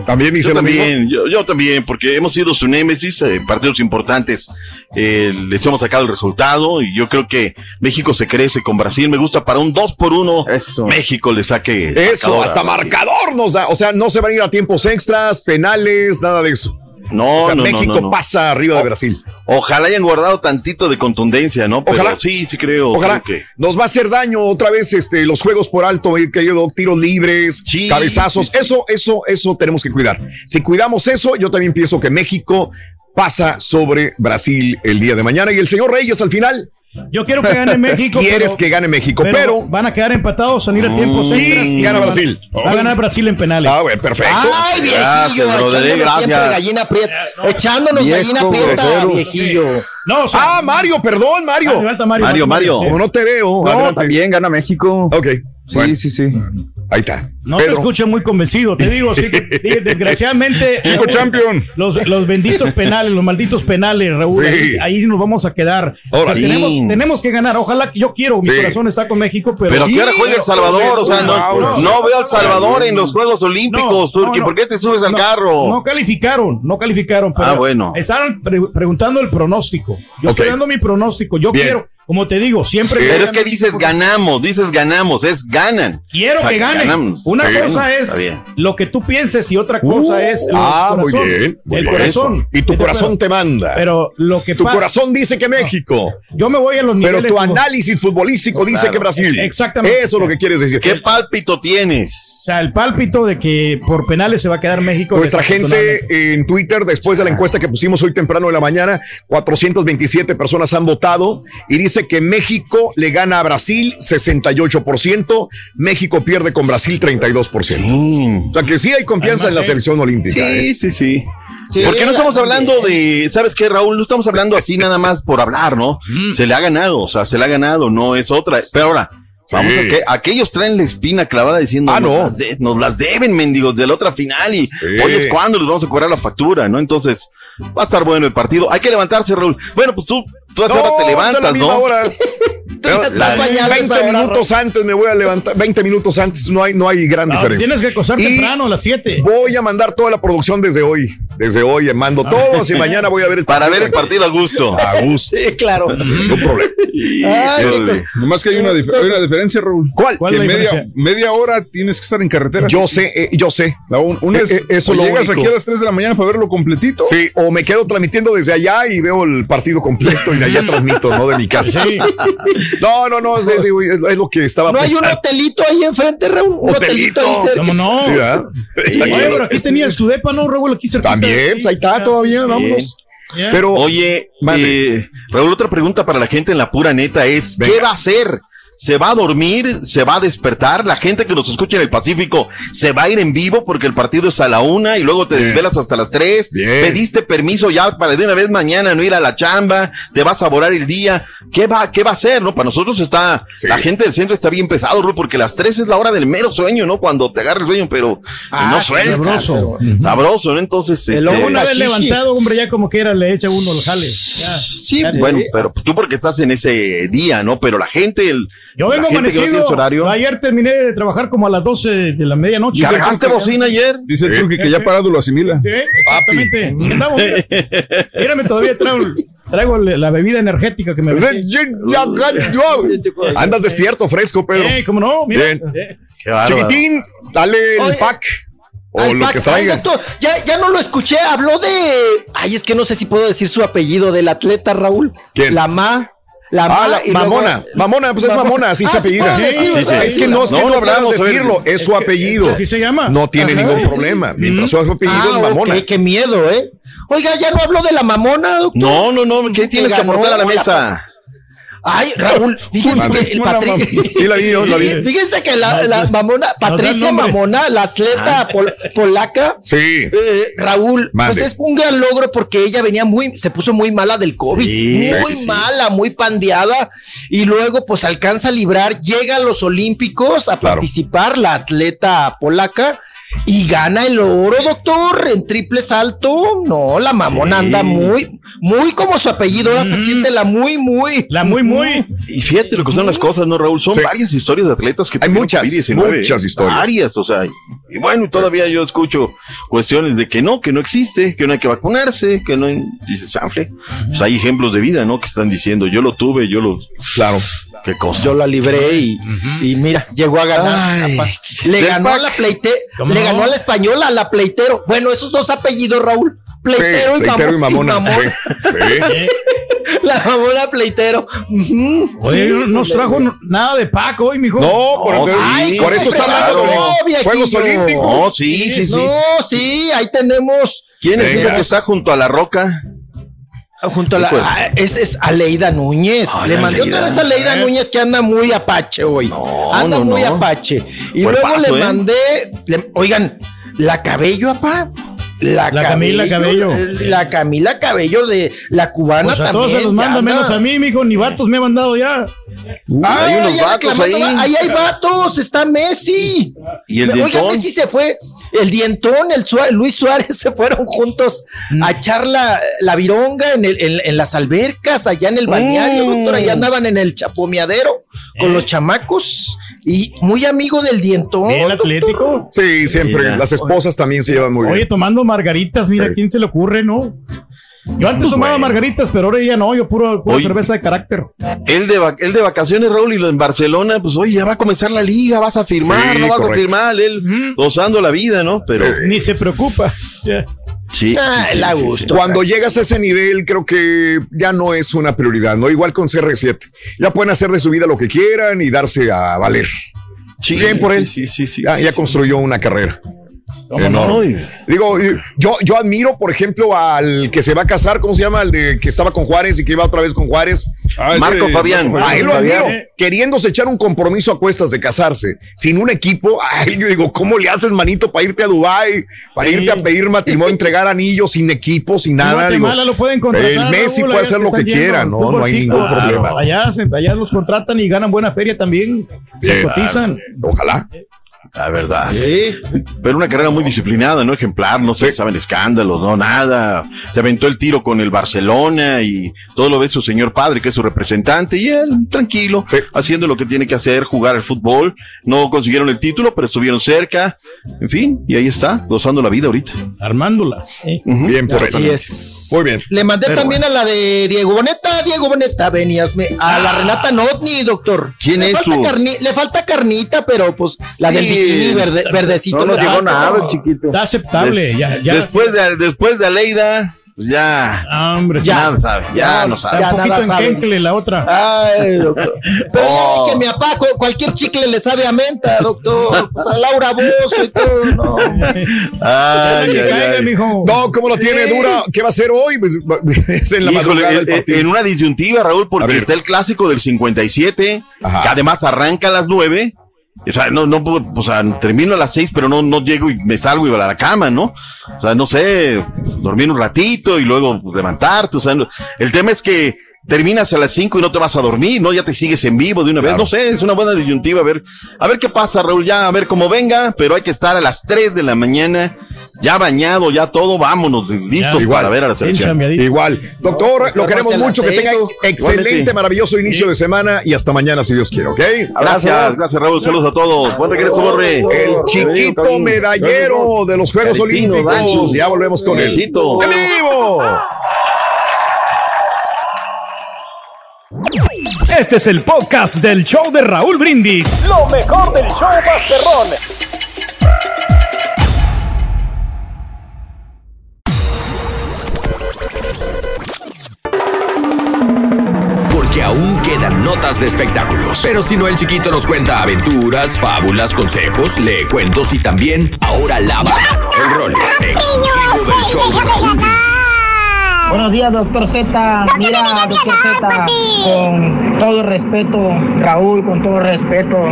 también dice yo lo mismo. también, yo, yo también, porque hemos sido su némesis, eh, partidos importantes, eh, les hemos sacado el resultado y yo creo que México se crece con Brasil. Me gusta para un 2 por 1 México le saque. Eso, hasta marcador nos da. O sea, no se van a ir a tiempos extras, penales, nada de eso. No, o sea, no, México no, no. pasa arriba de Brasil. Ojalá hayan guardado tantito de contundencia, ¿no? Pero Ojalá. sí, sí creo. Ojalá creo que- nos va a hacer daño otra vez este, los juegos por alto, eh, querido tiros libres, cabezazos. Eso, eso, eso tenemos que cuidar. Si cuidamos eso, yo también pienso que México pasa sobre Brasil el día de mañana. Y el señor Reyes al final. Yo quiero que gane México. Quieres pero- que gane México, pero. van a quedar empatados, van a ir a tiempos Mm, extras. y gana van- Brasil. Va a ganar Brasil en penales. Ah, bueno, perfecto. Ay, viejillo, echándonos siempre gallina prieta. Echándonos Viejo gallina prieta, grosero. viejillo. No, o sea, ah, Mario, perdón, Mario. Mario, Mario, Mario, Mario. Como no te veo. No, también gana México. Ok. Sí, sí, sí. Ahí está. No te escucho muy convencido, te digo, sí, que- desgraciadamente. Chico Raúl, champion. Los, los benditos penales, los malditos penales, Raúl, Sí. ahí, ahí nos vamos a quedar. Ahora tenemos, tenemos que ganar, ojalá que yo quiero, mi Sí. corazón está con México, pero. Pero ¿qué hora juega El Salvador? O sea, no, no veo al Salvador en los Juegos Olímpicos, No, no, Turki. no. ¿Por qué te subes al No, carro? No calificaron, no calificaron. Pero Ah, bueno. Estaban pre- preguntando el pronóstico. Yo estoy dando mi pronóstico. Yo Bien. quiero, como te digo, siempre. Pero es que dices porque- ganamos, dices ganamos, es ganan. Quiero O sea, que gane. ganamos. Una cosa es bien. lo que tú pienses y otra cosa Uh, es el ah, muy corazón. bien, muy el bien. corazón. Y tu Pero- corazón te manda. Pero lo que tu corazón dice que México. Yo me voy a los Pero niveles. tu como- análisis futbolístico dice Claro. que Brasil. Exactamente. Eso es lo que quieres decir. ¿Qué pálpito tienes? O sea, el pálpito de que por penales se va a quedar México. Nuestra gente en Twitter, después de la encuesta que pusimos hoy temprano de la mañana, 427 personas han votado y dice que México le gana a Brasil 68%, México pierde con Brasil 32%. O sea que sí hay confianza en la selección olímpica. Sí, ¿eh? sí, sí. Porque no estamos hablando de, ¿sabes qué, Raúl? No estamos hablando así nada más por hablar, ¿no? Se le ha ganado, o sea, se le ha ganado, no es otra. Pero ahora, vamos a que aquellos traen la espina clavada diciendo, Ah, nos, no. las de- nos las deben, mendigos, de la otra final y hoy es cuando les vamos a cobrar la factura, ¿no? Entonces, va a estar bueno el partido. Hay que levantarse, Raúl. Bueno, pues tú, tú a esa hora te levantas, ¿no? hora. ya estás bañado a 20 esa hora, minutos antes me voy a levantar, 20 minutos antes, no hay, no hay gran No, diferencia. tienes que acostar Y temprano a las 7. Voy a mandar toda la producción desde hoy. Desde hoy mando todo, así mañana voy a ver el Para ver el partido a gusto. A gusto. Sí, claro. No problema. Ay, Híjole. Nomás que hay una, dif- hay una diferencia, Raúl. ¿Cuál? ¿Cuál Que es la media, diferencia? media hora tienes que estar en carretera. Yo sé, eh, yo sé. La un- una es, Eh, eh, eso o lo llegas único. aquí a las 3 de la mañana para verlo completito. Sí, o me quedo transmitiendo desde allá y veo el partido completo y de allá transmito, ¿no? De mi casa. Sí. No, no, no, sí, sí, güey, es, es lo que estaba No hay un hotelito ahí enfrente, Raúl. Un hotelito, Hotelito. ahí cerca. ¿Cómo no? Sí, ¿verdad? Oye, pero aquí tenías tu depa, ¿no, Raúl? Aquí cerquita. También, pues ahí está todavía, vámonos. Pero, Oye, eh, Raúl, otra pregunta para la gente en la pura neta es, ¿qué va a hacer? ¿Se va a dormir? ¿Se va a despertar? La gente que nos escucha en el Pacífico se va a ir en vivo porque el partido es a la una y luego te Bien. desvelas hasta las tres. Bien. Pediste permiso ya para de una vez mañana no ir a la chamba, te vas a volar el día. ¿Qué va, qué va a hacer? ¿No? Para nosotros está, Sí. la gente del centro está bien pesado, Raúl, porque las tres es la hora del mero sueño, ¿no? Cuando te agarra el sueño, pero Ah, no sí, suelta. sabroso. Sabroso, ¿no? Entonces, El este, Una vez levantado, hombre, ya como quiera le echa uno el jale. Ya. Sí, Ya, bueno, pero tú porque estás en ese día, ¿no? Pero la gente, el, Yo vengo no amanecido. horario. Ayer terminé de trabajar como a las 12 de la medianoche. ¿Cargaste bocina ayer? Dice el Turki que ya parado lo asimila. Sí, exactamente. Andamos, mira. Mírame, todavía traigo, traigo la bebida energética que me. Andas despierto, fresco, Pedro. Eh, ¿Cómo no? Mira. Bien. Chiquitín, dale el pack. o Al lo Pac- que Ay, traiga. doctor, ya, ya no lo escuché, habló de. Ay, es que no sé si puedo decir su apellido del atleta, Raúl. ¿Quién? La Ma. La Ah, Ma la- y luego- mamona, mamona, pues es Mamona. así Ah, se apellida. Sí, ¿verdad? Es que no, es que No, no, hablamos, decirlo, es, su apellido. Así se llama. No tiene Ajá, ningún sí. problema. Mientras su apellido Ah, es mamona. ok, qué miedo, ¿eh? Oiga, ya no habló de la mamona, doctor. No, no, no, ¿qué tienes que aportar a la la- mesa? Ay, Raúl, fíjense que el. Sí, la vi yo, la vi. Fíjense que la, la mamona, Patricia. Mamona, la atleta pol- polaca, Sí. eh, Raúl, Mande. pues es un gran logro porque ella venía muy, se puso muy mala del COVID, Sí, muy sí. mala, muy pandeada, y luego pues alcanza a librar, llega a los Olímpicos a Claro. participar la atleta polaca. Y gana el oro, doctor, en triple salto. No, la mamona Sí. anda muy, muy como su apellido. Ahora se siente la muy, muy. La muy, muy. Y fíjate lo que son las cosas, ¿no, Raúl? Son Sí. varias historias de atletas que Hay muchas, COVID-19, muchas historias. Varias, o sea, y bueno, y todavía yo escucho cuestiones de que no, que no existe, que no hay que vacunarse, que no, dice Sanfle. Pues hay ejemplos de vida, ¿no? Que están diciendo, yo lo tuve, yo lo... Claro. Qué cosa. Yo la libré y, y mira, llegó a ganar. Ay, le ganó a la pleite, ¿Cómo le ganó a la española, a la pleitero. Bueno, esos dos apellidos, Raúl. Pleitero, Sí, y, pleitero y mamón- mamona. mamón. Sí. La mamona pleitero. Oye, sí, no nos trajo nada de Paco hoy, mijo. No, por, No, Ay, sí, por eso está hablando de. Juegos Olímpicos. No, sí, sí, sí. No, sí, ahí tenemos ¿Quién es ese que está junto a la roca? Junto a la. Híjole. ah, es, es Aleida Núñez. Ay, Le mandé Aleida. otra vez a Aleida Eh. Núñez que anda muy apache hoy. No, anda no, muy no. apache. Y Buen luego paso, le ¿eh? mandé. le- oigan, la cabello, apá. La, La Camila Cabello. La Camila Cabello de la cubana Pues a también. todos se los manda, anda. menos a mí, mijo. Ni vatos me han mandado ya. Ah, hay unos ya vatos reclamando, ahí. Ahí hay vatos, está Messi. ¿Y el Oiga? Messi se fue. El dientón, el Suárez- Luis Suárez se fueron juntos Mm. a echar la, la vironga en, el- en- en las albercas, allá en el balneario, Mm. doctor. Allá andaban en el chapomeadero con Eh. los chamacos. Y muy amigo del dientón. Doctor. atlético. Sí, siempre. Mira. Las esposas también se llevan muy Oye, bien. tomando margaritas, mira, Sí. ¿quién se le ocurre, no? Yo antes tomaba Bueno. margaritas, pero ahora ya no, yo puro, pura Oye. cerveza de carácter. Él de, va- él de vacaciones, Raúl, y lo en Barcelona, pues oye, ya va a comenzar la liga, vas a firmar, Sí, no vas correcto. a firmar, él gozando la vida, ¿no? Pero Ni se preocupa. Ya. sí. Ah, sí, sí, la sí. Cuando llegas a ese nivel, creo que ya no es una prioridad, ¿no? Igual con CR7. Ya pueden hacer de su vida lo que quieran y darse a valer. Sí, Bien por él. Sí, sí, sí. Ya, ya construyó una carrera. ¿Cómo Enorme. Digo, yo, yo admiro, por ejemplo, al que se va a casar, ¿cómo se llama? El de que estaba con Juárez y que iba otra vez con Juárez. Ah, Marco Fabián. A él lo Fabián. admiro, queriéndose echar un compromiso a cuestas de casarse, sin un equipo. Ay, yo digo, ¿cómo le haces, manito, para irte a Dubái, para Sí. irte a pedir matrimonio, entregar anillos sin equipo, sin nada? Digo, Guatemala lo pueden contratar. el Messi Raúl, puede hacer lo que quiera, no, no hay tico. ningún problema. Allá, allá los contratan y ganan buena feria también. Se cotizan. Ojalá. La verdad. Sí. Pero una carrera muy disciplinada, ¿no? Ejemplar, no se saben escándalos, no, nada. Se aventó el tiro con el Barcelona y todo lo ve su señor padre, que es su representante, y él tranquilo, Sí. haciendo lo que tiene que hacer, jugar al fútbol. No consiguieron el título, pero estuvieron cerca. En fin, y ahí está, gozando la vida ahorita. Armándola. ¿eh? Bien por Así él. es. Muy bien. Le mandé Pero también a la de Diego Boneta, Diego Boneta, veníasme. A la Renata Notni, doctor. ¿Quién le es falta tú? carni- le falta carnita, pero pues la del Sí. bikini verde- verdecito. No nos le llegó nada, chiquito. Está aceptable. Des- ya, ya, después, de, después de Aleida, pues ya, Ah, hombre, sí. Ya. nada sabe, ya, no sabe. Ya un poquito nada en sabe, Kenkle la otra. Ay, doctor. Pero ya Oh. ve que mi papá, cu- cualquier chicle le sabe a menta, doctor. Pues a Laura Bozo y todo, no. Ay, que ay, caiga, ay. mijo. No, ¿cómo lo tiene Sí. dura? ¿Qué va a hacer hoy? Pues, es en la Híjole, madrugada eh, del eh, partido. en una disyuntiva, Raúl, porque está el clásico del 57, Ajá. que además arranca a las 9. O sea, no, no, o sea, termino a las 6, pero no, no llego y me salgo y voy a la cama, ¿no? O sea, no sé, dormir un ratito y luego levantarte. O sea, no- el tema es que terminas a las 5 y no te vas a dormir, ¿no? Ya te sigues en vivo de una vez. Claro. No sé, es una buena disyuntiva. A ver, a ver qué pasa, Raúl, ya, a ver cómo venga, pero hay que estar a las 3 de la mañana, ya bañado, ya todo, vámonos, listos igual. para ver a la selección. Igual. Doctor, lo Estar queremos mucho. Que tenga excelente, Igualmente. maravilloso inicio de semana y hasta mañana, si Dios quiere, ¿ok? Gracias, gracias Raúl, saludos a todos. Buen regreso, Borre. El chiquito medallero de los Juegos Olímpicos. Ya volvemos con él. ¡En vivo! Este es el podcast del show de Raúl Brindis. Lo mejor del show Masterrón. Porque aún quedan notas de espectáculos. Pero si no, el chiquito nos cuenta aventuras, fábulas, consejos, lee cuentos y también ahora lava el rol exclusivo del show de Raúl. Buenos días, doctor Z. Mira, doctor Z, con todo respeto, Raúl, con todo respeto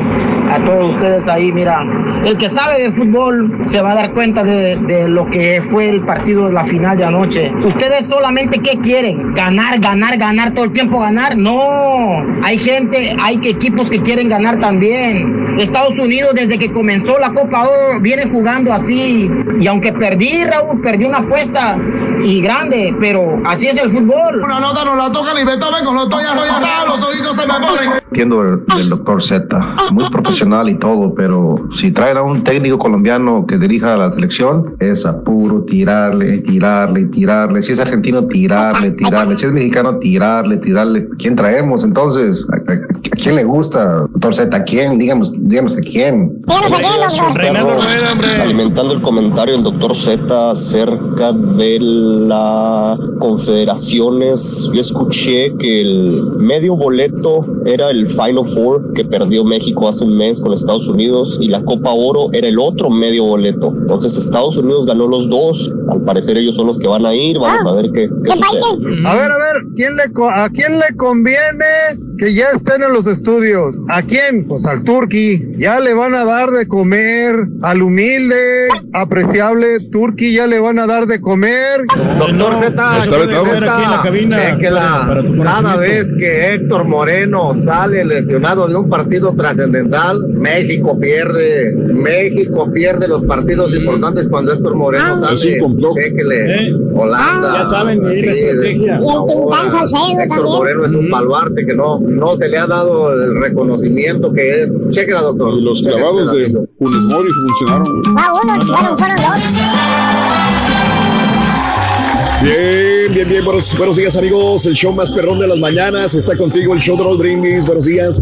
a todos ustedes ahí, mira, el que sabe de fútbol se va a dar cuenta de, de lo que fue el partido de la final de anoche. Ustedes solamente, ¿qué quieren? ¿Ganar, ganar, ganar, todo el tiempo ganar? No, hay gente, hay equipos que quieren ganar también. Estados Unidos, desde que comenzó la Copa Oro, viene jugando así. Y aunque perdí, Raúl, perdí una apuesta y grande, pero así es el fútbol. Una nota no la toca ni Beethoven con los toyas los ojitos se me ponen. Entiendo el, el doctor Z, muy profesional y todo, pero si traen a un técnico colombiano que dirija a la selección, es a puro tirarle, tirarle, tirarle. Si es argentino, tirarle, tirarle. Si es mexicano, tirarle, tirarle. ¿Quién traemos entonces? ¿A, a- a quién le gusta, doctor Z? ¿A quién? Díganos, díganos a quién. Alimentando el comentario del doctor Z acerca de las confederaciones, yo escuché que el medio boleto era el Final Four que perdió México hace un mes con Estados Unidos y la Copa Oro era el otro medio boleto. Entonces Estados Unidos ganó los dos, al parecer ellos son los que van a ir, vamos a ver qué, qué sucede. A ver, a ver, ¿quién le co- ¿a quién le conviene que ya estén en los estudios? ¿A quién? Pues al Turqui. Ya le van a dar de comer al humilde, apreciable Turqui, ya le van a dar de comer. Doctor Z, ve que la- cada vez que Héctor Moreno sale lesionado de un partido trascendental, México pierde. México pierde los partidos importantes cuando Héctor Moreno Ah, es sale. un complot. Chéquele. Eh. Holanda. Ah, ya saben, ahí la así, estrategia. Salcedo Héctor. Moreno es un baluarte que no, no se le ha dado el reconocimiento que es. Chéquela, doctor. Y los clavados de. Funes Mori funcionaron. Ah, uno, fueron, fueron dos. Bien, bien, bien. Buenos, buenos días, amigos. El show más perrón de las mañanas está contigo, el show de Roll Brindis. Buenos días.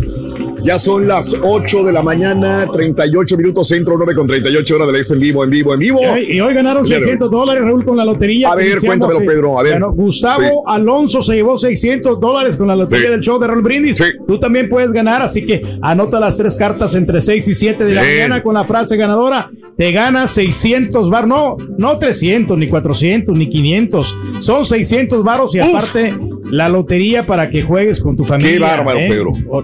Ya son las 8 de la mañana, 38 minutos centro, 9 con 38 horas del este en vivo, en vivo, en vivo. Y hoy ganaron 600 dólares, Raúl, con la lotería. A ver, cuéntamelo, Pedro, a ver. Gustavo Sí. Alonso se llevó 600 dólares con la lotería Sí. del show de Raúl Brindis. Tú también puedes ganar, así que anota las tres cartas entre 6 y 7 de la Bien. mañana con la frase ganadora. Te ganas 600 bar, no, no 300, ni 400, ni 500. Son 600 varos y Uf. aparte la lotería para que juegues con tu familia. bárbaro, ¿eh? Pedro. O-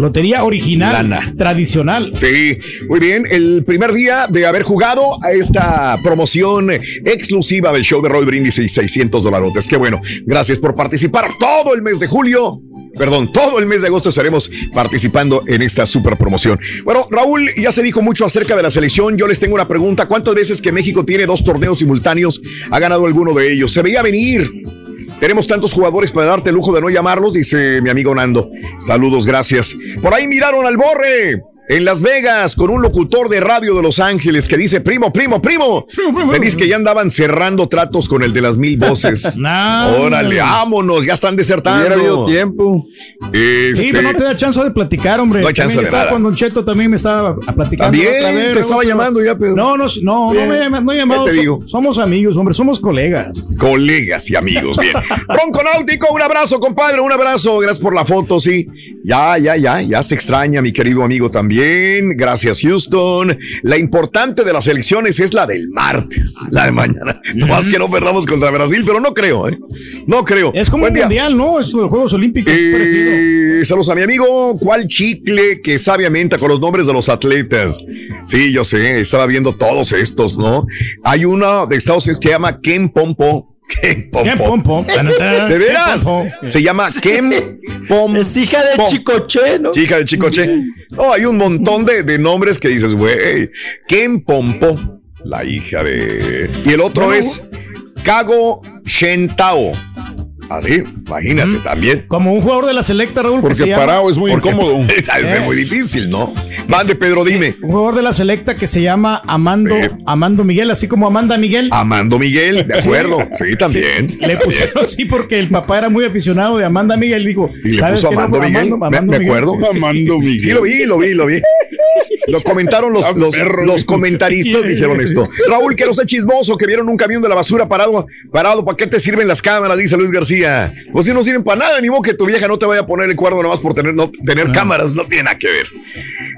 Lotería original, Lana. tradicional. Sí, muy bien. El primer día de haber jugado a esta promoción exclusiva del show de Roy Brindis y 600 dolarotes. Qué bueno. Gracias por participar todo el mes de julio. Perdón, todo el mes de agosto estaremos participando en esta super promoción. Bueno, Raúl, ya se dijo mucho acerca de la selección. Yo les tengo una pregunta. ¿Cuántas veces que México tiene dos torneos simultáneos ha ganado alguno de ellos? Se veía venir. Tenemos tantos jugadores para darte el lujo de no llamarlos, dice mi amigo Nando. Saludos, gracias. Por ahí miraron al Borre. En Las Vegas, con un locutor de radio de Los Ángeles que dice, primo, primo, primo. Me dice que ya andaban cerrando tratos con el de las mil voces. No. Órale, vámonos, ya están desertando. Hubiera habido tiempo. Este, Sí, pero no te da chance de platicar, hombre. No hay chance También de nada. con Don Cheto también me estaba platicando. También otra vez, te estaba pero- llamando ya, Pedro. No, no, no, no me, llama- no he llamado. ¿Qué te so- digo? Somos amigos, hombre, somos colegas. Colegas y amigos, bien. Bronco Náutico, un abrazo, compadre, un abrazo. Gracias por la foto, sí. Ya, ya, ya, ya se extraña, mi querido amigo también. Gracias, Houston. La importante de las elecciones es la del martes, la de mañana. No más que no perdamos contra Brasil, pero no creo, ¿eh? No creo. Es como Buen un mundial, ¿no? Esto de los Juegos Olímpicos. Eh, saludos a mi amigo. ¿Cuál chicle que sabiamente con los nombres de los atletas? Sí, yo sé, estaba viendo todos estos, ¿no? Hay uno de Estados Unidos que se llama Ken Pompo. Ken Pompo. Ken Pompo. ¿De veras? Se llama Ken Pompo. Es hija de Chicoche, ¿no? Hija de Chicoche. Oh, hay un montón de, de nombres que dices, güey. Ken Pompo, la hija de. Y el otro Bueno, es Kago Shentao. Así, imagínate también. Como un jugador de la selecta, Raúl. que Porque llama- parado es muy Porque- incómodo. Es Eh. muy difícil, ¿no? Mande, Pedro, dime. Un jugador de la selecta que se llama Amando, Amando Miguel, así como Amanda Miguel. Amando Miguel, de acuerdo. Sí, también. Le pusieron así porque el papá era muy aficionado de Amanda Miguel. Dijo, Y le ¿sabes puso Amando? Miguel. Amando- me, Amando me Miguel, acuerdo. sí. Amando Miguel. Sí, lo vi, lo vi, lo vi. Lo comentaron los, los, los comentaristas, dijeron esto. Raúl, que no sea chismoso, que vieron un camión de la basura parado, parado, ¿para qué te sirven las cámaras? Dice Luis García. Pues si no sirven para nada, ni modo que tu vieja no te vaya a poner el cuerno nomás por tener, no, tener cámaras, no tiene nada que ver.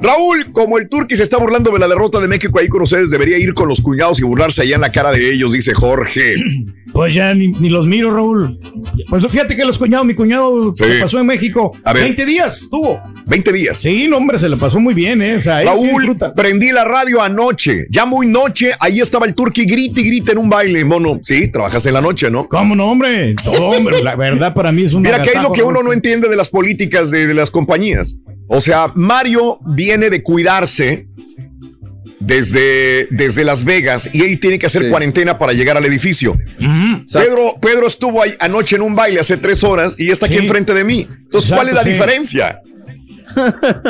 Raúl, como el Turqui se está burlando de la derrota de México ahí con ustedes, debería ir con los cuñados y burlarse allá en la cara de ellos, dice Jorge. Pues ya ni, ni los miro, Raúl. Pues fíjate que los cuñados, mi cuñado Sí. se pasó en México. A ver. 20 días tuvo. 20 días. Sí, no, hombre, se le pasó muy bien, ¿eh? O sea, sí Raúl, prendí la radio anoche, ya muy noche, ahí estaba el Turqui, grite y grite en un baile, mono. Sí, trabajaste en la noche, ¿no? ¿Cómo no, hombre? Todo, hombre. La verdad, para mí es un Mira que hay lo que uno no entiende de las políticas de, de las compañías. O sea, Mario viene de cuidarse desde, desde Las Vegas y él tiene que hacer Sí. cuarentena para llegar al edificio. Pedro, Pedro estuvo ahí anoche en un baile hace tres horas y está aquí Sí. enfrente de mí. Entonces, ¿cuál es la Exacto, sí. diferencia?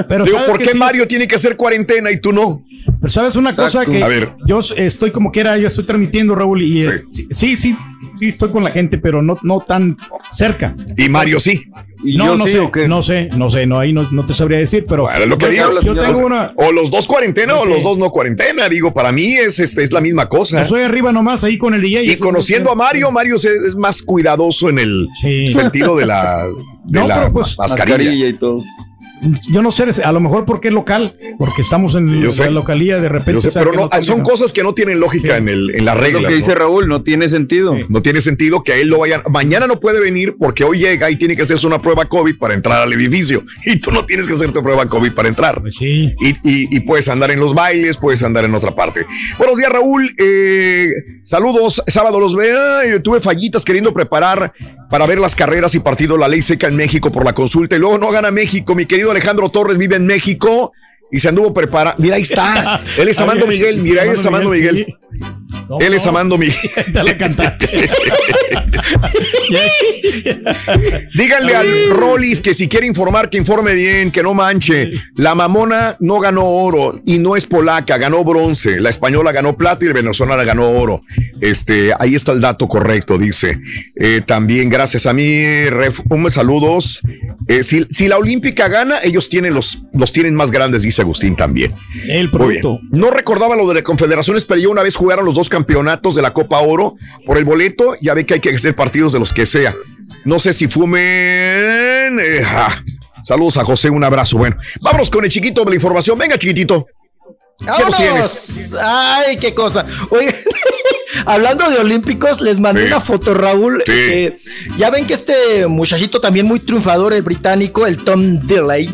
Pero Digo, ¿sabes ¿por qué sí? Mario tiene que hacer cuarentena y tú no? Pero sabes una cosa que A ver. yo estoy como quiera, yo estoy transmitiendo, Raúl, y es- sí, sí, sí, sí, estoy con la gente, pero no, no tan cerca. Y Mario sí. No, yo no sí, sé, no sé, no sé, no, ahí no, no te sabría decir, pero Bueno, es lo que yo, digo. yo tengo una, O los dos cuarentena o los dos no cuarentena. Digo, para mí es, este, es la misma cosa. yo soy arriba nomás ahí con el DJ. Y conociendo a Mario, Mario es, es más cuidadoso en el Sí. sentido de la, de No, la pues- mascarilla. Mascarilla y todo. Yo no sé, a lo mejor porque es local, porque estamos en la localía, de repente. Sé, pero no, son cosas que no tienen lógica Sí. en, el, en la Es regla. lo que dice Raúl, no tiene sentido. No tiene sentido que a él lo vayan. Mañana no puede venir porque hoy llega y tiene que hacerse una prueba COVID para entrar al edificio. Y tú no tienes que hacerte prueba COVID para entrar. Pues sí. Y, y- y puedes andar en los bailes, puedes andar en otra parte. Buenos días, Raúl. Eh, saludos. Sábado los veo. Tuve fallitas queriendo preparar para ver las carreras y partido La Ley Seca en México por la consulta. Y luego no gana México. Mi querido Alejandro Torres vive en México y se anduvo preparando. Mira, ahí está. Él es Amando Miguel. Mira, él Amando es Amando Miguel, Él es. Amando Miguel. Dale a cantar. Díganle al Rollis que si quiere informar, que informe bien, que no manche. La mamona no ganó oro y no es polaca, ganó bronce. La española ganó plata y la venezolana ganó oro. Este, ahí está el dato correcto, dice. Eh, también gracias a mí, ref, un saludos. Eh, si, si la olímpica gana, ellos tienen los, los tienen más grandes, dice Agustín también. El producto. No recordaba lo de la confederaciones, pero yo una vez jugaron los dos campeonatos de la Copa Oro por el boleto. Ya ve que hay que hacer partidos de los que sea. No sé si fumen. eh, ah. Saludos a José, un abrazo. Bueno, vámonos con el chiquito de la información. Venga, chiquitito. ¿Qué nos tienes? Ay, qué cosa. Oye, hablando de olímpicos, les mandé Sí. una foto, Raúl. Sí. eh, ya ven que este muchachito también muy triunfador, el británico, el Tom Delay.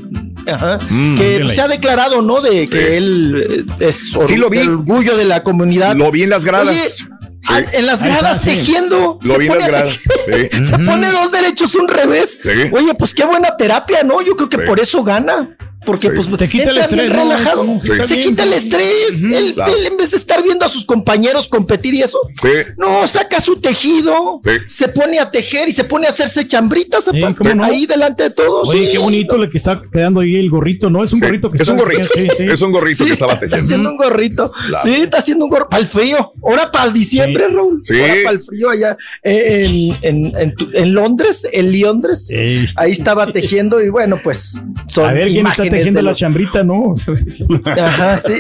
Ajá, Mm, que Delay. se ha declarado, ¿no? De que Sí. él es or- Sí, lo vi. el orgullo de la comunidad. Lo vi en las gradas. Oye, Sí. a- en las gradas está, sí. tejiendo. Lo Se vi en pone las a gradas. tejer- Sí. Se pone dos derechos, un revés. Sí. Oye, pues qué buena terapia, ¿no? Yo creo que Sí. por eso gana. Porque Sí. pues Te quita el bien estrés, ¿no? relajado. Sí. Se bien. quita el estrés. él, claro. él, en vez de estar viendo a sus compañeros competir y eso, Sí. no, saca su tejido, Sí. se pone a tejer y se pone a hacerse chambritas Sí, aparte, ¿cómo no? ahí delante de todos. Oye, sí. qué bonito le que está quedando ahí el gorrito, ¿no? Es un Sí. gorrito que Es está un gorrito. Sí, sí. Es un gorrito Sí, que estaba está, está tejiendo. haciendo un gorrito. Claro. Sí, está haciendo un gorro. Para el frío. Ahora para diciembre, Raúl. Sí. Ahora para el frío allá eh, en, en, en, tu- en Londres, en Londres. Ahí estaba tejiendo y bueno, pues son A ver imágenes tejiendo la chambrita, ¿no? Ajá, sí.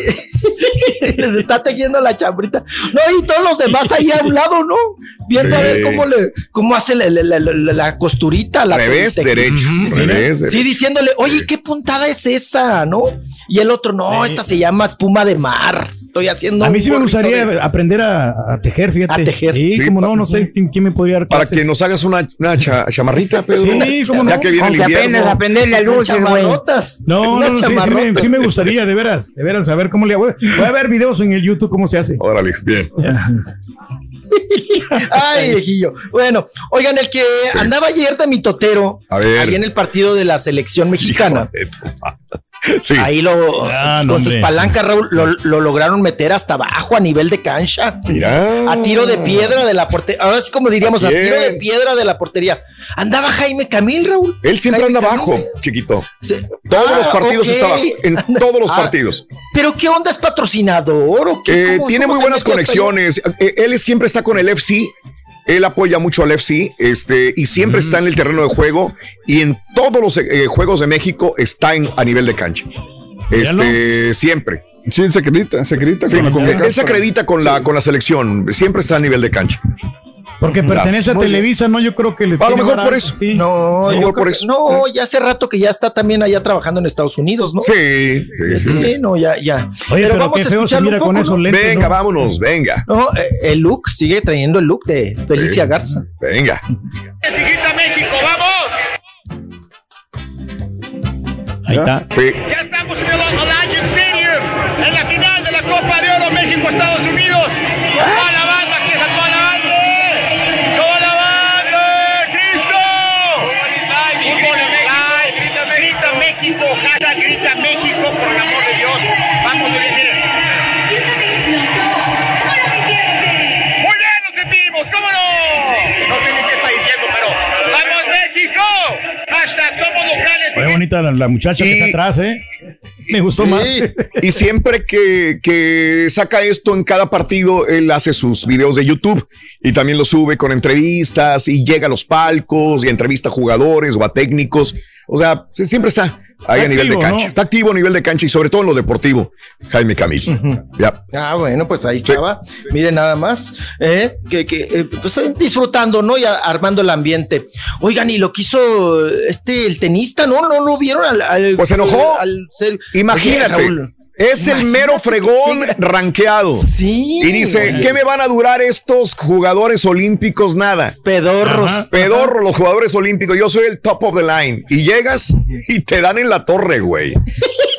Les está tejiendo la chambrita. No, y todos los demás ahí a un lado, ¿no? Viendo a ver cómo le, cómo hace la, la- la- la- la costurita, la Revés, derecho. Sí, Revés, sí, derecho. diciéndole, oye, ¿qué puntada es esa? ¿No? Y el otro, no, Sí. esta se llama espuma de mar. Estoy haciendo. A mí sí me gustaría de- aprender a, a tejer, fíjate. A tejer. Sí, Sí, como no, no sé quién, quién me podría dar Para que nos hagas una, una cha- chamarrita, Pedro. Sí, cómo no. Ya que viene el Aunque apenas invierno. aprenderle a güey. chamarrotas. No, no, sí, sí, me, sí me gustaría, de veras, de veras, a ver cómo le hago. Voy a ver videos en el YouTube cómo se hace. Órale, bien. Ay, viejillo. Bueno, oigan, el que andaba ayer de mitotero, ahí en el partido de la selección mexicana. Sí. Ahí lo, Ah, con no, sus palancas, Raúl, lo, lo lograron meter hasta abajo a nivel de cancha. Mira. A tiro de piedra de la portería. Ahora sí, como diríamos, a tiro de piedra de la portería. Andaba Jaime Camil, Raúl. Él siempre Jaime anda Camil. abajo, chiquito. Sí. Todos Ah, los partidos ok. está abajo. En todos los Ah, partidos. Pero ¿qué onda es patrocinador o qué? Eh, ¿Cómo- tiene cómo muy buenas conexiones. Eh, él siempre está con el FC. Él apoya mucho al FC este, y siempre está en el terreno de juego y en todos los eh, juegos de México está en, a nivel de cancha. Este, siempre. Sí, se acredita, se acredita Sí, con la CONCACAF él se acredita con la, con la selección. Siempre está a nivel de cancha. Porque pertenece a. Televisa, ¿no? Yo creo que le A lo mejor por eso. Sí. No, Sí, yo por eso. no, ya hace rato que ya está también allá trabajando en Estados Unidos, ¿no? Sí, sí, sí, Sí, sí. no, ya, ya. Oye, pero qué feo se escucharlo mira un poco, con esos ¿no? lentes. Venga, ¿no? vámonos, venga. No, eh, el look sigue trayendo el look de Felicia Sí. Garza. Venga. México, vamos. Ahí está. Sí. Ya estamos en el Allegiant Stadium, en la final de la Copa de Oro México-Estados bonita la, la muchacha que está atrás, ¿eh? Me gustó más. Y siempre que, que saca esto en cada partido, él hace sus videos de YouTube y también los sube con entrevistas y llega a los palcos y entrevista a jugadores o a técnicos. O sea, siempre está ahí Está a nivel de activo, cancha. ¿no? Está activo a nivel de cancha y sobre todo en lo deportivo. Jaime Camil. Ya. Ah, bueno, pues ahí estaba. Miren nada más, eh, que, que eh, pues, eh, disfrutando, ¿no? Y a- armando el ambiente. Oigan, y lo quiso este el tenista, ¿no? No lo vieron al, al- Pues se enojó. al ser- Imagínate. Oye, Raúl, es el mero fregón ranqueado. Sí. Y dice, güey. ¿qué me van a durar estos jugadores olímpicos? Nada. Pedorros. Ajá. Pedorros, los jugadores olímpicos. Yo soy el top of the line. Y llegas y te dan en la torre, güey.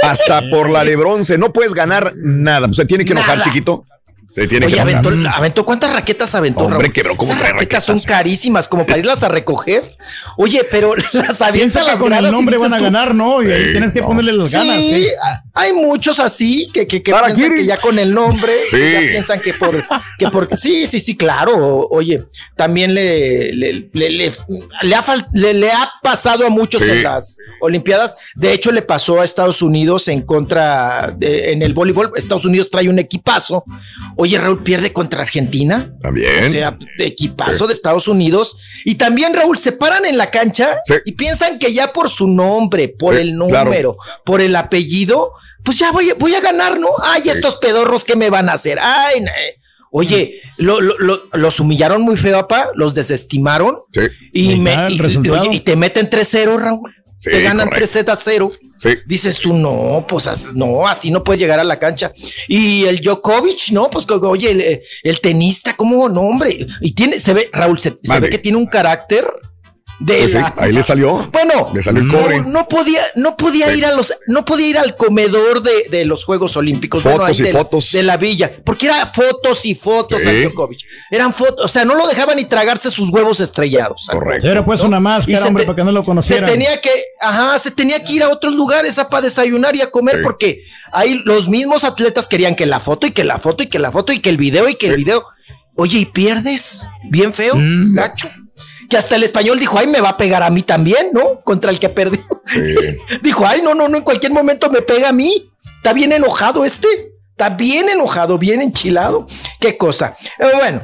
Hasta por la de bronce. No puedes ganar nada. Se tiene que enojar, Nada. chiquito. Se tiene Oye, que aventó, aventó cuántas raquetas aventó. Hombre, Raúl? quebró como trae raquetas son carísimas, como para irlas a recoger. Oye, pero las avienta las con el nombre van a ganar, ¿no? Y ahí tienes que ponerle las ganas. Sí, ¿eh? hay muchos así que, que, que piensan Kiri. que ya con el nombre Sí. ya piensan que por que por sí, sí, sí, claro. Oye, también le le, le, le- le ha, fal- le- le ha pasado a muchos Sí. en las Olimpiadas. De hecho, le pasó a Estados Unidos en contra de- en el voleibol. Estados Unidos trae un equipazo. Oye, Raúl pierde contra Argentina. También. O sea, equipazo de Estados Unidos. Y también, Raúl, se paran en la cancha Sí. y piensan que ya por su nombre, por Sí, el claro. número, por el apellido, pues ya voy, a- voy a ganar, ¿no? Ay, estos pedorros, ¿qué me van a hacer? Ay, na- Oye, lo- lo- lo- los humillaron muy feo, papá, los desestimaron Sí. y, me, oye, y te meten 3-0, Raúl. Sí, te ganan correcto. 3 a 0. Sí. Dices tú, no, pues no, así no puedes llegar a la cancha. Y el Djokovic, no, pues oye, el, el tenista, ¿cómo? No, hombre. Y tiene, se ve, Raúl, se, ve que tiene un carácter de Pues sí, ahí le salió. Bueno, Le salió el no, cobre. no podía, no podía ir a los, no podía ir al comedor de, de los Juegos Olímpicos. Fotos ahí y de, la- fotos. de la villa, porque era fotos y fotos Sí. a Djokovic. Eran fotos, o sea, no lo dejaban ni tragarse sus huevos estrellados. Correcto. Era pues una máscara, se hombre, te- para que no lo Se conocieran. tenía que, ajá, se tenía que ir a otros lugares a para desayunar y a comer Sí. porque ahí los mismos atletas querían que la foto y que la foto y que la foto y que el video y que el video. Oye, y pierdes bien feo, Mm. gacho. Que hasta el español dijo, ay, me va a pegar a mí también, ¿no? Contra el que perdió. Sí. dijo, ay, no, no, no, en cualquier momento me pega a mí. Está bien enojado este. Está bien enojado, bien enchilado. Qué cosa. Eh, bueno,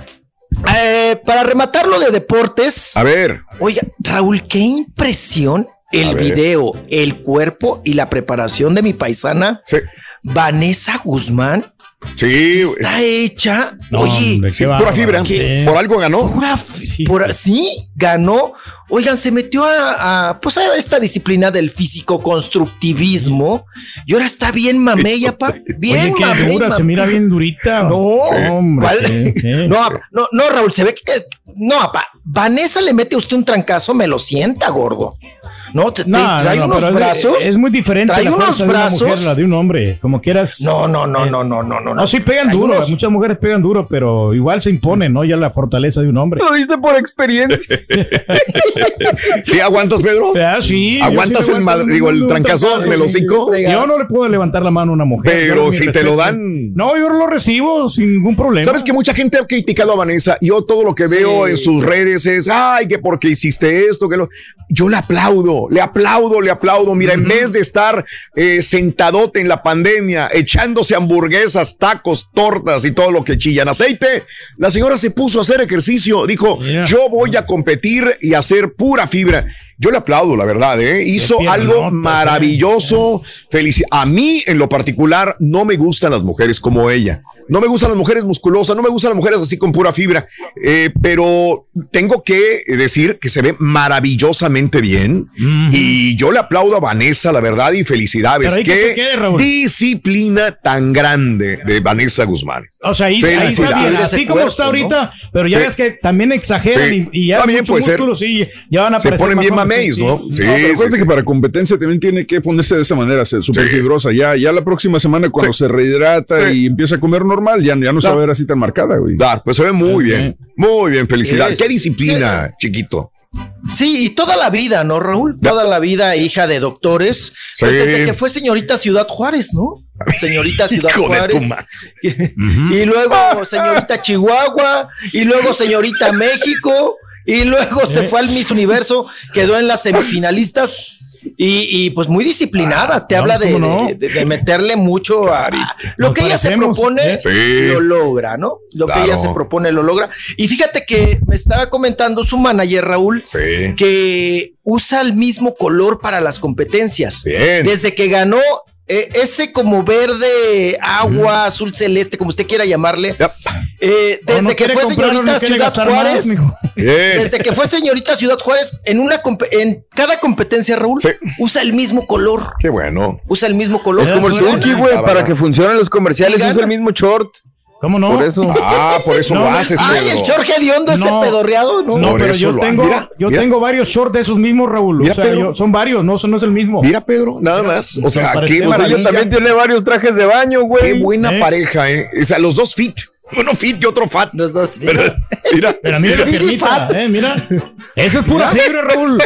eh, para rematar lo de deportes. A ver. Oiga, Raúl, qué impresión el video, el cuerpo y la preparación de mi paisana Sí. Vanessa Guzmán. Sí. Está hecha, No, oye, hombre, qué Sí, pura fibra. Por algo ganó. pura por- sí, ganó. Oigan, se metió a, a, pues a esta disciplina del físico-constructivismo y ahora está bien mamella, pa. Bien Oye, qué mamey, dura, se mira bien durita. No, hombre. ¿cuál? sí, sí. no, no, no, Raúl, se ve que. No, apa, Vanessa le mete a usted un trancazo, me lo sienta, gordo. No, te, te- No, no, trae no, unos es- brazos. Es, muy diferente trae la unos fuerza de una brazos. mujer a la de un hombre. Como quieras. No, no, no, Eh, no, no, no, no. No, sí pegan duro. unos- Muchas mujeres pegan duro, pero igual se impone, ¿no? Ya la fortaleza de un hombre. Lo dice por experiencia. ¿Sí aguantas, Pedro? Ah, sí, ¿Aguantas sí el aguanto mad- digo, el en el hocico? Yo no le puedo levantar la mano a una mujer. Pero si te lo dan- No, yo lo recibo sin ningún problema. Sabes que mucha gente ha criticado a Vanessa. Yo todo lo que veo en sus redes es, ay, que porque hiciste esto, que lo. Yo le aplaudo, le aplaudo, le aplaudo. Mira, en vez de estar eh, sentadote en la pandemia, echándose hamburguesas, tacos, tortas y todo lo que chillan aceite, la señora se puso a hacer ejercicio. Dijo, yo voy a competir y hacer pura fibra. Yo le aplaudo, la verdad, ¿eh? Hizo algo maravilloso. Felici a mí, en lo particular, no me gustan las mujeres como ella. No me gustan las mujeres musculosas, no me gustan las mujeres así con pura fibra, eh, pero tengo que decir que se ve maravillosamente bien y yo le aplaudo a Vanessa, la verdad, y felicidades. Pero ahí que Qué se quede, Raúl. disciplina tan grande de Vanessa Guzmán. O sea, ahí, ahí está bien, así como está ahorita, pero ya Sí. ves que también exageran Sí. y, y ya También mucho puede ser. músculo, sí, ya van a Se ponen más bien hombres, sí, ¿no? sí. Sí, No, pero sí, acuérdate sí. que para competencia también tiene que ponerse de esa manera, ser súper fibrosa. Ya, ya la próxima semana, cuando se rehidrata y empieza a comer normal, ya, ya no se va a ver así tan marcada, güey. Dar, pues se ve muy bien. Muy bien, felicidades. Sí. Qué disciplina, chiquito. Sí, y toda la vida, ¿no, Raúl? Toda la vida hija de doctores. Sí. Pues desde que fue señorita Ciudad Juárez, ¿no? Señorita Ciudad Juárez. Y luego señorita Chihuahua. Y luego señorita México. Y luego se Eh. fue al Miss Universo. Quedó en las semifinalistas. Y, y, pues muy disciplinada. Te no, habla de, de- meterle mucho a lo Nos que ella se propone. ¿eh? Sí. Lo logra, ¿no? Lo que ella se propone lo logra. Y fíjate que me estaba comentando su manager, Raúl, Sí. que usa el mismo color para las competencias. Bien. Desde que ganó eh, ese como verde, agua, azul celeste, como usted quiera llamarle. Yep. eh, desde no que fue señorita no Ciudad Juárez. más. Desde que fue señorita Ciudad Juárez, en una en cada competencia, Raúl, Sí. usa el mismo color. Qué bueno. Usa el mismo color. Es como el. Turkey, güey, para que funcionen los comerciales, usa el mismo short. ¿Cómo no? Por eso. Ah, por eso No, lo haces, Ay, Pedro. el Jorge Hediondo, ese No. pedorreado, ¿no? No, Por pero yo tengo, mira, yo mira. tengo varios shorts de esos mismos, Raúl. Mira, o sea, yo- son varios, no, eso no es el mismo. Mira, Pedro, nada más. O sea, qué maravilla. también tiene varios trajes de baño, Qué güey. buena ¿Eh? pareja, ¿eh? O sea, los dos fit. Uno fit y otro fat. Los dos. Pero, mira. Pero mira piernita, fat. eh, mira. Eso es pura fiebre, Raúl.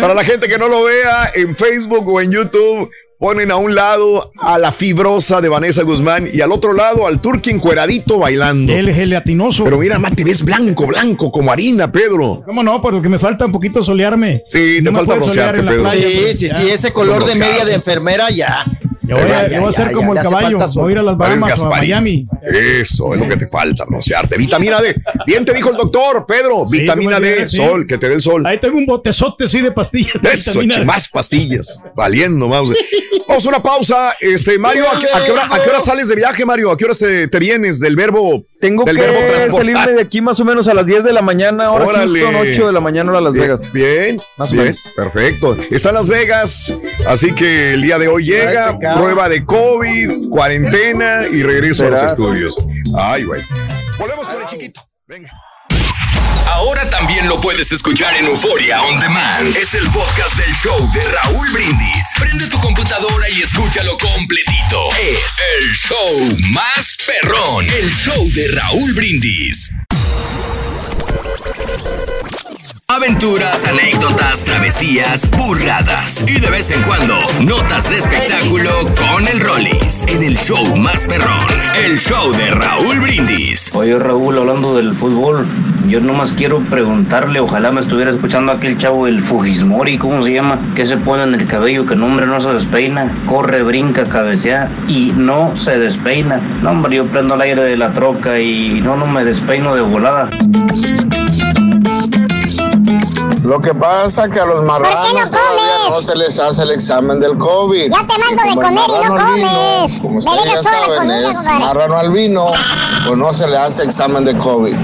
Para la gente que no lo vea en Facebook o en YouTube, ponen a un lado a la fibrosa de Vanessa Guzmán y al otro lado al turqui encueradito bailando. Él es gelatinoso. Pero mira, más te ves blanco, blanco, como harina, Pedro. ¿Cómo no? Porque me falta un poquito solearme. Sí, te No falta broncearte, Pedro. playa, Sí, pues, sí, ya. sí, ese color de media de enfermera ya. Yo voy a, Ya, yo voy a ya, ser ya, como ya el caballo. Voy a ir a las Bahamas o a. Miami. Eso es lo que te falta, broncearte. Vitamina D. Bien te dijo el doctor, Pedro. Sí, Vitamina D, sí. sol, que te dé el sol. Ahí tengo un botezote así de pastillas. de Eso, más pastillas. Valiendo, mouse. Vamos a una pausa. Este, Mario, ¿a qué, a qué hora, a qué hora sales de viaje, Mario? ¿A qué hora te, te vienes del verbo? Tengo del que verbo salirme de aquí más o menos a las 10 de la mañana, ahora Órale. Houston, 8 de la mañana, hora Las Vegas. Bien, Más o bien, menos. perfecto. Está en Las Vegas, así que el día de hoy llega. Prueba de COVID, cuarentena y regreso a los estudios. Ay, güey. Volvemos con el chiquito. Venga. Ahora también lo puedes escuchar en Euforia On Demand. Es el podcast del show de Raúl Brindis. Prende tu computadora y escúchalo completito. Es el show más perrón. El show de Raúl Brindis. Aventuras, anécdotas, travesías, burradas y de vez en cuando notas de espectáculo con el Rollis en el show más perrón, el show de Raúl Brindis. Oye Raúl, hablando del fútbol, yo nomás quiero preguntarle, ojalá me estuviera escuchando aquel chavo, el Fujismori, ¿cómo se llama? Que se pone en el cabello, que no hombre no se despeina, corre, brinca, cabecea y no se despeina. No hombre, yo prendo el aire de la troca y no, no me despeino de volada. Lo que pasa es que a los marranos no comes? no se les hace el examen del COVID. Ya te mando de comer y no albino, comes. Como ustedes ya saben, comida, es compadre. marrano albino, pues no se le hace examen de COVID.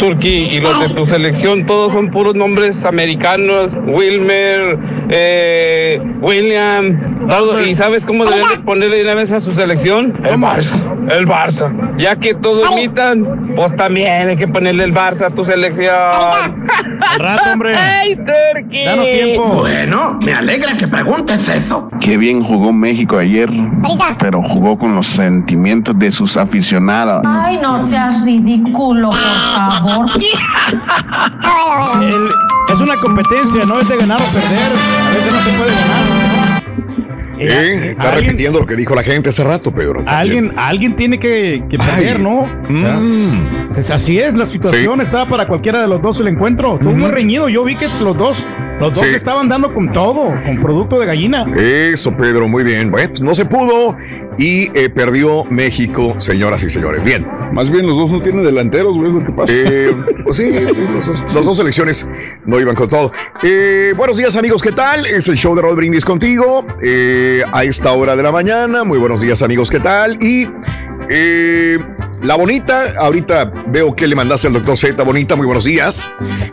Turquí, y los de tu selección todos son puros nombres americanos, Wilmer, eh, William, todo, ¿y sabes cómo deben de ponerle de una vez a su selección? El Barça, el Barça. Ya que todos imitan, pues también hay que ponerle el Barça a tu selección. Al rato, hombre. ¡Ay, Turquí! Danos tiempo. Bueno, me alegra que preguntes eso. Qué bien jugó México ayer, pero jugó con los sentimientos de sus aficionados. Ay, no seas ridículo, por favor. El- es una competencia, no es de ganar o perder. A veces no se puede ganar. ¿no? Eh, está alguien- repitiendo lo que dijo la gente hace rato, Pedro. Alguien, alguien tiene que, que perder, Ay. ¿no? Mm. Es- Así es, la situación está para cualquiera de los dos el encuentro. Estuvo muy reñido. Yo vi que los dos Los dos Sí. estaban dando con todo, con producto de gallina. Eso, Pedro, muy bien. Bueno, pues no se pudo y eh, perdió México, señoras y señores. Bien. Más bien los dos no tienen delanteros, güey, es lo que pasa. Eh, pues sí, los dos- las dos selecciones no iban con todo. Eh, buenos días, amigos, ¿qué tal? Es el show de Rod Brindis contigo eh, a esta hora de la mañana. Muy buenos días, amigos, ¿qué tal? Y eh, la bonita, ahorita veo que le mandaste al doctor Z, bonita, muy buenos días.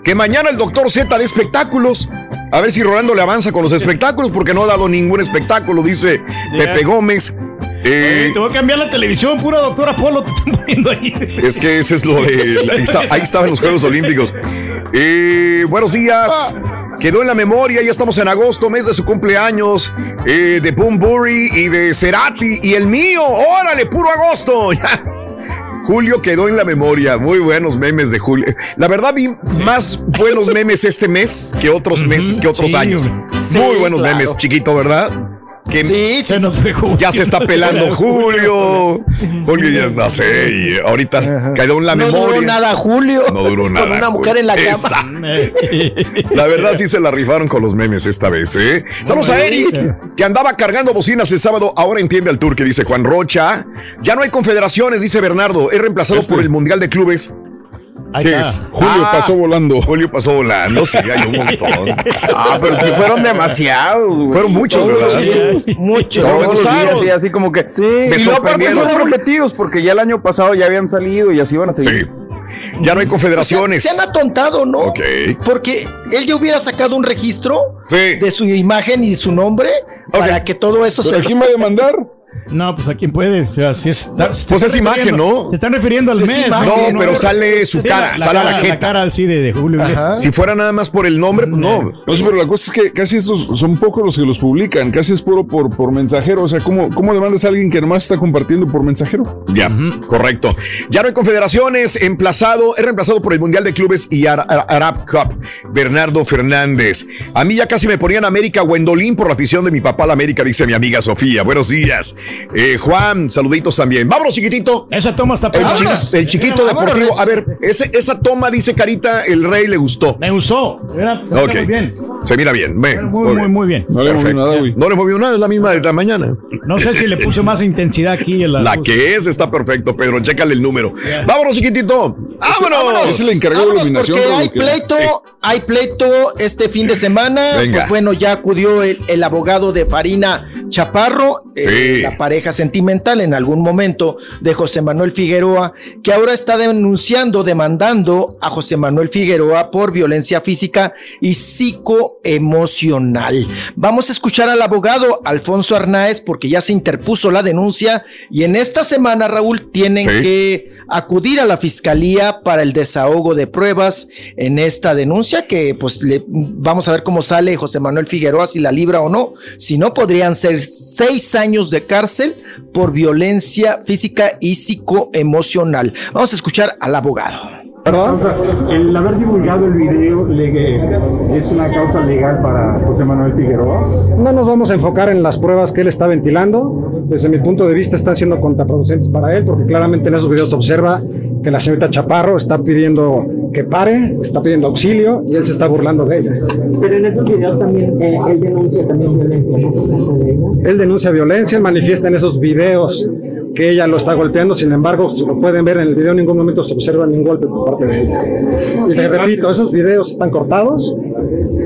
Que mañana el doctor Z de espectáculos. A ver si Rolando le avanza con los espectáculos, porque no ha dado ningún espectáculo, dice Pepe Gómez. Eh, Te voy a cambiar la televisión, pura doctora Polo, te están poniendo ahí. es que ese es lo de. Ahí, está, ahí estaban los Juegos Olímpicos. Eh, buenos días. Quedó en la memoria, ya estamos en agosto, mes de su cumpleaños, eh, de Boom Burry y de Cerati y el mío. ¡Órale, puro agosto! Ya. Julio quedó en la memoria. Muy buenos memes de Julio. La verdad, vi más buenos memes este mes que otros meses, que otros sí, años. sí, Muy buenos claro. memes, chiquito, ¿verdad? Que Sí, Se nos fue Julio. ya se está pelando Julio. Julio ya no sé, y ahorita quedó en la no memoria. duró nada Julio. No duró nada. Con una mujer Julio. en la cama. Esa. La verdad sí se la rifaron con los memes esta vez, ¿eh? Saludos a Eric, que andaba cargando bocinas el sábado, ahora entiende al tour que dice Juan Rocha. Ya no hay confederaciones, dice Bernardo, es reemplazado Este. por el Mundial de Clubes. Ahí ¿Qué está. es? Julio Ah, pasó volando. Julio pasó volando, sí, hay un montón. Ah, pero sí fueron demasiados, güey. Fueron muchos, Todos ¿verdad? los días. Mucho. Pero me Todos los días, gustaron. sí, así como que. Sí. Me y luego aparte sorprendieron. fueron repetidos porque ya el año pasado ya habían salido y así iban a seguir. Sí. Ya no hay confederaciones. Se han atontado, ¿no? Ok. Porque él ya hubiera sacado un registro Sí. de su imagen y su nombre para que todo eso ¿Pero se. quién va a demandar? No, pues a quién puede. O sea, si es, Pues es imagen, ¿no? Se están refiriendo al Es mes. imagen, No, pero sale su Sí, cara, sale a la jeta. cara así de, de Julio. Si fuera nada más por el nombre, pues no. No sé, pero la cosa es que casi estos son pocos los que los publican, casi es puro por, por mensajero. O sea, ¿cómo, ¿cómo demandas a alguien que nomás está compartiendo por mensajero? Ya, correcto. Ya no hay confederaciones, emplazado, es reemplazado por el Mundial de Clubes y Ara- Ara- Arab Cup. Bernardo Fernández. A mí ya casi me ponían América Gwendolyn por la afición de mi papá a la América, dice mi amiga Sofía. Buenos días. Eh, Juan, saluditos también. Vámonos, chiquitito. Esa toma está El, el chiquito Vámonos, deportivo. A ver, ese- esa toma, dice Carita, el rey le gustó. Me gustó. Mira, se mira Ok. muy bien. Se mira bien. Muy, muy, muy bien. No le Perfecto. nada, güey. No le movió nada, es la misma de la mañana. No sé si le puse más intensidad aquí en la. La que es está perfecto, Pedro. Chécale el número. Vámonos, chiquitito. Vámonos. Es el encargado de iluminación. porque hay que- pleito, hay pleito este fin de semana. Venga. Pues bueno, ya acudió el, el abogado de Farina Chaparro, eh, Sí. la pareja sentimental en algún momento de José Manuel Figueroa, que ahora está denunciando, demandando a José Manuel Figueroa por violencia física y psicoemocional. Vamos a escuchar al abogado Alfonso Arnaez porque ya se interpuso la denuncia y en esta semana, Raúl, tienen Sí. que acudir a la fiscalía para el desahogo de pruebas en esta denuncia que pues le, vamos a ver cómo sale José Manuel Figueroa si la libra o no. Si no, podrían ser seis años de cárcel por violencia física y psicoemocional. Vamos a escuchar al abogado. El haber divulgado el video es una causa legal para José Manuel Figueroa. No nos vamos a enfocar en las pruebas que él está ventilando. Desde mi punto de vista están siendo contraproducentes para él porque claramente en esos videos se observa que la señorita Chaparro está pidiendo que pare, está pidiendo auxilio y él se está burlando de ella. Pero en esos videos también eh, él denuncia también violencia, ¿no? Él denuncia violencia, él manifiesta en esos videos que ella lo está golpeando, sin embargo, si lo pueden ver en el video, en ningún momento se observa ningún golpe por parte de ella. Y le repito, esos videos están cortados.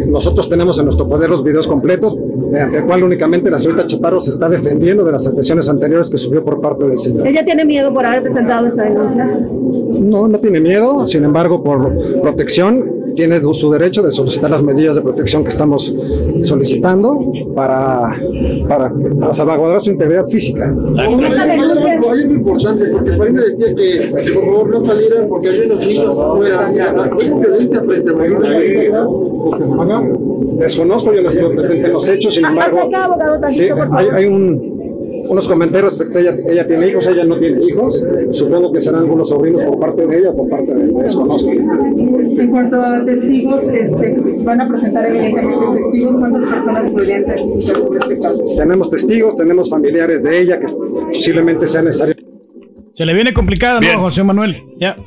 Nosotros tenemos en nuestro poder los videos completos, mediante el cual únicamente la señorita Chaparro se está defendiendo de las agresiones anteriores que sufrió por parte del señor. ¿Ella tiene miedo por haber presentado esta denuncia? No, no tiene miedo, sin embargo, por protección, tiene su derecho de solicitar las medidas de protección que estamos solicitando para, para, para salvaguardar su integridad física. Hoy es importante porque Farina decía que por favor no salieran porque hay unos niños afuera. ¿Hay violencia frente a Desconozco, yo no estuve presente en los hechos, sin embargo, Acerca, abogado, tantito, sí, por favor. hay, hay un, unos comentarios respecto a ella, ella tiene hijos, ella no tiene hijos, supongo que serán algunos sobrinos por parte de ella o por parte de desconozco. En cuanto a testigos, este, van a presentar evidentemente testigos. ¿Cuántas personas podrían testificar? Tenemos testigos, tenemos familiares de ella que posiblemente sea necesario. Se le viene complicada, Bien. ¿no, José Manuel? Ya.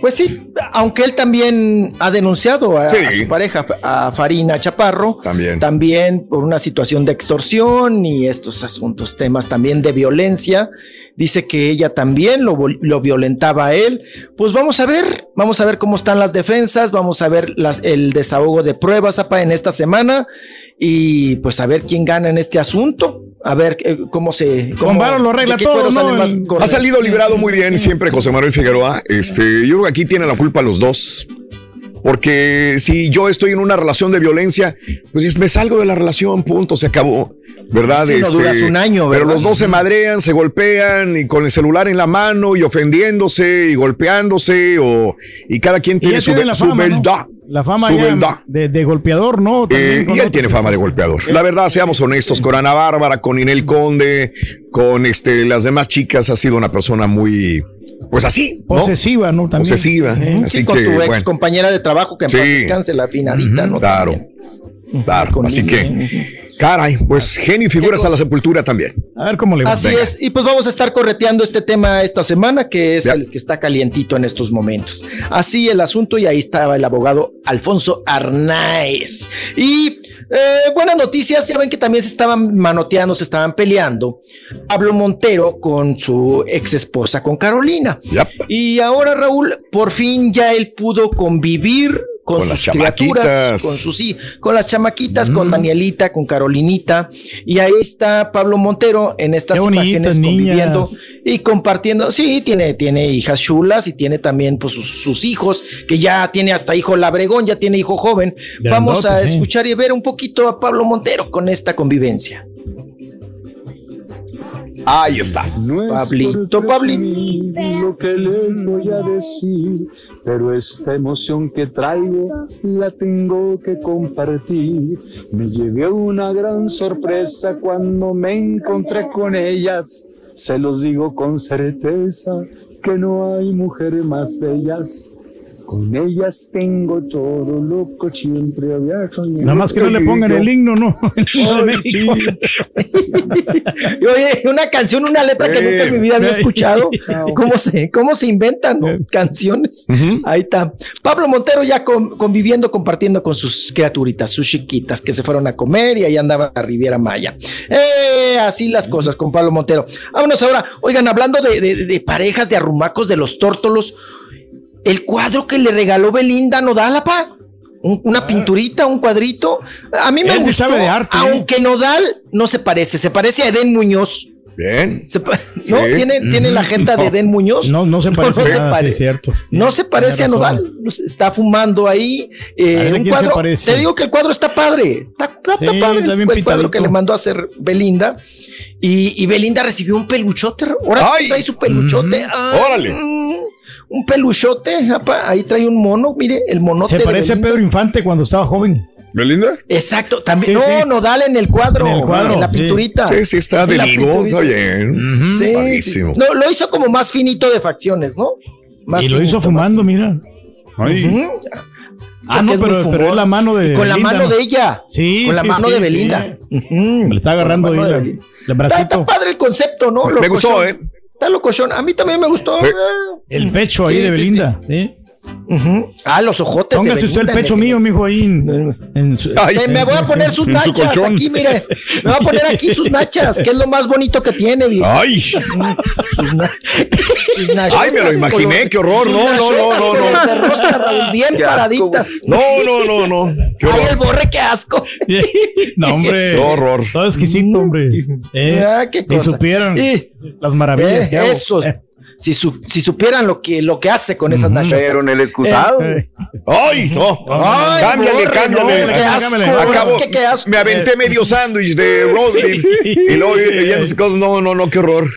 Pues sí, aunque él también ha denunciado a, a su pareja, a Farina Chaparro, También. también por una situación de extorsión y estos asuntos, temas también de violencia. Dice que ella también lo, lo violentaba a él. Pues vamos a ver, vamos a ver cómo están las defensas, vamos a ver las, el desahogo de pruebas apa, en esta semana y pues a ver quién gana en este asunto. A ver eh, cómo se. Cómo, Varo lo arregla todo, Ha salido librado muy bien siempre José Manuel Figueroa. Este, yo creo que aquí tienen la culpa los dos. Porque si yo estoy en una relación de violencia, pues me salgo de la relación, punto, se acabó. ¿Verdad? Este, Sí, no duras un año, Pero ¿verdad? los dos se madrean, se golpean y con el celular en la mano y ofendiéndose y golpeándose o y cada quien tiene su, tiene ¿no? La fama Su ya beldad. de, de golpeador, ¿no? Eh, y él tiene fama de golpeador. La verdad, seamos honestos, con Ana Bárbara, con Inel Conde, con este, las demás chicas, ha sido una persona muy, pues así, ¿no? Posesiva, ¿no? También. Posesiva. Sí. Así Sí, con que, tu ex bueno, compañera de trabajo que en Sí. paz descanse, la finadita, ¿no? claro, claro. Así que, caray, pues genio y figuras a la sepultura también. A ver cómo le va. Así Venga. es, y pues vamos a estar correteando este tema esta semana, que es el que está calientito en estos momentos. Así el asunto, y ahí estaba el abogado Alfonso Arnaez. Y eh, buenas noticias, ya ven que también se estaban manoteando, se estaban peleando Pablo Montero con su ex esposa, con Carolina. Y ahora, Raúl, por fin ya él pudo convivir con, Con las sus criaturas, con sus sí, con las chamaquitas, con Danielita, con Carolinita. Y ahí está Pablo Montero en estas Qué imágenes conviviendo y compartiendo. Sí, tiene, tiene hijas chulas y tiene también pues, sus, sus hijos, que ya tiene hasta hijo labregón, ya tiene hijo joven. Vamos a sí. escuchar y ver un poquito a Pablo Montero con esta convivencia. Ahí está. Pablito, Pablito. lo que les voy a decir, pero esta emoción que traigo la tengo que compartir. Me llevé una gran sorpresa cuando me encontré con ellas. Se los digo con certeza que no hay mujeres más bellas. Con ellas tengo todo lo que siempre había soñado. Nada más que no le pongan el himno, ¿no? El himno de Oye, una canción, una letra que nunca en mi vida había escuchado. ¿Cómo se, cómo se inventan no? canciones? Ahí está. Pablo Montero ya con- conviviendo, compartiendo con sus criaturitas, sus chiquitas que se fueron a comer y ahí andaba la Riviera Maya. Eh, así las cosas con Pablo Montero. Vámonos ahora. Oigan, hablando de, de- de parejas, de arrumacos, de los tórtolos, el cuadro que le regaló Belinda Nodal, pa. Un- una pinturita, un cuadrito. A mí me Él gustó, sabe de arte, ¿eh? aunque Nodal no se parece, se parece a Eden Muñoz. Bien. Se ¿No? Sí. ¿Tiene, tiene la jeta de Eden Muñoz. No, no se parece no se nada, sí, pare- es cierto. No se parece a. Nodal. Está fumando ahí. eh, A ver, ¿a un se cuadro. parece? Te digo que el cuadro está padre. Está, está- está Sí, padre está el, bien el cuadro que le mandó a hacer Belinda. Y, y Belinda recibió un peluchote. Ahora sí trae su peluchote. Ah, Órale. mm, Un peluchote. apa, Ahí trae un mono. Mire, el monote. Se de parece a. Pedro Infante cuando estaba joven. ¿Belinda? Exacto, también. Sí, no, sí. Nodal en el cuadro. En el cuadro, en la sí. pinturita. Sí, sí, está de está bien. Sí. No, lo hizo como más finito de facciones, ¿no? Más y lo finito, hizo fumando, mira. Ay. Ah, no, es pero, pero fumón. es la mano de. Y con la mano ¿no? de ella. Sí, Con la sí, mano sí, de sí. Belinda. Le está agarrando ahí la- el Está, bracito. está padre el concepto, ¿no? Me gustó. ¿eh? Está locochón. A mí también me gustó. Sí. Ah. El pecho ahí Sí, de sí, Belinda. ¿Sí? Ujú. Ah, los ojotes Póngase usted el pecho nene. mío, mijo, ahí. en- en su- Ay. Eh, me voy a poner sus su nachas colchón. aquí, mire. Me voy a poner aquí sus nachas, que es lo más bonito que tiene, viejo. Ay. Sus, na- sus nachotas Ay, me lo imaginé, color- qué horror. sus No, no, no, no, no. de rosa, Raúl, bien Qué asco, paraditas. No, no, no, no. Qué Ay, el borre, qué asco. no, hombre. Qué horror. Todo exquisito, hombre. Eh, Ah, qué y cosa. Y- las maravillas Eh, que hago. eso. Eh, Si, su- si supieran lo que, lo que hace con esas nachotas. Pero en el excusado. eh. Ay, no. Ay, cámbiale, borre, cámbiale. no, qué asco, Acabo, es que qué asco. me aventé medio sándwich de beef y luego y, cosas. No, no, no, qué horror.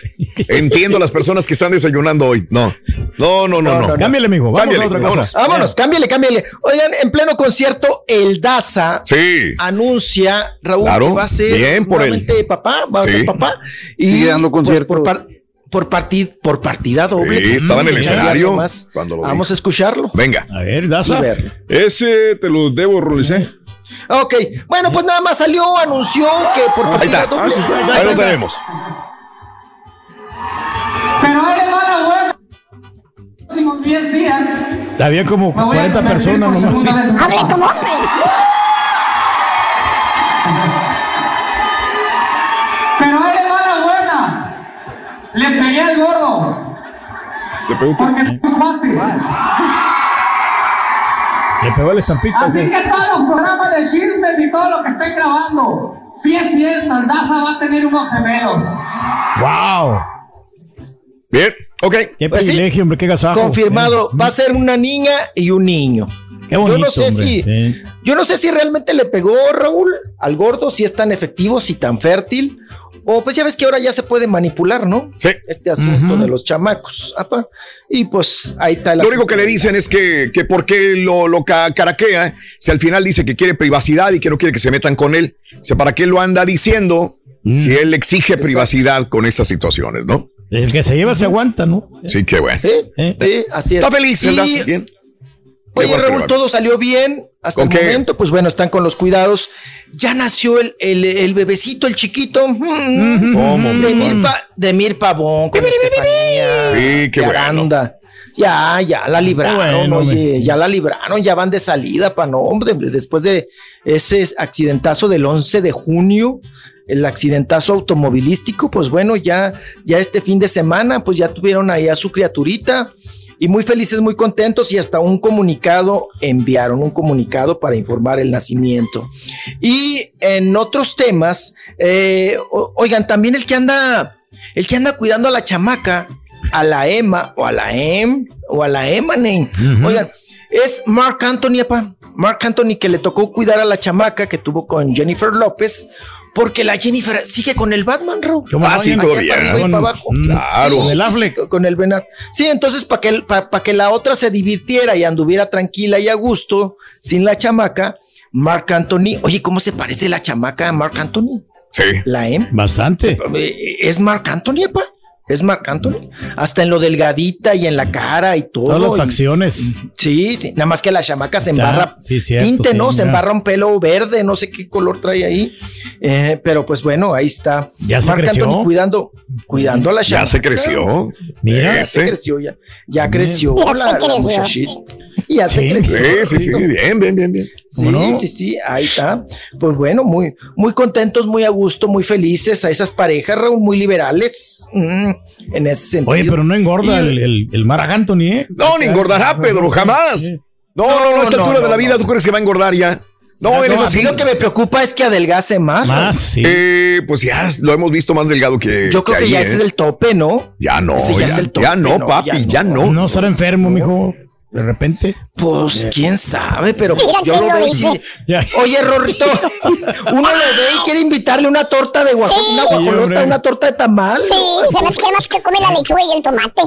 Entiendo a las personas que están desayunando hoy. No, no, no, no. no. Cámbiale, amigo. Vamos Cámbiale, a otra vámonos. cosa. Vámonos, cámbiale, cámbiale. Oigan, en pleno concierto, el Daza Sí. anuncia, Raúl, Claro, que va a ser bien por él. nuevamente papá, va a Sí. ser papá. Y Sigue dando pues, conciertos. por, par- por, partid- por partida doble. Sí, estaba en el escenario nomás. cuando lo Vamos a escucharlo Venga. A ver, Daza. verlo. Ese te lo debo, Rolicé. Ok, bueno, pues nada más salió, anunció que por Ahí partida está. doble. Ahí lo tenemos. Pero ahí le va la buena. Próximos 10 días. Había como me voy a 40 convertir personas nomás. Hable como hombre. Le pegué al gordo. Te pegó Porque. Le pegó el estampito. Así que todos los programas de chismes y todo lo que estén grabando. Sí es cierto, el Daza va a tener unos gemelos. ¡Wow! Bien, ok. Qué Pues sí, privilegio, hombre, qué gasajo. Confirmado, va a ser una niña y un niño. Qué bonito, yo no sé hombre. si, Sí. yo no sé si realmente le pegó Raúl al gordo, si es tan efectivo, si tan fértil, o pues ya ves que ahora ya se puede manipular, ¿no? Sí. Este asunto de los chamacos, apa. y pues ahí está. la Lo único que le dicen es que, que por qué lo, lo ca- caraquea, si al final dice que quiere privacidad y que no quiere que se metan con él, o sea, ¿para qué lo anda diciendo Mm. si él exige privacidad con estas situaciones, no? El que se lleva se aguanta, ¿no? Sí, qué bueno. ¿Eh? Eh. Sí, así es. Está feliz, Y- ¿verdad? Bien. Oye, Raúl, todo salió bien hasta ¿Con el qué? momento. Pues bueno, están con los cuidados. Ya nació el, el, el bebecito, el chiquito. mm, ¿Cómo, de, mi Mir, Pa- de Mir Pavón. Con Estefanía, Sí, qué bueno. Ya, ya la libraron, bueno, oye, ya la libraron, ya van de salida para no, hombre, después de ese accidentazo del 11 de junio, el accidentazo automovilístico, pues bueno, ya, ya este fin de semana, pues ya tuvieron ahí a su criaturita y muy felices, muy contentos y hasta un comunicado enviaron, un comunicado para informar el nacimiento. Y en otros temas, eh, oigan, también el que anda, el que anda cuidando a la chamaca, a la Emma o a la Em o a la. Oigan, es Mark Anthony, apa. Mark Anthony que le tocó cuidar a la chamaca que tuvo con Jennifer López. Porque la Jennifer sigue con el Batman, Raúl. ¿Cómo Ah, sí, todavía. para arriba y Con- para abajo. Mm, Claro. Con el Affleck. sí, con el Ben Affleck. Sí, entonces para que, pa- pa' que la otra se divirtiera y anduviera tranquila y a gusto, sin la chamaca, Mark Anthony. Oye, ¿cómo se parece la chamaca a Mark Anthony? Sí. La M. Bastante. Eh, ¿Es Mark Anthony, apa? ¿Es Mark Anthony? Hasta en lo delgadita y en la cara y todo. Todas las facciones. Sí, sí. Nada más que la chamaca se Ya, embarra sí, cierto, tinte, sí, ¿no? Se embarra un pelo verde, no sé qué color trae ahí. Eh, pero pues bueno, ahí está. Ya se Marc creció. Anthony cuidando, cuidando a la chamaca. Ya se creció. Mira. Ya se creció, ya. Ya creció Ya la, se la creció. muchachita. Ya se Sí. creció. Sí, sí, sí. Bien, bien, bien, bien. Sí, sí, sí, ahí está. Pues bueno, muy, muy contentos, muy a gusto, muy felices a esas parejas, Raúl, muy liberales. mm, en ese sentido. Oye, pero no engorda Y- el, el, el Anthony, ¿eh? No, ni engordará, Pedro, jamás. No, no, no, a esta No, altura no, de la vida, no. ¿tú crees que va a engordar ya? No, él No, así. mí lo que me preocupa es que adelgace más. Más, sí. Eh, pues ya lo hemos visto más delgado que. Yo creo que, ahí, ya ¿eh? ese es el tope, ¿no? Ya no, Ese ya ya, es el tope, ya no, papi, ya ya no. no. No estar enfermo, mijo. De repente. Pues quién sabe, pero Mira yo lo lo veo. sí. Oye, Rorrito, uno lo ve y quiere invitarle una torta de guajolota, Sí. una guajolota, una torta de tamal. Sí, ¿sabes qué más que come la lechuga y el tomate?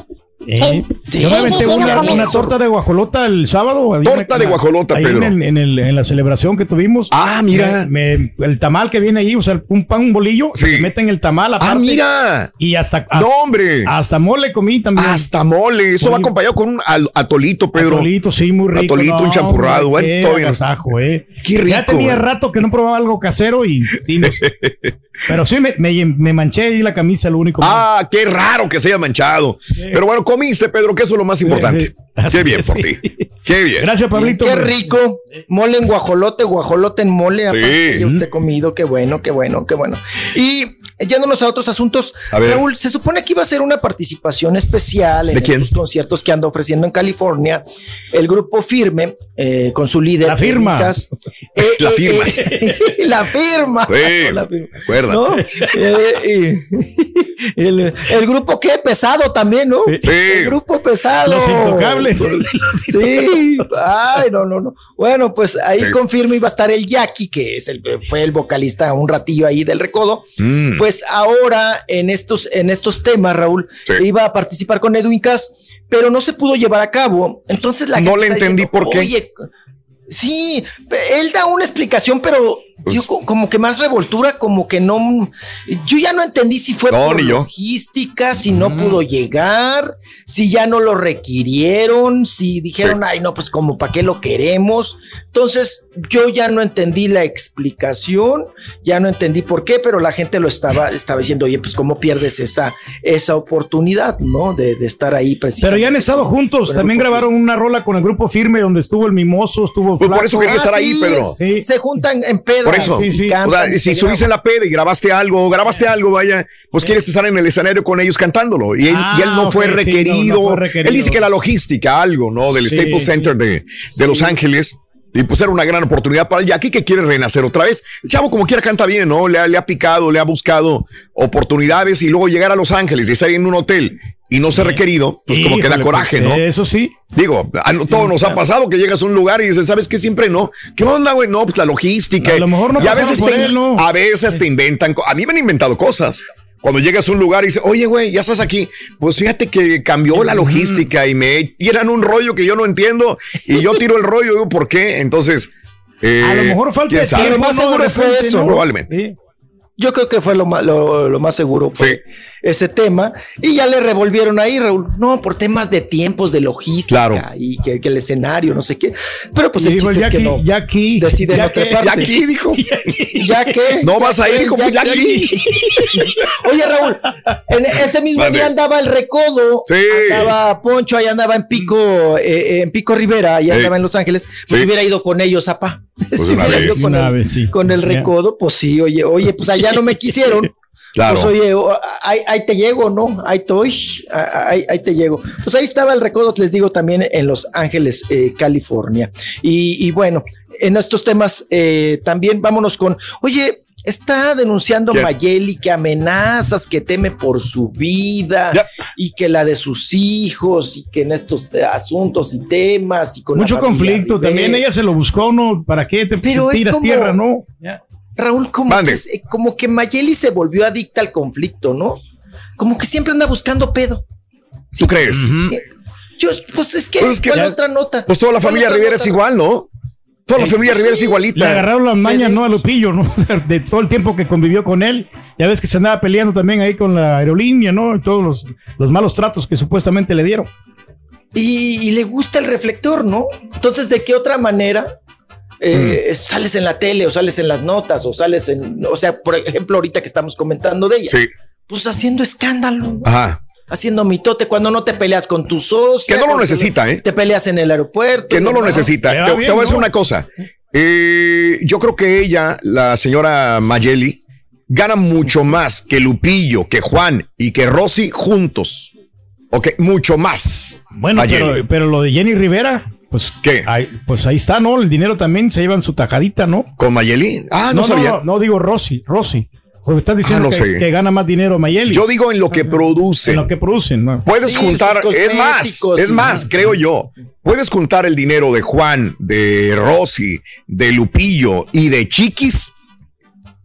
Eh, Sí, yo me aventé sí, una, no torta de guajolota el sábado. Torta de guajolota, ahí Pedro. En, el- en el- en la celebración que tuvimos. Ah, mira. Me- me- el tamal que viene ahí, o sea, un pan, un bolillo, Sí. se meten el tamal Ah, aparte. mira. Y hasta, hasta, No, hombre. hasta mole comí también. Hasta mole. Esto va acompañado con un atolito, Pedro. Atolito, sí, muy rico. Atolito, un champurrado, hombre, bueno, qué todo bien. agasajo, eh. Qué Ya rico, tenía eh. rato que no probaba algo casero y sí, nos- pero sí me, me, me manché ahí la camisa, lo único. Ah, qué raro que se haya manchado. Pero bueno, comiste, Pedro, que eso es lo más importante. sí. Qué bien por ti. Qué bien. Gracias, Pablito. Qué hombre. rico. Mole en guajolote, guajolote en mole. Sí. aparte, ya usted comido, qué bueno, qué bueno, qué bueno. Y yéndonos a otros asuntos, A ver. Raúl, se supone que iba a ser una participación especial en estos conciertos que anda ofreciendo en California el grupo Firme eh, con su líder. La firma. Ericas. Eh, La eh, firma. eh, la firma. Sí, La firma. recuerda. Eh, el, el grupo qué pesado también, ¿no? Sí. El grupo pesado. Los intocables. Sí. Ay, no, no, no. Bueno, pues ahí Sí. confirmo iba a estar el Jackie, que es el, fue el vocalista un ratillo ahí del recodo. Mm. Pues ahora en estos, en estos temas, Raúl, Sí. iba a participar con Edwin Cass, pero no se pudo llevar a cabo. Entonces la No gente le entendí por qué. Oye, sí, él da una explicación, pero yo co- como que más revoltura, como que no. Yo ya no entendí si fue No, por yo. logística, si no pudo llegar, si ya no lo requirieron, si dijeron, ay, no, pues como para qué lo queremos. Entonces, yo ya no entendí la explicación, ya no entendí por qué, pero la gente lo estaba, estaba diciendo, oye, pues cómo pierdes esa, esa oportunidad, ¿no? De, de estar ahí Pero precisamente. ya han estado juntos. También grabaron una rola con el grupo firme donde estuvo el mimoso, estuvo Pues por eso quería estar ahí, sí, Pedro. sí, Se juntan en eso, o sea, si subiste la peda y grabaste algo, grabaste algo, vaya, pues quieres estar en el escenario con ellos cantándolo. Y él, Ah, y él no, ok, fue sí, no, no requerido. fue requerido. Él dice que la logística, algo, ¿no? Del Staples. Center de, de Los Ángeles. Y pues era una gran oportunidad para él. Y aquí que quiere renacer otra vez. El chavo como quiera canta bien, ¿no? Le ha, le ha picado, le ha buscado oportunidades y luego llegar a Los Ángeles y estar en un hotel y no ser requerido, pues como que da Híjole, coraje, pues, ¿no? Eso sí. Digo, a todo nos ha pasado que llegas a un lugar y dices, ¿sabes qué? Siempre no. ¿Qué onda, güey? No, pues la logística. A lo mejor no y a veces, te, él, ¿no? a veces te inventan. A mí me han inventado cosas. Cuando llegas a un lugar y dices, oye, güey, ya estás aquí. Pues fíjate que cambió la logística y me tiran un rollo que yo no entiendo y yo tiro el rollo, digo, ¿por qué? Entonces. eh, A lo mejor falta ¿quién de tiempo, Lo más seguro fue eso, ¿no? Probablemente. Yo creo que fue lo más, lo, lo más seguro fue ese tema. Y ya le revolvieron ahí, Raúl. No, por temas de tiempos, de logística Claro. y que, que el escenario, no sé qué. Pero pues Y el dijo, chiste ya es que aquí, no. ya aquí. Decide ya no que-. Ya aquí, dijo. ¿Ya qué? No vas a ir como ya aquí. Oye, Raúl, en ese mismo día andaba el recodo, Sí. andaba Poncho, ahí andaba en Pico, eh, en Pico Rivera, ahí Sí. andaba en Los Ángeles, pues Sí. hubiera ido con ellos, apa. Pues Si una hubiera ido vez. con, Una el, vez, sí. con el Ya. recodo, pues sí, oye, oye, pues allá no me quisieron. Claro. Pues oye, ahí, ahí te llego, ¿no? Ahí estoy, ahí, ahí te llego. Pues ahí estaba el recodo, les digo, también en Los Ángeles, eh, California. Y, y bueno, en estos temas eh, también vámonos con, oye, está denunciando ¿Quién? Mayeli que amenazas, que teme por su vida Ya. y que la de sus hijos y que en estos eh, asuntos y temas y con Mucho conflicto. Rivera. También ella se lo buscó, ¿no? ¿Para qué te Pero tiras como- tierra, no? Ya. Raúl, como Mande. que, como que Mayeli se volvió adicta al conflicto, ¿no? Como que siempre anda buscando pedo. ¿Tú crees? Sí. Yo, pues es que, Pues es que ¿cuál ya- otra nota? Pues toda la ¿Cuál familia Rivera nota? es igual, ¿no? Toda la familia pues Rivera es igualita. Le agarraron las mañas, ¿no? A Lupillo, ¿no? De todo el tiempo que convivió con él. Ya ves que se andaba peleando también ahí con la aerolínea, ¿no? Y todos los, los malos tratos que supuestamente le dieron. Y, y le gusta el reflector, ¿no? Entonces, ¿de qué otra manera eh, Mm. sales en la tele o sales en las notas o sales en, o sea, por ejemplo, ahorita que estamos comentando de ella, Sí. pues haciendo escándalo, Ajá. haciendo mitote cuando no te peleas con tus socios. Que no lo necesita, ¿eh? Te peleas en el aeropuerto. Que no lo necesita. Te, te bien, voy a decir ¿no? una cosa. Eh, yo creo que ella, la señora Mayeli, gana mucho más que Lupillo, que Juan y que Rosy juntos. Ok, mucho más. Bueno, pero, pero lo de Jenny Rivera, pues, ¿Qué? Ahí, pues ahí está, ¿no? El dinero también se llevan su tajadita, ¿no? ¿Con Mayeli? Ah, no, sabía. No, no, digo Rosy, Rosy. Porque estás diciendo Ah, no que, sé. que gana más dinero Mayeli. Yo digo en lo que produce. en lo que producen, ¿no? Puedes Sí, juntar, es más, es más, creo yo. Puedes juntar el dinero de Juan, de Rosy, de Lupillo y de Chiquis.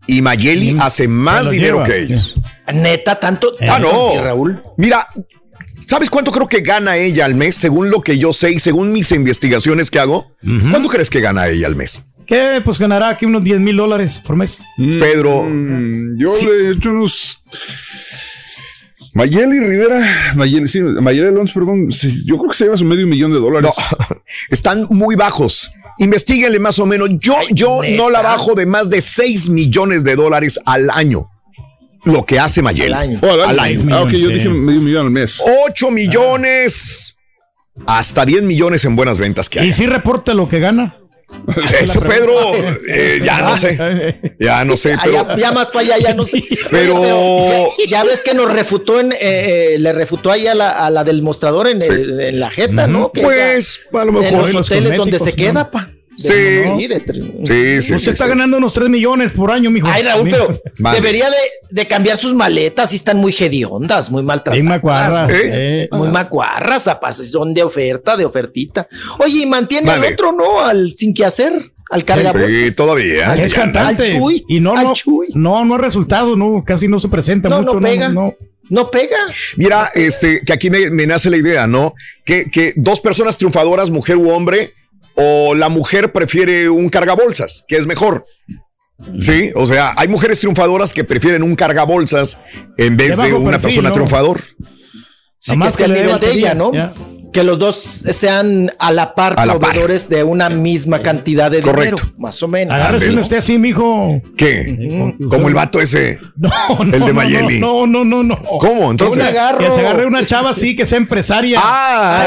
Y Mayeli Mm, hace más dinero lleva, que ellos. Neta, tanto. Ah, no. Raúl. Mira, ¿sabes cuánto creo que gana ella al mes? Según lo que yo sé y según mis investigaciones que hago. ¿Cuánto crees que gana ella al mes? Que pues ganará aquí unos 10 mil dólares por mes. Pedro. Mm, yo Sí. le he hecho unos. Mayeli Rivera, Mayeli, sí, Mayeli Alonso, perdón, sí, yo creo que se lleva su medio millón de dólares. No, están muy bajos. Investíguenle más o menos. Yo, yo ¿neta? no la bajo de más de 6 millones de dólares al año. Lo que hace Mayeli. Al año. Oh, al Al año. año. Ah, ok, yo Sí. dije medio millón al mes. 8 millones hasta 10 millones en buenas ventas que Y hay. sí reporta lo que gana. Eso, Pedro, eh, ya no sé. Ya no sé, Allá- pero. ya más para allá, ya no sé. Pero- ya, ya ves que nos refutó en, eh, eh, le refutó ahí a la, a la del mostrador en, el- en la jeta, ¿no? Que Pues, a lo ella- en mejor. los los hoteles donde se queda, pa. Sí. Sí, sí, Usted sí, está sí. ganando unos 3 millones por año, mijo. Ay, Raúl, pero debería de, de cambiar sus maletas y están muy hediondas, muy maltratadas. Macuarras, ¿Eh? eh. Muy macuarras, zapas, son de oferta, de ofertita. Oye, y mantiene al otro, ¿no? Al sin que hacer, al cargabolsas. Sí, todavía. Es cantante. Al Chuy, y no, al no, Chuy. no, no ha resultado, no, casi no se presenta No, mucho. no pega. no. No pega. Mira, este, que aquí me, me nace la idea, ¿no? Que, que dos personas triunfadoras, mujer u hombre, o la mujer prefiere un cargabolsas, que es mejor. Sí, o sea, hay mujeres triunfadoras que prefieren un cargabolsas en vez de, una perfil, persona ¿no? triunfador. Sí, Nomás que que dé nivel de ella, ¿no? Que los dos sean a la par A la par. proveedores de una misma cantidad de Correcto. dinero, más o menos. Agárrese usted así, mijo. ¿Qué? Como el vato ese. No, no, El de Mayeli. No, no, no, no. ¿Cómo? Entonces. Que se agarre una chava así, que sea empresaria. Ah,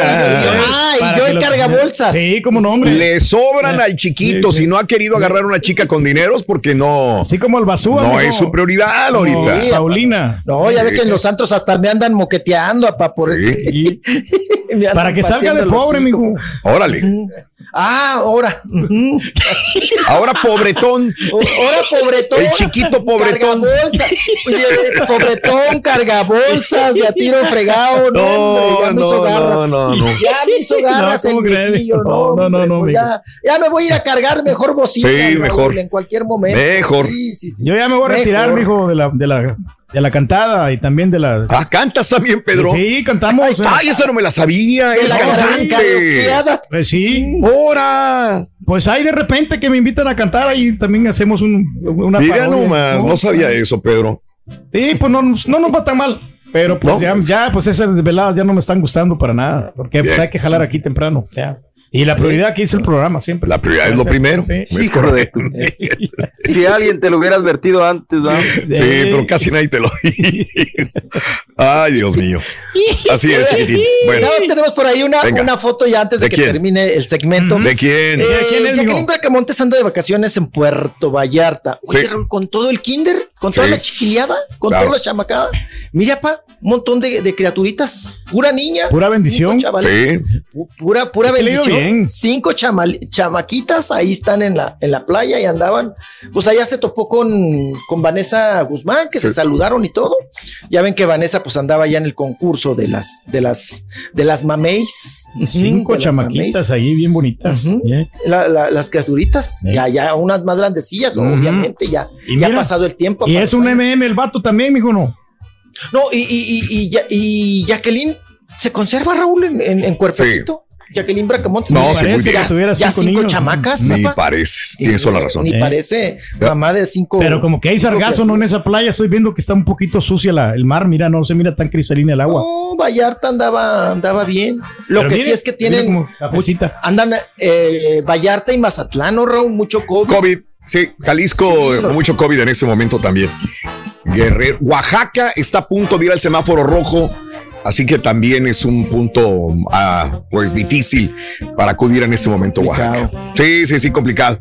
Ah, Para y yo el cargabolsas. Sí, como no, hombre. Le sobran al chiquito. Sí, sí. Si no ha querido agarrar una chica con dineros, porque no. Así como el basura. No es su prioridad ahorita. Paulina. No, ya ve que en los santos hasta me andan moqueteando, apa, por Sí. este. Me andan Para que salga de pobre, mijo. Órale. Ah, ahora. Ahora pobretón. Ahora pobretón. El chiquito pobretón. Cargabolsa. Oye, pobretón, cargabolsas, de a tiro fregado. No, hombre, ya me no, hizo garras. no, no, no. Ya me hizo garras No, el viejillo, No, no, no, no, hombre, no, pues ya, ya me voy a ir a cargar mejor bocina. Sí, mejor. En cualquier momento. Mejor. Sí, sí, sí. Yo ya me voy a retirar, Mejor. mijo, de la, de la, de la cantada y también de la. Ah, cantas también, Pedro. Sí, cantamos. eh. Ay, esa no me la sabía. Es la cantante. Pues sí. ¡Hora! Pues hay de repente que me invitan a cantar ahí también hacemos un, una Mira parodia. nomás, no sabía eso, Pedro. Sí, pues no, nos- no nos va tan mal. Pero pues No. ya, ya, pues esas desveladas ya no me están gustando para nada. Porque pues hay que jalar aquí temprano. ya. Y la prioridad aquí es el programa siempre. La prioridad es lo primero. Sí. Es correcto. Si alguien te lo hubiera advertido antes, ¿va? Sí, pero casi nadie te lo. Ay, Dios mío. Así es, chiquitín. Bueno, Nada más tenemos por ahí una, Venga. una foto ya antes de, ¿De que quién? termine el segmento. ¿de quién? Eh, quién es, Jacqueline? Bracamontes anda de vacaciones en Puerto Vallarta. Oye, Sí. Raúl, con todo el kinder, con toda Sí. la chiquiliada, con Claro. toda la chamacada. Mira, pa, un montón de, de criaturitas. Pura niña. Pura bendición. Sí. pu- Pura, pura bendición. bien. Cinco chamal- chamaquitas ahí están en la, en la playa y andaban. Pues allá se topó con, con Vanessa Guzmán, que Sí. se saludaron y todo. Ya ven que Vanessa pues andaba ya en el concurso de las, de las, de las mameis. Cinco chamaquitas mameis. ahí bien bonitas. Ujú. La- la- las criaturitas, ya, ya unas más grandecillas, obviamente, ya, Y ya ha pasado el tiempo. Y es un. MM el vato también, mijo, no. No, y, y, y, y, ya- y Jacqueline se conserva, Raúl, en, en, en cuerpecito. Jacqueline Bracamontes. No, muy parece, ya, Tuviera ya cinco cinco, niños. chamacas. Ni zapa. pareces. Tienes toda la razón. Ni Eh. parece Ya. mamá de cinco. Pero como que hay cinco sargazo, ¿no? En esa playa estoy viendo que está un poquito sucia la, el mar. Mira, no se mira tan cristalina el agua. No, Vallarta andaba, andaba bien. Lo Pero que mire, sí es que tienen. como. Andan eh, Vallarta y Mazatlán, ¿no, Raúl? Mucho COVID. COVID. Sí, Jalisco, Sí, los- mucho COVID en este momento también. Guerrero. Oaxaca está a punto de ir al semáforo rojo. Así que también es un punto ah, pues difícil para acudir en este momento Oaxaca. Sí, sí, sí, complicado.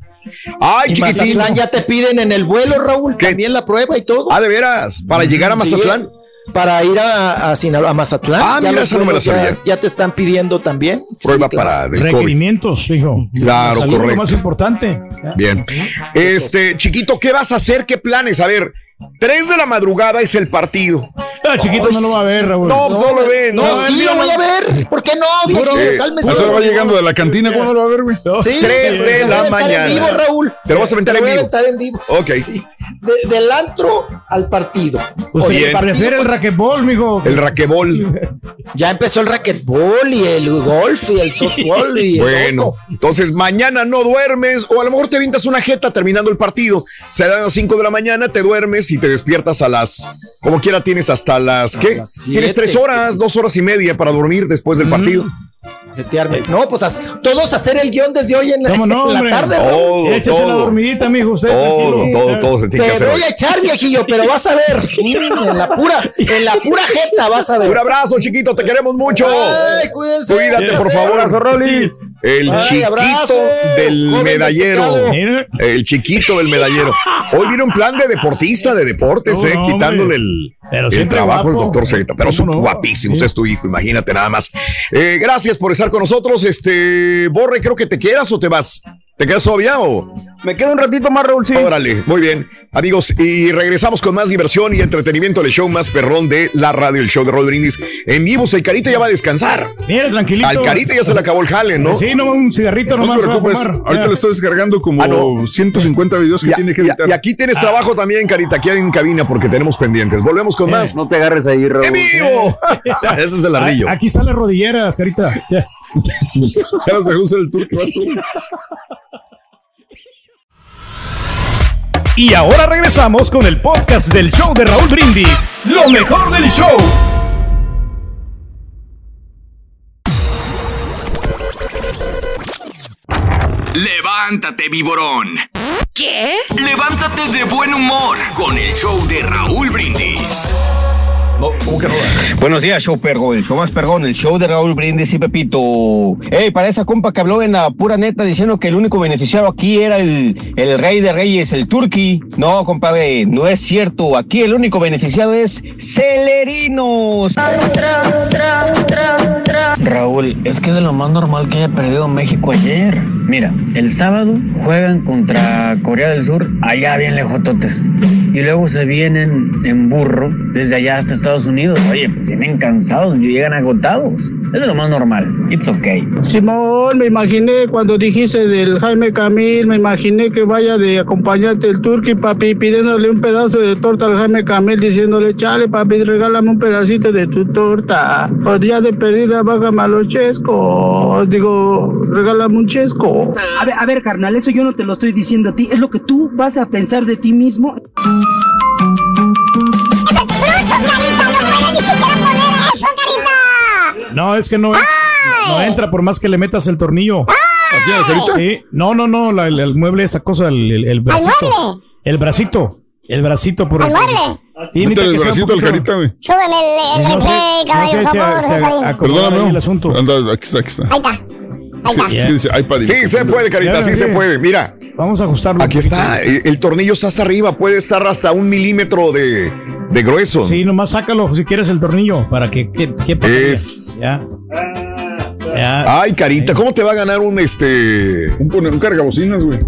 Ay, Y chiquitín. Mazatlán ya te piden en el vuelo, Raúl, ¿Qué? también la prueba y todo. Ah, de veras, para llegar a Sí, Mazatlán. Para ir a, a, Sinaloa- a Mazatlán. Ah, ya mira, esa no me la ya- sabía. Ya, te están pidiendo también. Prueba Sí, claro. para del COVID. Requerimientos, hijo. Claro, La salud, correcto. Lo más importante. Bien. Este, chiquito, ¿qué vas a hacer? ¿Qué planes? A ver, 3 de la madrugada es el partido. Ah, chiquito no lo va a ver, Raúl. No, no, lo ve, no. No, sí lo voy a ver. ¿Por qué no? Viejo? Sí. Cálmese. Eso va llegando de la cantina, ¿cómo no lo va a ver, güey? Sí, Tres de te la aventar mañana. En vivo, Raúl. Te lo vas a aventar Te en voy a vivo. aventar en vivo. Ok. Sí. De- del antro al partido. Usted Oye, el partido, prefiere el raquetbol, mijo. El raquebol. Ya empezó el racquetball y el golf y el softball y Bueno, entonces mañana no duermes o a lo mejor te avientas una jeta terminando el partido. Se dan a las 5 de la mañana, te duermes y te despiertas a las, como quiera tienes hasta las, ¿qué? las siete. Tienes tres horas, dos horas y media para dormir después del partido. Jetearme. No, pues todos hacer el guion desde hoy en, ¿Cómo no, en la tarde. Todo, Échese la todo, dormidita, mijo, usted. todo, todo, todo se tiene que Te hacer. voy a echar, viejillo, pero vas a ver. En la pura, en la pura jeta vas a ver. Un abrazo, chiquito, te queremos mucho. Ay, cuídense. Cuídate, por favor. Abrazo, Rolly. El Ay, chiquito abrazo, del medallero. Mira. El chiquito del medallero. Hoy viene un plan de deportista, de deportes, No, eh, no, quitándole el, el trabajo al doctor Z. Pero ¿Cómo su no? guapísimo, Sí. es tu hijo, imagínate nada más. Eh, gracias por estar con nosotros. Este, Borre, creo que te quedas o te vas. ¿Te quedas todavía o? Me quedo un ratito más, Raúl, sí. Órale, muy bien. Amigos, y regresamos con más diversión y entretenimiento el show más perrón de la radio, el show de Roll Brindis. En vivo, el Carita ya va a descansar. Mira, tranquilito. Al Carita ya se le acabó el jale, ¿no? Sí, no, un cigarrito No nomás. te va a preocupes, fumar. ahorita Ya. le estoy descargando como Ah, no. 150 videos que Y, tiene que editar. y aquí tienes trabajo también, Carita, aquí en cabina porque tenemos pendientes. Volvemos con más. No te agarres ahí, Raúl. ¡En vivo! Ese es el ardillo. Aquí sale rodilleras, carita. Ahora se usa el tour que vas tú. Y ahora regresamos con el podcast del show de Raúl Brindis. Lo mejor del show. Levántate, viborón. ¿Qué? Levántate de buen humor con el show de Raúl Brindis. Buenos días, show perro, el show más perrón, el show de Raúl Brindis y Pepito. Ey, para esa compa que habló en la pura neta diciendo que el único beneficiado aquí era el, el rey de reyes, el turqui. No, compadre, no es cierto. Aquí el único beneficiado es Celerinos. Raúl, es que es de lo más normal que haya perdido México ayer. Mira, el sábado juegan contra Corea del Sur, allá bien lejototes. Y luego se vienen en burro desde allá hasta Estados Unidos. Oye, pues vienen cansados, llegan agotados. Es de lo más normal. It's okay. Simón, me imaginé cuando dijiste del Jaime Camil, me imaginé que vaya de acompañante el turqui, papi, pidiéndole un pedazo de torta al Jaime Camil, diciéndole, chale, papi, regálame un pedacito de tu torta. O día de perdida, bájame a los chescos. Digo, regálame un chesco. A ver, a ver, carnal, eso yo no te lo estoy diciendo a ti. Es lo que tú vas a pensar de ti mismo. No, es que no, no entra por más que le metas el tornillo. Sí. No, no, no, la- el, el mueble, esa cosa, el, el, el bracito. El bracito. El bracito por ¿Al mueble? Sí, Métele el que sea un bracito al carita, güey. Súbeme el, el No no sé favor, Perdóname, el asunto. Anda, aquí está, aquí está. Ahí está. Ahí Sí, está. Sí, se puede, Carita, Ya, sí se puede. Mira, Vamos a ajustarlo. aquí está. El, el tornillo está hasta arriba. Puede estar hasta un milímetro de, de grueso. Sí, nomás sácalo si quieres el tornillo para que que- quepa. Es- Ya. Ya. Ay, Carita, ¿cómo te va a ganar un este? Un, un cargabocinas, güey.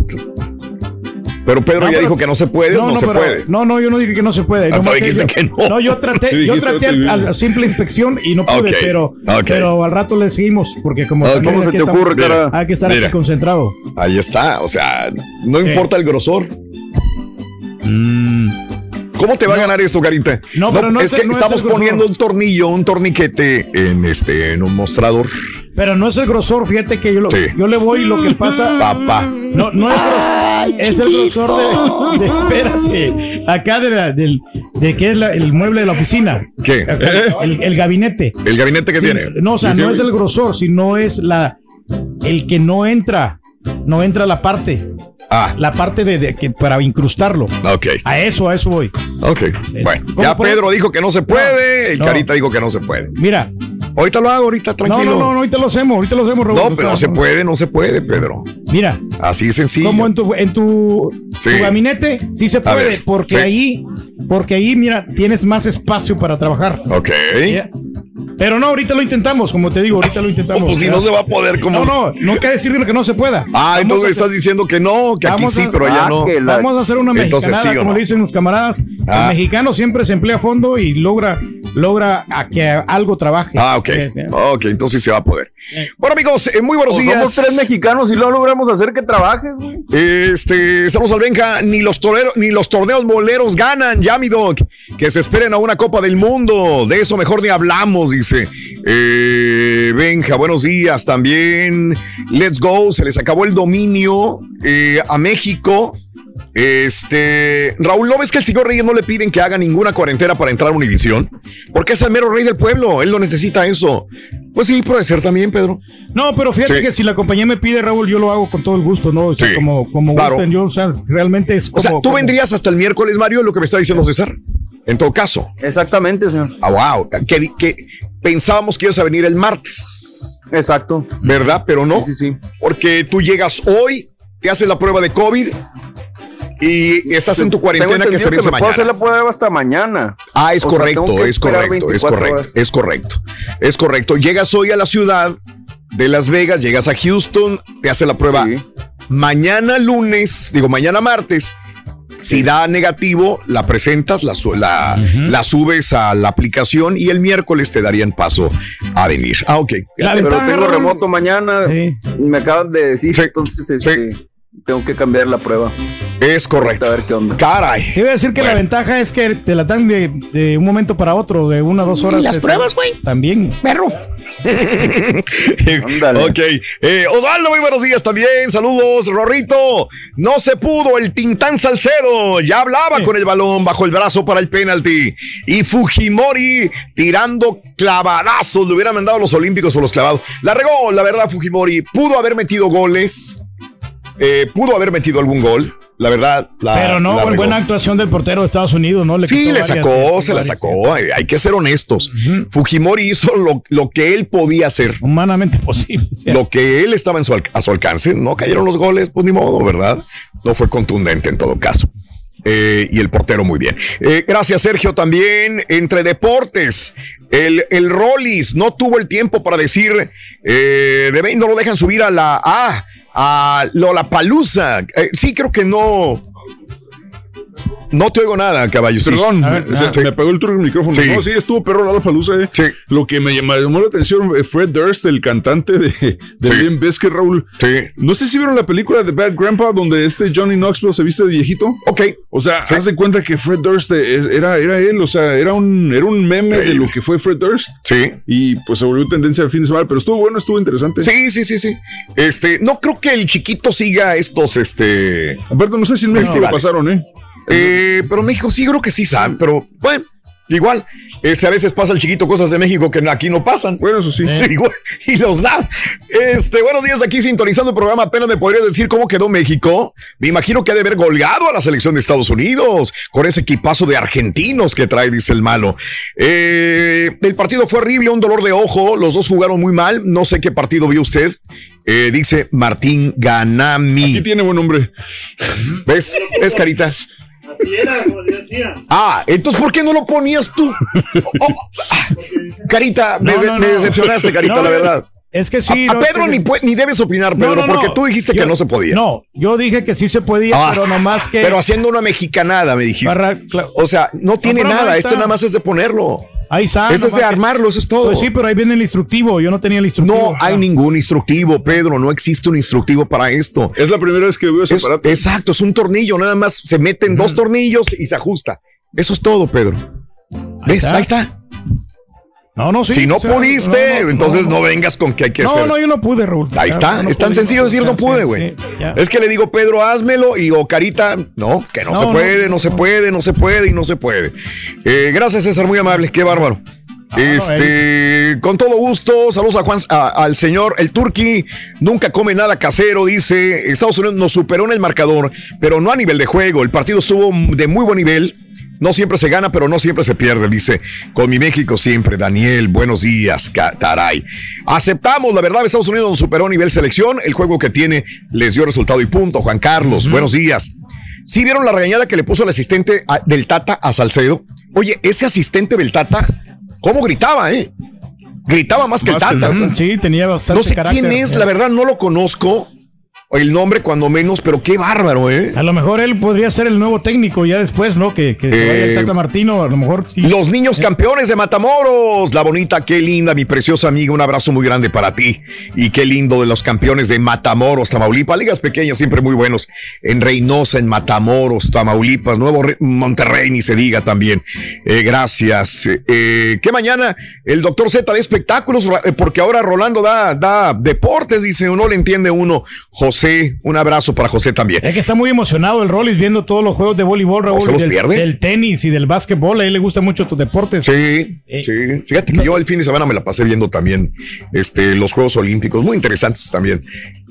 Pero Pedro No, ya pero- dijo que no se puede, no, se pero- puede. No, no, yo no dije que no se puede. Tú dijiste yo- que no. No, yo traté, yo traté a, la simple inspección y no pude, pero, pero al rato le seguimos porque como Ok. también ¿Cómo se te estamos- ocurre, cara? hay que estar Mira. aquí concentrado. Ahí está, o sea, no Sí. importa el grosor. ¿Cómo te va a ganar esto, Carita? No, pero no es es- que no estamos el grosor. poniendo un tornillo, un torniquete en este, en un mostrador. Pero no es el grosor, fíjate que yo, lo, Sí. yo le voy lo que pasa. Papá. No, no es grosor, es el grosor de, de- espérate, acá de, la, del, de que es la- el mueble de la oficina. ¿Qué? Acá, El, el gabinete. ¿El gabinete que Sí, tiene? No, o sea, no es el grosor, sino es la el que no entra, no entra la parte, Ah, la parte de, de que para incrustarlo. ok. A eso, a eso voy. Ok. Bueno, ¿Cómo ya puede? Pedro dijo que no se puede, el no. Carita dijo que no se puede. Mira, Ahorita lo hago, ahorita tranquilo. no, no, no, ahorita lo hacemos, ahorita lo hacemos, Raúl. No, pero no se puede, no se puede, Pedro. Mira, Así es sencillo. como en tu, en tu, Sí. tu gabinete, sí se puede, ver, porque sí. ahí, porque ahí, mira, tienes más espacio para trabajar. Ok. Pero no, ahorita lo intentamos, como te digo, ahorita lo intentamos. Pues si no se va a poder, como. No, no, no quiere decir que no se pueda. Ah, Vamos entonces estás diciendo que no, que aquí sí, pero allá no. Vamos a hacer una Entonces, mexicanada, ¿sí o como le dicen los camaradas. Ah. El mexicano siempre se emplea a fondo y logra, logra a que algo trabaje. Ah, ok. Ok, entonces sí se va a poder. Bueno, amigos, eh, muy buenos Pues días. somos tres mexicanos y no logramos hacer que trabajes, güey. Este, estamos al Benja, ni los toreros, ni los torneos moleros ganan, ya mi doc, que se esperen a una Copa del Mundo, de eso mejor ni hablamos, dice. Eh, Benja, buenos días también. Let's go, se les acabó el dominio eh, a México. Este, Raúl, ¿no ves que el señor Reyes no le piden que haga ninguna cuarentena para entrar a Univisión? Porque es el mero rey del pueblo, él no necesita eso. Pues sí, puede ser también, Pedro. No, pero fíjate Sí. que si la compañía me pide, Raúl, yo lo hago con todo el gusto, ¿no? O sea, Sí, como, como claro. gusten, yo, o sea, realmente es como. O sea, ¿tú como- vendrías hasta el miércoles, Mario, lo que me está diciendo César? En todo caso. Exactamente, señor. Ah, wow. Que, que pensábamos que ibas a venir el martes. Exacto. ¿Verdad? Pero no. Sí, sí, sí. Porque tú llegas hoy, te haces la prueba de COVID y estás en tu cuarentena que se vence me puedo hacer mañana. la prueba hasta mañana. Ah, es O sea, correcto, que es correcto, es 24 correcto, horas. es correcto, es correcto. Llegas hoy a la ciudad de Las Vegas, llegas a Houston, te hace la prueba mañana lunes, digo mañana martes. Si da negativo, la presentas, la, su- la, la subes a la aplicación y el miércoles te darían paso a venir. Ah, ok. Pero tengo remoto mañana. Me acaban de decir, entonces, este, tengo que cambiar la prueba. Es correcto. A ver qué onda. Caray. Te iba a decir que la ventaja es que te la dan de, de un momento para otro, de una dos horas. ¿Y las de- pruebas, güey? También. Perro. ok. Eh, Osvaldo, muy buenos días también. Saludos, Rorrito. No se pudo el Tintán Salcedo. Ya hablaba con el balón bajo el brazo para el penalti. Y Fujimori tirando clavadazos. Le hubieran mandado los Olímpicos por los clavados. La regó, la verdad, Fujimori. Pudo haber metido goles. Eh, pudo haber metido algún gol. La verdad, la, Pero no, la buena, actuación del portero de Estados Unidos, ¿no? Le Sí, le sacó, eh, se la sacó. Hay, hay que ser honestos. Fujimori hizo lo, lo que él podía hacer. Humanamente posible. sí. Lo que él estaba en su a su alcance. No cayeron los goles, pues ni modo, ¿verdad? No fue contundente en todo caso. Eh, y el portero muy bien. Eh, gracias, Sergio, también. Entre deportes, el, el Rollis no tuvo el tiempo para decir, eh, de vein- no lo dejan subir a la A, a Lollapalooza. Eh, sí, creo que no. No te oigo nada, caballo. Sí. Perdón, se, me apagó el turno del micrófono. Sí. No, sí, estuvo perro la palusa. Eh. Lo que me llamó, llamó la atención Fred Durst, el cantante de, de Sí. Limp Bizkit, Raúl. No sé si vieron la película de Bad Grandpa donde este Johnny Knoxville se viste de viejito. Ok. O sea, haz de cuenta que Fred Durst es- era, era él, o sea, era un, era un meme de lo que fue Fred Durst. Sí. Y pues se volvió tendencia al fin de semana, pero estuvo bueno, estuvo interesante. Sí, sí, sí, sí. Este, no creo que el chiquito siga estos, este. Alberto, no sé si en México lo pasaron, ¿eh? Eh, pero México sí creo que sí saben, pero bueno, igual. Este, a veces pasa el chiquito cosas de México que aquí no pasan. Bueno, eso sí. Igual, y los da. Este, buenos días aquí sintonizando el programa. Apenas me podría decir cómo quedó México. Me imagino que ha de haber golgado a la selección de Estados Unidos con ese equipazo de argentinos que trae, dice el malo. Eh, el partido fue horrible, un dolor de ojo. Los dos jugaron muy mal. No sé qué partido vio usted. Eh, dice Martín Ganami. Aquí tiene buen nombre. ¿Ves? ¿Ves, Carita? Ah, entonces ¿por qué no lo ponías tú? Oh, oh, Carita, me, No, no, me decepcionaste, Carita, No, la verdad. Es que sí. A, Pedro ni, ni debes opinar, Pedro, no, no. porque tú dijiste que no se podía. No, yo dije que sí se podía, Ah, pero nomás que. Pero haciendo una mexicanada, me dijiste. Barra- o sea, no tiene nada, este está. nada más es de ponerlo. Ahí está. Ese es de armarlo, eso es todo. Pues sí, pero ahí viene el instructivo. Yo no tenía el instructivo. No hay ningún instructivo, Pedro, no existe un instructivo para esto. Es la primera vez que veo ese Es- aparato. exacto, es un tornillo, nada más se meten dos tornillos y se ajusta. Eso es todo, Pedro. ¿Ves? está. Ahí está. No, no, sí. si no o sea, pudiste, no, no, entonces no, no. vengas con que hay que No, hacer. no, yo no pude, Raúl. Ahí está, no es tan pude, sencillo decir no pude, güey. sí, es que le digo, Pedro, házmelo y o Carita, no, que no, No, se no, puede, no, se puede, no se puede y no se puede. Eh, gracias, César, muy amable, qué bárbaro. este, con todo gusto, saludos a Juan, a- al señor, el Turqui, nunca come nada casero, dice, Estados Unidos nos superó en el marcador, pero no a nivel de juego, el partido estuvo de muy buen nivel, no siempre se gana, pero no siempre se pierde, dice. Con mi México siempre, Daniel, buenos días, Taray. Aceptamos, la verdad, Estados Unidos nos superó a nivel selección, el juego que tiene les dio resultado y punto. Juan Carlos, buenos días. ¿Sí vieron la regañada que le puso el asistente a- del Tata a Salcedo? Oye, ese asistente del Tata, ¿cómo gritaba, eh? Gritaba más que el Más que el Tata. Sí, tenía bastante No sé carácter. quién es, la verdad, no lo conozco. El nombre, cuando menos, pero qué bárbaro, ¿eh? A lo mejor él podría ser el nuevo técnico ya después, ¿no? Que, que se vaya el Eh, Tata Martino, a lo mejor sí. Los niños campeones de Matamoros, la bonita, qué linda, mi preciosa amiga, un abrazo muy grande para ti. Y qué lindo de los campeones de Matamoros, Tamaulipas, ligas pequeñas siempre muy buenos. En Reynosa, en Matamoros, Tamaulipas, Nuevo Re- Monterrey, ni se diga también. Eh, gracias. Eh, que mañana el doctor Z de espectáculos, eh, porque ahora Rolando da, da deportes, dice, no le entiende uno. José, un abrazo para José también. Es que está muy emocionado el Rollis viendo todos los juegos de voleibol, Raúl. se los del, pierde? del tenis y del básquetbol. A él le gusta mucho tus deportes. Sí, sí. Fíjate que yo el fin de semana me la pasé viendo también este, los Juegos Olímpicos, muy interesantes también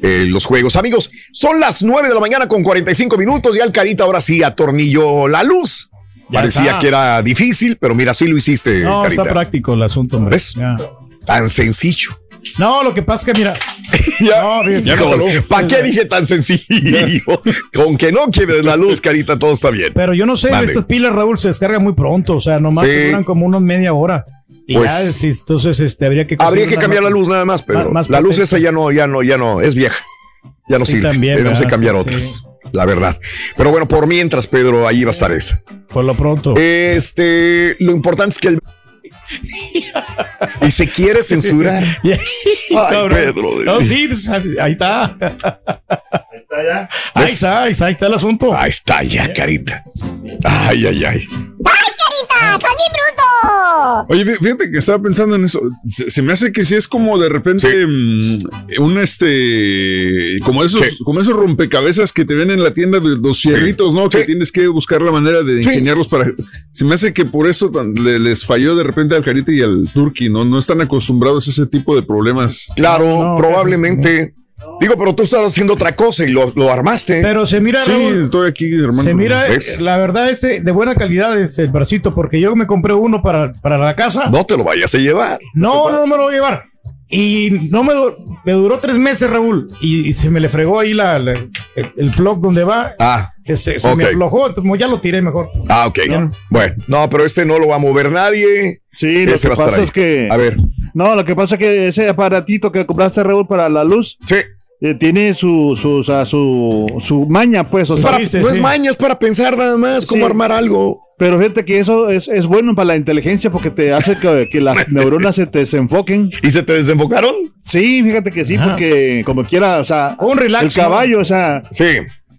eh, los Juegos. Amigos, son las 9 de la mañana con 45 minutos y al Carita ahora sí atornilló la luz. Ya Parecía está. que era difícil, pero mira, sí lo hiciste, No, Carita. está práctico el asunto, hombre. ¿Ves? Ya. Tan sencillo. No, lo que pasa es que, mira. no, fíjese. ¿Para qué dije tan sencillo? Con que no quieres la luz, Carita, todo está bien. Pero yo no sé, estas pilas, Raúl, se descargan muy pronto. O sea, nomás Sí. duran como unos media hora. Y Pues- ya, sí, entonces este, habría que Habría que cambiar la luz nada más, pero más- más la luz esa ya no, ya no, ya no, es vieja. Ya no Sí, sirve. también, Tenemos que cambiar Sí, otras, la verdad. Pero bueno, por mientras, Pedro, ahí va a estar esa. Por lo pronto. Este, lo importante es que el... y se quiere censurar. Ay. Pedro. No, sí, ahí está. Ahí está, ahí está, ahí está el asunto. Ahí está ya, carita. Ay, ay, ay. ¡Ay, carita! ¡Son mi bruto! Oye, fí- fíjate que estaba pensando en eso. Se, se me hace que sí es como de repente mm, un este como esos, como esos rompecabezas que te ven en la tienda de los cierritos, ¿no? Que tienes que buscar la manera de Sí. ingeniarlos para. Se me hace que por eso tan- le- les falló de repente al Carita y al Turkey, ¿no? No están acostumbrados a ese tipo de problemas. Claro, probablemente. Digo, pero tú estás haciendo otra cosa y lo, lo armaste. Pero se mira, Sí, Raúl, estoy aquí, hermano. se mira, ¿Ves? la verdad, este de buena calidad es el bracito, porque yo me compré uno para, para la casa. No te lo vayas a llevar. No, no me lo voy a llevar. Y no me, me duró tres meses, Raúl. Y, y se me le fregó ahí la, la- el, el plug donde va. Ah, Ese- se me aflojó, entonces ya lo tiré mejor. Ah, ok. Bueno, no, pero este no lo va a mover nadie. Sí, lo Ese que a estar pasa es que. A ver. No, lo que pasa es que ese aparatito que compraste, Raúl, para la luz. Eh, tiene su, su, su, su maña, pues. O sea, Para- no es maña, es para pensar nada más cómo Sí. armar algo. Pero fíjate que eso es, es bueno para la inteligencia porque te hace que, que las neuronas se te desenfoquen. ¿Y se te desenfocaron? Sí, fíjate que sí, porque como quiera, o sea, Un relax, el caballo, o sea, sí.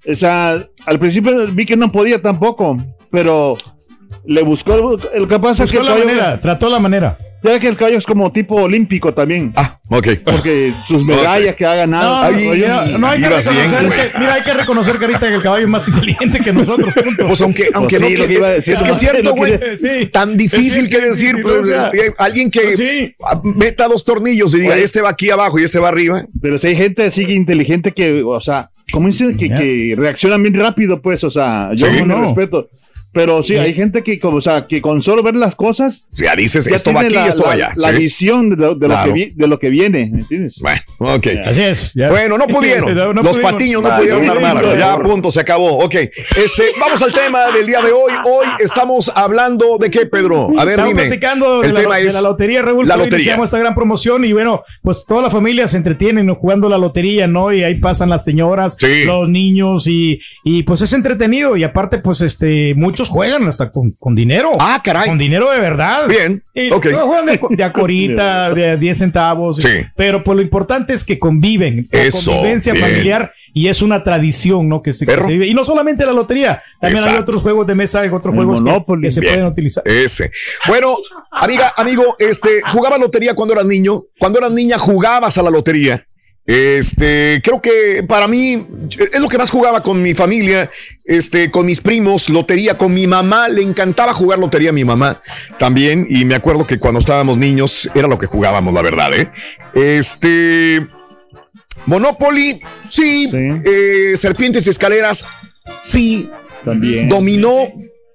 o sea, al principio vi que no podía tampoco, pero le buscó, lo que pasa es que Buscó la caballo, manera, trató la manera. Ya que el caballo es como tipo olímpico también. Ah, ok. Porque sus medallas que ha ganado. No, mira, no hay que reconocer, que- mira, hay que reconocer, Carita, que el caballo es más inteligente que nosotros. punto. Pues aunque, aunque sí, no, lo que- que iba a es, decir, es que es cierto, güey. Sí. Tan difícil Sí, que sí, decir, sí, pues, o sea, alguien que sí. ah, meta dos tornillos y diga, Oye. este va aquí abajo y este va arriba. Pero si hay gente así que inteligente que, o sea, como dicen que, que reaccionan bien rápido, pues, o sea, yo no. respeto. Pero sí, hay gente que, como, o sea, que con solo ver las cosas. Ya dices, ya esto va aquí y la, esto va la- allá, La sí. visión de lo, de lo Claro. que vi- de lo que viene, ¿me entiendes? Bueno, ok. Así es. ya. Bueno, no pudieron. No Los pudimos. patiños no Ah, pudieron no armar. pudimos. Ya, punto, se acabó. Ok. Este, vamos al tema del día de hoy. Hoy estamos hablando de qué, Pedro. A ver, Estamos dime. platicando de El la, tema de es la lotería, Raúl. la lotería. Iniciamos esta gran promoción y bueno, pues toda la familia se entretiene ¿no? jugando la lotería, ¿no? Y ahí pasan las señoras, Sí. los niños y, y pues es entretenido y aparte pues este muchos juegan hasta con, con dinero. Ah, caray. Con dinero de verdad. Bien, Y ok. no juegan de, de a corita, de a 10 centavos. Sí. Pero pues lo importante es que conviven. Eso, convivencia bien. familiar y es una tradición, ¿no? Que se, que Perro. se vive. Y no solamente la lotería, también hay otros juegos de mesa, hay otros El juegos que- Monopoly. que, se Bien. pueden utilizar. Ese. Bueno, amiga, amigo, este, jugaba lotería cuando eras niño. Cuando eras niña jugabas a la lotería. Este, creo que para mí es lo que más jugaba con mi familia, este, con mis primos, lotería, con mi mamá, le encantaba jugar lotería a mi mamá también, y me acuerdo que cuando estábamos niños era lo que jugábamos, la verdad, ¿eh? Este, Monopoly, sí, Sí. eh, serpientes y escaleras, sí, También. dominó,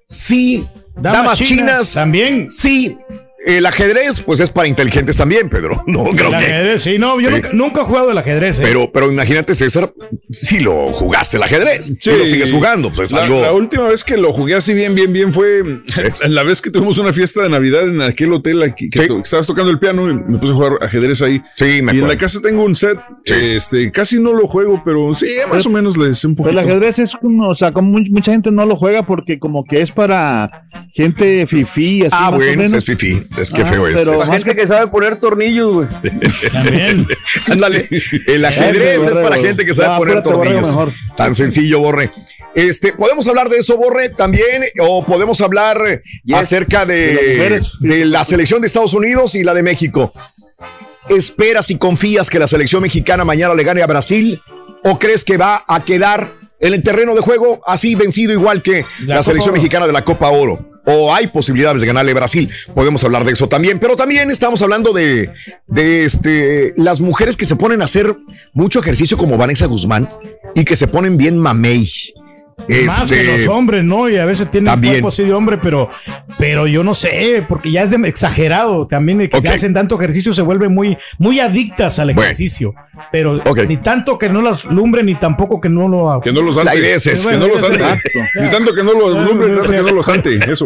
sí, Damas damas, chinas, chinas, también. sí. El ajedrez, pues es para inteligentes también, Pedro. No creo El que. ajedrez, sí, no, yo Sí. nunca, nunca he jugado el ajedrez. ¿eh? Pero, pero imagínate, César, si lo jugaste el ajedrez, si lo sigues jugando, pues es la, algo. la última vez que lo jugué así bien, bien, bien fue en la vez que tuvimos una fiesta de Navidad en aquel hotel aquí, que Sí. que estabas tocando el piano y me puse a jugar ajedrez ahí. Sí, me y en la casa tengo un set, Sí. este, casi no lo juego, pero sí, más o menos le sé un Pero poquito. el ajedrez es como, o sea, como much- mucha gente no lo juega porque como que es para gente fifí, así ah, más o bueno, menos. es fifí. Es que Ah, feo es. pero más Gente que sabe poner tornillos, güey. También. Ándale. El ajedrez es para gente que sabe poner tornillos. mejor. Tan sencillo, Borre. Este, podemos hablar de eso, Borre, también, o podemos hablar Yes. acerca De de la selección de Estados Unidos y la de México. ¿Esperas y confías que la selección mexicana mañana le gane a Brasil? ¿O crees que va a quedar en el terreno de juego así vencido igual que la, selección Oro. mexicana de la Copa Oro? ¿O hay posibilidades de ganarle Brasil? Podemos hablar de eso también. Pero también estamos hablando de, de este, las mujeres que se ponen a hacer mucho ejercicio como Vanessa Guzmán y que se ponen bien mamey. Más que Este, los hombres, ¿no? Y a veces tienen También. cuerpo así de hombre, pero, pero yo no sé, porque ya es de- exagerado también, de que ya hacen tanto ejercicio, se vuelven muy, muy adictas al Bueno. ejercicio. Pero ni tanto que no las lumbre, ni tampoco que no lo. Que no los ante. Que no los ante. Ni tanto que no los lumbre, ni tanto que no los ante. Eso.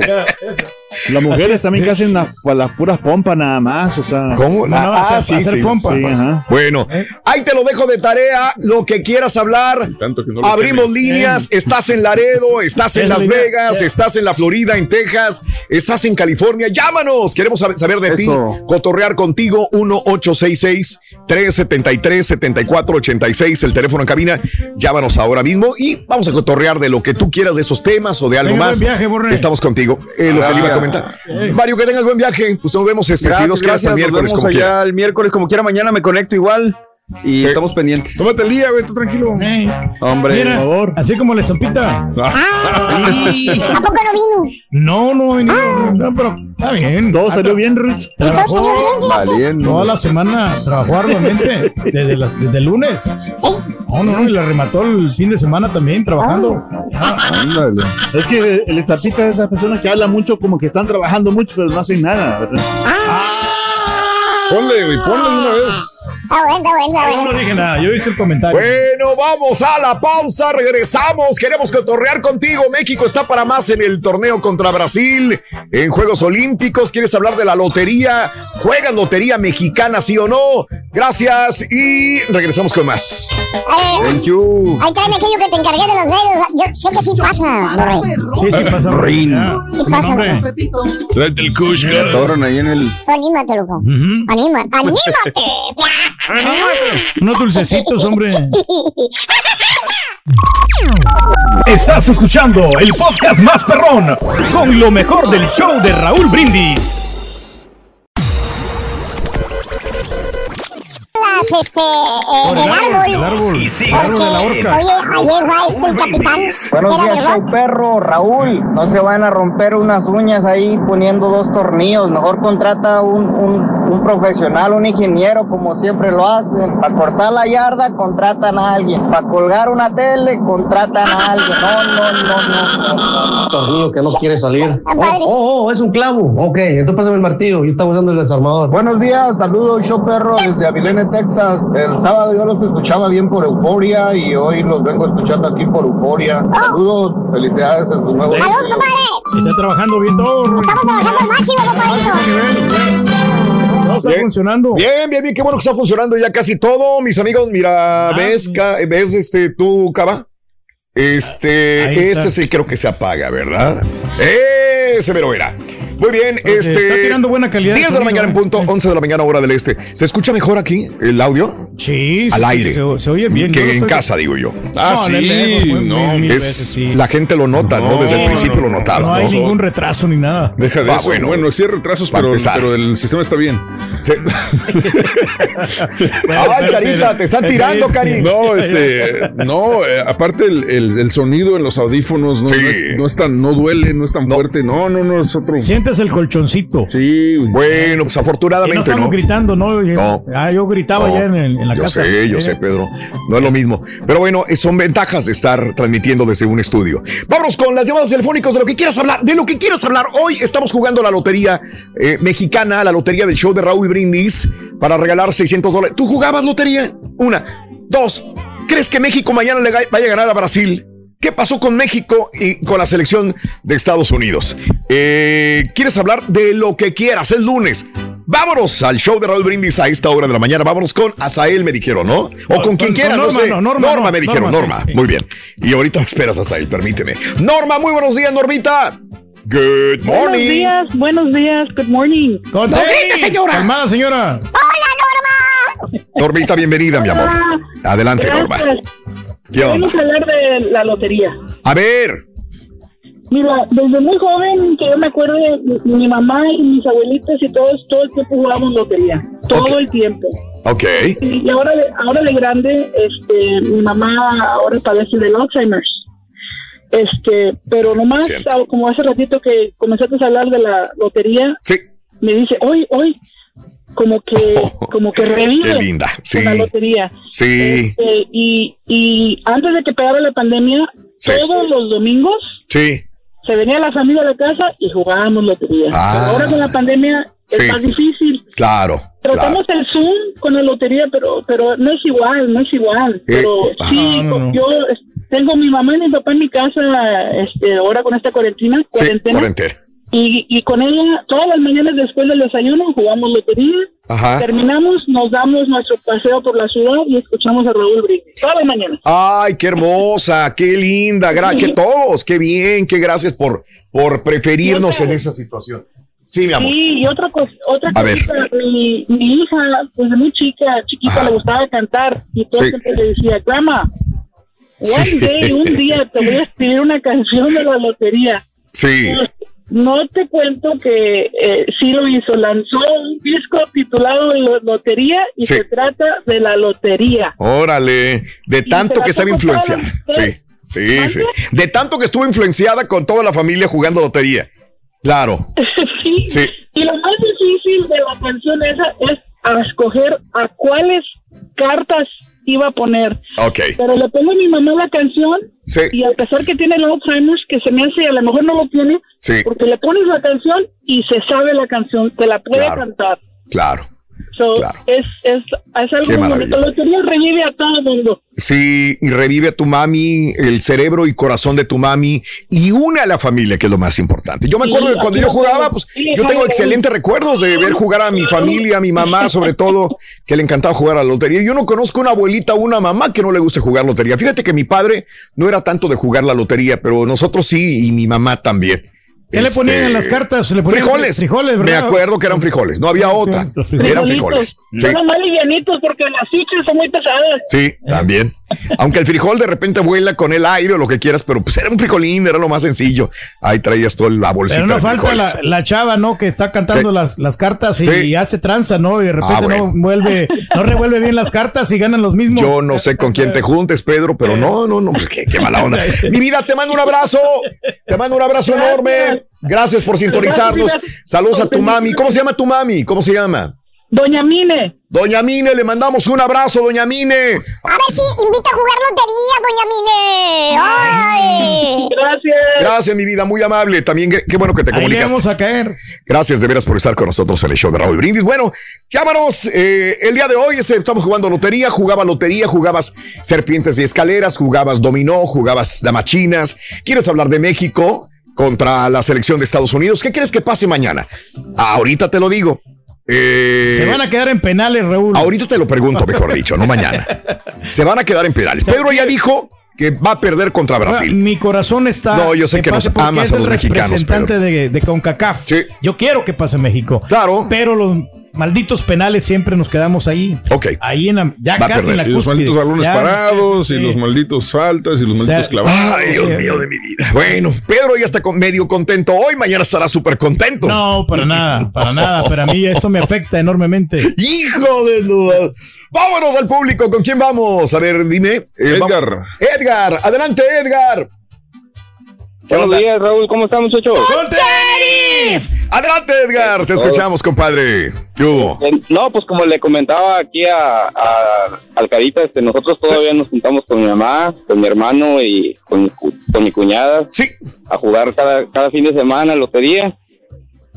Las mujeres también que hacen las, las puras pompas nada más, o sea. ¿Cómo? No, no, ah, hacer- sí, hacer sí. pompa. Sí, ajá. Bueno, ahí te lo dejo de tarea, lo que quieras hablar. Tanto que no lo Abrimos tiene. líneas, estás en Laredo, estás en Las Vegas, estás en la Florida, en Texas, estás en California, llámanos, queremos saber, de Eso. ti, cotorrear contigo, 1-866-373-7486, el teléfono en cabina, llámanos ahora mismo y vamos a cotorrear de lo que tú quieras de esos temas o de algo más. viaje. Estamos contigo, eh, lo que le iba a comentar. Mario, que tengas buen viaje, pues nos vemos este, si Gracias, Dios quiere hasta gracias. el miércoles Nos vemos como allá quiera. el miércoles como quiera. Mañana me conecto igual y estamos pendientes. Tómate el día, güey, tú tranquilo. Ey, Hombre, Mira, por favor. así como la estampita. ¿A poco no vino? No, no, no, no, pero está bien. Todo salió bien, Rich. Trabajó Valiendo. toda la semana, trabajó arduamente, desde, las- desde el lunes. No, no, no, y la remató el fin de semana también trabajando. Ándale. Es que el estampita es de esas personas que hablan mucho, como que están trabajando mucho, pero no hacen nada. Ponle, güey, ponle de una vez. Está bueno, está bueno, está Yo bueno. no dije nada, yo hice el comentario. Bueno, vamos a la pausa, regresamos, queremos cotorrear contigo. México está para más en el torneo contra Brasil, en Juegos Olímpicos. ¿Quieres hablar de la lotería? ¿Juegas lotería mexicana, sí o no? Gracias y regresamos con más. Eh, Thank you. ahí tráeme aquello que te encargué de los dedos. Yo sé que sí pasa, Borre. Sí, sí pasa. Rin. Sí pasa. Tráete el Me atoran ahí en el. Anímate, loco. Ujú. Anímate. ¡Anímate! Unos dulcecitos, hombre. Estás escuchando el podcast más perrón con lo mejor del show de Raúl Brindis. Este, eh, Por el el árbol, el árbol, sí, el árbol de la horca. oye, ayer va este el capitán. Buenos días, show perro, Raúl. No se van a romper unas uñas ahí poniendo dos tornillos. Mejor contrata un, un, un profesional, un ingeniero, como siempre lo hacen. Para cortar la yarda, contratan a alguien. Para colgar una tele, contratan a alguien. No, no, no, no. no, no. tornillo que no quiere salir. Padre. Oh, oh, es un clavo. Ok, entonces pásame el martillo. Yo estaba usando el desarmador. Buenos días, saludos, show perro, desde Abilene, Texas. El sábado yo los escuchaba bien por Euforia y hoy los vengo escuchando aquí por Euforia. Saludos, felicidades en su nuevo ¡Saludos, compadre! Está trabajando bien todo. Estamos trabajando al máximo, compadrito. Está Bien. funcionando. Bien, bien, bien, qué bueno que está funcionando ya casi todo, mis amigos. Mira, ¿ves, ca- ves este tú, Cava? Este, Ahí este sí creo que se apaga, ¿verdad? Ese mero era. Muy bien, Porque este. está tirando buena calidad de 10 de la mañana en ¿eh? punto, 11 de la mañana, hora del este. ¿Se escucha mejor aquí el audio? Sí, Al sí, aire. Se, se oye bien. Que en estoy- casa, digo yo. Ah, No, sí, no. mil Es, veces, sí. La gente lo nota, ¿no? No, Desde el principio no, lo notabas, No ¿no? hay ningún retraso ni nada. Deja de Ah, eso. bueno. Bueno, sí hay retrasos, Para pero, pero el sistema está bien. Sí. Ay, Carita, te están tirando, Cari. No, este, no, eh, aparte el, el- el sonido en los audífonos no, Sí. no es, no es tan, no duele, no es tan fuerte. No, no, no, es otro. Sientes el colchoncito. Sí. Bueno, pues Y no afortunadamente, estamos ¿no? gritando, ¿no? No. Ah, yo gritaba No, ya en, el- en la yo casa. sé, yo Eh, sé, Pedro. No es lo mismo. Pero bueno, eh, son ventajas de estar transmitiendo desde un estudio. Vámonos con las llamadas telefónicas de lo que quieras hablar. De lo que quieras hablar. Hoy estamos jugando la lotería eh, mexicana, la lotería del show de Raúl Brindis, para regalar 600 dólares. ¿Tú jugabas lotería? Una. Dos. ¿Crees que México mañana le vaya a ganar a Brasil? ¿Qué pasó con México y con la selección de Estados Unidos? Eh, ¿Quieres hablar de lo que quieras? Es lunes. Vámonos al show de Raúl Brindis a esta hora de la mañana. Vámonos con Asael, me dijeron, ¿no? O con, Con- quien quiera, no Norma, sé. no, Norma, no, me dijeron, Norma, Norma. sí. Muy bien. Y ahorita esperas a Asael, permíteme. Norma, muy buenos días, Normita. Good Buenos morning. días, buenos días, good morning. Con No tenis. grite, señora. Calmada, señora. Normita, bienvenida, mi amor. Adelante, Norma. Gracias. ¿Qué onda? Vamos a hablar de la lotería. A ver. Mira, desde muy joven, que yo me acuerdo, mi, mi mamá y mis abuelitas y todos, todo el tiempo jugábamos lotería. Todo el tiempo. Ok. Y ahora de, ahora de grande, este, mi mamá ahora padece del Alzheimer's. Este, pero nomás, ah, como hace ratito que comenzaste a hablar de la lotería, Sí. me dice, hoy, hoy, como que, como que revive linda. Sí. con la lotería. Sí. Este, y, y antes de que pegara la pandemia, Sí. todos los domingos Sí. se venía la familia a la casa y jugábamos lotería. Ah. Ahora con la pandemia Sí. es más difícil. Claro. Tratamos el Zoom con la lotería, pero pero no es igual, no es igual. Pero Eh, sí, ah, no. yo tengo mi mamá y mi papá en mi casa este, ahora con esta cuarentina, Sí, cuarentena. cuarentena. Y, y con ella, todas las mañanas después del desayuno, jugamos lotería. Ajá. Terminamos, nos damos nuestro paseo por la ciudad y escuchamos a Raúl Brindis. Todas las mañanas. Ay, qué hermosa, qué linda, gra- que todos, qué bien, qué gracias por, por preferirnos en esa situación. Sí, mi amor. Sí, y otra cosa, otra cosita, mi, mi hija, desde muy chica, chiquita, le gustaba cantar y todo Sí. siempre le decía, Grandma, one Sí. day, un día te voy a escribir una canción de la lotería. Sí. No te cuento que eh, sí lo hizo, lanzó un disco titulado Lo- Lotería y Sí. se trata de la lotería. Órale, de tanto que sabe influenciar. Sí, sí, sí. De tanto que estuvo influenciada con toda la familia jugando lotería. Claro. sí. Sí. Y lo más difícil de la canción esa es a escoger a cuáles cartas iba a poner. Ok. Pero le pongo a mi mamá la canción Sí. y a pesar que tiene el Alzheimer's, que se me hace, a lo mejor no lo tiene, Sí. porque le pones la canción y se sabe la canción, te la puede Claro. cantar. Claro. So, es, es, es algo Qué muy bonito. La lotería revive a todo el mundo. Sí, y revive a tu mami, el cerebro y corazón de tu mami y une a la familia, que es lo más importante. Yo me acuerdo Sí, de cuando yo jugaba, pues Sí, yo tengo excelentes recuerdos de ver jugar a mi familia, a mi mamá, sobre todo, que le encantaba jugar a la lotería. Yo no conozco una abuelita o una mamá que no le guste jugar lotería. Fíjate que mi padre no era tanto de jugar la lotería, pero nosotros sí y mi mamá también. ¿Qué le ponían en las cartas? Le ponían frijoles. frijoles, Me ¿verdad? acuerdo que eran frijoles, no había otra. Eran frijoles. Sí. Son más livianitos porque las fichas son muy pesadas. Sí, también. Aunque el frijol de repente vuela con el aire o lo que quieras, pero pues era un frijolín, era lo más sencillo. Ahí traías toda la bolsita Pero no de falta frijoles. la, la chava, ¿no? Que está cantando Sí. las, las cartas y Sí. hace tranza, ¿no? Y de repente Ah, bueno. no vuelve, no revuelve bien las cartas y ganan los mismos. Yo no sé con quién te juntes, Pedro, pero no, no, no, pues qué, qué mala onda. Mi vida, te mando un abrazo. Te mando un abrazo enorme. Gracias por sintonizarnos. Saludos a tu mami. ¿Cómo se llama tu mami? ¿Cómo se llama? Doña Mine. Doña Mine, le mandamos un abrazo, Doña Mine. A ver si invita a jugar lotería, doña Mine. ¡Ay! Gracias. Gracias, mi vida, muy amable. También qué bueno que te Ahí comunicaste. vamos a caer. Gracias de veras por estar con nosotros en el show de Raúl Brindis. Bueno, llámanos. eh, el día de hoy estamos jugando lotería. Jugaba lotería, jugabas serpientes y escaleras, jugabas dominó, jugabas damas chinas. ¿Quieres hablar de México contra la selección de Estados Unidos? ¿Qué crees que pase mañana? Ahorita te lo digo. Eh, Se van a quedar en penales, Raúl. Ahorita te lo pregunto, mejor dicho, no mañana. Se van a quedar en penales. Pedro ya dijo que va a perder contra Brasil. Mi corazón está. No, yo sé que pase nos amas es a el los mexicanos, representante de, de CONCACAF. Yo quiero que pase México. Claro. Pero los malditos penales siempre nos quedamos ahí. Ok. Ahí en la, ya Va casi en la. Y los malditos balones Ya- parados, y los malditos faltas, y los malditos clavados. Ay, Dios mío de mi vida. Bueno, Pedro ya está con- medio contento hoy, mañana estará súper contento. No, para nada, para nada. Pero a mí esto me afecta enormemente. Hijo de duda. Vámonos al público. ¿Con quién vamos? A ver, dime. Eh, Edgar. vamos- Edgar, adelante, Edgar. Buenos días, Raúl. ¿Cómo están, muchachos? ¡Con tenis! Adelante, Edgar. Te escuchamos, compadre. Yo. Eh, No, pues como le comentaba aquí a, a al Carita, este, nosotros todavía nos juntamos con mi mamá, con mi hermano y con, con mi cuñada sí. a jugar cada, cada fin de semana lotería.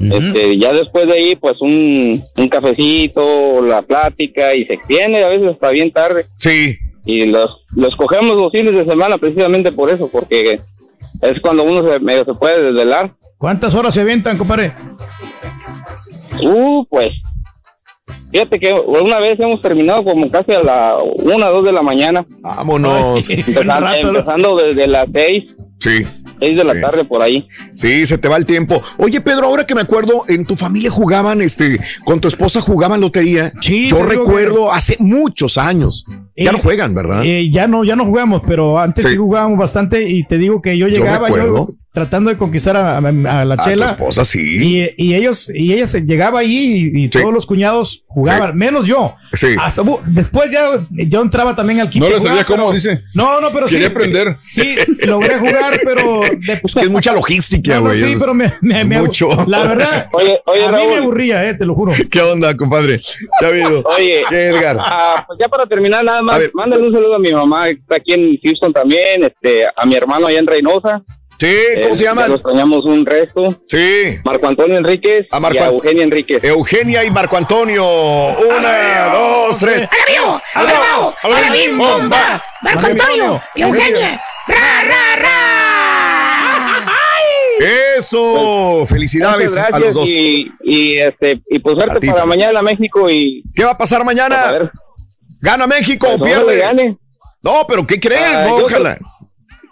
este, ya después de ahí, pues un, un cafecito, la plática y se extiende a veces hasta bien tarde. Sí. Y los, los cogemos los fines de semana precisamente por eso, porque es cuando uno se, medio se puede desvelar. ¿Cuántas horas se avientan, compadre? Uh, pues. Fíjate que una vez hemos terminado como casi a la una, dos de la mañana. Vámonos. Empezando, empezando desde las seis, Sí. seis de la tarde por ahí. Sí, se te va el tiempo. Oye, Pedro, ahora que me acuerdo, en tu familia jugaban, este, con tu esposa jugaban lotería. Sí, Yo recuerdo hace muchos años. Ya Eh, no juegan, ¿verdad? Eh, ya no, ya no jugamos, pero antes sí. Sí. jugábamos bastante y te digo que yo llegaba yo tratando de conquistar a, a- a la A tu chela. esposa, sí. Y, y ellos, y ella se llegaba ahí y, y todos los cuñados jugaban, menos yo. Sí. Hasta, después ya yo entraba también al quinto. No le sabía cómo, dice. No, no, pero Quería sí. aprender. Sí, logré jugar, pero. de- Es que es mucha logística, No, no, güey. sí, pero me, me- me- mucho. La verdad, Oye, oye, a mí me aburría, eh, te lo juro. ¿Qué onda, compadre? Ya ha habido. Oye, ¿Qué, Edgar? ah, pues ya para terminar nada A más, ver. mándale un saludo a mi mamá, que está aquí en Houston también, este, a mi hermano allá en Reynosa. Sí, ¿cómo Eh, se llaman? ya Los extrañamos un resto. Sí. Marco Antonio Enríquez A Marco y a Eugenia Enríquez. Eugenia y Marco Antonio. Una, dos, tres. ¡Amigo! ¡Abravo! ¡Abraham! ¡Bomba! ¡Marco Antonio! ¡Y Eugenia! ¡Ra, ra, ra! Eso, felicidades Muchas a los dos. Y, y, este, y pues A suerte para mañana México y ¿Qué va a pasar mañana? ¿Gana México o Pues, pierde? gane. No, pero ¿qué crees? Ah, No, ojalá.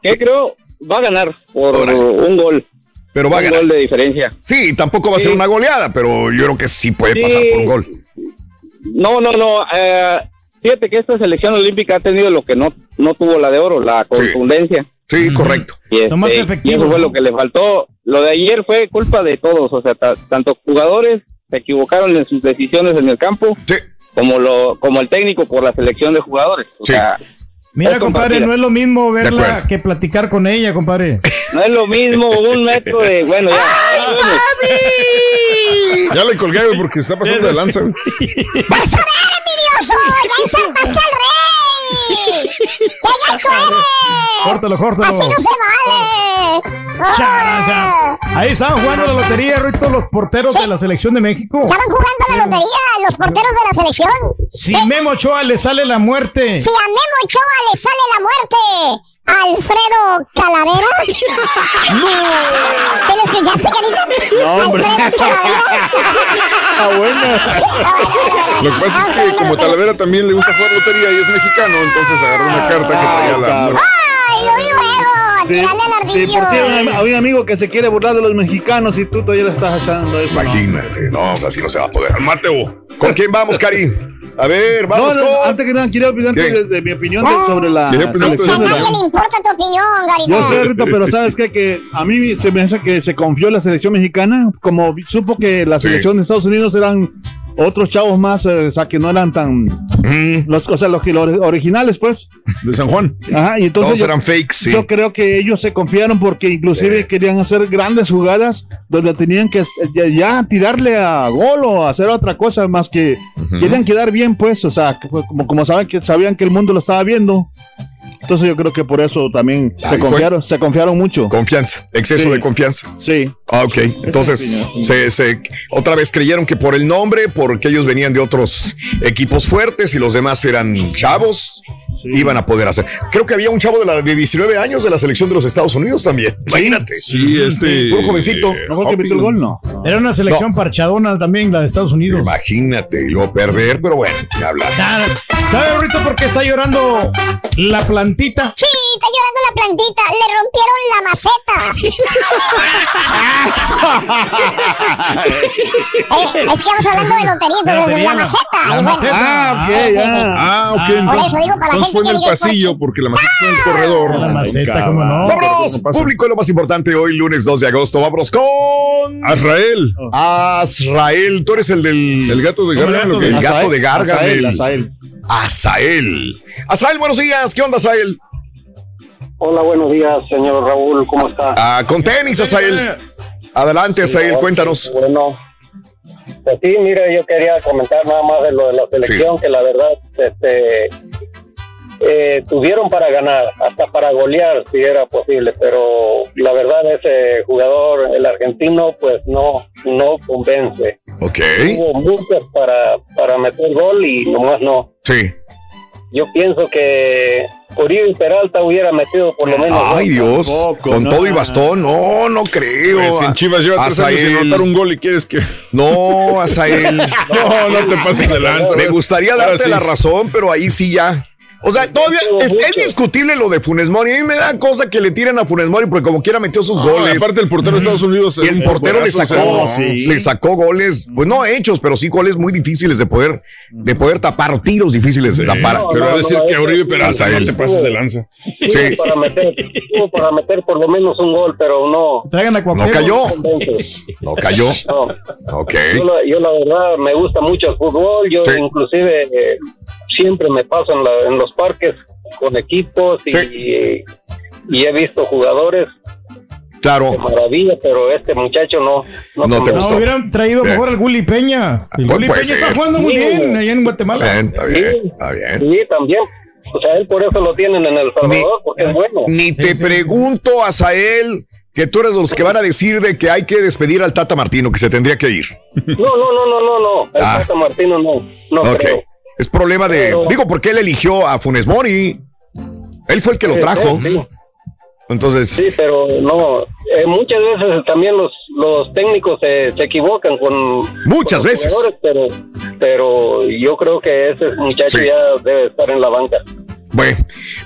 ¿Qué creo? Va a ganar por un gol. Pero va a un ganar. gol de diferencia. Sí, tampoco va a ser Sí. una goleada, pero yo creo que sí puede Sí. pasar por un gol. No, no, no. eh, fíjate que esta selección olímpica ha tenido lo que no, no tuvo la de oro, la contundencia. Sí, correcto. Y, este, más y efectivos, eso fue ¿no? lo que le faltó. Lo de ayer fue culpa de todos, o sea, ta- tanto jugadores se equivocaron en sus decisiones en el campo, como lo como el técnico por la selección de jugadores. O sea, Mira, compadre, no es lo mismo verla que platicar con ella, compadre. No es lo mismo un metro de, bueno, ya. Ya le colgué, porque está pasando de lanza. ¡Vas a ver, envidioso! ¡Ya ensaltaste al rey! ¡Qué gacho eres! Córtalo, córtalo. ¡Así no se vale! Chara, Ahí estaban jugando la lotería, Rito, los porteros de la selección de México. Estaban jugando la lotería los porteros de la selección. Si Memo Ochoa le sale la muerte. Si a Memo Ochoa le sale la muerte, ¿Alfredo Calavera? ¡No! ¿Te lo escuchaste, carita? No, hombre. ¿Alfredo Calavera? Ah, bueno. Lo que pasa es que como Talavera también le gusta jugar lotería y es mexicano, entonces agarró una carta que traía la... ¡Ay, luego, luego! Sí, por si hay un, amigo que se quiere burlar de los mexicanos y tú todavía le estás echando eso. Imagínate, no, pues así no se va a poder. Mateo. ¿Con quién vamos, Cari? A ver, vamos No, no, con. antes que nada, quiero opinarte ¿Qué? de, de mi opinión de- sobre la Quería selección A nadie le importa tu opinión, Garita. Yo sé, Rito, pero ¿sabes qué? Que a mí se me hace que se confió en la selección mexicana, como supo que la selección de Estados Unidos eran otros chavos más, eh, o sea, que no eran tan... Los, o sea, los, los originales, pues. De San Juan. Ajá, y entonces... Todos yo- eran fakes, sí. Yo creo que ellos se confiaron porque inclusive querían hacer grandes jugadas donde tenían que ya, ya tirarle a gol o hacer otra cosa más que querían quedar bien, pues, o sea, como, como saben que sabían que el mundo lo estaba viendo. Entonces yo creo que por eso también se fue. confiaron, se confiaron mucho. Confianza, exceso Sí. de confianza. Sí. Ah, ok. Entonces, se, se- otra vez creyeron que por el nombre, porque ellos venían de otros equipos fuertes y los demás eran chavos, iban a poder hacer. Creo que había un chavo de, la, de 19 años de la selección de los Estados Unidos también. Imagínate. Sí, este- Puro jovencito. ¿No fue el que el gol? No. Era una selección parchadona también, la de Estados Unidos. Imagínate, y luego perder, pero bueno, ya hablar. ¿Sabe ahorita por qué está llorando la plantita? Sí, está llorando la plantita. Le rompieron la maceta. Eh, es que vamos hablando de lotería, de la maceta. bueno. Ah, ok, ya. Ah, ok, Por entonces, eso digo, para la fue en el pasillo, porque la maceta en el corredor. La maceta, cómo no. Vámonos, público, lo más importante hoy, lunes 2 de agosto. Vámonos con. Azrael. Azrael, tú eres el del. El gato de Gargamel. El gato de Gargamel. Azael. Azael. Azael, buenos días. ¿Qué onda, Azael? Hola, buenos días, señor Raúl, ¿cómo está? Ah, con tenis, Azael. Adelante, Azael, Sí, cuéntanos. Bueno, pues sí, mire, yo quería comentar nada más de lo de la selección, que la verdad, este, eh, tuvieron para ganar, hasta para golear si era posible, pero la verdad ese jugador, el argentino, pues no, no convence. Ok. Hubo muchas para, para meter gol y nomás no. Sí. Yo pienso que Uribe Peralta hubiera metido por lo menos. Ay. Dios. con todo y bastón. No, no creo. Pues, en Chivas lleva tres años sin anotar un gol y quieres que. No, Azael. no, no te pases de lanza. Me gustaría darte sí. la razón, pero ahí sí ya. O sea, todavía es, es discutible lo de Funes Mori. A mí me da cosa que le tiren a Funes Mori porque como quiera metió sus Ah, goles. aparte el portero de Estados Unidos, el el portero le sacó, sí. le sacó goles, pues no hechos, pero sí goles muy difíciles de poder, de poder tapar, tiros difíciles de tapar. no, Pero no, a decir no, que Peralta, no Azael. te pases de lanza. Sí. para meter, para meter por lo menos un gol, pero no. Traigan a No cayó. No cayó. No. Ok. Yo, la, yo la verdad me gusta mucho el fútbol. Yo Sí. inclusive eh, siempre me paso en, la- en los parques con equipos y, y he visto jugadores de Claro. maravilla, pero este muchacho no. No, No te gustó. No, hubieran traído Bien. mejor al Gulli Peña. El Pues Gulli Peña está jugando muy Sí. bien allá en Guatemala. Bien, está bien, está bien. Sí, también. O sea, él por eso lo tienen en El Salvador, porque es bueno. Ni te pregunto, Azael, que tú eres los que van a decir de que hay que despedir al Tata Martino, que se tendría que ir. No, no, no, no, no, no. El Ah. Tata Martino no. No ok. creo. Es problema de. Pero- Digo, porque él eligió a Funes Mori. Él fue el que lo trajo. sí. Entonces. Sí, pero no. eh, muchas veces también los, los técnicos se, se equivocan con. Muchas con los veces. Pero, pero yo creo que ese muchacho Sí. ya debe estar en la banca. Bueno,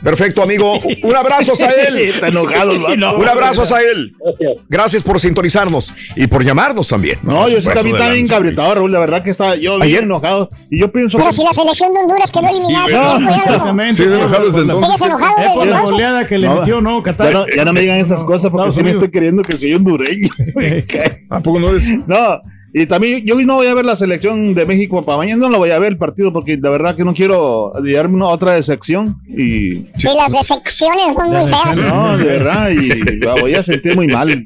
perfecto, amigo. Un abrazo a él. Está enojado. Un abrazo a él. Gracias por sintonizarnos y por llamarnos también. No, yo sí también estaba bien cabritado, Raúl. La verdad que estaba yo bien enojado. Y yo pienso Pero que. si la selección de Honduras quedó eliminada. Precisamente. Sí, enojado desde entonces. ¿Sigues enojado Eh, desde por la goleada que le No, metió, ¿no? Qatar. Ya no, me digan esas cosas porque sí me estoy queriendo que soy hondureño. ¿A poco no eres? No, y también yo no voy a ver la selección de México para mañana, no la voy a ver el partido porque la verdad que no quiero llevarme una otra decepción y Sí, las decepciones son muy feas. no, de verdad y la voy a sentir muy mal.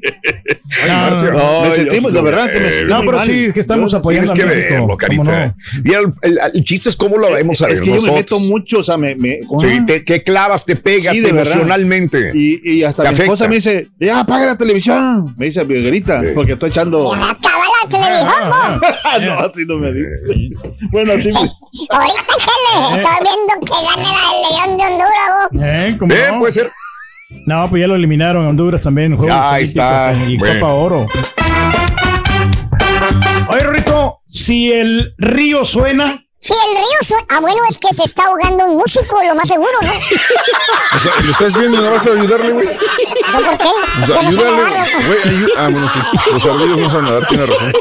No, me sentí, de verdad que me sentí No, pero mal. sí, que estamos Yo- apoyando Tienes que verlo, ¿Cómo carita. no? Mira, el, el- el chiste es cómo lo vemos a ver es que yo me nosotros. meto mucho, o sea, me, me ¿cómo Sí, te, te clavas, te pegas Sí, emocionalmente. Y, y hasta Te mi afecta. esposa me dice, ya apaga la televisión. Me dice, grita, porque estoy echando. Acaba la televisión, po. no, así no me dice. bueno, así me. Ahorita, chale, estoy viendo que gane la León de Honduras, vos. Eh, ¿cómo Eh, no? puede ser. No, pues ya lo eliminaron en Honduras también. en Juegos Ahí está. Y Bueno. Copa Oro. Oye, Rorrito, si el río suena, Si el río suena. Ah, bueno, es que se está ahogando un músico, lo más seguro, ¿no? O sea, lo estás viendo y no vas a ayudarle, güey. ¿No por qué? O sea, ayúdale. Güey, ayu- Ah, bueno, sí. Los ardillos no saben nadar, tiene razón.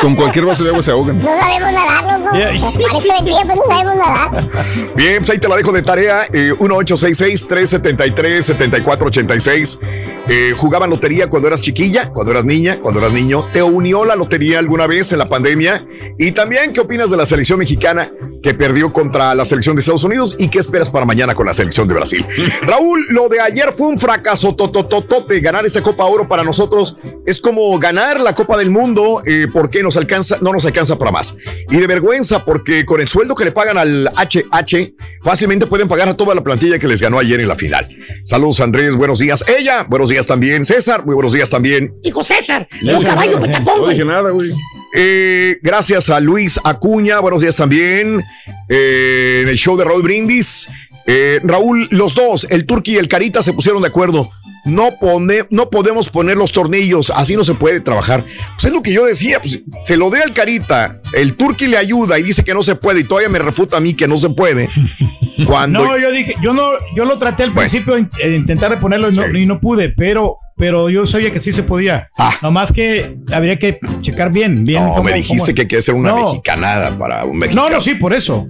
Con cualquier vaso de agua se ahogan. No sabemos nadar, loco. Sea, Parece mentira, pero no sabemos nadar. Bien, pues ahí te la dejo de tarea. Eh, 1866-373-7486. Eh, ¿Jugaban lotería cuando eras chiquilla, cuando eras niña, cuando eras niño? ¿Te unió la lotería alguna vez en la pandemia? Y también, ¿qué opinas de la selección mexicana que perdió contra la selección de Estados Unidos? ¿Y qué esperas para mañana con la selección de Brasil? Raúl, lo de ayer fue un fracaso totototote. Ganar esa Copa Oro para nosotros es como ganar la Copa del Mundo eh, porque nos alcanza, no nos alcanza para más. Y de vergüenza porque con el sueldo que le pagan al HH, fácilmente pueden pagar a toda la plantilla que les ganó ayer en la final. Saludos Andrés, buenos días. Ella, buenos días también. César, muy buenos días también. Hijo César, No un caballo nada, No güey. dije nada, güey. Eh, gracias a Luis Acuña, buenos días también. Eh, en el show de Raúl Brindis. Eh, Raúl, los dos, el Turqui y el Carita se pusieron de acuerdo. No, pone, no podemos poner los tornillos, así no se puede trabajar. Pues es lo que yo decía, pues, se lo dé al Carita, el Turqui le ayuda y dice que no se puede y todavía me refuta a mí que no se puede. Cuando no, yo dije, yo no, yo lo traté al principio in- eh, intentar reponerlo y no, y no pude, pero, pero yo sabía que sí se podía. Nomás que habría que checar bien, bien. Ah. no, cómo- me dijiste cómo- que hay que hacer una No. mexicanada para un mexicano. No, no, sí, por eso.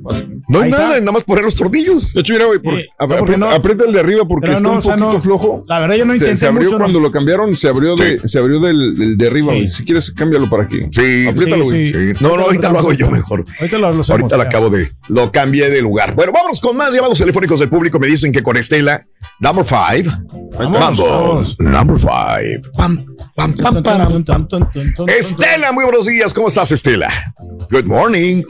No hay nada, nada más poner los tornillos. De hecho, mira, güey, por- Sí, no, aprieta, no- aprieta el de arriba porque Pero está no, un o sea, poquito no. flojo. La verdad, yo no se, intenté se abrió mucho, cuando no. lo cambiaron, se abrió, de, se abrió del, del de arriba, güey. Si quieres, cámbialo para aquí. Sí, Apriétalo, güey. sí, sí. No, no, ahorita lo hago yo mejor. Ahorita lo, hacemos, Ahorita lo acabo de. Lo cambié de lugar. Bueno, vámonos con más llamados telefónicos del público. Me dicen que con Estela, number five. Vamos. number five. Pam, pam, pam, pam. Estela, muy buenos días. ¿Cómo estás, Estela? Good morning.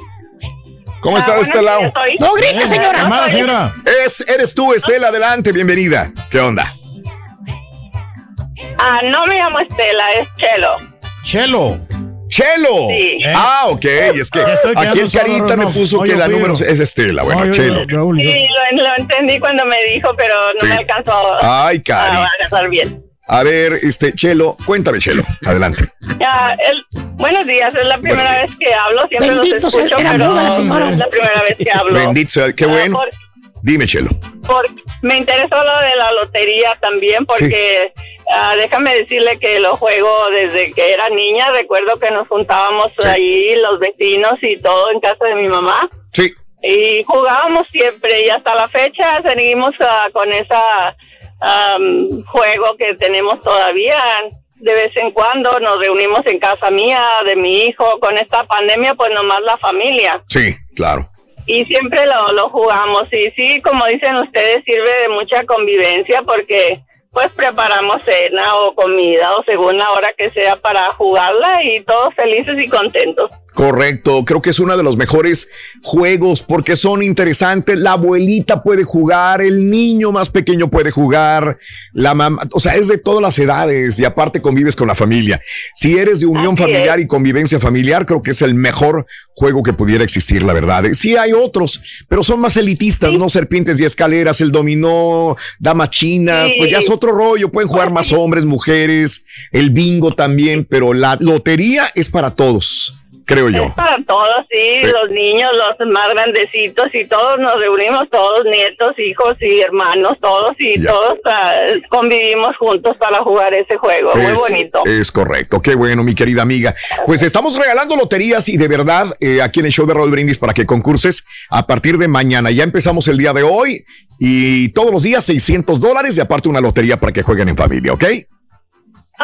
¿Cómo estás, Estela? No grite, señora. Llamada, señora. Es- eres tú, Estela, adelante, bienvenida. ¿Qué onda? Ah, no me llamo Estela, es Chelo. Chelo. Chelo. Sí. Ah, ok. Es que aquí el Carita me puso No, que yo la número yo. es Estela. Bueno, No, yo- Chelo. yo- Raúl, yo- Sí, lo, lo entendí cuando me dijo, pero no Sí. me alcanzó Ay, a Cari. agarrar bien. A ver, este, Chelo, cuéntame, Chelo. Adelante. Ya, el- buenos días, es la primera vez que hablo, siempre Bendito los sea, escucho, era pero muda la señora. es la primera vez que hablo. Bendito sea, qué Ah, bueno. por- Dime, Chelo. por- me interesó lo de la lotería también porque ah, déjame decirle que lo juego desde que era niña. Recuerdo que nos juntábamos ahí los vecinos y todo en casa de mi mamá. Sí. Y jugábamos siempre y hasta la fecha seguimos ah, con esa am, juego que tenemos todavía. De vez en cuando nos reunimos en casa mía, de mi hijo. Con esta pandemia, pues nomás la familia Sí, claro. y siempre lo, lo jugamos y sí, como dicen ustedes, sirve de mucha convivencia porque pues preparamos cena o comida o según la hora que sea para jugarla y todos felices y contentos. Correcto, creo que es uno de los mejores juegos porque son interesantes. La abuelita puede jugar, el niño más pequeño puede jugar, la mamá, o sea, es de todas las edades y aparte convives con la familia. Si eres de unión familiar y convivencia familiar, creo que es el mejor juego que pudiera existir, la verdad. Sí hay otros, pero son más elitistas, no serpientes y escaleras, el dominó, damas chinas, pues ya es otro rollo, pueden jugar más hombres, mujeres, el bingo también, pero la lotería es para todos creo yo. Es para todos, sí, los niños, los más grandecitos y todos nos reunimos, todos nietos, hijos y hermanos, todos y todos ah, convivimos juntos para jugar ese juego. Muy bonito. Es correcto, qué bueno, mi querida amiga. Pues estamos regalando loterías y de verdad eh, aquí en el show de Raúl Brindis para que concurses a partir de mañana. Ya empezamos el día de hoy y todos los días 600 dólares y aparte una lotería para que jueguen en familia, ¿ok?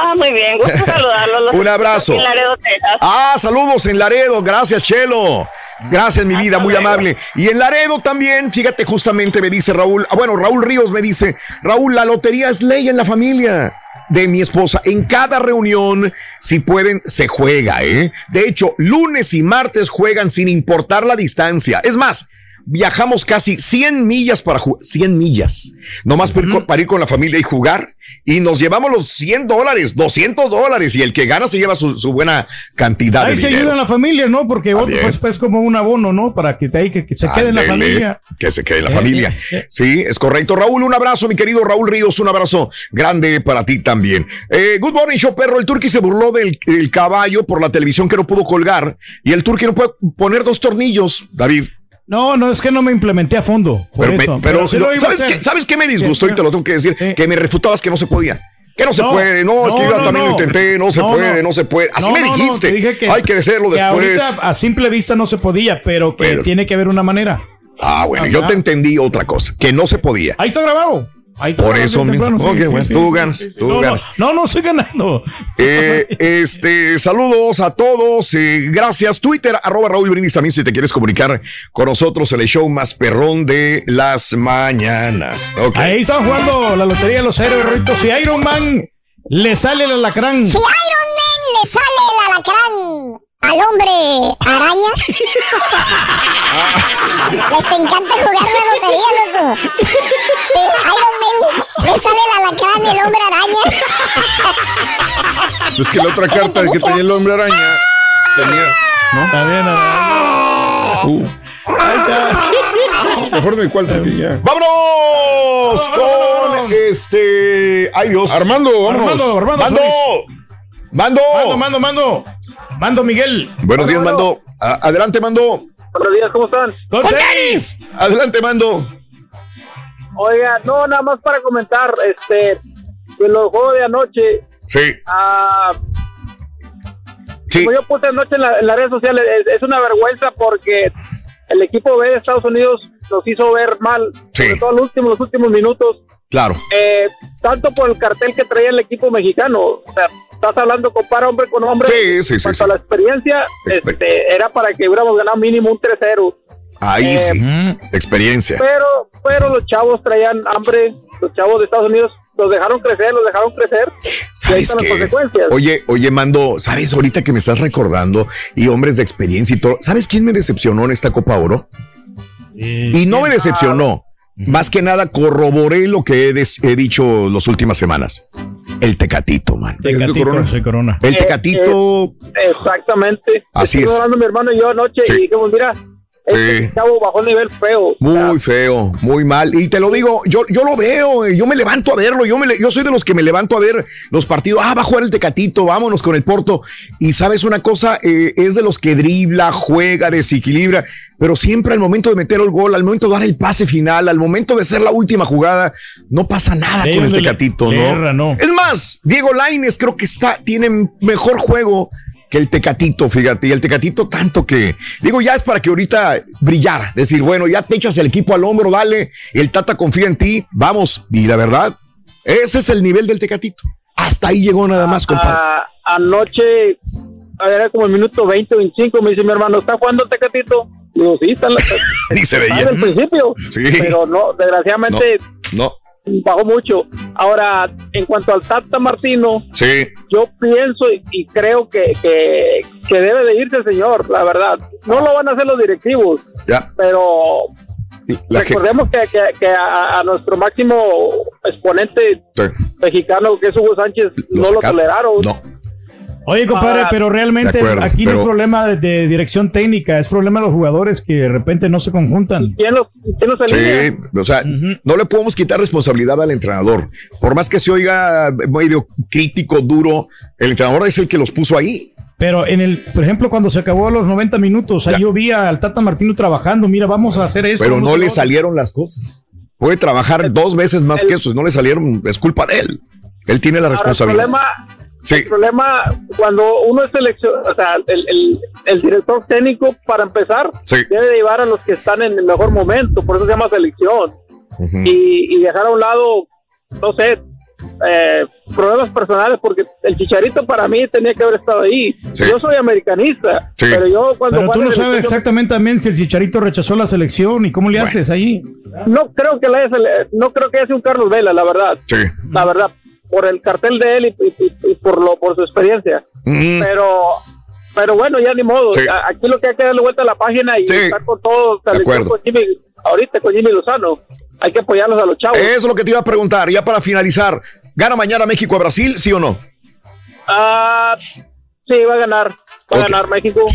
Ah, muy bien, gusto saludarlos. Un abrazo. En Laredo, Texas. Ah, saludos en Laredo. Gracias, Chelo. Gracias, mi vida, muy amable. Y en Laredo también, fíjate, justamente me dice Raúl, ah, bueno, Raúl Ríos me dice, Raúl, la lotería es ley en la familia de mi esposa. En cada reunión, si pueden, se juega, ¿eh? De hecho, lunes y martes juegan sin importar la distancia. Es más, viajamos casi 100 millas para jugar, 100 millas, nomás para, ir con la familia y jugar, y nos llevamos los 100 dólares, 200 dólares, y el que gana se lleva su, buena cantidad Ahí de se ayuda en la familia, ¿no? Porque otro, pues, pues, como un abono, ¿no? Para que, te, que, que se quede en la familia. Que se quede en la familia. Sí, es correcto. Raúl, un abrazo, mi querido Raúl Ríos, un abrazo grande para ti también. Eh, good morning, show perro. El turqui se burló del, del caballo por la televisión que no pudo colgar, y el turqui no puede poner dos tornillos, David. No, no, es que no me implementé a fondo. pero, ¿sabes, qué, ¿sabes qué me disgustó? Y te lo tengo que decir, que me refutabas que no se podía. Que no se puede, no, es que yo también lo intenté, no se puede, no, se puede. Así me dijiste. Dije que, hay que hacerlo después. a simple vista no se podía, pero que tiene que haber una manera. Ah, bueno, yo te entendí otra cosa, que no se podía. Ahí está grabado. Por eso mismo. tú ganas, tú no, ganas. No, no, estoy ganando. Eh, este, saludos a todos. Eh, gracias. Twitter, arroba Raúl Brindis también si te quieres comunicar con nosotros en el show más perrón de las mañanas. Ahí están jugando la lotería de los héroes, Si Iron Man le sale el alacrán. Si Iron Man le sale el alacrán al hombre araña. Les encanta jugar la lotería, loco. Iron Man le sale el alacrán el hombre araña. Es que la otra carta que tenía el hombre araña tenía. ¿No? También, uh. Mejor de cuál ya. ¡Vámonos! Con este. ¡Ay, Dios! Armando, vámonos. Armando, Armando. Mando. Mando. Mando, mando, mando. Mando Miguel. Buenos días, Mando. adelante, Mando. Buenos días, ¿cómo están? ¡Con Adelante, Mando. Oiga, no, nada más para comentar, este, en los juegos de anoche. Sí. Ah, sí. Como yo puse anoche en, las redes sociales, es, una vergüenza porque el equipo B de Estados Unidos nos hizo ver mal, sí. sobre todo los últimos, los últimos minutos. Claro. Eh, tanto por el cartel que traía el equipo mexicano. O sea, estás hablando compara hombre con hombre. Sí, sí, sí. la experiencia, este, era para que hubiéramos ganado mínimo un 3-0. Ahí eh, sí, experiencia. Pero, pero los chavos traían hambre, los chavos de Estados Unidos los dejaron crecer, los dejaron crecer. ¿Sabes qué? Oye, oye, Mando, ¿sabes ahorita que me estás recordando y hombres de experiencia y todo? ¿Sabes quién me decepcionó en esta Copa Oro? y no me decepcionó. Más que nada corroboré lo que he, dicho las últimas semanas. El tecatito, man. Tecatito, corona. El tecatito. Eh, eh, exactamente. Así es. hablando mi hermano y yo anoche y dijimos, mira, este chavo bajó nivel feo. Muy feo, muy mal. Y te lo digo, yo, yo lo veo, yo me levanto a verlo. Yo, me, yo soy de los que me levanto a ver los partidos. Ah, va a jugar el Tecatito, vámonos con el Porto. Y sabes una cosa, eh, es de los que dribla, juega, desequilibra, pero siempre al momento de meter el gol, al momento de dar el pase final, al momento de ser la última jugada, no pasa nada con el Tecatito, ¿no? no. Es más, Diego Laines creo que está, tiene mejor juego que el Tecatito, fíjate, y el Tecatito tanto que, digo, ya es para que ahorita brillar, decir, bueno, ya te echas el equipo al hombro, dale, el Tata confía en ti, vamos, y la verdad, ese es el nivel del Tecatito. Hasta ahí llegó nada más, compadre. Ah, anoche, era como el minuto 20, 25, me dice mi hermano, ¿está jugando el Tecatito? Digo, sí, está en la... Ni se veía. Desde el principio. Sí. Pero no, desgraciadamente... no. Bajó mucho. Ahora, en cuanto al Tata Martino, sí. yo pienso y, creo que, que, debe de irse el señor, la verdad. No lo van a hacer los directivos, ya. pero recordemos que, que, a, nuestro máximo exponente mexicano, que es Hugo Sánchez, no lo toleraron. No. Oye, compadre, ah, pero realmente aquí no es problema de, dirección técnica, es problema de los jugadores que de repente no se conjuntan. ¿Quién los, sí, o sea, no le podemos quitar responsabilidad al entrenador. Por más que se oiga medio crítico, duro, el entrenador es el que los puso ahí. Pero en el, por ejemplo, cuando se acabó los 90 minutos, ahí yo vi al Tata Martino trabajando, mira, vamos a hacer esto. Pero no le salieron las cosas. Puede trabajar dos veces más que eso, no le salieron, es culpa de él. Él tiene la responsabilidad. el problema, el problema cuando uno es selección, o sea, el, el, director técnico, para empezar, debe llevar a los que están en el mejor momento, por eso se llama selección. y, y, dejar a un lado, no sé, eh, problemas personales, porque el chicharito para mí tenía que haber estado ahí. Yo soy americanista, pero yo cuando. Pero tú no sabes exactamente también si el chicharito rechazó la selección y cómo le haces ahí. No creo que le no creo que haya un Carlos Vela, la verdad. La verdad por el cartel de él y, por lo por su experiencia. Pero pero bueno, ya ni modo. Aquí lo que hay que darle vuelta a la página y estar con todos. ahorita con Jimmy Lozano. Hay que apoyarlos a los chavos. Eso es lo que te iba a preguntar. Ya para finalizar, ¿gana mañana México a Brasil, sí o no? Ah, sí, va a ganar va a ganar México.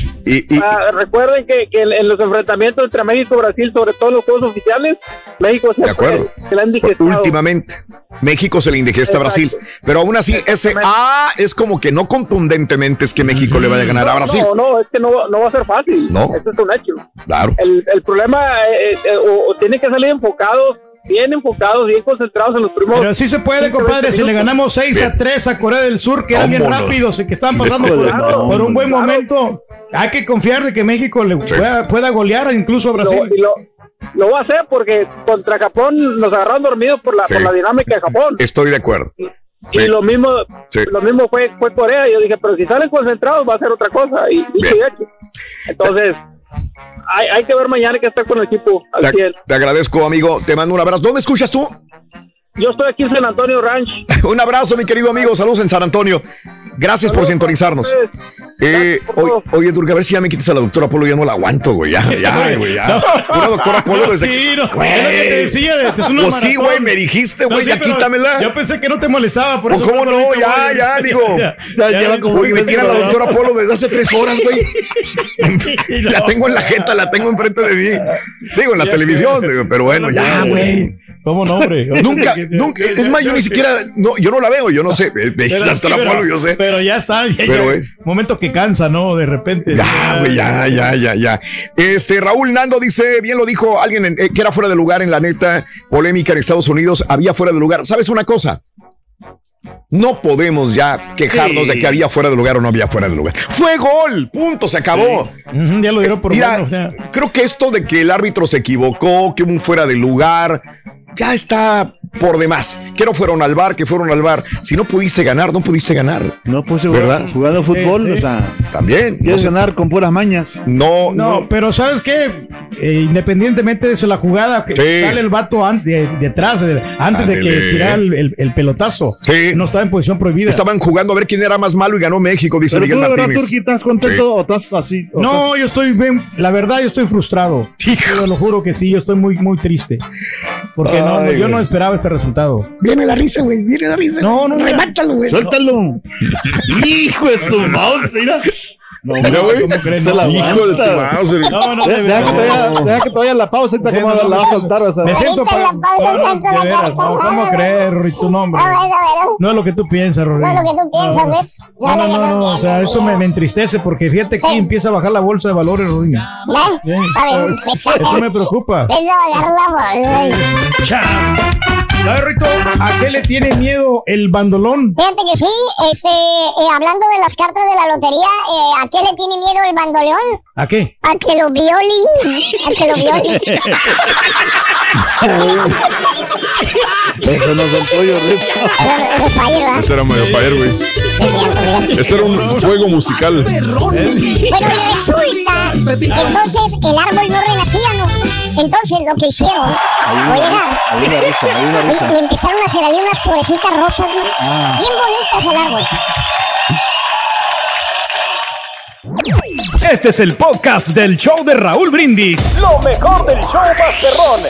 Ah, recuerden que, en, los enfrentamientos entre México y Brasil, sobre todo en los juegos oficiales, México se, de acuerdo. se le Últimamente, México se le indigesta a Brasil. Pero aún así, ese A es como que no contundentemente es que México le vaya a ganar a Brasil. No, no, es que no, va a ser fácil. No. Eso es un hecho. Claro. El, problema, eh, eh, o, tiene que salir enfocados bien enfocados, bien concentrados en los primeros. Pero sí se puede, compadre. Si le ganamos 6 a 3 a Corea del Sur, que eran bien rápidos y que están pasando por, un buen momento, hay que confiar de que México le pueda, golear incluso a Brasil. Lo, va a hacer porque contra Japón nos agarraron dormidos por la, por la dinámica de Japón. Estoy de acuerdo. Y lo mismo, lo mismo fue, fue Corea. Yo dije, pero si salen concentrados va a ser otra cosa. Y, Entonces, hay, que ver mañana que está con el equipo al te, te agradezco, amigo. Te mando un abrazo. ¿Dónde escuchas tú? Yo estoy aquí en San Antonio Ranch. un abrazo, mi querido amigo. Saludos en San Antonio. Gracias por sintonizarnos. Eh, oye, Durga, a ver si ya me quitas a la doctora Polo. Ya no la aguanto, güey. Ya, ya, güey. Ya. Una doctora Polo desde. Sí, no. Güey. Es lo que te decía. Es una pues sí, güey, me dijiste, güey, ya quítamela. Yo pensé que no te molestaba. Por pues, ¿Cómo no? Ya, ya, digo. Ya, lleva como. Oye, me tira la doctora Polo desde hace tres horas, güey. la tengo en la jeta, la tengo enfrente de mí. Digo, en la televisión, pero bueno, ya, güey. ¿Cómo no, hombre? nunca, nunca. Es más, yo ni siquiera. No, yo no la veo, yo no sé. La doctora Polo, yo sé. Pero ya está. pero es. Momento que cansa, ¿no? De repente. Ya, güey, ya, ya, ya, ya. Este, Raúl Nando dice, bien lo dijo alguien eh, que era fuera de lugar en la neta, polémica en Estados Unidos, había fuera de lugar. ¿Sabes una cosa? No podemos ya quejarnos de que había fuera de lugar o no había fuera de lugar. Fue gol, punto, se acabó. ya lo dieron por Mira, Creo que esto de que el árbitro se equivocó, que un fuera de lugar, ya está por demás. Que no fueron al bar, que fueron al bar. Si no pudiste ganar, no pudiste ganar. No puse ¿verdad? Jugando fútbol, o sea. También. Quieres ganar con puras mañas. No, no. pero ¿sabes qué? Eh, independientemente de eso, la jugada, que sale el vato detrás, antes de que tirara el, pelotazo. Sí. No estaba en posición prohibida. Estaban jugando a ver quién era más malo y ganó México, dice Miguel Martínez. ¿Estás contento o estás así? no, yo estoy bien. La verdad, yo estoy frustrado. Yo lo juro que sí, yo estoy muy, muy triste. Porque no, yo no esperaba este resultado. Viene la risa, güey. Viene la risa. No, no. Remátalo, güey. Suéltalo. Hijo de su mouse, mira. No, no, güey. Se la hijo de tu mouse. No, no, deja, que todavía, deja que todavía la pausa, ahorita como la va a soltar, o sea. Me siento para. ¿Cómo creer, Rory, tu nombre? No es lo que tú piensas, Rory. No es lo que tú piensas, ¿ves? No, no, no, no, o sea, esto me, me entristece porque fíjate que empieza a bajar la bolsa de valores, Rory. ¿No? Eso me preocupa. Chao. ¿Sabes, Rito? ¿A qué le tiene miedo el bandolón? Fíjate que sí, este, eh, hablando de las cartas de la lotería, eh, ¿a qué le tiene miedo el bandolón? ¿A qué? A que lo violin. A que lo violin. Eso no son tuyos, Ese era medio fire, güey. Ese era un juego musical. Bueno, resulta, entonces el árbol no renacía, ¿no? Entonces lo que hicieron, oiga, y, empezaron a hacer ahí unas florecitas rosas, ¿no? Ah. Bien bonitas el árbol. Este es el podcast del show de Raúl Brindis. Lo mejor del show Masterrón.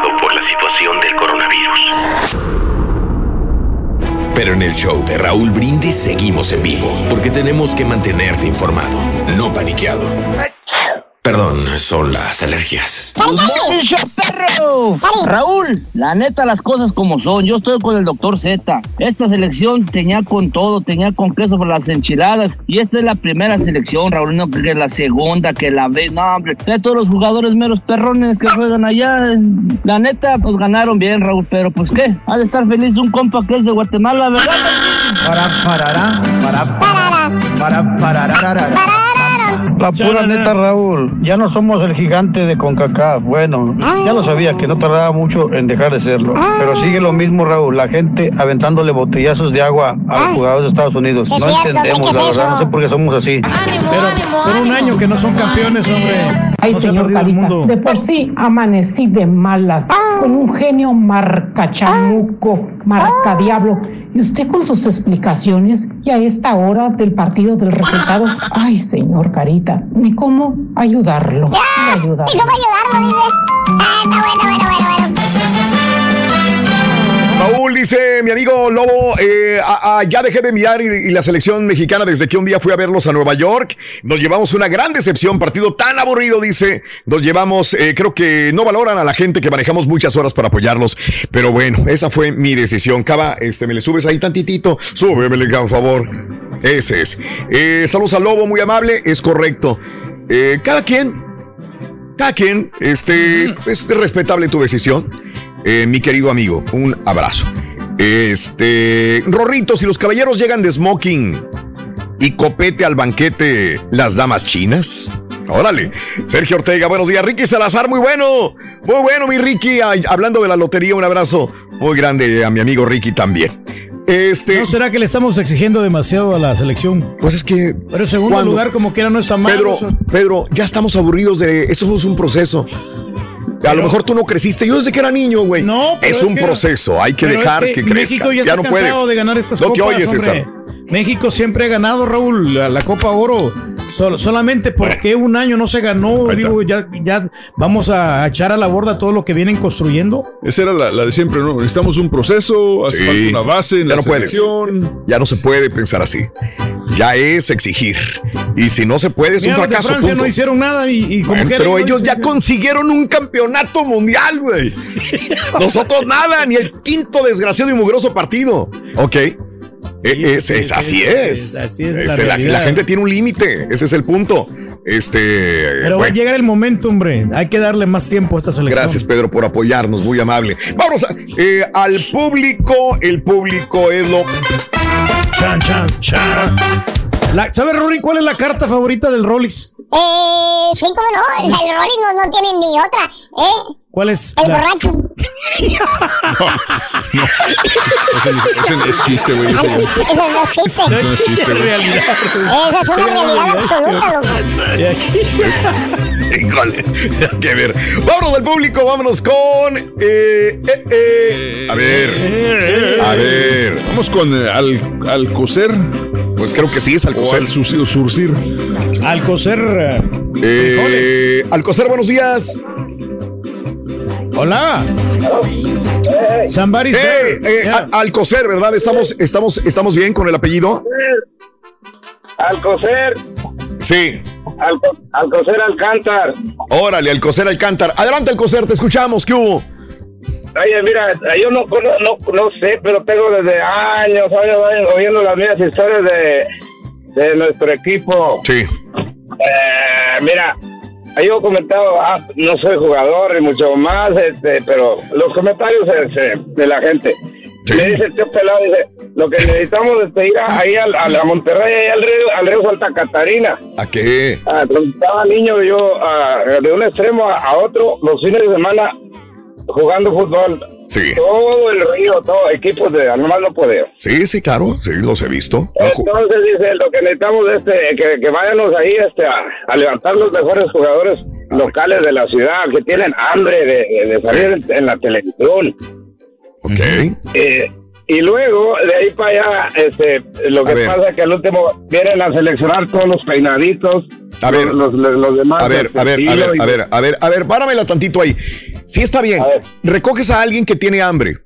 Por la situación del coronavirus. Pero en el show de Raúl Brindis seguimos en vivo, porque tenemos que mantenerte informado, no paniqueado. Perdón, son las alergias. ¡Mucho perro! Raúl, la neta, las cosas como son. Yo estoy con el doctor Z. Esta selección tenía con todo, tenía con queso para las enchiladas. Y esta es la primera selección, Raúl. No que la segunda, que la ve. No, hombre. De todos los jugadores meros perrones que juegan allá. La neta, pues ganaron bien, Raúl. Pero pues qué, ha de estar feliz un compa que es de Guatemala, ¿verdad? Para, parará, para, para, para, La pura neta, Raúl, ya no somos el gigante de CONCACAF. Bueno, ya lo sabía que no tardaba mucho en dejar de serlo. Pero sigue lo mismo, Raúl, la gente aventándole botellazos de agua a los jugadores de Estados Unidos. Es No cierto, entendemos, ¿qué la verdad, no sé por qué somos así. Pero por un año que no son campeones, hombre. Ay, No señor Carita, mundo. de por sí amanecí de malas, con un genio marcachamuco, marcadiablo. Y usted con sus explicaciones y a esta hora del partido del resultado. Ay, señor Carita, ni cómo ayudarlo. Ni ayudarlo. ¿Y cómo ayudarlo, dice? Ah, está bueno, bueno, bueno, bueno. Raúl dice, mi amigo Lobo, eh, a- a- ya dejé de enviar y, y la selección mexicana desde que un día fui a verlos a Nueva York. Nos llevamos una gran decepción, partido tan aburrido, dice. Nos llevamos, eh, creo que no valoran a la gente que manejamos muchas horas para apoyarlos. Pero bueno, esa fue mi decisión. Cava, este, me le subes ahí tantitito. Súbemele, por favor. Ese es. Eh, saludos al Lobo, muy amable. Es correcto. Eh, cada quien cada quien, este, es respetable tu decisión. Eh, mi querido amigo, un abrazo. Este, Rorrito, si los caballeros llegan de smoking y copete al banquete, las damas chinas. Órale, Sergio Ortega, buenos días. Ricky Salazar, muy bueno. Muy bueno, mi Ricky. Ay, hablando de la lotería, un abrazo muy grande a mi amigo Ricky también. Este. ¿No será que le estamos exigiendo demasiado a la selección? Pues es que. Pero segundo ¿cuándo? lugar, como quiera, no está mal. Pedro, eso. Pedro, ya estamos aburridos de eso es un proceso. A lo mejor tú no creciste. Yo desde que era niño, güey. No, pero es, es un que- proceso. Hay que es dejar que que, crezca. México ya está no puedes. de ganar estas no copas, te oyes, hombre. César. México siempre ha ganado, Raúl, la, la Copa Oro. Sol- solamente porque un año no se ganó, digo, ya, ya vamos a echar a la borda todo lo que vienen construyendo. Esa era la, la de siempre, ¿no? Necesitamos un proceso, hace Sí. falta una base en Ya la no puedes. selección. Ya no se puede pensar así. Ya es exigir. Y si no se puede, es Mira, un fracaso. Francia punto. no hicieron nada y, y como Bueno, que pero ellos ya consiguieron un campeonato mundial, güey. Nosotros nada, ni el quinto desgraciado y mugroso partido. Ok. Es, es- así es. así es la la, realidad. la gente tiene un límite. Ese es el punto. Este. Pero va a llegar el momento, hombre. Hay que darle más tiempo a esta selección. Gracias, Pedro, por apoyarnos, muy amable. Vamos a- eh, al público. El público es lo. Chan, chan, chan. La- ¿Sabes, Rory, cuál es la carta favorita del Rolex? Eh, sí, cómo no. El Rory no, no tiene ni otra. ¿Eh? ¿Cuál es? El la- borracho. Ese, ese no es chiste, güey. ese- Eso no es chiste. Eso no es chiste, güey. Esa es una realidad absoluta, loco. Que ver. Vámonos del público, vámonos con. eh, eh, eh. A ver. A ver. Vamos con eh, al, al coser. Pues creo que sí es al O coser. al surcir. surcir. Al coser. Eh, Alcocer, buenos días. Hola. Somebody's Eh, there. eh, Al- Alcocer, ¿verdad? Estamos, estamos, estamos bien con el apellido. Alcocer, Sí. Alco- Alcocer Alcántar. Órale, Alcocer Alcántar. Adelante, Alcocer, te escuchamos. ¿Qué hubo? Oye, mira, yo no, no, no sé, pero tengo desde años, años, años oyendo las mismas historias de, de nuestro equipo. Sí. Eh, mira, yo he comentado, ah, no soy jugador ni mucho más, este, pero los comentarios de, de- la gente. Le dice el tío pelado, dice, lo que necesitamos es ir ahí a, a, Monterrey, ahí al río, al río Santa Catarina. ¿A qué? Ah, estaba niño yo de un extremo a, otro los fines de semana jugando fútbol. Sí. Todo el río, todo, equipos de nomás no poder. Sí, sí, claro, sí, los he visto. Entonces dice, lo que necesitamos es este, que, que váyanos ahí este, a, levantar los mejores jugadores locales de la ciudad, que tienen hambre de, salir en, la televisión. Ok. Eh, y luego, de ahí para allá, este, lo que pasa es que al último vienen a seleccionar todos los peinaditos. A ver, los, los, demás. A ver, a ver, a ver, a ver, a ver, a ver, páramela tantito ahí. Sí está bien. Recoges a alguien que tiene hambre.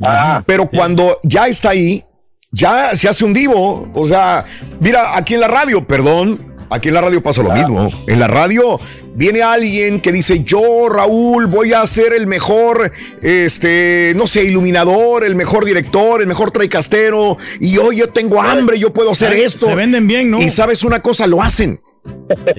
Ah, pero cuando ya está ahí, ya se hace un divo. O sea, mira, aquí en la radio, perdón, Aquí en la radio pasa lo mismo. En la radio viene alguien que dice, yo, Raúl, voy a ser el mejor, este, no sé, iluminador, el mejor director, el mejor traicastero, y hoy yo tengo hambre, yo puedo hacer esto. Se venden bien, ¿no? Y sabes una cosa, lo hacen.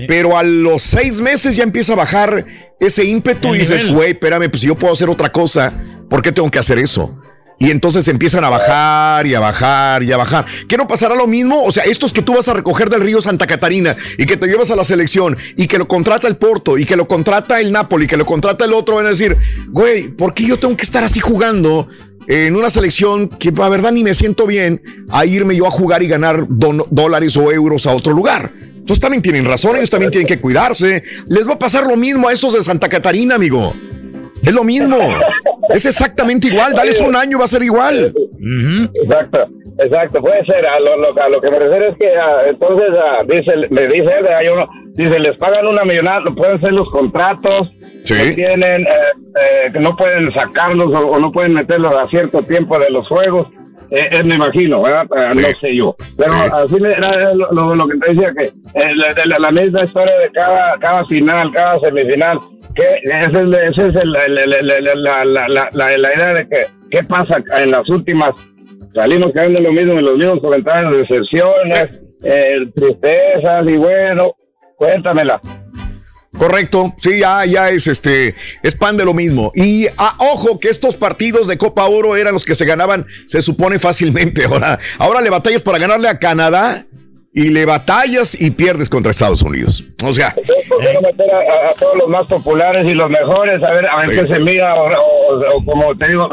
Pero a los seis meses ya empieza a bajar ese ímpetu y dices, güey, espérame, pues si yo puedo hacer otra cosa, ¿por qué tengo que hacer eso? Y entonces empiezan a bajar y a bajar y a bajar. ¿Qué no pasará lo mismo? O sea, estos que tú vas a recoger del río Santa Catarina y que te llevas a la selección y que lo contrata el Porto y que lo contrata el Napoli y que lo contrata el otro, van a decir, güey, ¿por qué yo tengo que estar así jugando en una selección que la verdad ni me siento bien a irme yo a jugar y ganar dólares o euros a otro lugar? Entonces también tienen razón, ellos también tienen que cuidarse. Les va a pasar lo mismo a esos de Santa Catarina, amigo. Es lo mismo. Es exactamente igual. Dales un año, va a ser igual. Exacto, exacto. Puede ser. A lo, que me refiero es que ah, entonces ah, dice, me dice hay uno, dice, les pagan una millonada, pueden ser los contratos, sí. que tienen, eh, eh, que no pueden sacarlos o, no pueden meterlos a cierto tiempo de los juegos. Eh, me imagino, ¿verdad? No sé yo. Pero así era lo, que te decía, que la, la, misma historia de cada, cada final, cada semifinal, que esa es, es la, la, idea de que qué pasa en las últimas. Salimos cayendo lo mismo en los mismos comentarios, decepciones, eh, tristezas y bueno, cuéntamela. Correcto, sí, ya, ya es este, es pan de lo mismo. Y ah, ojo que estos partidos de Copa Oro eran los que se ganaban, se supone fácilmente. Ahora, ahora le batallas para ganarle a Canadá y le batallas y pierdes contra Estados Unidos. O sea, meter a, todos los más populares y los mejores, a ver, a ver qué se mira, o, como te digo,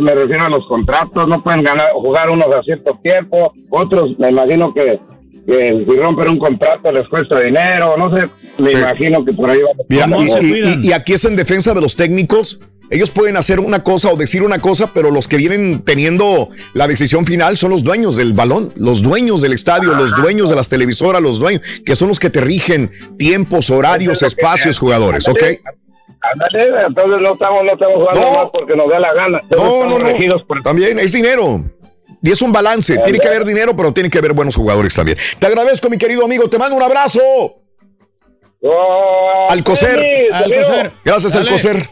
me refiero a los contratos, no pueden ganar, jugar unos a cierto tiempo, otros me imagino que, si rompen un contrato les cuesta dinero, no sé, me imagino que por ahí va a y aquí es en defensa de los técnicos ellos pueden hacer una cosa o decir una cosa, pero los que vienen teniendo la decisión final son los dueños del balón, los dueños del estadio, los dueños de las televisoras, los dueños, que son los que te rigen tiempos, horarios, espacios, jugadores, ¿ok? Ándale, entonces no estamos, no estamos jugando más porque nos da la gana. No, no, no. También es dinero. Y es un balance. Tiene que haber dinero, pero tiene que haber buenos jugadores también. Te agradezco, mi querido amigo. Te mando un abrazo. al coser. Gracias, al coser.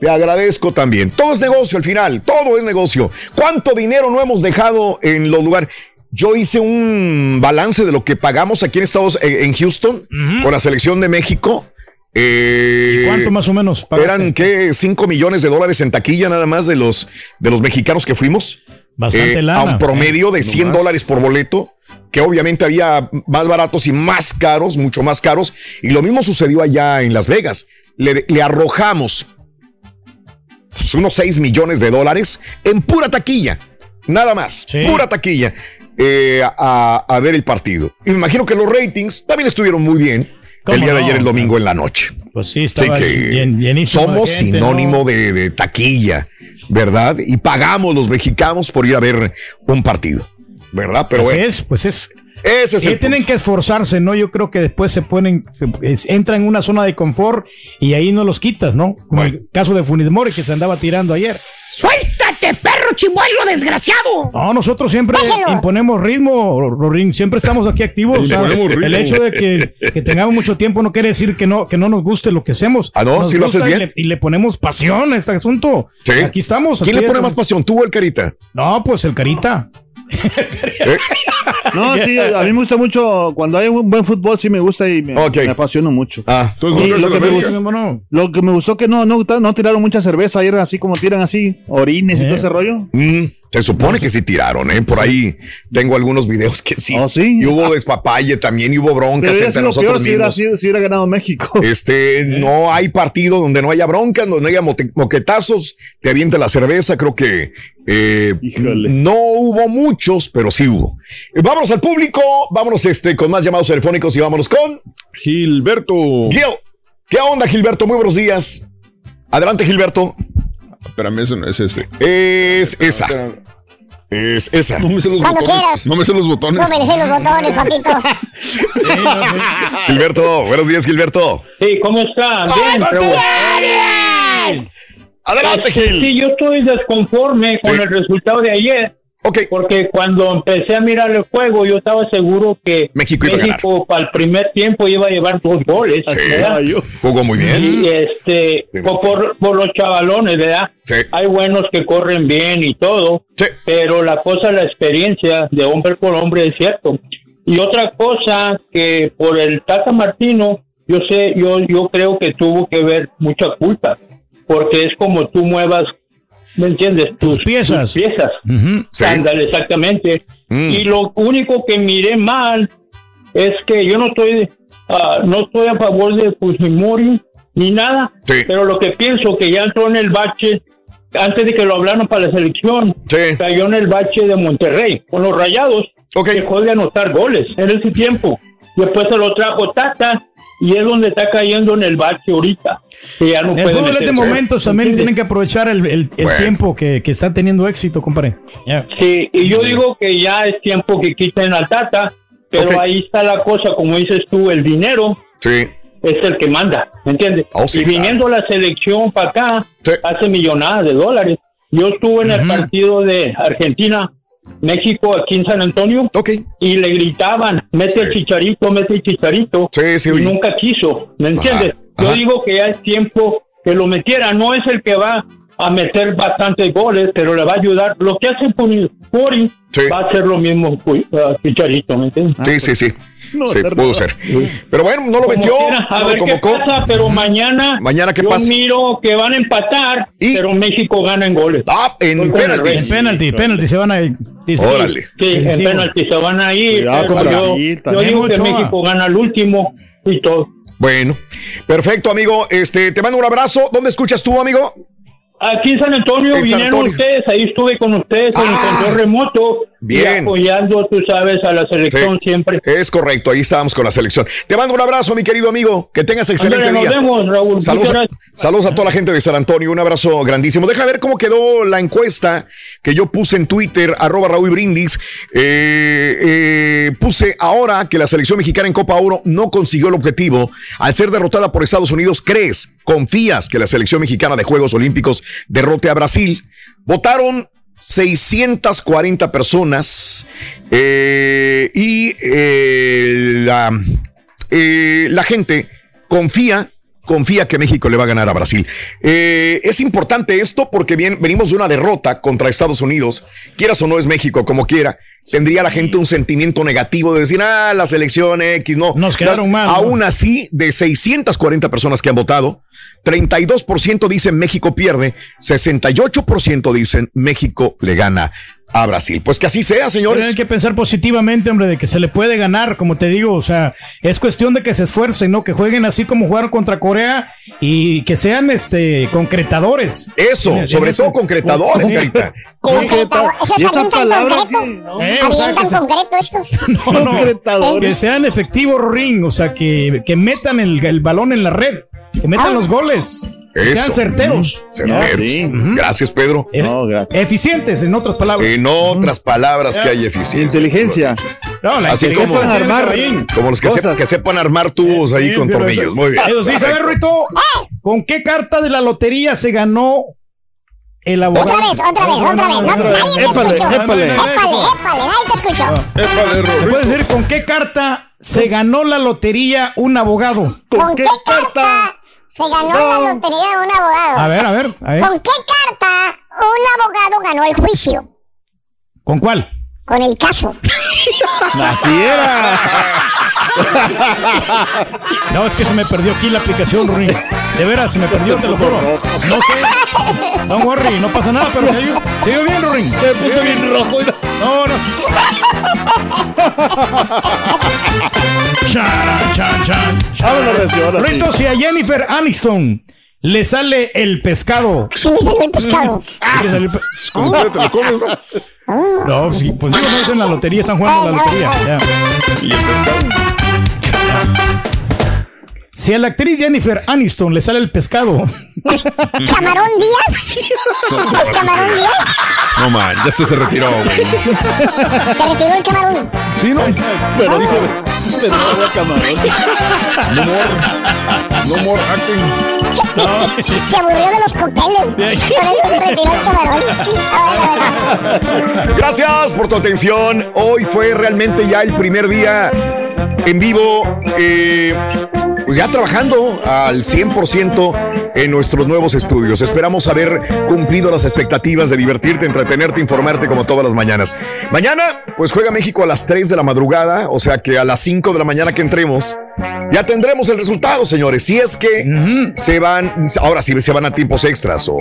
Te agradezco también. Todo es negocio al final, todo es negocio. ¿Cuánto dinero no hemos dejado en los lugares? Yo hice un balance de lo que pagamos aquí en Estados eh, en Houston con la selección de México. Eh, ¿Cuánto más o menos? Eran que 5 millones de dólares en taquilla nada más de los de los mexicanos que fuimos. Bastante eh, A un promedio de 100 dólares por boleto que obviamente había más baratos y más caros, mucho más caros. Y lo mismo sucedió allá en Las Vegas. Le, le arrojamos pues, unos 6 millones de dólares en pura taquilla. Nada más, pura taquilla eh, a, ver el partido. Y me imagino que los ratings también estuvieron muy bien el día de ayer, el domingo en la noche. Pues sí, estaba bien, Somos sinónimo de, taquilla, ¿verdad? Y pagamos los mexicanos por ir a ver un partido, ¿verdad? Pero pues es, pues es ese es tienen que esforzarse, ¿no? Yo creo que después se ponen, entran en una zona de confort y ahí no los quitas, ¿no? Como el caso de Funes Mori que se andaba tirando ayer. ¡Suéltate, perro chimuelo desgraciado! No, nosotros siempre imponemos ritmo, Rorín, siempre estamos aquí activos. el hecho de que, tengamos mucho tiempo no quiere decir que no, que no nos guste lo que hacemos. Ah, no, si lo haces bien. Y le, ponemos pasión a este asunto. Sí. Aquí estamos. ¿Quién le pone más pasión, tú o el Carita? No, pues el Carita. No, sí, a mí me gusta mucho. Cuando hay un buen fútbol, sí me gusta y me, apasiona mucho. Ah, lo, que me gustó, lo que me gustó que no, no, no tiraron mucha cerveza ayer, así como tiran así, orines y todo ese rollo. Mm. Se supone que sí tiraron, ¿eh? Por ahí tengo algunos videos que sí. ¿Oh, sí? Y hubo despapalle también, y hubo broncas Debería entre nosotros peor si hubiera, mismos. si hubiera ganado México. Este, no hay partido donde no haya broncas, donde no haya moquetazos, te avienta la cerveza, creo que eh, no hubo muchos, pero sí hubo. Eh, vámonos al público, vámonos este, con más llamados telefónicos y vámonos con Gilberto. Gil. ¿Qué onda, Gilberto? Muy buenos días. Adelante, Gilberto. Espérame, eso no es este. Es esa. Es esa. No me sé los Cuando botones. quieras. No me sé los botones. No me sé los botones, papito. Gilberto, buenos días, Gilberto. Sí, ¿cómo están? Bien, pero... Adelante, Gil. Sí, yo estoy desconforme con el resultado de ayer. Porque cuando empecé a mirar el juego, yo estaba seguro que México iba a ganar. para el primer tiempo iba a llevar dos goles. ¿verdad? Jugó muy bien. Y este, por, por- por los chavalones, ¿verdad? Hay buenos que corren bien y todo, pero la cosa, la experiencia de hombre por hombre es cierto. Y otra cosa que por el Tata Martino, yo sé, yo, yo creo que tuvo que ver mucha culpa, porque es como tú muevas, ¿me entiendes? Tus, piezas. piezas. Ándale, exactamente. Y lo único que miré mal es que yo no estoy, ah, no estoy a favor de Fujimori ni nada, pero lo que pienso que ya entró en el bache antes de que lo hablaron para la selección, cayó en el bache de Monterrey con los Rayados, que juega a anotar goles en ese tiempo. Después se lo trajo Tata y es donde está cayendo en el bache ahorita. Que ya no El puede fútbol es de momentos, también ¿Entiendes? tienen que aprovechar el, el- el tiempo que, que está teniendo éxito, compadre. Ya. Sí, y yo digo que ya es tiempo que quiten al Tata, pero ahí está la cosa, como dices tú, el dinero Sí. es el que manda, ¿me entiendes? y viniendo la selección para acá, hace millonadas de dólares. Yo estuve en el partido de Argentina, México, aquí en San Antonio, y le gritaban, mete el chicharito, mete el chicharito, y nunca quiso, ¿me entiendes? Yo digo que ya es tiempo que lo metiera, no es el que va a meter bastantes goles, pero le va a ayudar. Lo que hace Puri, Puri va a hacer lo mismo uh, Chicharito, ¿me entiendes? Sí, sí, sí. sí, pudo ser. Pero bueno, no lo Como metió, quiera, a no ver lo qué convocó. pasa, pero mañana, Mañana, ¿qué yo pasa? miro que van a empatar, pero México gana en goles. Ah, en con el penaltis. En penalti, penalti, se van a ir. Órale. Sí, en penalti se van a ir. Cuidado yo, digo que Ochoa. México gana el último y todo. Bueno, perfecto, amigo. Este, te mando un abrazo. ¿Dónde escuchas tú, amigo? Aquí en San Antonio En San vinieron Antonio. ustedes, ahí estuve con ustedes en el control remoto Bien. y apoyando, tú sabes, a la selección siempre. Es correcto, ahí estábamos con la selección. Te mando un abrazo, mi querido amigo. Que tengas excelente nos día. vemos, Raúl. Saludos, a- saludos a toda la gente de San Antonio. Un abrazo grandísimo. Deja ver cómo quedó la encuesta que yo puse en Twitter, arroba Raúl Brindis. Eh, eh, puse ahora que la selección mexicana en Copa Oro no consiguió el objetivo al ser derrotada por Estados Unidos. ¿Crees, confías que la selección mexicana de Juegos Olímpicos derrote a Brasil? Votaron 640 personas eh, y eh, la, eh, la gente confía confía que México le va a ganar a Brasil. Eh, es importante esto porque bien, venimos de una derrota contra Estados Unidos, quieras o no es México, como quiera, tendría la gente un sentimiento negativo de decir, ah, la selección X, no. Nos quedaron mal, ¿no? Aún así, de 640 personas que han votado, 32% dicen México pierde, 68% dicen México le gana a Brasil. Pues que así sea, Pero señores. hay que pensar positivamente, hombre, de que se le puede ganar, como te digo, o sea, es cuestión de que se esfuercen, ¿no? Que jueguen así como jugaron contra Corea y que sean este concretadores. Eso, En- sobre todo concretadores, Sí. Carita. Concretador. Esa ¿Y esa avientan palabra. Eh, o sea, Avientan que se- concreto estos. No, no, que sean efectivos, Ring, o sea, que, que metan el, el balón en la red, que metan Ah. los goles, que sean Eso. certeros. Certeros. Gracias, Pedro. Eh, Eficientes, en otras palabras. En otras palabras que hay eficiencia. Inteligencia. No, la Así inteligencia como, caballín. como los que, que sepan armar tubos ahí Sí, con tornillos. eso- Muy bien. Eso sí, ¿sabes, Ruito? ¿Con qué carta de la lotería se ganó el abogado? Otra vez, otra vez, otra vez. No, nadie te Épale, escuchó. épale. Épale, épale, nadie te escuchó. ¿Me puedes decir con qué carta se ganó la lotería un abogado? ¿Con qué carta se ganó la lotería de un abogado? A ver, a ver, a ver. ¿Con qué carta un abogado ganó el juicio? ¿Con cuál? Con el caso. Así era. No, es que se me perdió aquí la aplicación, Ruin. De veras, se me perdió, te lo juro. No sé. No worry, no pasa nada, pero se oyó bien, Ruin. Se puso bien rojo. No, no. Chan, chan, chan. Rito, si a Jennifer Aniston le sale el pescado. Sí, salió el pescado. ¿Qué le salió el pe- Como quiera te lo comes, ¿no? No, sí, pues digo, no es en la lotería, están jugando la lotería. Si a la actriz Jennifer Aniston le sale el pescado, ¿Camarón Díaz? ¿Camarón Díaz? No, man, ya se, se retiró, güey. Se retiró el camarón. Sí, no. Pero dijo, pero no había camarón. No more. No more acting. Se aburrió de los cócteles. Por eso se retiró el camarón. A ver, a ver. Gracias por tu atención. Hoy fue realmente ya el primer día en vivo, eh, pues ya trabajando al 100% en nuestros nuevos estudios. Esperamos haber cumplido las expectativas de divertirte, entretenerte, informarte como todas las mañanas. Mañana, pues juega México a las 3 de la madrugada, o sea que a las 5 de la mañana que entremos, ya tendremos el resultado, señores. Si es que se van, ahora sí se van a tiempos extras o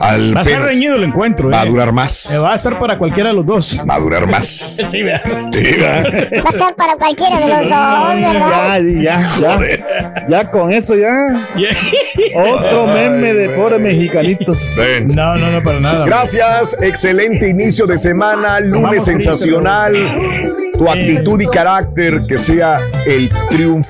al va a ser reñido el encuentro. Va a eh. durar más. Eh, Va a ser para cualquiera de los dos. Va a durar más. Sí, ¿verdad? Va a ser para cualquiera de los dos, ¿verdad? Ya, ya, ya. Ya con eso ya. Otro meme de pobres mexicanitos. Ven. No, no, no, para nada. Gracias, excelente inicio de semana, lunes sensacional. Tu actitud y carácter que sea el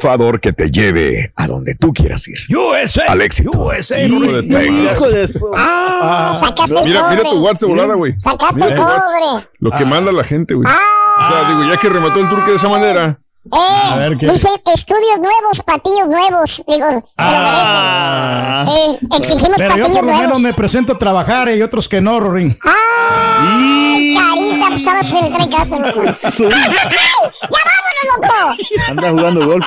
triunfador que te lleve a donde tú quieras ir. USA. Al éxito. USA. Hijo de de eso. Ah, sacaste el Mira, mira tu. WhatsApp volada, güey. Sacaste Mira el cobre. Lo que manda la gente, güey. Ah, O sea, digo, ya que remató el turque de esa manera. Eh, ver, ¿qué? dice estudios nuevos, patillos nuevos. Digo, se Ah. lo merecen. Sí, exigimos Pero yo patillos por lo menos nuevos. me presento a trabajar y otros que no, Rorín. Ay, carita, pues estabas en el tren loco. ¡Ay! ¡Ya vámonos, loco! Anda jugando golf.